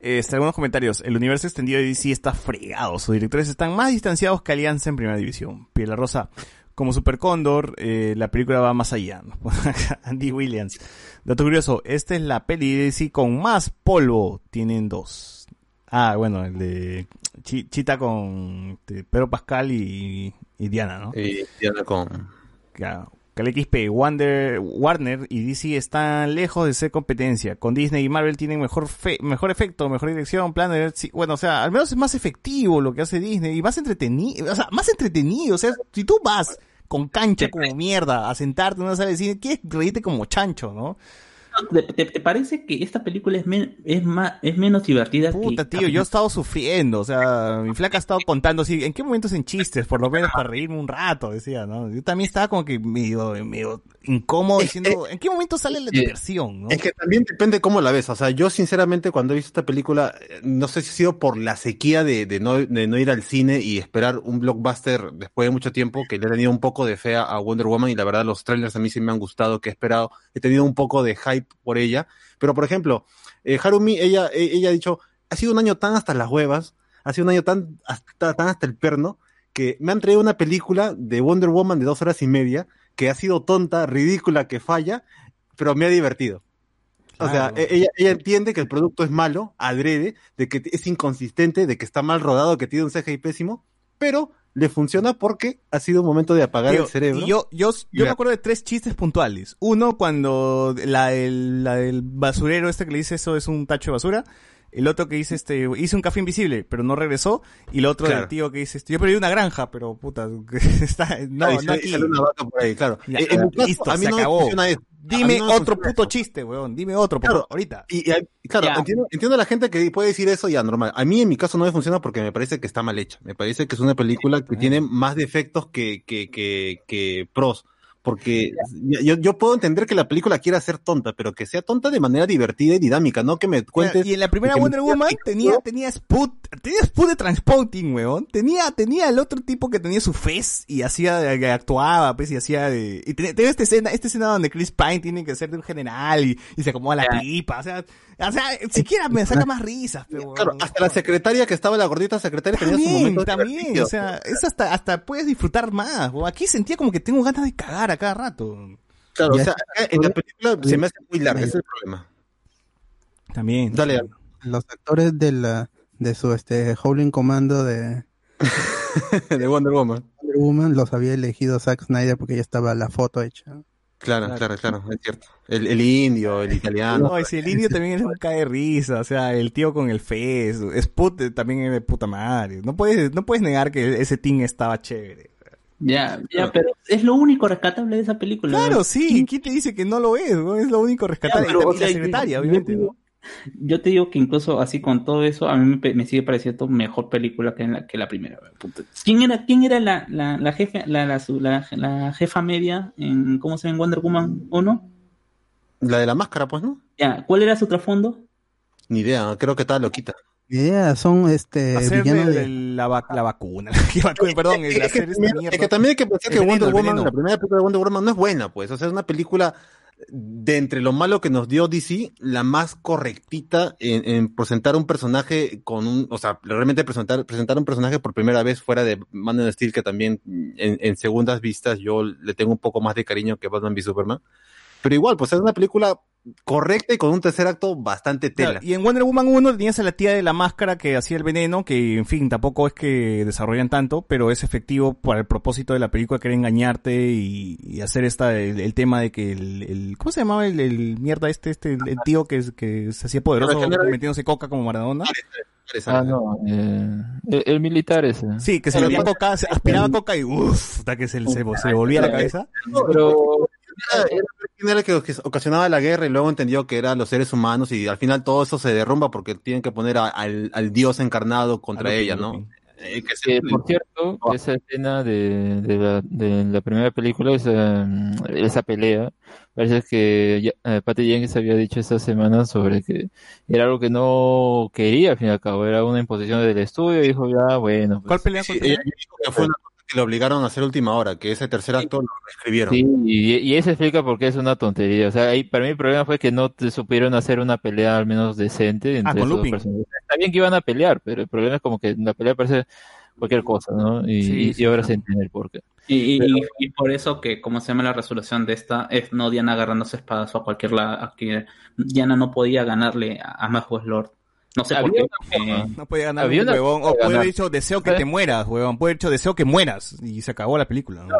Este, algunos comentarios. El universo extendido de DC está fregado. Sus directores están más distanciados que Alianza en Primera División. Piel Rosa. Como Super Cóndor, eh, la película va más allá. ¿no? [LAUGHS] Andy Williams. Dato curioso. Esta es la peli de DC con más polvo. Tienen dos. Ah, bueno, el de Chi- Chita con este, Pedro Pascal y, y Diana, ¿no? Y Diana con... Claro. Kale XP, Wander, Warner y DC están lejos de ser competencia. Con Disney y Marvel tienen mejor fe- mejor efecto, mejor dirección, plan de sí, bueno, o sea, al menos es más efectivo lo que hace Disney y más entretenido, o sea, más entretenido, o sea, si tú vas con cancha como mierda a sentarte en una sala de cine, quieres reírte como chancho, ¿no? ¿Te, te- te parece que esta película es, men- es, más, es menos divertida Puta, que... tío, yo he estado sufriendo, o sea, mi flaca ha estado contando así, ¿en qué momentos en chistes? Por lo menos para reírme un rato, decía, ¿no? Yo también estaba como que medio, medio incómodo diciendo, ¿en qué momento sale la diversión, no? Es que también depende cómo la ves. O sea, yo sinceramente cuando he visto esta película, eh, no sé si ha sido por la sequía de, de no, de no ir al cine y esperar un blockbuster después de mucho tiempo, que le he tenido un poco de fe a- a Wonder Woman y la verdad los trailers a mí sí me han gustado, que he esperado, he tenido un poco de hype por ella. Pero por ejemplo, eh, Harumi, ella, eh, ella ha dicho, ha sido un año tan hasta las huevas, ha sido un año tan hasta, tan hasta el perno, que me han traído una película de Wonder Woman de dos horas y media, que ha sido tonta, ridícula, que falla, pero me ha divertido. O sea, e- ella, ella entiende que el producto es malo, adrede, de que es inconsistente, de que está mal rodado, que tiene un CGI pésimo, pero le funciona porque ha sido un momento de apagar el cerebro. yo, yo, yo me acuerdo de tres chistes puntuales. Uno, cuando la del, la del basurero este que le dice eso es un tacho de basura. El otro que dice, este, hice un café invisible, pero no regresó. Y el otro Claro. del tío que dice, este, yo perdí una granja, pero puta, [LAUGHS] está, no, Claro, no aquí. una vaca por ahí, claro. Ya, Eh, en caso, listo, a mí se no acabó. eso. Dime no otro puto eso. chiste, weón. Dime otro, por Claro. favor, ahorita. Y, y- claro, entiendo, entiendo a la gente que puede decir eso ya normal. A mí en mi caso no me funciona porque me parece que está mal hecha. Me parece que es una película que tiene más defectos que, que, que, que pros. Porque yo, yo puedo entender que la película quiera ser tonta, pero que sea tonta de manera divertida y dinámica, no que me cuentes. y en la primera Wonder Woman tenía, tenía Sput, tenía Sput de Transporting, weón. Tenía, tenía el otro tipo que tenía su fez y hacía, actuaba, pues, y hacía de, y tenía, tenía esta escena, esta escena donde Chris Pine tiene que ser de un general y, y se acomoda la pipa, o sea, o sea, siquiera me saca más risas, pero, Claro, hasta la secretaria que estaba, la gordita secretaria, tenía su También, momento también, divertido. o sea, es hasta, hasta puedes disfrutar más. Aquí sentía como que tengo ganas de cagar a cada rato. Claro, Ya o sea, acá en la película se me hace muy larga, ese es el problema. También. Dale, también. Los actores de la de su este Howling Commando de [LAUGHS] de Wonder Woman. Wonder Woman los había elegido Zack Snyder porque ya estaba la foto hecha. Claro, claro, claro, es cierto. El, el indio, el italiano. No, y si el indio [LAUGHS] también es un cae de risa, o sea, el tío con el fez, Sput también es de puta madre. No puedes, no puedes negar que ese team estaba chévere. Ya, ya, pero es lo único rescatable de esa película. Claro, sí, ¿quién te dice que no lo es? Es lo único rescatable. Ya, pero, la sea, secretaria, yo- obviamente, yo- ¿no? Yo te digo que incluso así con todo eso, a mí me, me sigue pareciendo mejor película que la, que la primera. ¿Quién era, quién era la, la, la jefe, la, la, su- la, la jefa media en, ¿cómo se llama? en Wonder Woman 1? La de la máscara, pues, ¿no? Ya, ¿cuál era su trasfondo? Ni idea, creo que estaba loquita. Mi idea son este Hacer villanos de- la, vac- la vacuna, [LAUGHS] ¿Qué vacuna? perdón, el Es que, hacer esta también, mierda. es que también hay que pensar que Wonder Woman, la primera película de Wonder Woman no es buena, pues. O sea, es una película de entre lo malo que nos dio DC, la más correctita en, en presentar un personaje con un, o sea, realmente presentar, presentar un personaje por primera vez fuera de Man Steel, que también en, en segundas vistas yo le tengo un poco más de cariño que Batman v Superman. Pero igual, pues es una película correcta y con un tercer acto bastante tela. Claro, y en Wonder Woman 1 tenías a la tía de la máscara que hacía el veneno, que en fin, tampoco es que desarrollan tanto, pero es efectivo para el propósito de la película, que era engañarte y, y hacer esta, el, el tema de que el, el- ¿cómo se llamaba el, el mierda este, este, el, el tío que, es- que se hacía poderoso metiéndose coca como Maradona? Ah, no. eh, el, el militar ese. Sí, que se metía coca, se aspiraba coca y uff, hasta que se, se, volvía la cabeza. Pero Era- era era el que ocasionaba la guerra y luego entendió que eran los seres humanos y al final todo eso se derrumba porque tienen que poner a- al, al dios encarnado contra ella, ¿no? Eh, que se- por cierto, esa escena de, de, la, de la primera película, esa, esa pelea, parece que ya- eh, Patty Jenkins había dicho esta semana sobre que era algo que no quería, al fin y al cabo, era una imposición del estudio, y dijo ya, bueno. pues, ¿Cuál pelea? Sí, ella dijo que fue una que lo obligaron a hacer última hora, que ese tercer acto lo escribieron. Sí, y, y eso explica por qué es una tontería. O sea, ahí, para mí el problema fue que no te supieron hacer una pelea al menos decente entre Ah, con Lupin. personajes. Está bien que iban a pelear, pero el problema es como que la pelea parece cualquier cosa, ¿no? Y, Sí, sí, y ahora sí. se entiende el porqué. Y, y- Pero- y- y por eso que, como se llama la resolución de esta, es no Diana agarrándose espadazo a cualquier lado. que Diana no podía ganarle a, a Maxwell Lord. No sé por qué. una porque- No puede ganar Había un una huevón. O puede haber dicho deseo que ¿Sabes? te mueras, huevón. Puede haber dicho deseo que mueras. Y se acabó la película. ¿no?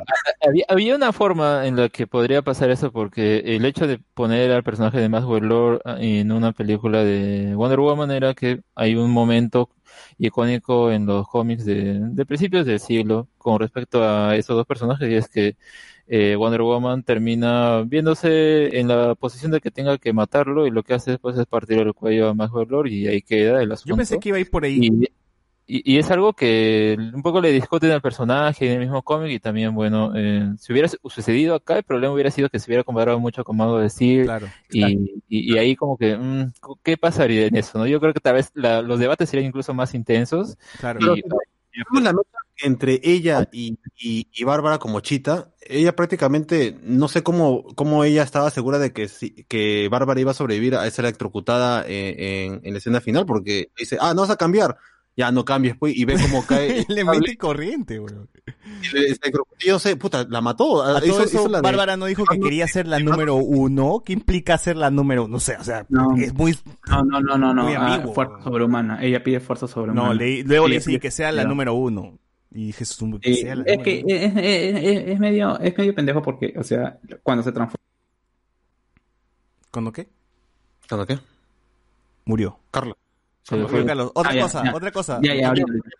Había, había una forma en la que podría pasar eso porque el hecho de poner al personaje de Maxwell Lord en una película de Wonder Woman era que hay un momento icónico en los cómics de, de principios del siglo con respecto a esos dos personajes y es que eh, Wonder Woman termina viéndose en la posición de que tenga que matarlo y lo que hace después es partir el cuello a Maxwell Lord y ahí queda el asunto. Yo pensé que iba a ir por ahí. Y, y, y es algo que un poco le discuten al personaje en el mismo cómic y también, bueno, eh, si hubiera su- sucedido acá, el problema hubiera sido que se hubiera comparado mucho con Mago de Steel Claro. y, y, y ahí como que, mm, ¿qué pasaría en eso? no Yo creo que tal vez la- los debates serían incluso más intensos Claro. y, Tenemos la nota entre ella y, y, y Bárbara como chita. Ella prácticamente, no sé cómo, cómo ella estaba segura de que, sí- que Bárbara iba a sobrevivir a esa electrocutada en, en, en la escena final, porque dice, ah, no vas a cambiar. Ya no cambies, pues, y ve cómo cae. [LAUGHS] Le mete corriente, weón. y le- se electrocutó. Yo sé, puta, la mató. A Hizo- todo eso, hizo la de- Bárbara no dijo que quería ser la número uno. ¿Qué implica ser la número? No sé, o sea, No. es muy. No, no, no, no, no. Muy ah, fuerza sobrehumana. Ella pide fuerza sobrehumana. No, le- luego le dice pide- que sea la no. número uno. Y "Su- que sea la es número que uno". es- es medio es medio pendejo porque, o sea, cuando se transforma ¿Cuándo qué? ¿Cuándo qué? Murió. Carla. Se le Murió fue. Carlos. Otra Ah, cosa, ya. otra cosa. Ya, ya,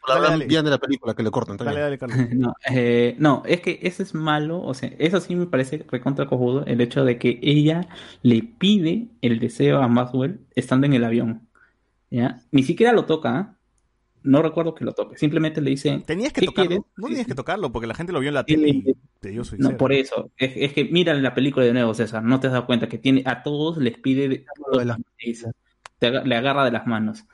dale. Bien de la película que le cortan. Dale, dale, Carlos. No, eh, no, es que eso es malo, o sea, eso sí me parece recontra cojudo, el hecho de que ella le pide el deseo a Maxwell estando en el avión, ¿ya? Ni siquiera lo toca, ¿ah? No recuerdo que lo toque, simplemente le dice, Tenías que ¿qué tocarlo. quieres? No tenías que tocarlo porque la gente lo vio en la tele y te dio su No, por eso, es, es que mira la película de nuevo, César, no te has dado cuenta que tiene a todos les pide de- Lo de las- te aga- le agarra de las manos.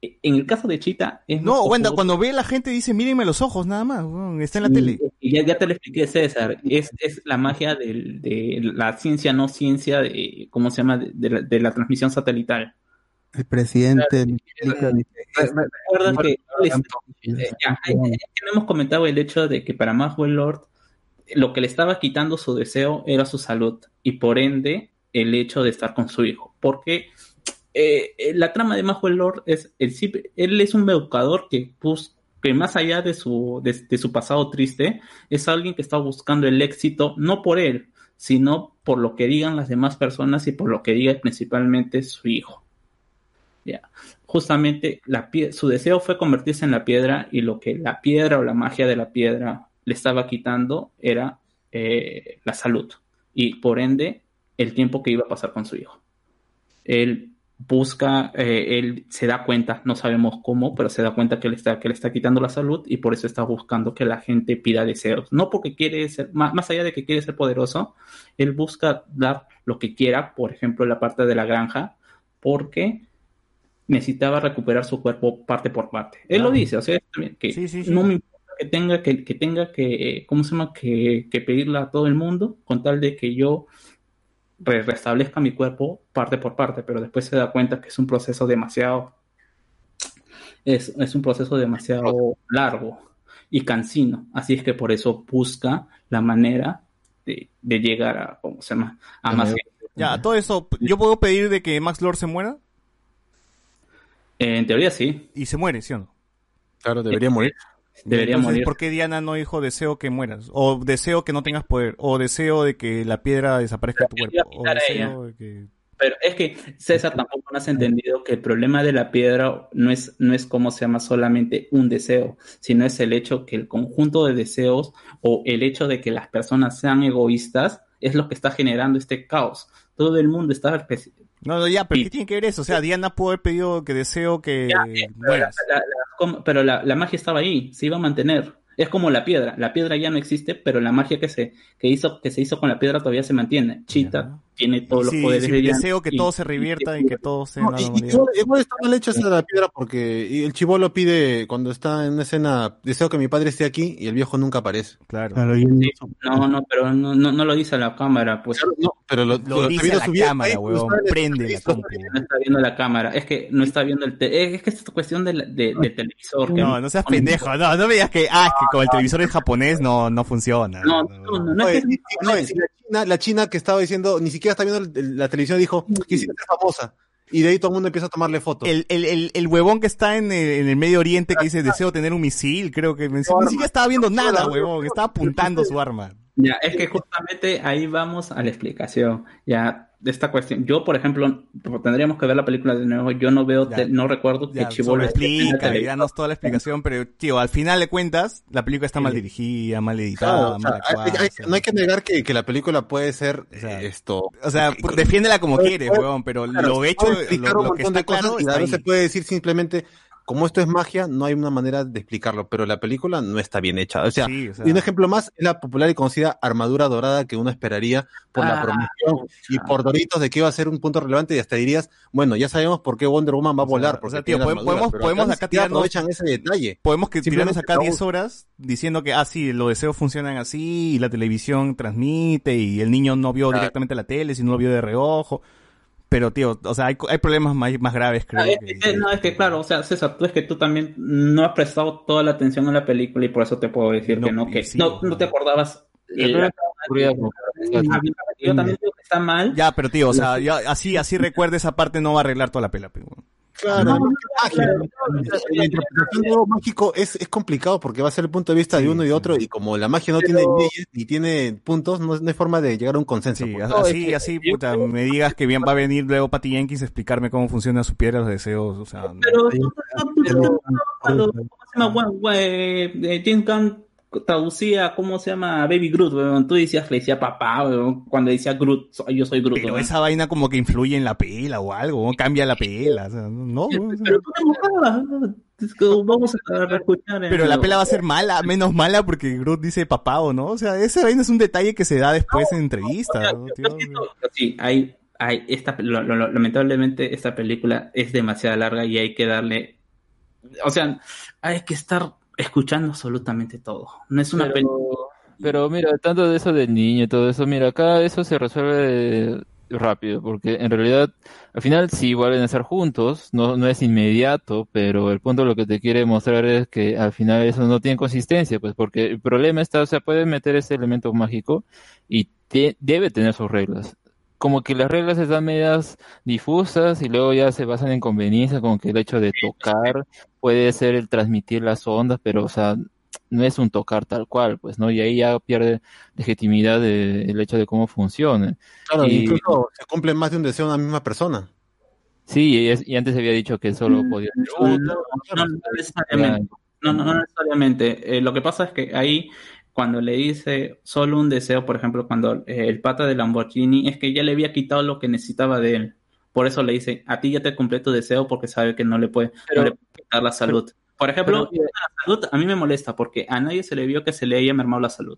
En el caso de Chita es No, Wanda, cuando ve a la gente dice, mírenme los ojos, nada más. Está en la Y- tele. y ya, ya te lo expliqué, César. Es, es la magia del- de la ciencia, no ciencia, de, ¿cómo se llama? De, de la, de la transmisión satelital. El presidente dice, Recuerda que eh, hemos comentado el hecho de que para Maxwell Lord lo que le estaba quitando su deseo era su salud y por ende el hecho de estar con su hijo. Porque eh, eh, la trama de Maxwell Lord es, el, él es un educador que, bus- que más allá de su, de, su pasado triste, es alguien que está buscando el éxito no por él, sino por lo que digan las demás personas y por lo que diga principalmente su hijo. Ya. Justamente la pie- su deseo fue convertirse en la piedra y lo que la piedra o la magia de la piedra le estaba quitando era eh, la salud y por ende el tiempo que iba a pasar con su hijo. Él busca, eh, él se da cuenta, no sabemos cómo, pero se da cuenta que le está, que le está quitando la salud y por eso está buscando que la gente pida deseos. No porque quiere ser, más, más allá de que quiere ser poderoso, él busca dar lo que quiera, por ejemplo, la parte de la granja, porque necesitaba recuperar su cuerpo parte por parte. Él lo dice, o sea, que Sí, sí, sí. no me importa que tenga que, que tenga que, eh, ¿cómo se llama? Que, que pedirla a todo el mundo, con tal de que yo re- restablezca mi cuerpo parte por parte, pero después se da cuenta que es un proceso demasiado, es, es un proceso demasiado largo y cansino, así es que por eso busca la manera de, de llegar a, ¿cómo se llama? A más. Ya, a todo eso, ¿yo puedo pedir de que Max Lord se muera? En teoría sí, Y se muere, ¿sí o no? Claro, debería morir. Debería Entonces, morir. ¿Por qué Diana no dijo deseo que mueras? O deseo que no tengas poder. O deseo de que la piedra desaparezca de tu cuerpo. O deseo de que... Pero es que César tampoco no has entendido que el problema de la piedra no es, no es como se llama solamente un deseo, sino es el hecho que el conjunto de deseos o el hecho de que las personas sean egoístas es lo que está generando este caos. Todo el mundo está... No, no, ya, pero Sí. ¿qué tiene que ver eso? O sea, Diana pudo haber pedido que deseo que Ya, eh, pero la, mueras. la- la- como- pero la, la magia estaba ahí, se iba a mantener. Es como la piedra, la piedra ya no existe, pero la magia que se, que hizo, que se hizo con la piedra todavía se mantiene. Chita tiene todos los Sí, poderes sí, de deseo que y- todo se revierta y que todo sea No, y- y igual, está mal hecha esa de la piedra porque y el chivolo pide cuando está en una escena deseo que mi padre esté aquí y el viejo nunca aparece. Claro. Claro, y él no- No, no, pero no, no, no lo dice a la cámara, pues No, pero lo, Lo dice viendo a la su cámara, huevón. ¿sabes? Prende la no está viendo la cámara. Es que no está viendo el... te- es que es cuestión de, la- de, de televisor. que- No, no seas pendejo. No, no me digas que, ah, es que como el televisor es japonés no, no funciona. No, no, no, no es que... no, la, china, la china que estaba diciendo, ni siquiera está viendo la televisión, dijo, quisiera ser famosa. Y de ahí todo el mundo empieza a tomarle fotos. El, el, el, el huevón que está en el, en el Medio Oriente que dice deseo tener un misil, creo que ni siquiera estaba viendo nada, huevón, estaba apuntando su arma. Ya, es que justamente ahí vamos a la explicación. Ya, de esta cuestión. Yo, por ejemplo, tendríamos que ver la película de nuevo. Yo no veo, Ya. te- no recuerdo que Chibolo explica, danos toda la explicación, pero tío, al final de cuentas, la película está mal dirigida, mal Claro, editada, o sea, mal hay- hay- o no hay que negar que, que la película puede ser sea, eh, esto. O sea, defiéndela como quieres, huevón, pero claro, lo hecho, lo, lo que está claro está se puede decir simplemente, como esto es magia, no hay una manera de explicarlo, pero la película no está bien hecha. O sea, Sí, o sea. y un ejemplo más es la popular y conocida armadura dorada que uno esperaría por la Ah, promoción y por Doritos de que iba a ser un punto relevante y hasta dirías, bueno, ya sabemos por qué Wonder Woman va a O sea, volar. o sea, tío, podemos- armadura, podemos- pero podemos acá tirarnos- aprovechan ese detalle. Podemos que tirarnos acá no- 10 horas diciendo que, ah, sí, los deseos funcionan así, y la televisión transmite, y el niño no vio Claro. directamente la tele, sino lo vio de reojo. Pero, tío, o sea, hay, hay problemas más, más graves, creo. Ah, es que- que- no, es que claro, o sea, César, tú es que tú también no has prestado toda la atención a la película y por eso te puedo decir que No, que sí, no, no te acordabas. eh, Yo la- yo también digo que está mal. Ya, pero tío, o sea, ya, así, así recuerda esa parte no va a arreglar toda la pela. Claro, No, no. La interpretación de algo mágico es, es complicado porque va a ser el punto de vista de uno y otro y como la magia no tiene leyes ni tiene puntos, no, no hay forma de llegar a un consenso. Sí, pues. así, así, puta, me digas que bien va a venir luego Patty Jenkins a explicarme cómo funciona su piedra de los deseos, o sea, no. Pero tú- tú- tú- pero- eh, traducía, ¿cómo se llama? Baby Groot, weón. Tú decías, le decía papá, weón. Cuando decía Groot, so- yo soy Groot. pero weón. esa vaina como que influye en la pela o algo, ¿no? cambia la pela, o sea, no, Pero tú te mojabas, weón. Vamos a escuchar. Pero la pela va a ser mala, menos mala porque Groot dice papá o no. O sea, ese vaina es un detalle que se da después en entrevistas. ¿no? Yo siento- Sí, hay, hay esta, lo- lo- lo- lamentablemente esta película es demasiado larga y hay que darle, o sea, hay que estar escuchando absolutamente todo. No es una Pero- película. Pero mira, tanto de eso del niño y todo eso, mira, acá eso se resuelve rápido, porque en realidad al final sí vuelven a estar juntos, no, no es inmediato, pero el punto lo que te quiere mostrar es que al final eso no tiene consistencia, pues porque el problema está, o sea, puede meter ese elemento mágico y te- debe tener sus reglas. Como que las reglas están medias difusas y luego ya se basan en conveniencia, como que el hecho de tocar puede ser el transmitir las ondas, pero o sea, no es un tocar tal cual, pues, ¿no? Y ahí ya pierde legitimidad de- el hecho de cómo funciona. Claro, y- incluso se cumple más de un deseo en una misma persona. Sí, y, es- y antes había dicho que solo podía ser No, uno. no, no necesariamente. No, no, no necesariamente. Eh, lo que pasa es que ahí, cuando le dice solo un deseo, por ejemplo, cuando eh, el pata de Lamborghini, es que ya le había quitado lo que necesitaba de él. Por eso le dice, a ti ya te cumplí tu deseo porque sabe que no le puede, Pero- no le puede quitar la salud. por ejemplo, pero- la salud a mí me molesta porque a nadie se le vio que se le haya mermado la salud.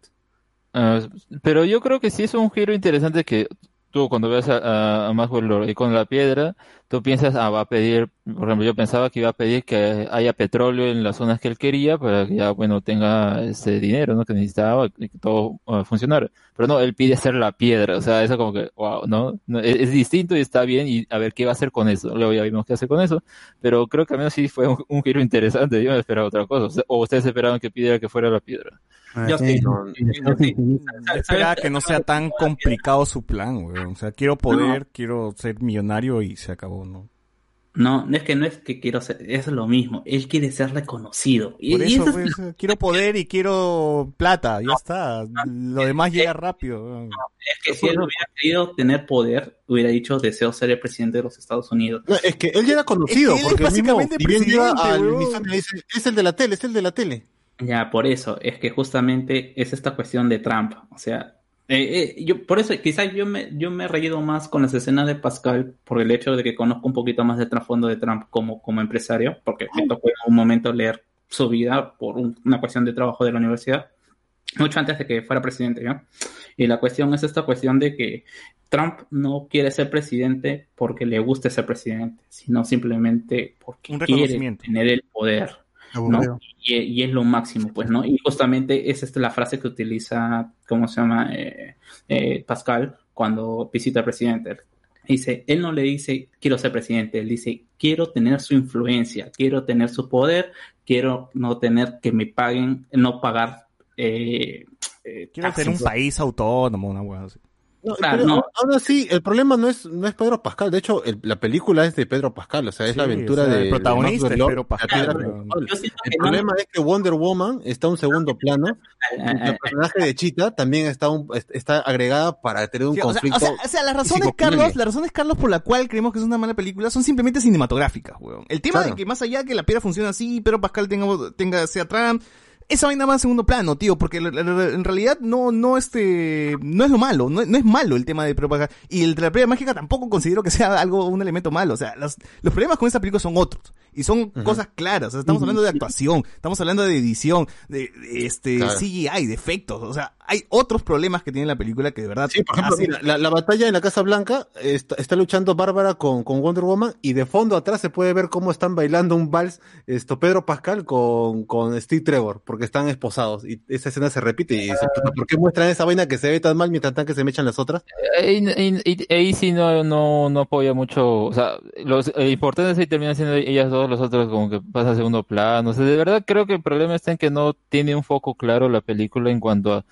Ah, pero yo creo que sí es un giro interesante que tú cuando ves a, a, a Maxwell Lord y con la piedra, tú piensas, ah, va a pedir, por ejemplo, yo pensaba que iba a pedir que haya petróleo en las zonas que él quería para que ya, bueno, tenga ese dinero, ¿no? Que necesitaba y que todo ah, funcionara. Pero no, él pide ser la piedra, o sea, eso como que, wow, ¿no? No, es, es distinto y está bien y a ver qué va a hacer con eso. Luego ya vimos qué hacer con eso, pero creo que al menos sí fue un, un giro interesante, yo me esperaba otra cosa. O sea, O ustedes esperaban que pidiera que fuera la piedra. Yo sí, no, yo sí. Espera que no sea tan complicado su plan, weón. O sea, quiero poder, quiero ser millonario y se acabó, ¿no? No, es que no es que quiero ser, es lo mismo. Él quiere ser reconocido. Y, Por y eso, eso es- pues, quiero poder y quiero plata, ya está. Lo demás llega rápido. Es que si él hubiera querido tener poder, hubiera dicho deseo ser el presidente de los Estados Unidos. No, es que él ya era conocido, Es que él es porque mismo, básicamente presidente, al dice, es el de la tele, es el de la tele. Ya, por eso, es que justamente es esta cuestión de Trump. O sea, Eh, eh, yo, por eso, quizás yo me, yo me he reído más con las escenas de Pascal por el hecho de que conozco un poquito más del trasfondo de Trump como, como empresario, porque me tocó en un momento leer su vida por un- una cuestión de trabajo de la universidad, mucho antes de que fuera presidente, ¿no? Y la cuestión es esta cuestión de que Trump no quiere ser presidente porque le guste ser presidente, sino simplemente porque quiere tener el poder. ¿No? Y, y es lo máximo, pues, ¿no? Y justamente es esta la frase que utiliza, ¿cómo se llama? Eh, eh, Pascal cuando visita al presidente. Dice, él no le dice, quiero ser presidente, él dice, quiero tener su influencia, quiero tener su poder, quiero no tener que me paguen, no pagar. Eh, Quiero tener un país autónomo, una hueá así. No, Claro, pero no. aún- así, el problema no es, no es Pedro Pascal. De hecho, el- la película es de Pedro Pascal. O sea, es Sí, la aventura o sea, de. el de protagonista Verloc, Pedro la Pascal, El que no- problema es que Wonder Woman está en un segundo plano. Ah, El personaje de Cheetah también está, un- está agregada para tener un Sí, o, sea, conflicto. o sea- o sea, las razones, Carlos, ella. las razones, Carlos, por la cual creemos que es una mala película son simplemente cinematográficas, weón. El tema Claro. de que más allá que la piedra funciona así, pero Pascal tenga, tenga sea Trump, esa vaina va en segundo plano, tío, porque en realidad no, no este, no es lo malo, no, no es malo el tema de Pascal. Y el de la piedra mágica tampoco considero que sea algo, un elemento malo. O sea, los, los problemas con esta película son otros. Y son cosas claras. O sea, estamos hablando de actuación, estamos hablando de edición, de, de, este Claro. CGI, de efectos. O sea, hay otros problemas que tiene la película que de verdad Sí, por ejemplo, hacen- mira, la, la batalla en la Casa Blanca está, está luchando Bárbara con, con Wonder Woman y de fondo atrás se puede ver cómo están bailando un vals esto Pedro Pascal con, con Steve Trevor, porque están esposados y esa escena se repite y dice, "Puta, ¿por qué muestran esa vaina que se ve tan mal mientras tanto que se me echan las otras? Ahí, ahí- sí no, no, no apoya mucho, o sea, los eh, importantes ahí terminan siendo ellas dos, los otros como que pasa a segundo plano, o sea, de verdad creo que el problema está en que no tiene un foco claro la película en cuanto a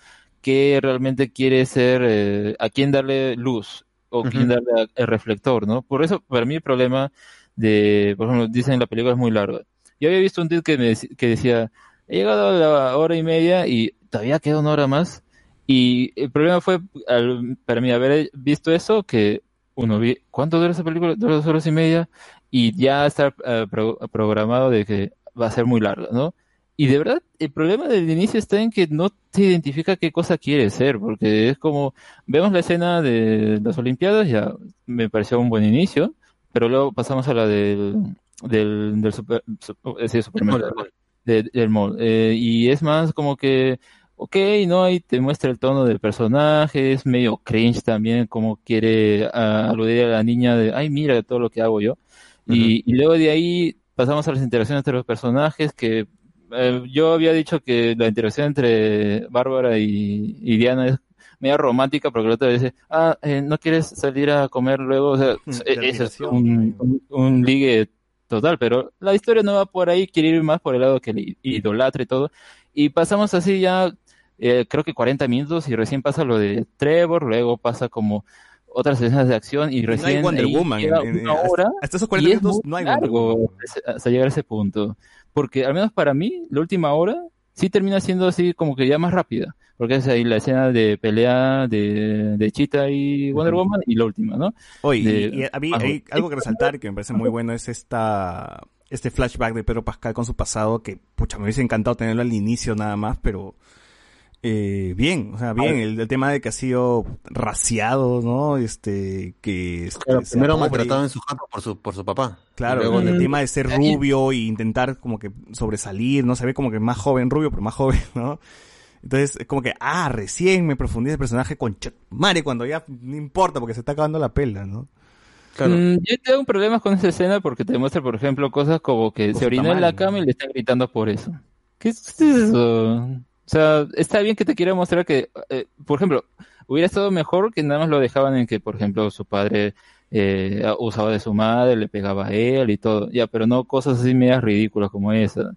qué realmente quiere ser, eh, a quién darle luz o quién Ujú. darle a- el reflector, ¿no? Por eso, para mí el problema de, por ejemplo, dicen la película es muy larga. Yo había visto un tweet que, me, que decía, he llegado a la hora y media y todavía queda una hora más. Y el problema fue, al- para mí, haber visto eso, que uno vi, ¿cuánto dura esa película? Dos horas y media. Y ya está eh, pro- programado de que va a ser muy larga, ¿no? Y de verdad, el problema del inicio está en que no se identifica qué cosa quiere ser, porque es como, vemos la escena de las Olimpiadas, ya me pareció un buen inicio, pero luego pasamos a la del, del, del super, su- eh, sí, supermercado, de- del mall. Eh, y es más como que, ok, ¿no? Ahí te muestra el tono del personaje, es medio cringe también, como quiere ah, aludir a la niña de, ay, mira todo lo que hago yo. Y, y luego de ahí pasamos a las interacciones entre los personajes, que eh, yo había dicho que la interacción entre Bárbara y, y Diana es media romántica, porque la otra dice, ah, eh, ¿no quieres salir a comer luego? O sea, Mm, e- eso es un, un, un ligue total, pero la historia no va por ahí, quiere ir más por el lado que le idolatra y todo. Y pasamos así ya, eh, creo que 40 minutos y recién pasa lo de Trevor, luego pasa como otras escenas de acción y no hay recién Wonder Woman. llega una hasta- hora hasta, esos y 40 es minutos no hay Wonder largo Woman. hasta- hasta llegar a ese punto. Porque al menos para mí, la última hora sí termina siendo así como que ya más rápida. Porque es ahí la escena de pelea de, de Cheetah y Wonder. Woman y la última, ¿no? Oye, de- y, y a mí hay algo que resaltar que me parece muy bueno es esta este flashback de Pedro Pascal con su pasado que, pucha, me hubiese encantado tenerlo al inicio nada más, pero eh, bien, o sea, bien, el, el tema de que ha sido raciado, ¿no? Este, que este, Claro, sea primero maltratado en su jato por su, por su papá. Claro, luego el tema de ser rubio y intentar como que sobresalir, ¿no? Se ve como que más joven, rubio, pero más joven, [LAUGHS] ¿no? Entonces, es como que, ah, recién me profundí el personaje con Mare cuando ya no importa porque se está acabando la pela, ¿no? Claro. Mm, yo tengo problemas con esa escena porque te muestra, por ejemplo, cosas como que Con se orinó en la cama y le están gritando por eso. ¿Qué es qué es eso? O sea, está bien que te quiera mostrar que, eh, por ejemplo, hubiera estado mejor que nada más lo dejaban en que, por ejemplo, su padre eh, usaba de su madre, le pegaba a él y todo, ya, pero no cosas así medias ridículas como esa.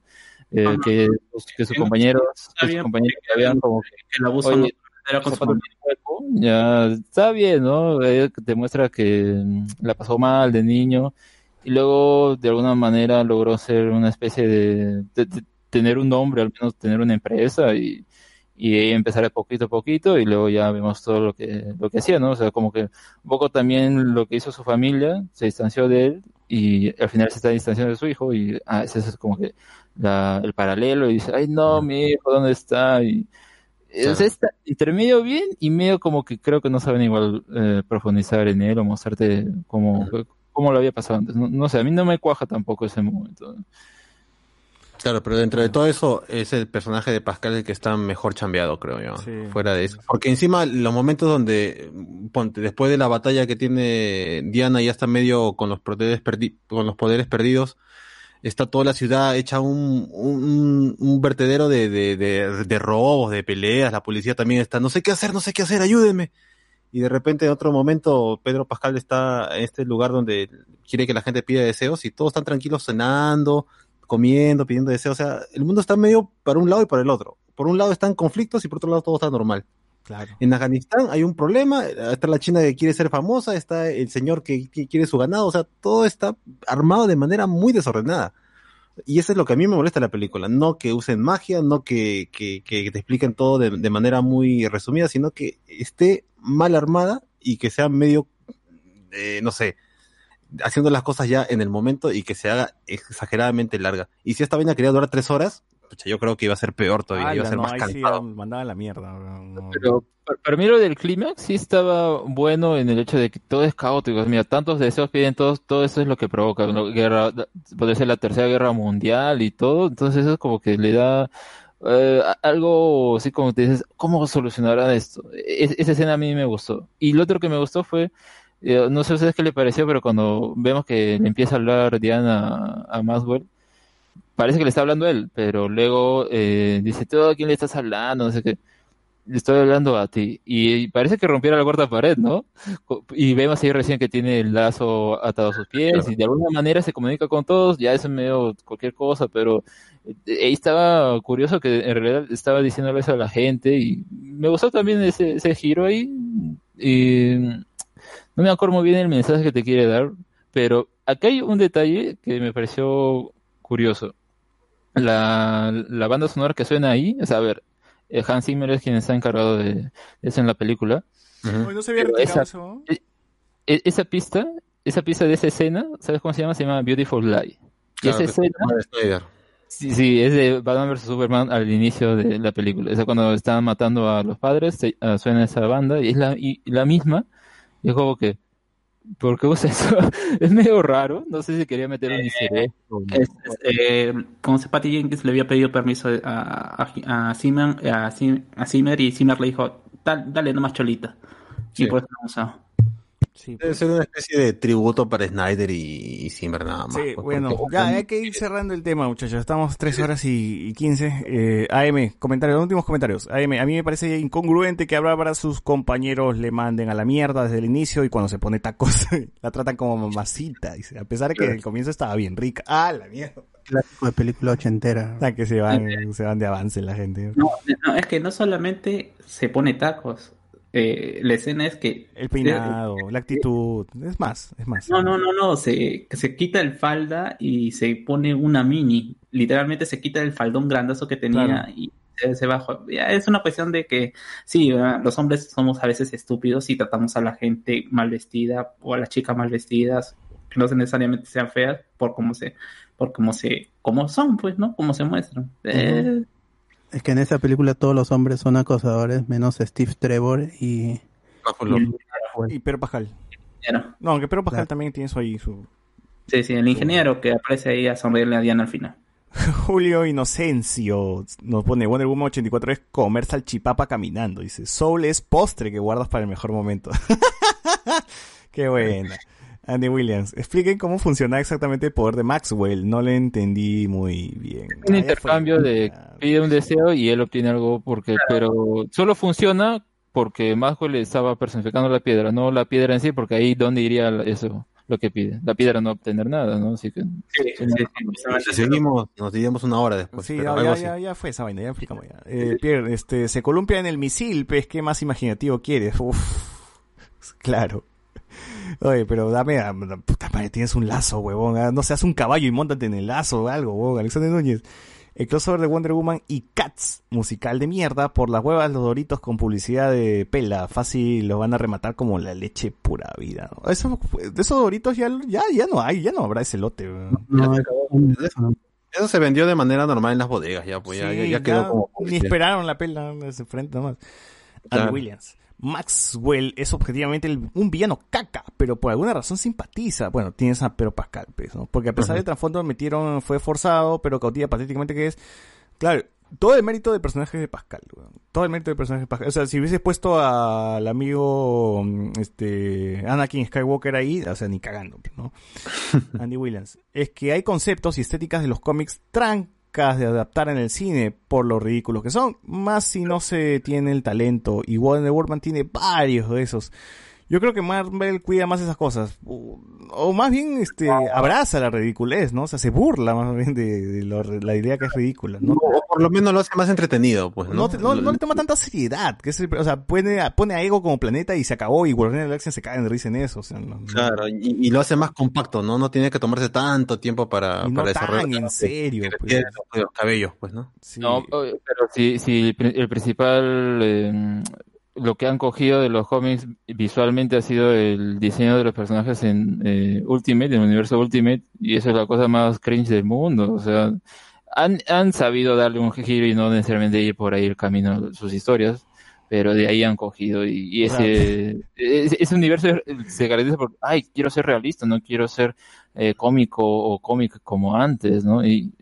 Eh, que, que sus compañeros, que sus compañeros que habían como que El abuso Oye, era con cuerpo, ya está bien, ¿no? Eh, Te muestra que mm, la pasó mal de niño y luego de alguna manera logró ser una especie de, de- de tener un nombre, al menos tener una empresa y, y empezar de poquito a poquito y luego ya vemos todo lo que, lo que hacía, ¿no? O sea, como que un poco también lo que hizo su familia, se distanció de él y al final se está distanciando de su hijo y ah, ese es como que la, el paralelo y dice, ay no, mi hijo, ¿dónde está? Y, Eh, O sea, está entre medio bien y medio como que creo que no saben igual eh, profundizar en él o mostrarte cómo, cómo lo había pasado antes. No, no sé, a mí no me cuaja tampoco ese momento. Claro, pero dentro de todo eso es el personaje de Pascal el que está mejor chambeado, creo yo. Sí. Fuera de eso. Porque encima los momentos donde, ponte, después de la batalla que tiene Diana ya está medio con los poderes, perdi- con los poderes perdidos, está toda la ciudad hecha un, un, un vertedero de, de, de, de robos, de peleas, la policía también está, no sé qué hacer, no sé qué hacer, ayúdenme. Y de repente en otro momento Pedro Pascal está en este lugar donde quiere que la gente pida deseos y todos están tranquilos cenando, comiendo, pidiendo deseos. O sea, el mundo está medio para un lado y para el otro. Por un lado están conflictos y por otro lado todo está normal. En Afganistán hay un problema, está la China que quiere ser famosa, está el señor que, quiere su ganado, o sea, todo está armado de manera muy desordenada. Y eso es lo que a mí me molesta la película, no que usen magia, no que, te expliquen todo de, de manera muy resumida, sino que esté mal armada y que sea medio, eh, no sé, haciendo las cosas ya en el momento y que se haga exageradamente larga. Y si esta vaina quería durar tres horas, pucha, yo creo que iba a ser peor todavía, iba a ser no, más ahí sí la mierda. no. Pero pa- para mí lo del clímax sí estaba bueno en el hecho de que todo es caótico. Mira, tantos deseos piden todos, todo eso es lo que provoca. ¿no? Guerra, puede ser la tercera guerra mundial y todo. Entonces eso es como que le da eh, algo así como te dices, ¿cómo solucionarán esto? Es- esa escena a mí me gustó. Y lo otro que me gustó fue, eh, no sé a ustedes qué le pareció, pero cuando vemos que le empieza a hablar Diana a, a Maxwell, parece que le está hablando él, pero luego eh, dice, ¿tú a quién le estás hablando? No sé qué. Le estoy hablando a ti. Y parece que rompiera la cuarta pared, ¿no? Y vemos ahí recién que tiene el lazo atado a sus pies y de alguna manera se comunica con todos. Ya es medio cualquier cosa, pero eh, ahí estaba curioso que en realidad estaba diciéndole eso a la gente y me gustó también ese, ese giro ahí. Y no me acuerdo muy bien el mensaje que te quiere dar, pero acá hay un detalle que me pareció curioso. La, la banda sonora que suena ahí, o sea, a ver, eh, Hans Zimmer es quien está encargado de, de eso en la película. Oye, no se había esa- eso. E- esa pista, esa pista de esa escena, ¿sabes cómo se llama? Se llama Beautiful Lie. Y Claro, esa escena, sí, sí, es de Batman vs Superman al inicio de la película. Es cuando están matando a los padres, se- ah, suena esa banda y es la, y, la misma. Y es como que, ¿por qué usa eso? [LAUGHS] es medio raro. No sé si quería meter un o- Es, es, eh, como se Patty Jenkins le había pedido permiso a, a, a, Zimmer, a, Zim- a Zimmer y Zimmer le dijo, "Dal- dale nomás cholita. Sí. Y por eso lo han usado. Sí, Debe ser una especie de tributo para Snyder y, y Zimmer nada más. Sí, pues, bueno, ya hay que ir cerrando el tema, muchachos. Estamos tres horas y, y 15. Eh, AM, comentarios, últimos comentarios. AM, a mí me parece incongruente que ahora para sus compañeros le manden a la mierda desde el inicio y cuando se pone tacos [LAUGHS] la tratan como mamacita. Dice, a pesar de que el comienzo estaba bien rica. Ah, la mierda. Clásico de película ochentera. O sea, que se van, se van de avance la gente. No, no, es que no solamente se pone tacos. Eh, la escena es que... El peinado, la actitud, es más, es más. No, no, no, no, se, se quita el falda y se pone una mini. Literalmente se quita el faldón grandazo que tenía Claro. y se. Ya, es una cuestión de que, sí, ¿verdad? los hombres somos a veces estúpidos y tratamos a la gente mal vestida o a las chicas mal vestidas, que no necesariamente sean feas, por cómo se, por cómo se, como son, pues, ¿no? Como se muestran. Eh, Es que en esa película todos los hombres son acosadores, menos Steve Trevor y... Lo- Y Pedro Pascal. No, aunque Pedro Pascal Claro. también tiene eso ahí, su... Sí, sí, el ingeniero que aparece ahí a sonreírle a Diana al final. [LAUGHS] Julio Inocencio nos pone Wonder Woman 84 es comer salchipapa caminando. Dice, Soul es postre que guardas para el mejor momento. [LAUGHS] Qué buena. Andy Williams, expliquen cómo funciona exactamente el poder de Maxwell. No le entendí muy bien. un Ah, fue. intercambio de pide un deseo y él obtiene algo porque pero solo funciona porque Maxwell estaba personificando la piedra, no la piedra en sí, porque ahí dónde iría eso lo que pide. La piedra no va a obtener nada, ¿no? Así que Sí, seguimos, nos dividimos una hora después. Sí, pero ya, algo ya, así. ya, ya fue esa vaina, ya explicamos ya. Eh, Pierre, este, se columpia en el misil, pues, ¿qué más imaginativo quieres? Uf, claro. Oye, pero dame, a- puta madre, tienes un lazo, huevón. ah, No seas un caballo y montate en el lazo o algo, huevón. Alexander Núñez. El crossover de Wonder Woman y Cats, musical de mierda, por las huevas los doritos con publicidad de pela. Fácil los van a rematar como la leche pura vida. ¿no? Eso, de esos doritos ya, ya, ya no hay, ya no habrá ese lote. No, eso se vendió de manera normal en las bodegas, ya, pues ya, Sí, ya, ya quedó como. Ni esperaron la pela de ese frente nomás. Andy Williams. Maxwell es objetivamente el- un villano caca, pero por alguna razón simpatiza. Bueno, tienes a Pedro Pascal, pues, ¿no? Porque a pesar Ujú. del trasfondo metieron, fue forzado, pero cautilla patéticamente que es. Claro, todo el mérito del personaje de Pascal, weón. Todo el mérito del personaje de Pascal. O sea, si hubieses puesto al amigo, mm, este, Anakin Skywalker ahí, o sea, ni cagando, pues, ¿no? [LAUGHS] Andy Williams. Es que hay conceptos y estéticas de los cómics trancas de adaptar en el cine por lo ridículos que son, más si no se tiene el talento. Y Wonder Woman tiene varios de esos. Yo creo que Marvel cuida más esas cosas. O, o más bien, este, abraza la ridiculez, ¿no? O sea, se burla más bien de, de lo- la idea que es ridícula, ¿no? O por lo menos lo hace más entretenido, pues, ¿no? No, te- no, no le toma tanta seriedad, que es el- o sea, pone a, pone a Ego como planeta y se acabó y Guardianes de la Galaxia se caen de risa en eso, o sea, no- Claro, y, y lo hace más compacto, ¿no? No tiene que tomarse tanto tiempo para, y no para tan desarrollar. en serio, pues. Tiene los, los cabellos, pues, ¿no? Sí. No, pero si, si el principal, eh, lo que han cogido de los cómics visualmente ha sido el diseño de los personajes en eh, Ultimate, en el universo Ultimate, y eso es la cosa más cringe del mundo. O sea, han, han sabido darle un giro y no necesariamente ir por ahí el camino de sus historias, pero de ahí han cogido. Y, y ese, ese, ese universo se caracteriza por, ay, quiero ser realista, no quiero ser eh, cómico o cómic como antes, ¿no? Y,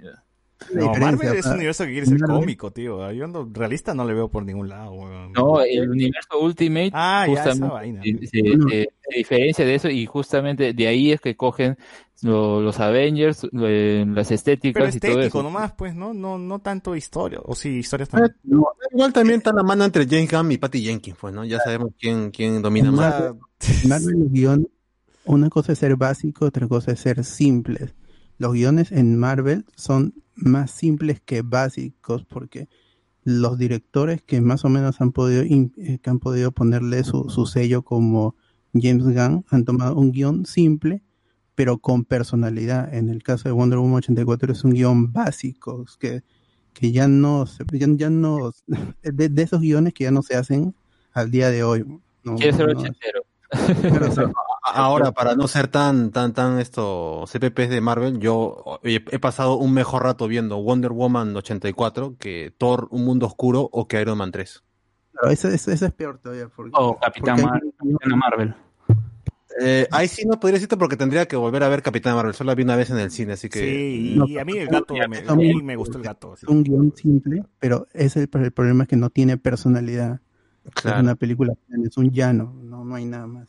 No, Marvel es un universo que quiere ser cómico, tío. Yo no, realista no le veo por ningún lado, weón. No, el universo Ultimate Ah, justamente vaina. se, se- se- se diferencia de eso y justamente de ahí es que cogen lo- los Avengers, eh, las Pero estéticas y todo estético eso. nomás, pues, ¿no? No, no tanto historia. O sí, historias Eh, también. no, igual también está la mano entre James Gunn y Patty Jenkins, pues, ¿no? Ya sabemos quién, quién domina más. [LAUGHS] [LAUGHS] Marvel guiones, una cosa es ser básico, otra cosa es ser simples. Los guiones en Marvel son más simples que básicos porque los directores que más o menos han podido eh, que han podido ponerle su, su sello como James Gunn han tomado un guion simple pero con personalidad. En el caso de Wonder Woman 84 es un guion básico que, que ya no se- ya, ya no [LAUGHS] de, de esos guiones que ya no se hacen al día de hoy. No, Quiere ser no- ochentero. Pero, o sea, [LAUGHS] A- Ahora, para no ser tan, tan, tan esto, CPPs de Marvel, yo he, he pasado un mejor rato viendo Wonder Woman 84 que Thor, Un Mundo Oscuro o que Iron Man 3. Claro, eso, eso- eso es peor todavía. Porque, O Capitán hay- Mar- Capitana Marvel. Eh, ahí sí no podría decirte porque tendría que volver a ver Capitán Marvel. Solo la vi una vez en el cine, así que. sí, no, y a mí el gato, me, a mí me gustó el gato. es un guion simple, pero es el, el problema es que no tiene personalidad. Es Claro. una película, es un llano, no, no hay nada más.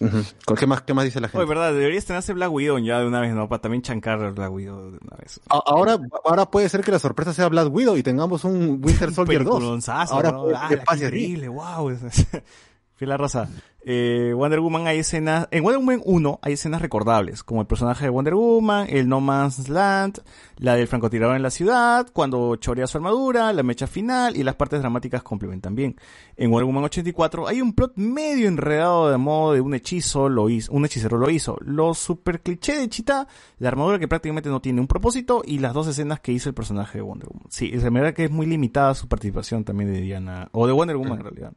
Ujú. ¿Con ¿Qué, más, ¿Qué más dice la gente? Oye, verdad, deberías tenerse Black Widow ya de una vez, ¿no? Para también chancar a Black Widow de una vez. A- ahora, ahora puede ser que la sorpresa sea Black Widow y tengamos un Winter [LAUGHS] Soldier 2. Peliculonzazo, Ahora ¿no? puede Ah, que qué pase increíble, wow. [LAUGHS] [LAUGHS] Fue la raza. Eh, Wonder Woman hay escenas, en Wonder Woman 1 hay escenas recordables, como el personaje de Wonder Woman, el No Man's Land, la del francotirador en la ciudad, cuando chorea su armadura, la mecha final y las partes dramáticas complementan bien. En Wonder Woman 84 hay un plot medio enredado de modo de un hechizo lo hizo, un hechicero lo hizo. Lo super cliché de Chita, la armadura que prácticamente no tiene un propósito y las dos escenas que hizo el personaje de Wonder Woman. Sí, es verdad que es muy limitada su participación también de Diana, o de Wonder Woman en realidad.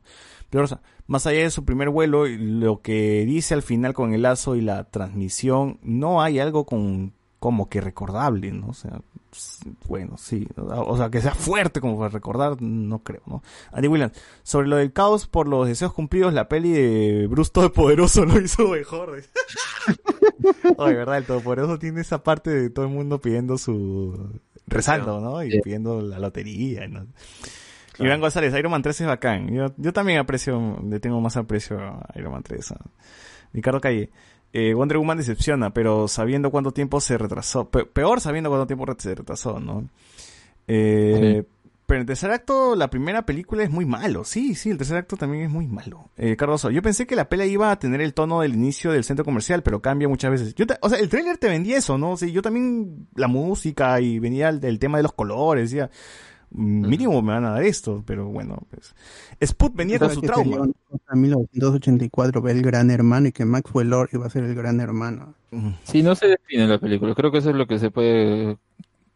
Pero, o sea, más allá de su primer vuelo, y lo que dice al final con el lazo y la transmisión, no hay algo con como que recordable, ¿no? O sea, bueno, sí. O sea, que sea fuerte como para recordar, no creo, ¿no? Andy Williams, sobre lo del caos por los deseos cumplidos, la peli de Bruce Todopoderoso lo hizo mejor. Oye, [LAUGHS] ¿verdad? El Todopoderoso tiene esa parte de todo el mundo pidiendo su... rezando, ¿no? Y pidiendo la lotería, ¿no? Iván González, Iron Man 3 es bacán. Yo, yo también aprecio, le tengo más aprecio a Iron Man 3. ¿ah? Ricardo Calle, eh, Wonder Woman decepciona, pero sabiendo cuánto tiempo se retrasó, pe- peor sabiendo cuánto tiempo se retrasó, ¿no? Eh, Pero el tercer acto, la primera película es muy malo. Sí, sí, el tercer acto también es muy malo. Eh, Cardoso, yo pensé que la pela iba a tener el tono del inicio del centro comercial, pero cambia muchas veces. Yo o sea, el tráiler te vendía eso, ¿no? Sí, yo también, la música y venía el, el tema de los colores, decía, "Mm, mínimo me van a dar esto, pero bueno, pues. Sput venía con ¿Sabes su que trauma. En 1984 ve el gran hermano y que Maxwell Lord iba a ser el gran hermano. Sí, no se define la película. Creo que eso es lo que se puede.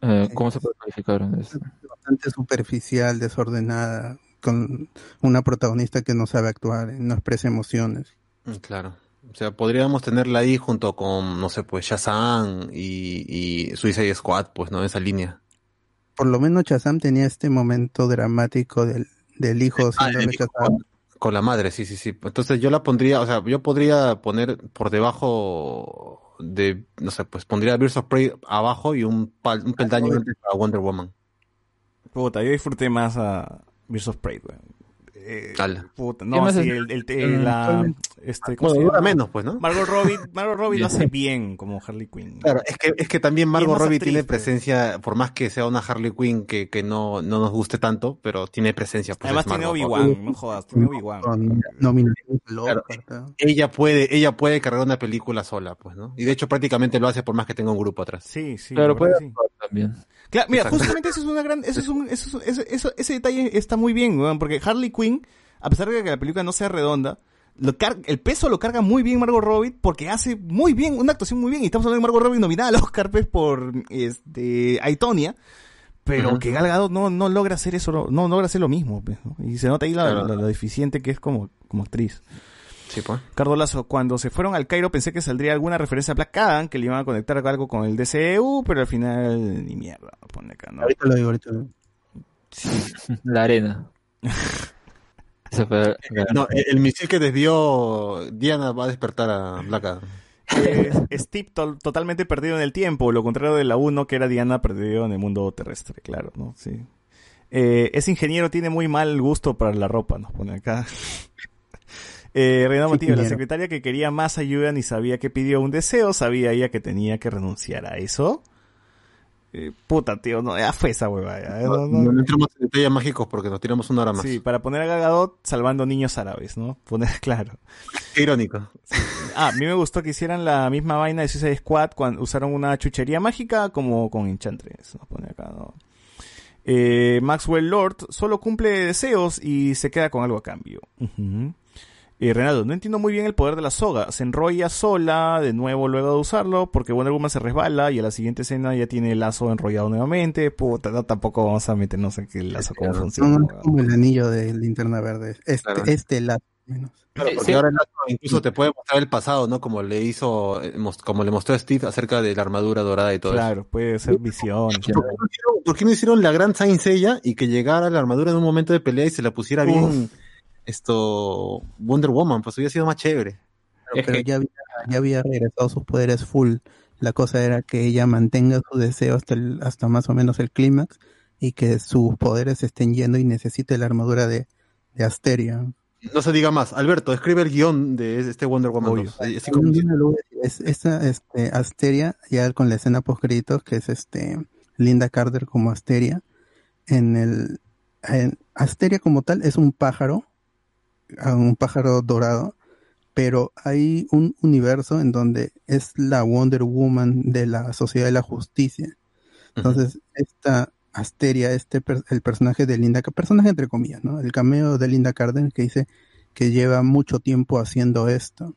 eh, ¿Cómo se puede calificar? Bastante superficial, desordenada, con una protagonista que no sabe actuar, no expresa emociones. Mm, Claro. O sea, podríamos tenerla ahí junto con, no sé, pues Shazam y, y Suicide Squad, pues, ¿no? Esa línea. Por lo menos Shazam tenía este momento dramático del, del hijo Ah, el hijo con, con la madre, sí, sí, sí. Entonces yo la pondría, o sea, yo podría poner por debajo de, no sé, pues pondría Birds of Prey abajo y un, pal- un peldaño antes a Wonder Woman. Puta, yo disfruté más a Birds of Prey, weón. Eh, puta, ¿Qué no, sí, es? el, el- el- Mm, la, este, ¿cómo Bueno, se dura llama? menos, pues, ¿no? Margot Robbie, Margot Robbie lo hace bien como Harley Quinn. Claro, es que, es que también Margot Robbie actriz, tiene presencia, por más que sea una Harley Quinn que, que no, no nos guste tanto, pero tiene presencia. Pues Además tiene Obi-Wan, no jodas, tiene Obi-Wan. Al Claro. ¿no? Ella puede, ella puede cargar una película sola, pues, ¿no? Y de hecho prácticamente lo hace por más que tenga un grupo atrás. Sí, sí. La puede sí. también. Claro, mira, Exacto. justamente eso es una gran, eso es un, eso, es- eso, eso- ese detalle está muy bien, weón, porque Harley Quinn, a pesar de que la película no sea redonda, lo el peso lo carga muy bien Margot Robbie porque hace muy bien, una actuación muy bien, y estamos hablando de Margot Robbie nominada al Oscar pues, por este Aitonia, pero que Gal Gadot no, no logra hacer eso, no, no logra hacer lo mismo, pues, ¿no? y se nota ahí la, Claro. la- lo deficiente que es como, como actriz. Sí, pues. Cardo Lazo, cuando se fueron al Cairo pensé que saldría alguna referencia a Black Adam, que le iban a conectar algo con el DCU, pero al final ni mierda, pone acá, ¿no? Ahorita lo digo, ahorita lo digo. [LAUGHS] La arena. [LAUGHS] Fue la- No, el, el misil que desvió Diana va a despertar a Black Adam. Es Steve to- totalmente perdido en el tiempo, lo contrario de la 1 que era Diana perdido en el mundo terrestre, claro, ¿no? Sí. Eh, ese ingeniero tiene muy mal gusto para la ropa, nos pone acá. Eh, Reina Sí, Montillo, la secretaria que quería más ayuda ni sabía que pidió un deseo, sabía ella que tenía que renunciar a eso. Eh, puta, tío, no, ya fue esa hueva. ya, No, no, no. no entremos en detalles mágicos porque nos tiramos una hora más. Sí, para poner a Gal Gadot salvando niños árabes, ¿no? Poner, [LAUGHS] claro. Qué irónico. Ah, a mí me gustó que hicieran la misma vaina de Suicide Squad cuando usaron una chuchería mágica como con Enchantress. Nos pone acá, ¿no? Eh, Maxwell Lord solo cumple deseos y se queda con algo a cambio. Eh, Renato, no entiendo muy bien el poder de la soga. Se enrolla sola de nuevo luego de usarlo porque Wonder Woman se resbala y a la siguiente escena ya tiene el lazo enrollado nuevamente. Puta, no, tampoco vamos a meternos en que el lazo cómo Claro. funciona. No, no como el anillo de linterna verde. Este, Claro. este lado, menos. Claro, porque sí. ahora el lazo incluso te puede mostrar el pasado, ¿no? Como le hizo, eh, como le mostró a Steve acerca de la armadura dorada y todo eso. Claro, puede ser visión. ¿Por qué, no hicieron, por qué no hicieron la gran Saint Seiya y que llegara la armadura en un momento de pelea y se la pusiera bien esto Wonder Woman? Pues hubiera sido más chévere. Pero ya había, ya había regresado sus poderes full. La cosa era que ella mantenga su deseo hasta, el, hasta más o menos el clímax y que sus poderes estén yendo y necesite la armadura de, de Asteria. No se diga más. Alberto, escribe el guion de este Wonder Woman Obvio. 2. Así como- es, esa este, Asteria, ya con la escena post créditos, que es este Linda Carter como Asteria. En el en Asteria como tal es un pájaro, ah, un pájaro dorado, pero hay un universo en donde es la Wonder Woman de la Sociedad de la Justicia. Entonces, esta Asteria, este per- el personaje de Linda, personaje entre comillas, ¿no? El cameo de Linda Carter que dice que lleva mucho tiempo haciendo esto.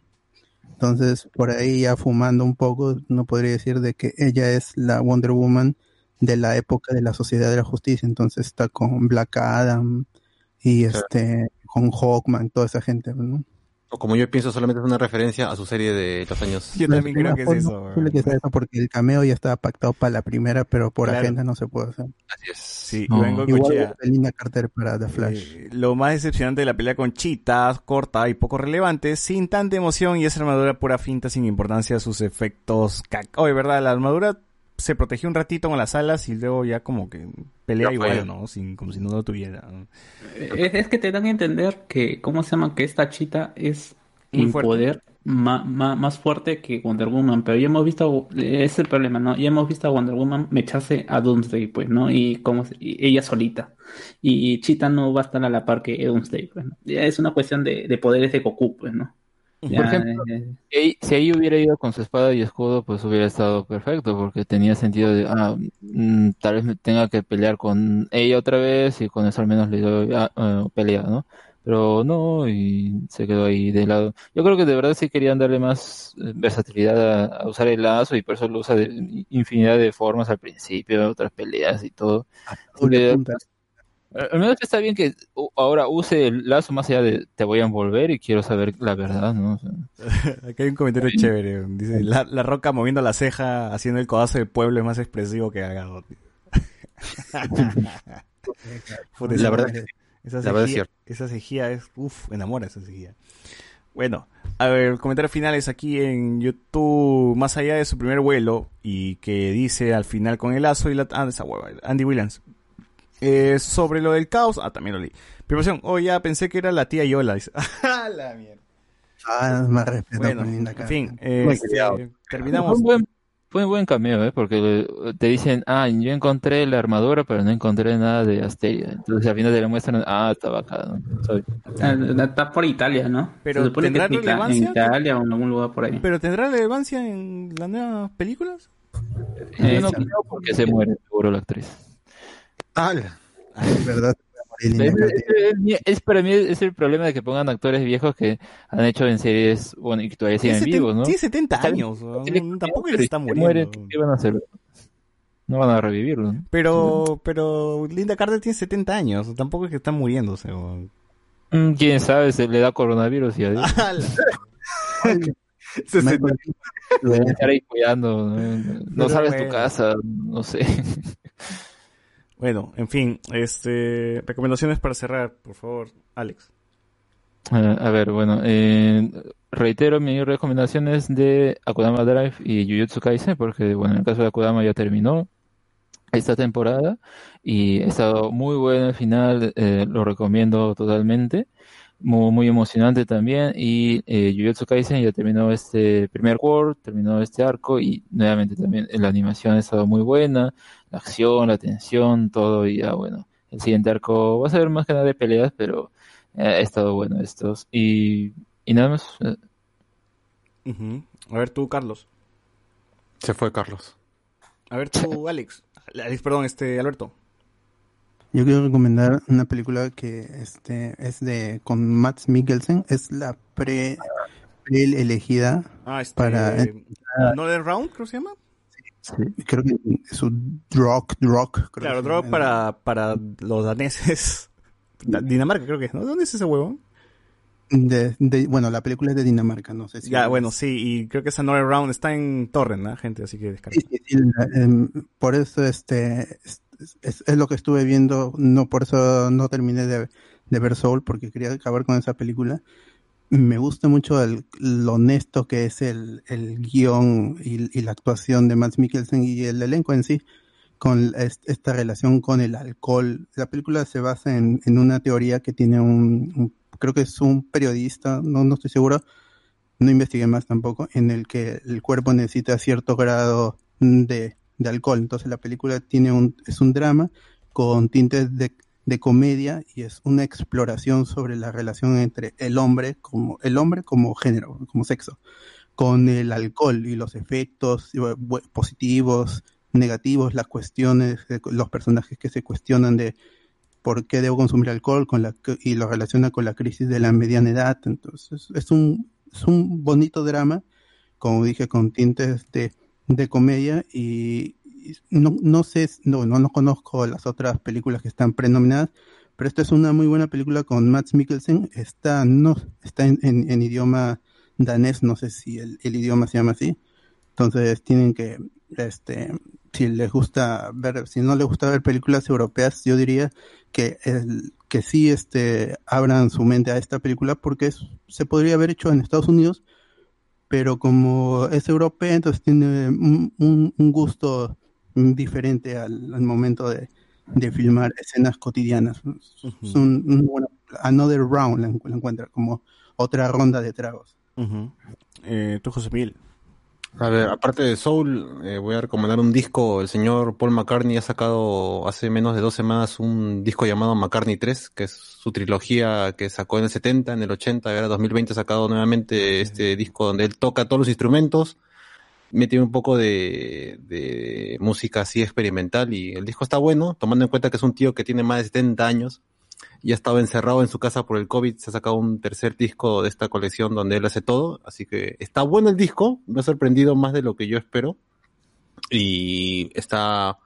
Entonces, por ahí ya fumando un poco, no podría decir de que ella es la Wonder Woman de la época de la Sociedad de la Justicia. Entonces está con Black Adam y Claro. este con Hawkman, toda esa gente, ¿no? O como yo pienso, solamente es una referencia a su serie de los años. Yo también creo que es eso. que sea eso porque el cameo ya estaba pactado para la primera, pero por Claro. agenda no se puede hacer. Así es. Sí, No. Iván Igual Linda Carter para The Flash. eh, lo más decepcionante de la pelea con Cheetah, corta y poco relevante, sin tanta emoción y esa armadura pura finta sin importancia a sus efectos. Oye, verdad, la armadura se protegió un ratito con las alas y luego ya como que pelea igual, ¿no? Sin, como si no lo tuviera. Es, es que te dan a entender que, ¿cómo se llama? Que esta chita es Muy en fuerte. poder ma- ma- más fuerte que Wonder Woman. Pero ya hemos visto, ese es el problema, ¿no? Ya hemos visto a Wonder Woman mecharse a Doomsday, pues, ¿no? Y, como, y ella solita. Y Chita no va a estar a la par que Doomsday, pues, ¿no? Ya es una cuestión de, de poderes de Goku, pues, ¿no? Por ejemplo, Si ahí, si ahí hubiera ido con su espada y escudo, pues hubiera estado perfecto, porque tenía sentido de, ah, mm, tal vez me tenga que pelear con ella otra vez y con eso al menos le doy ah, eh, pelea, ¿no? Pero no, y se quedó ahí de lado. Yo creo que de verdad sí querían darle más eh, versatilidad a, a usar el lazo y por eso lo usa de infinidad de formas al principio, otras peleas y todo. Punta. Al al menos está bien que ahora use el lazo más allá de te voy a envolver y quiero saber la verdad, ¿no? O sea, [LAUGHS] Aquí hay un comentario chévere. Dice, la, la roca moviendo la ceja, haciendo el codazo del pueblo es más expresivo que Gagado. [LAUGHS] Puta, La verdad es esa la verdad es cejía- cierto. Esa cejía es, uff, enamora esa cejía. Bueno, a ver, comentarios finales aquí en YouTube, más allá de su primer vuelo, y que dice al final con el lazo y la... Ah, esa hueva, Andy Williams. Eh, sobre lo del caos, ah, también lo leí. Preparación, oh, ya pensé que era la tía Yola. Dice, [LAUGHS] ah, la mierda. Ah, más respeto Bueno, Linda en fin, eh, este, criado. Fue terminamos. un buen, fue un buen cameo, ¿eh? Porque te dicen, ah, yo encontré la armadura, pero no encontré nada de Asteria. Entonces al final te la muestran, ah, estaba acá, ¿no? Soy- Ah, Está por Italia, ¿no? Pero Se supone que ¿tendrá es Ita- en relevancia? Italia o en algún lugar por ahí. ¿Pero tendrá relevancia en las nuevas películas? Yo no creo porque se muere, seguro la actriz. Es verdad. Es, es- es- para mí es el problema de que pongan actores viejos que han hecho en series, bueno, y que todavía siguen vivos, ¿no? Tiene 70 Está bien, años, tampoco se está muriendo. mueren, ¿qué van a hacer? No van a revivirlo, ¿no? Pero, pero Linda Carter tiene 70 años, tampoco es que está muriéndose. weón. Mm, Quién sabe, se le da coronavirus y adiós. [LAUGHS] Deben estar ahí cuidando, no, no sabes tu casa, no sé. [LAUGHS] Bueno, en fin, este, recomendaciones para cerrar, por favor, Alex. Ah, a ver, bueno, eh, reitero mis recomendaciones de Akudama Drive y Jujutsu Kaisen, porque, bueno, en el caso de Akudama ya terminó esta temporada y ha estado muy bueno el final, eh, lo recomiendo totalmente, muy, muy emocionante también y eh, Jujutsu Kaisen ya terminó este primer World, terminó este arco y nuevamente también la animación ha estado muy buena, la acción, la tensión, todo y ya, bueno, el siguiente arco va a ser más que nada de peleas, pero eh, ha estado bueno estos y, y nada más. eh. A ver tú, Carlos. Se fue Carlos. A ver tú, [LAUGHS] Alex. Alex, perdón, este, Alberto. Yo quiero recomendar una película que este es de con Max Mikkelsen, es la pre, pre elegida Ah, este, Para- Another Round, creo que se llama. creo que es un Rock Rock creo Claro, llama. para, para los daneses. [LAUGHS] Da- Dinamarca creo que es, ¿no? ¿Dónde es ese huevo? de, de- bueno, la película es de Dinamarca, no sé si Ya, bueno, sí, y creo que es Another Round está en Torrent, ¿no? Gente, así que descarga. Sí, sí, sí, em, por eso este es, es- lo que estuve viendo, no por eso no terminé de, de ver Soul porque quería acabar con esa película. Me gusta mucho el, lo honesto que es el, el guion y, y la actuación de Mads Mikkelsen y el elenco en sí con es- esta relación con el alcohol. La película se basa en, en una teoría que tiene un, un- creo que es un periodista, no, no estoy seguro, no investigué más tampoco, en el que el cuerpo necesita cierto grado de, de alcohol. Entonces la película tiene un, es un drama con tintes de, de comedia y es una exploración sobre la relación entre el hombre como, el hombre como género, como sexo, con el alcohol y los efectos eh, positivos, negativos, las cuestiones, de los personajes que se cuestionan de por qué debo consumir alcohol con la, y lo relaciona con la crisis de la mediana edad. Entonces, es un, es un bonito drama, como dije, con tintes de, de comedia y no, no sé, no, no, no conozco las otras películas que están prenominadas, pero esta es una muy buena película con Mads Mikkelsen. Está, no, está en, en, idioma danés, no sé si el, el idioma se llama así. Entonces tienen que, este, si les gusta ver, si no les gusta ver películas europeas, yo diría que el, que sí este abran su mente a esta película porque se podría haber hecho en Estados Unidos, pero como es europea, entonces tiene un, un, un gusto diferente al, al momento de, de, filmar escenas cotidianas. Uh -huh. Es un, un, bueno, another round la, encuentra, como otra ronda de tragos. Uh -huh. eh, ¿Tú, José Miguel? A ver, aparte de Soul, eh, voy a recomendar un disco. El señor Paul McCartney ha sacado hace menos de dos semanas un disco llamado McCartney 3, que es su trilogía que sacó en el 70, en el 80, y ahora 2020 ha sacado nuevamente este disco donde él toca todos los instrumentos, mete un poco de, de música así experimental y el disco está bueno, tomando en cuenta que es un tío que tiene más de 70 años y ha estado encerrado en su casa por el COVID, se ha sacado un tercer disco de esta colección donde él hace todo, así que está bueno el disco, me ha sorprendido más de lo que yo espero y está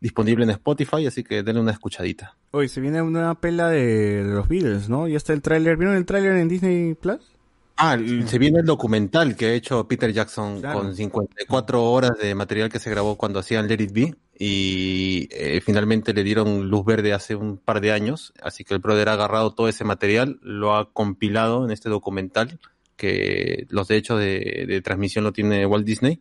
disponible en Spotify, así que denle una escuchadita. Hoy se viene una pela de los Beatles, ¿no? Ya está el tráiler. ¿Vieron el tráiler en Disney Plus? Ah, se viene el documental que ha hecho Peter Jackson Claro. con 54 horas de material que se grabó cuando hacían Let It Be y eh, finalmente le dieron luz verde hace un par de años, así que el brother ha agarrado todo ese material, lo ha compilado en este documental que los derechos de, de transmisión lo tiene Walt Disney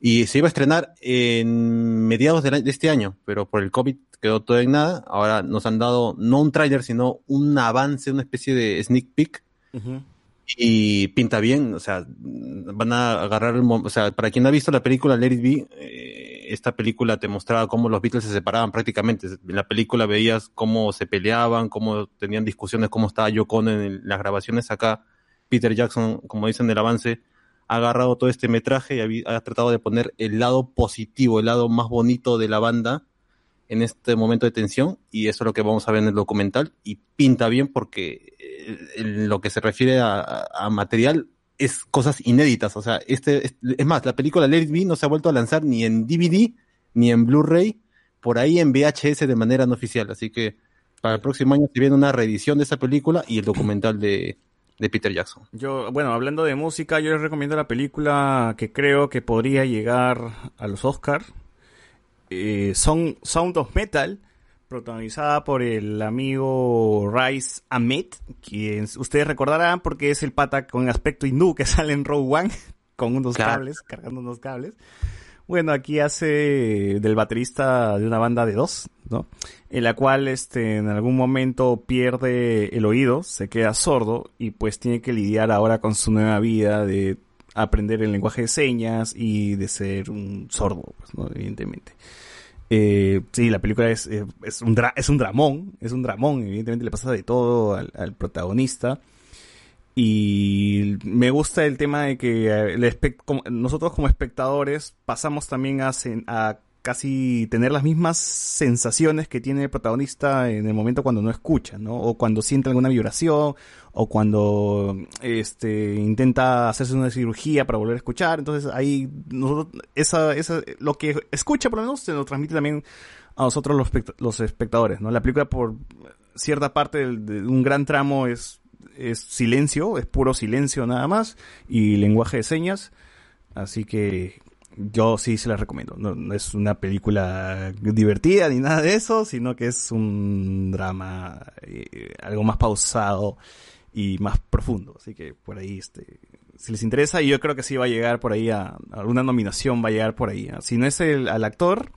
y se iba a estrenar en mediados del a- de este año, pero por el COVID quedó todo en nada. Ahora nos han dado no un tráiler, sino un avance, una especie de sneak peek y pinta bien, o sea, van a agarrar el o sea, para quien ha visto la película Let It Be, eh, esta película te mostraba cómo los Beatles se separaban prácticamente. En la película veías cómo se peleaban, cómo tenían discusiones, cómo estaba Yoko Ono en las grabaciones acá. Peter Jackson, como dicen del avance, ha agarrado todo este metraje y ha tratado de poner el lado positivo, el lado más bonito de la banda en este momento de tensión y eso es lo que vamos a ver en el documental y pinta bien porque eh, en lo que se refiere a, material es cosas inéditas, o sea, este es, es más, la película Let It Be no se ha vuelto a lanzar ni en DVD ni en Blu-ray, por ahí en VHS de manera no oficial, así que para el próximo año se viene una reedición de esa película y el documental de, de Peter Jackson. Yo, bueno, hablando de música, yo les recomiendo la película que creo que podría llegar a los Oscars. Eh, Son, Sound of Metal, protagonizada por el amigo Rice Ahmed, quien ustedes recordarán porque es el pata con aspecto hindú que [LAUGHS] sale en Rogue One con unos Claro. cables, cargando unos cables. Bueno, aquí hace del baterista de una banda de dos, ¿no? En la cual, este, en algún momento pierde el oído, se queda sordo y pues tiene que lidiar ahora con su nueva vida de aprender el lenguaje de señas y de ser un sordo, pues, ¿no? Evidentemente. Eh, sí, la película es, eh, es, un dra- es un dramón, es un dramón, evidentemente le pasa de todo al, protagonista. Y me gusta el tema de que eh, el nosotros como espectadores pasamos también a casi tener las mismas sensaciones que tiene el protagonista en el momento cuando no escucha, ¿no? O cuando siente alguna vibración, o cuando este intenta hacerse una cirugía para volver a escuchar. Entonces ahí nosotros, esa, esa, lo que escucha por lo menos se lo transmite también a nosotros los, los espectadores, ¿no? La película por cierta parte de un gran tramo es, es silencio, es puro silencio nada más, y lenguaje de señas. Así que yo sí se la recomiendo. No, es una película divertida ni nada de eso, sino que es un drama eh, algo más pausado y más profundo. Así que por ahí, este, si les interesa, y yo creo que sí va a llegar por ahí a, a alguna nominación, va a llegar por ahí. ¿ah? Si no es el, al actor,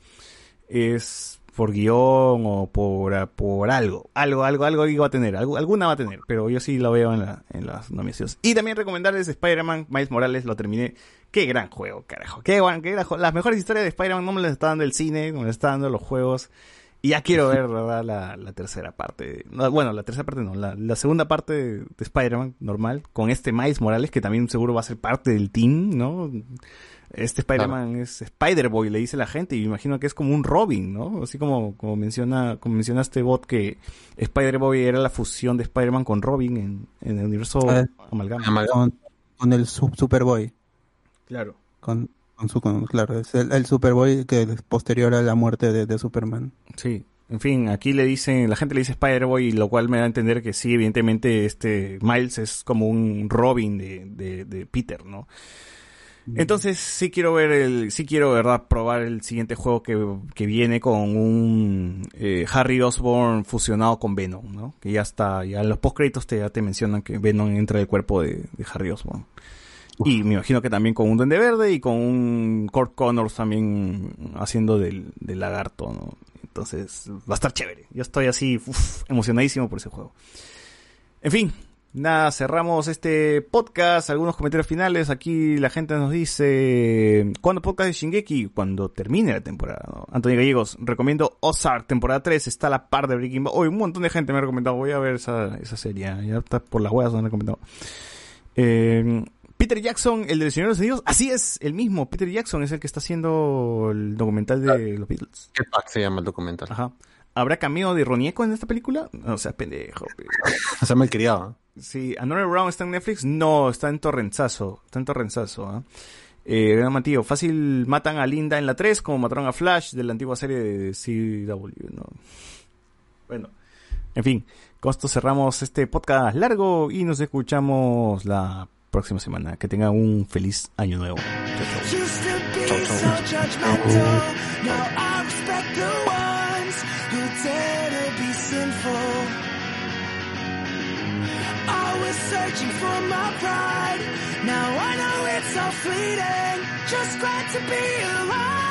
es por guion o por, por algo. Algo, algo, algo iba a tener. Algo, alguna va a tener. Pero yo sí lo veo en, la, las nominaciones. Y también recomendarles Spider-Man, Miles Morales, lo terminé. Qué gran juego, carajo. Qué, guan- qué gran juego. Las mejores historias de Spider-Man no me las está dando el cine, no me las está dando los juegos. Y ya quiero ver, ¿verdad? La, la tercera parte. No, bueno, la tercera parte no. La, la segunda parte de, de Spider-Man, normal. Con este Miles Morales, que también seguro va a ser parte del team, ¿no? Este Spider-Man es Spider-Boy, le dice la gente, y me imagino que es como un Robin, ¿no? Así como, como menciona, como menciona este bot que Spider-Boy era la fusión de Spider-Man con Robin en, en el universo Ah, amalgama. Con, con el Su- Superboy. Claro. Con, con su, con- claro, es el, el Superboy que es posterior a la muerte de, de Superman. Sí. En fin, aquí le dicen, la gente le dice Spider-Boy, lo cual me da a entender que sí, evidentemente este Miles es como un Robin de, de, de Peter, ¿no? Entonces sí quiero ver el, sí quiero verdad probar el siguiente juego que, que viene con un eh, Harry Osborn fusionado con Venom, ¿no? Que ya está, ya en los postcréditos te, ya te mencionan que Venom entra en el cuerpo de, de Harry Osborn. Y me imagino que también con un Duende Verde y con un Kurt Connors también haciendo del, del lagarto, ¿no? Entonces va a estar chévere. Yo estoy así emocionadísimo por ese juego. En fin, nada, cerramos este podcast. Algunos comentarios finales. Aquí la gente nos dice: ¿Cuándo podcast de Shingeki? Cuando termine la temporada. ¿no? Antonio Gallegos, recomiendo Ozark, temporada 3. Está a la par de Breaking Bad. Hoy un montón de gente me ha recomendado. Voy a ver esa, esa serie. Ya está por las huevas, me han recomendado. Eh, Peter Jackson, el del Señor de los Anillos. Así es, el mismo. Peter Jackson es el que está haciendo el documental de los Beatles. ¿Qué pack se llama el documental? Ajá. ¿Habrá cameo de Ronieco en esta película? No sea pendejo. Se llama el criado. Sí, Another Round está en Netflix. No, está en Torrenzazo. Está en Torrenzazo. ¿ah? Eh, Gran Matío, fácil matan a Linda en la 3 como mataron a Flash de la antigua serie de CW, ¿no? Bueno, en fin, con esto cerramos este podcast largo y nos escuchamos la próxima semana. Que tengan un feliz año nuevo. I was searching for my pride. Now I know it's all fleeting. Just glad to be alive.